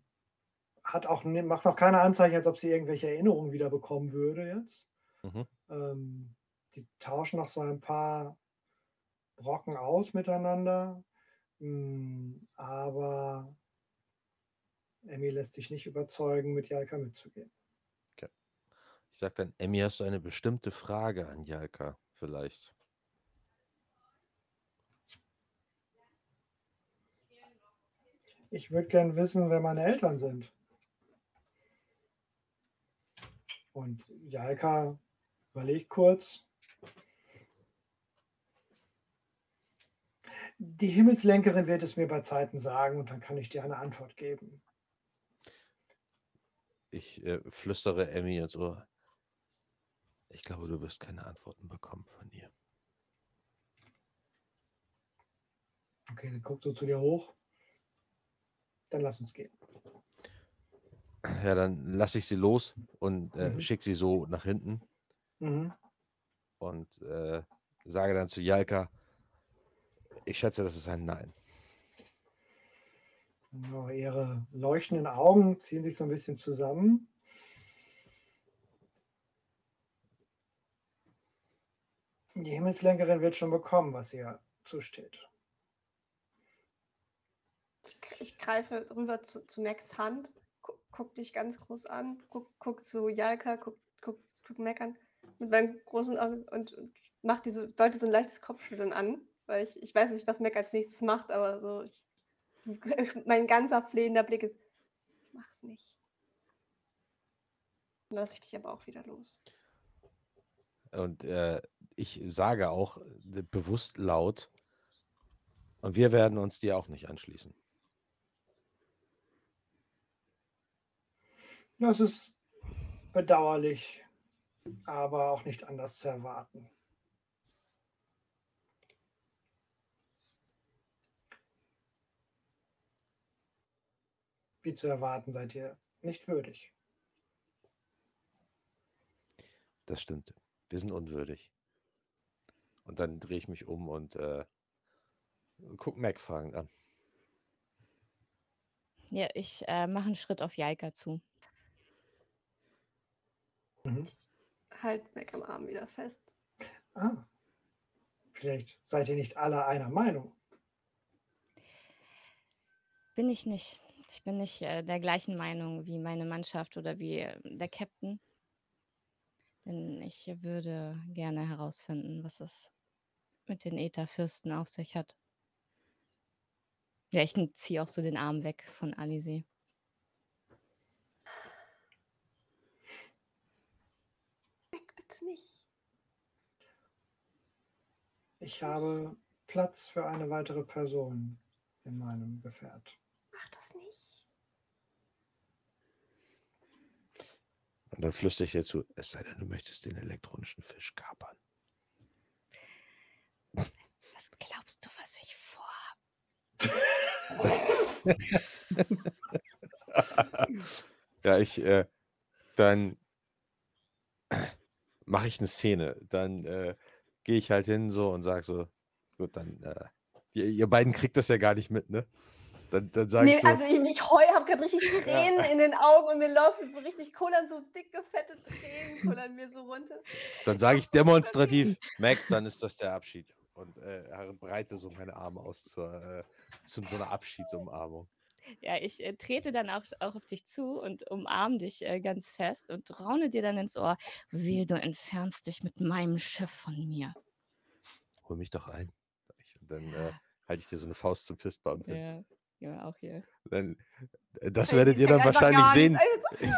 hat auch, macht noch keine Anzeichen, als ob sie irgendwelche Erinnerungen wieder bekommen würde jetzt. Mhm. Ähm, sie tauschen noch so ein paar Brocken aus miteinander. Mm, aber Emmy lässt sich nicht überzeugen, mit Jalka mitzugehen. Ich sage dann, Emmy, hast du eine bestimmte Frage an Jalka vielleicht? Ich würde gern wissen, wer meine Eltern sind. Und Jalka überlegt kurz. Die Himmelslenkerin wird es mir bei Zeiten sagen und dann kann ich dir eine Antwort geben. ich äh, flüstere Emmy ins Ohr. Ich glaube, du wirst keine Antworten bekommen von ihr. Okay, sie guckt so zu dir hoch. Dann lass uns gehen. Ja, dann lasse ich sie los und äh, Mhm. schicke sie so nach hinten Mhm. und äh, sage dann zu Jalka, ich schätze, das ist ein Nein. Ja, ihre leuchtenden Augen ziehen sich so ein bisschen zusammen. Die Himmelslenkerin wird schon bekommen, was ihr zusteht. Ich, ich greife rüber zu, zu Max Hand, guck, guck dich ganz groß an, guck, guck zu Jalka, guck, guck, guck Mac an mit meinen großen Augen und, und mach diese, deute so ein leichtes Kopfschütteln an, weil ich, ich weiß nicht, was Mac als nächstes macht, aber so, ich, <laughs> mein ganzer flehender Blick ist, mach's nicht. Dann lasse ich dich aber auch wieder los. Und äh, ich sage auch äh, bewusst laut, und wir werden uns dir auch nicht anschließen. Das ist bedauerlich, aber auch nicht anders zu erwarten. Wie zu erwarten seid ihr nicht würdig. Das stimmt. Wir sind unwürdig. Und dann drehe ich mich um und äh, guck Mac fragend an. Ja, ich äh, mache einen Schritt auf Jalka zu. Mhm. Halt Mac am Arm wieder fest. Ah, vielleicht seid ihr nicht alle einer Meinung. Bin ich nicht. Ich bin nicht äh, der gleichen Meinung wie meine Mannschaft oder wie äh, der Captain. Denn ich würde gerne herausfinden, was es mit den Ätherfürsten auf sich hat. Ja, ich ziehe auch so den Arm weg von Alizé. Mac, bitte nicht. Ich habe Platz für eine weitere Person in meinem Gefährt. Mach das nicht. Und dann flüstere ich ihr zu, es sei denn, du möchtest den elektronischen Fisch kapern. Was glaubst du, was ich vorhabe? <laughs> ja, ich, äh, dann mache ich eine Szene. Dann äh, gehe ich halt hin so und sage so, gut, dann, äh, ihr, ihr beiden kriegt das ja gar nicht mit, ne? Dann, dann sage Nee, ich so, also ich, ich heu, habe gerade richtig <laughs> Tränen in den Augen und mir laufen so richtig kullern, so dicke, fette Tränen <laughs> kullern mir so runter. dann sage ich demonstrativ, <laughs> Mac, dann ist das der Abschied. Und äh, breite so meine Arme aus zur, äh, zu so einer Abschiedsumarmung. Ja, ich äh, trete dann auch, auch auf dich zu und umarm dich äh, ganz fest und raune dir dann ins Ohr. Wehe, du entfernst dich mit meinem Schiff von mir. Hol mich doch ein. ich. Und dann äh, Ja. halte ich dir so eine Faust zum Fistbump hin. Ja, ja, auch hier. Dann, äh, das werdet ich ihr dann wahrscheinlich sehen. Also,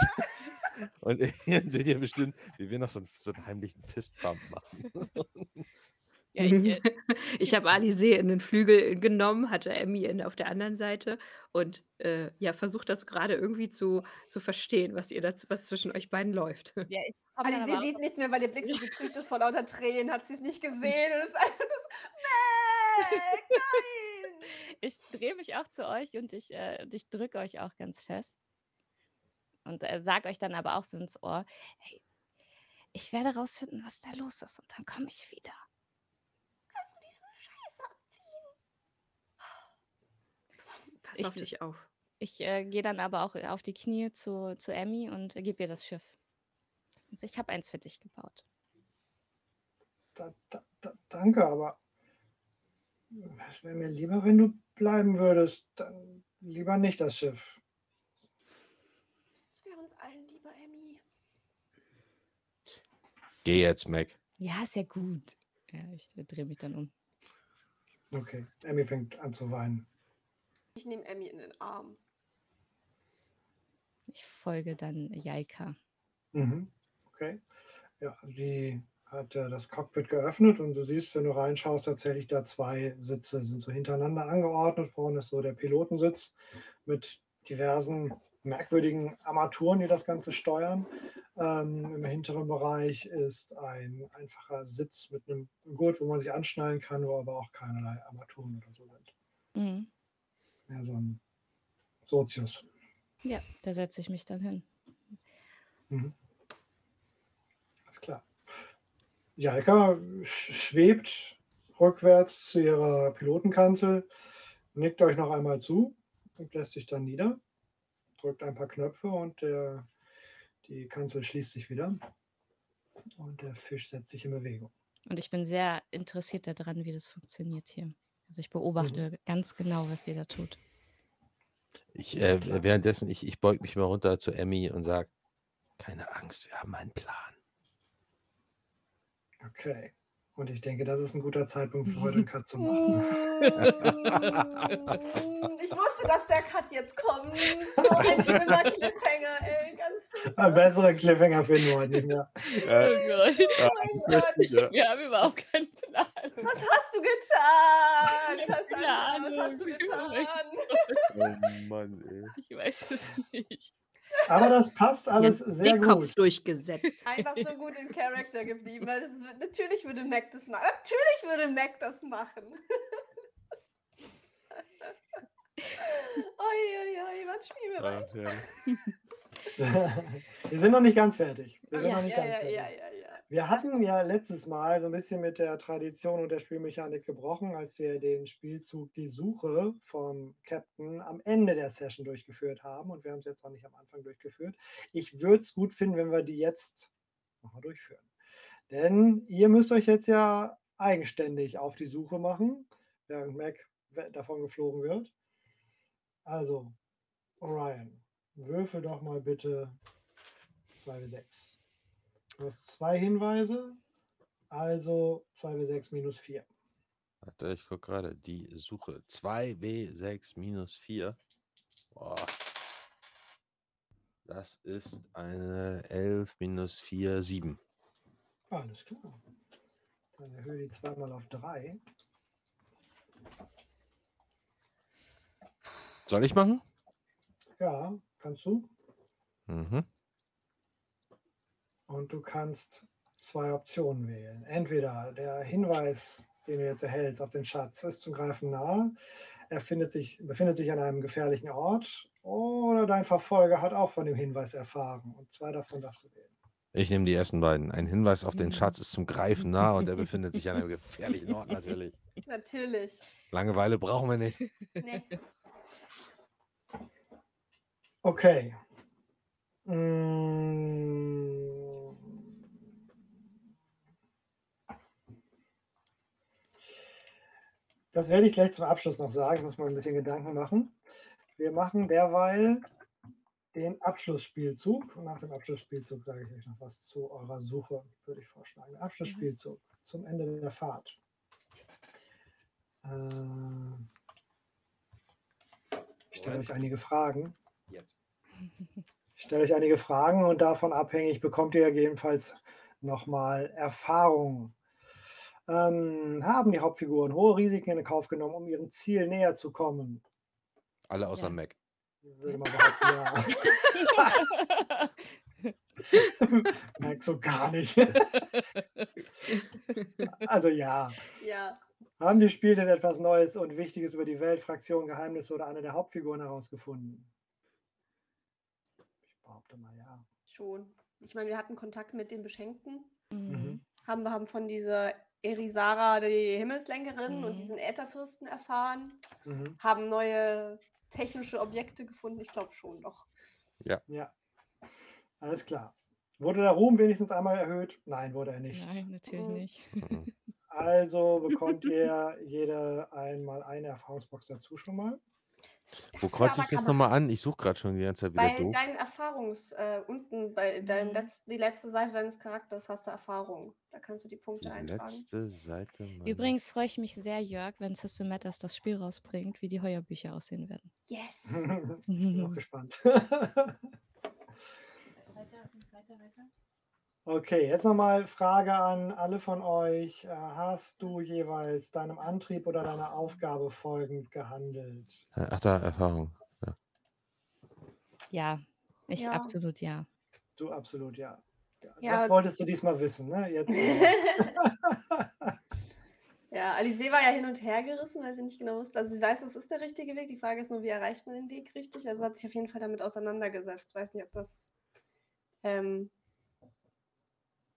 <laughs> Und <laughs> dann seht ihr bestimmt, wie wir noch so einen, so einen heimlichen Fistbump machen. <laughs> Ja, ich, äh, Ich habe Alizé in den Flügel genommen, hatte Emmy in, auf der anderen Seite und äh, ja, versucht das gerade irgendwie zu, zu verstehen, was ihr dazu, was zwischen euch beiden läuft. ja, ich hab dann Ali, aber sie auch sieht nichts mehr, weil ihr Blick so getrübt ist vor lauter Tränen, hat sie es nicht gesehen und ist einfach nur so, Mac, nein! Ich drehe mich auch zu euch und ich, äh, und ich drücke euch auch ganz fest. Und äh, sag euch dann aber auch so ins Ohr, hey, ich werde rausfinden, was da los ist und dann komme ich wieder. Kannst du nicht so eine Scheiße abziehen? Pass Ich- auf dich auf. Ich äh, gehe dann aber auch auf die Knie zu, zu Emmy und äh, gebe ihr das Schiff. Also ich habe eins für dich gebaut. Da, da, da, danke, aber es wäre mir lieber, wenn du bleiben würdest. Dann lieber nicht das Schiff. Das wäre uns allen lieber, Emmy. Geh jetzt, Mac. Ja, ist ja gut. Ja, ich äh, drehe mich dann um. Okay, Emmy fängt an zu weinen. Ich nehme Emmy in den Arm. Ich folge dann Jaika. Mhm. Okay. Ja, die hat äh, das Cockpit geöffnet und du siehst, wenn du reinschaust, tatsächlich da zwei Sitze sind so hintereinander angeordnet. Vorne ist so der Pilotensitz mit diversen merkwürdigen Armaturen, die das Ganze steuern. Ähm, Im hinteren Bereich ist ein einfacher Sitz mit einem Gurt, wo man sich anschnallen kann, wo aber auch keinerlei Armaturen oder so sind. Mhm. Ja, so ein Sozius. Ja, da setze ich mich dann hin. Mhm. Alles klar. Jalka sch- schwebt rückwärts zu ihrer Pilotenkanzel, nickt euch noch einmal zu und lässt sich dann nieder, drückt ein paar Knöpfe und der, die Kanzel schließt sich wieder und der Fisch setzt sich in Bewegung. Und ich bin sehr interessiert daran, wie das funktioniert hier. Also ich beobachte ganz genau, was sie da tut. Ich, äh, währenddessen, ich, ich beug mich mal runter zu Emmy und sage, keine Angst, wir haben einen Plan. Okay. Und ich denke, das ist ein guter Zeitpunkt für heute einen Cut zu machen. Ich wusste, dass der Cut jetzt kommt. So ein schlimmer Cliffhanger, ey. Ganz Ein furchtbar. besseren Cliffhanger finden wir heute nicht mehr. Äh, Gott. Gott. ja. Wir haben überhaupt keinen Plan. Was hast du getan? Ich hab keine Cassandra, was hast du getan? <laughs> Oh Mann, ey. Ich weiß es nicht. Aber das passt alles Ihren sehr Dickkopf gut. durchgesetzt. <laughs> Einfach so gut in Charakter geblieben, weil das natürlich würde Mac das machen. Natürlich würde Mac das machen. Uiuiui, was spielen wir weiter? ja. <laughs> wir sind noch nicht ganz fertig. Wir sind Ja, noch nicht Ja, ganz ja, fertig. Wir hatten ja letztes Mal so ein bisschen mit der Tradition und der Spielmechanik gebrochen, als wir den Spielzug Die Suche vom Captain am Ende der Session durchgeführt haben. Und wir haben es jetzt noch nicht am Anfang durchgeführt. Ich würde es gut finden, wenn wir die jetzt nochmal durchführen. Denn ihr müsst euch jetzt ja eigenständig auf die Suche machen, während Mac davon geflogen wird. Also, Orion, würfel doch mal bitte 2w6. Du hast zwei Hinweise, also 2w6 minus 4. Warte, ich gucke gerade. Die Suche 2W6 minus 4. Boah. Das ist eine 11 minus 4, 7. Alles klar. Dann erhöhe die zweimal auf 3. Soll ich machen? Ja, kannst du. Mhm. Und du kannst zwei Optionen wählen. Entweder der Hinweis, den du jetzt erhältst auf den Schatz, ist zum Greifen nahe. Er findet sich, befindet sich an einem gefährlichen Ort. Oder dein Verfolger hat auch von dem Hinweis erfahren. Und zwei davon darfst du wählen. Ich nehme die ersten beiden. Ein Hinweis auf den Mhm. Schatz ist zum Greifen nah und er befindet sich an einem gefährlichen Ort natürlich. <laughs> Natürlich. Langeweile brauchen wir nicht. Nee. Okay. Mm. Das werde ich gleich zum Abschluss noch sagen. Ich muss mal ein bisschen Gedanken machen. Wir machen derweil den Abschlussspielzug. Und nach dem Abschlussspielzug sage ich euch noch was zu eurer Suche, würde ich vorschlagen. Abschlussspielzug zum Ende der Fahrt. Äh, ich stelle euch einige Fragen. Jetzt. Ich stelle euch einige Fragen und davon abhängig bekommt ihr gegebenenfalls nochmal Erfahrung. Ähm, haben die Hauptfiguren hohe Risiken in Kauf genommen, um ihrem Ziel näher zu kommen? Alle außer Ja. Mac. Ich würde mal behaupten, ja. <laughs> Merkst du gar nicht. <laughs> also ja. Ja. Haben die Spiele denn etwas Neues und Wichtiges über die Welt, Fraktion, Geheimnisse oder eine der Hauptfiguren herausgefunden? Ich behaupte mal ja. Schon. Ich meine, wir hatten Kontakt mit den Beschenkten. Mhm. Haben wir haben von dieser Erisara, die Himmelslenkerin, und Mhm. diesen Ätherfürsten erfahren. Mhm. Haben neue technische Objekte gefunden. Ich glaube schon doch. Ja, alles klar. Wurde der Ruhm wenigstens einmal erhöht? Nein, wurde er nicht. Nein, natürlich Mhm. nicht. Also bekommt ihr jede einmal eine Erfahrungsbox dazu schon mal. Wo kreuze ich das nochmal an? Ich suche gerade schon die ganze Zeit wieder Bei doof. deinen Erfahrungs, äh, unten bei deinem Mhm. Letz-, die letzte Seite deines Charakters hast du Erfahrung. Da kannst du die Die Punkte eintragen. letzte Seite. meiner- Übrigens freue ich mich sehr, Jörg, wenn System Matters das Spiel rausbringt, wie die Heuerbücher aussehen werden. Yes! <laughs> Bin auch gespannt. <laughs> <laughs> Okay, jetzt nochmal Frage an alle von euch. Äh, Hast du jeweils deinem Antrieb oder deiner Aufgabe folgend gehandelt? Ach da, Erfahrung. Ja. Ja, ich Ja. absolut ja. Du absolut, ja. ja. Ja. Das wolltest du diesmal wissen, ne? Jetzt. <laughs> Ja, Alice war ja hin und her gerissen, weil sie nicht genau wusste. Also sie weiß, es ist der richtige Weg. Die Frage ist nur, wie erreicht man den Weg richtig? Also hat sich auf jeden Fall damit auseinandergesetzt. Ich weiß nicht, ob das, ähm,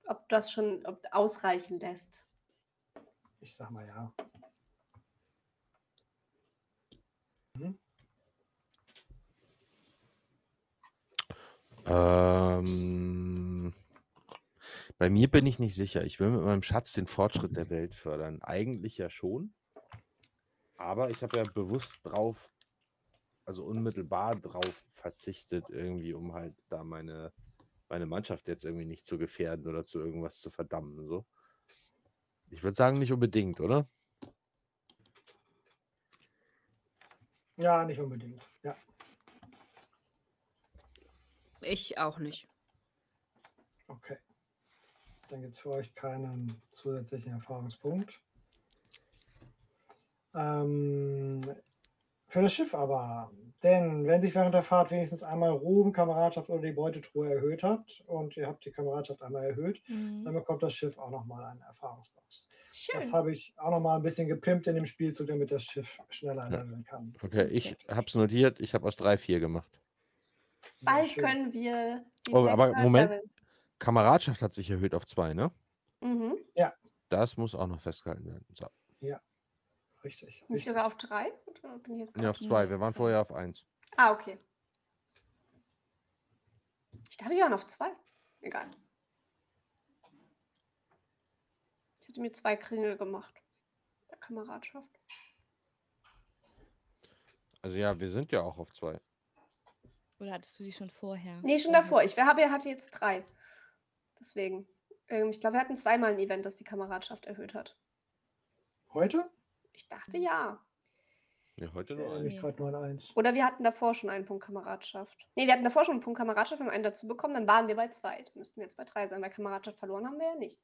ob das schon ob ausreichen lässt. ich sag mal ja. Mhm. Ähm, bei mir bin ich nicht sicher. Ich will mit meinem Schatz den Fortschritt der Welt fördern. Eigentlich ja schon. Aber ich habe ja bewusst drauf, also unmittelbar drauf verzichtet, irgendwie, um halt da meine, meine Mannschaft jetzt irgendwie nicht zu gefährden oder zu irgendwas zu verdammen. So. Ich würde sagen, nicht unbedingt, oder? Ja, nicht unbedingt. Ja. Ich auch nicht. Okay. Dann gibt es für euch keinen zusätzlichen Erfahrungspunkt. Ähm, für das Schiff aber. Denn wenn sich während der Fahrt wenigstens einmal Ruhm, Kameradschaft oder die Beutetruhe erhöht hat und ihr habt die Kameradschaft einmal erhöht, dann Mhm. bekommt das Schiff auch nochmal einen Erfahrungsbox. Das Schön. habe ich auch nochmal ein bisschen gepimpt in dem Spielzug, damit das Schiff schneller Ja. leveln kann. Das ist Okay, ich habe es notiert. Ich habe aus 3, 4 gemacht. sehr Bald schön. können wir die Oh, aber Moment. leveln. Kameradschaft hat sich erhöht auf 2, ne? Mhm. Das muss auch noch festgehalten werden. So. Richtig. Nicht richtig. sogar auf drei? Oder bin ich jetzt Nee, auf 2. Nee, Wir waren zwei. vorher auf 1. Ah, okay. Ich dachte, wir waren auf zwei. Egal. Ich hätte mir zwei Kringel gemacht. Der Kameradschaft. Also ja, wir sind ja auch auf 2. Oder hattest du die schon vorher? Nee, schon davor. Ich habe, hatte jetzt drei. Deswegen. Ähm, ich glaube, wir hatten zweimal ein Event, das die Kameradschaft erhöht hat. Heute? Ich dachte ja. Ja, heute Ich nur eins. mich gerade nur an eins. Oder wir hatten davor schon einen Punkt Kameradschaft. Nee, wir hatten davor schon einen Punkt Kameradschaft, wir haben einen dazu bekommen, dann waren wir bei zwei. Dann müssten wir jetzt bei drei sein, weil Kameradschaft verloren haben wir ja nicht.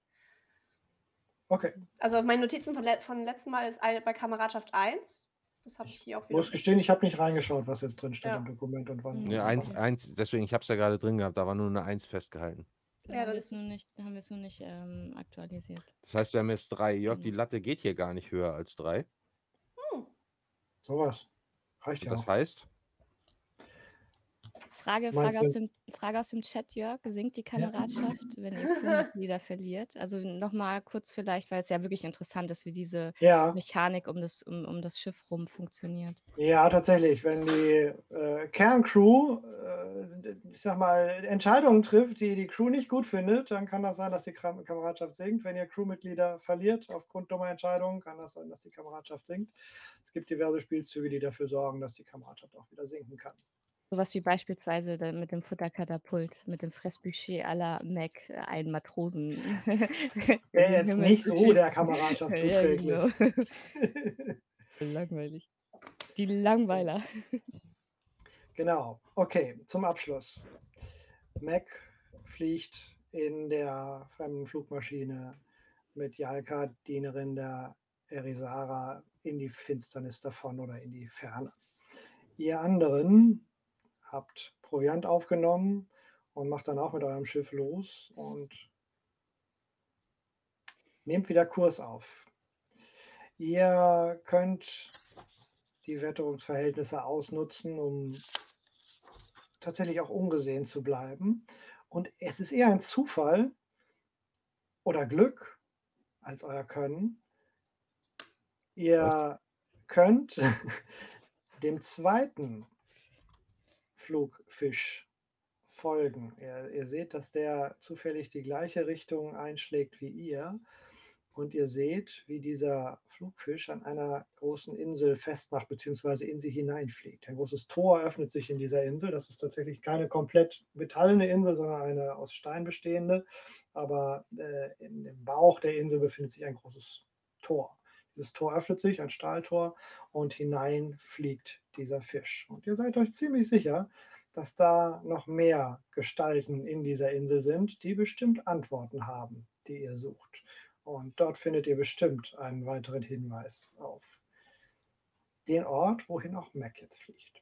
Okay. Also auf meinen Notizen von, le von letztem Mal ist bei Kameradschaft 1. Das habe ich hier auch Ich wieder. muss gestehen, ich habe nicht reingeschaut, was jetzt drin steht Ja. im Dokument und wann. Ja, eins, eins, deswegen, ich habe es ja gerade drin gehabt, da war nur eine 1 festgehalten. Ja, haben wir ist es nur nicht, haben wir es nur nicht ähm, aktualisiert. Das heißt, wir haben jetzt 3. Jörg, die Mhm. Latte geht hier gar nicht höher als 3. Sowas. Reicht ja Das auch. heißt, Frage, Frage, aus dem, Frage aus dem Chat, Jörg. Sinkt die Kameradschaft, wenn ihr Crewmitglieder verliert? Also nochmal kurz vielleicht, weil es ja wirklich interessant ist, wie diese Ja, Mechanik um das, um, um das Schiff rum funktioniert. ja, tatsächlich. Wenn die äh, Kerncrew, äh, ich sag mal, Entscheidungen trifft, die die Crew nicht gut findet, dann kann das sein, dass die Kram Kameradschaft sinkt. Wenn ihr Crewmitglieder verliert aufgrund dummer Entscheidungen, kann das sein, dass die Kameradschaft sinkt. Es gibt diverse Spielzüge, die dafür sorgen, dass die Kameradschaft auch wieder sinken kann. Sowas wie beispielsweise mit dem Futterkatapult, mit dem Fressbudget à la Mac, äh, einen Matrosen. <laughs> <laughs> Wäre jetzt nicht so der <laughs> Kameradschaft Ja, zuträglich. genau. Langweilig. Die Langweiler. Genau, okay, zum Abschluss. Mac fliegt in der fremden Flugmaschine mit Jalka, Dienerin der Erisara, in die Finsternis davon oder in die Ferne. Ihr anderen habt Proviant aufgenommen und macht dann auch mit eurem Schiff los und nehmt wieder Kurs auf. Ihr könnt die Wetterungsverhältnisse ausnutzen, um tatsächlich auch ungesehen zu bleiben. Und es ist eher ein Zufall oder Glück als euer Können. Ihr könnt <laughs> dem zweiten Flugfisch folgen. Ihr, ihr seht, dass der zufällig die gleiche Richtung einschlägt wie ihr. Und ihr seht, wie dieser Flugfisch an einer großen Insel festmacht, beziehungsweise in sie hineinfliegt. Ein großes Tor öffnet sich in dieser Insel. Das ist tatsächlich keine komplett metallene Insel, sondern eine aus Stein bestehende. Aber äh, in dem Bauch der Insel befindet sich ein großes Tor. Dieses Tor öffnet sich, ein Stahltor, und hinein fliegt dieser Fisch. Und ihr seid euch ziemlich sicher, dass da noch mehr Gestalten in dieser Insel sind, die bestimmt Antworten haben, die ihr sucht. Und dort findet ihr bestimmt einen weiteren Hinweis auf den Ort, wohin auch Mac jetzt fliegt.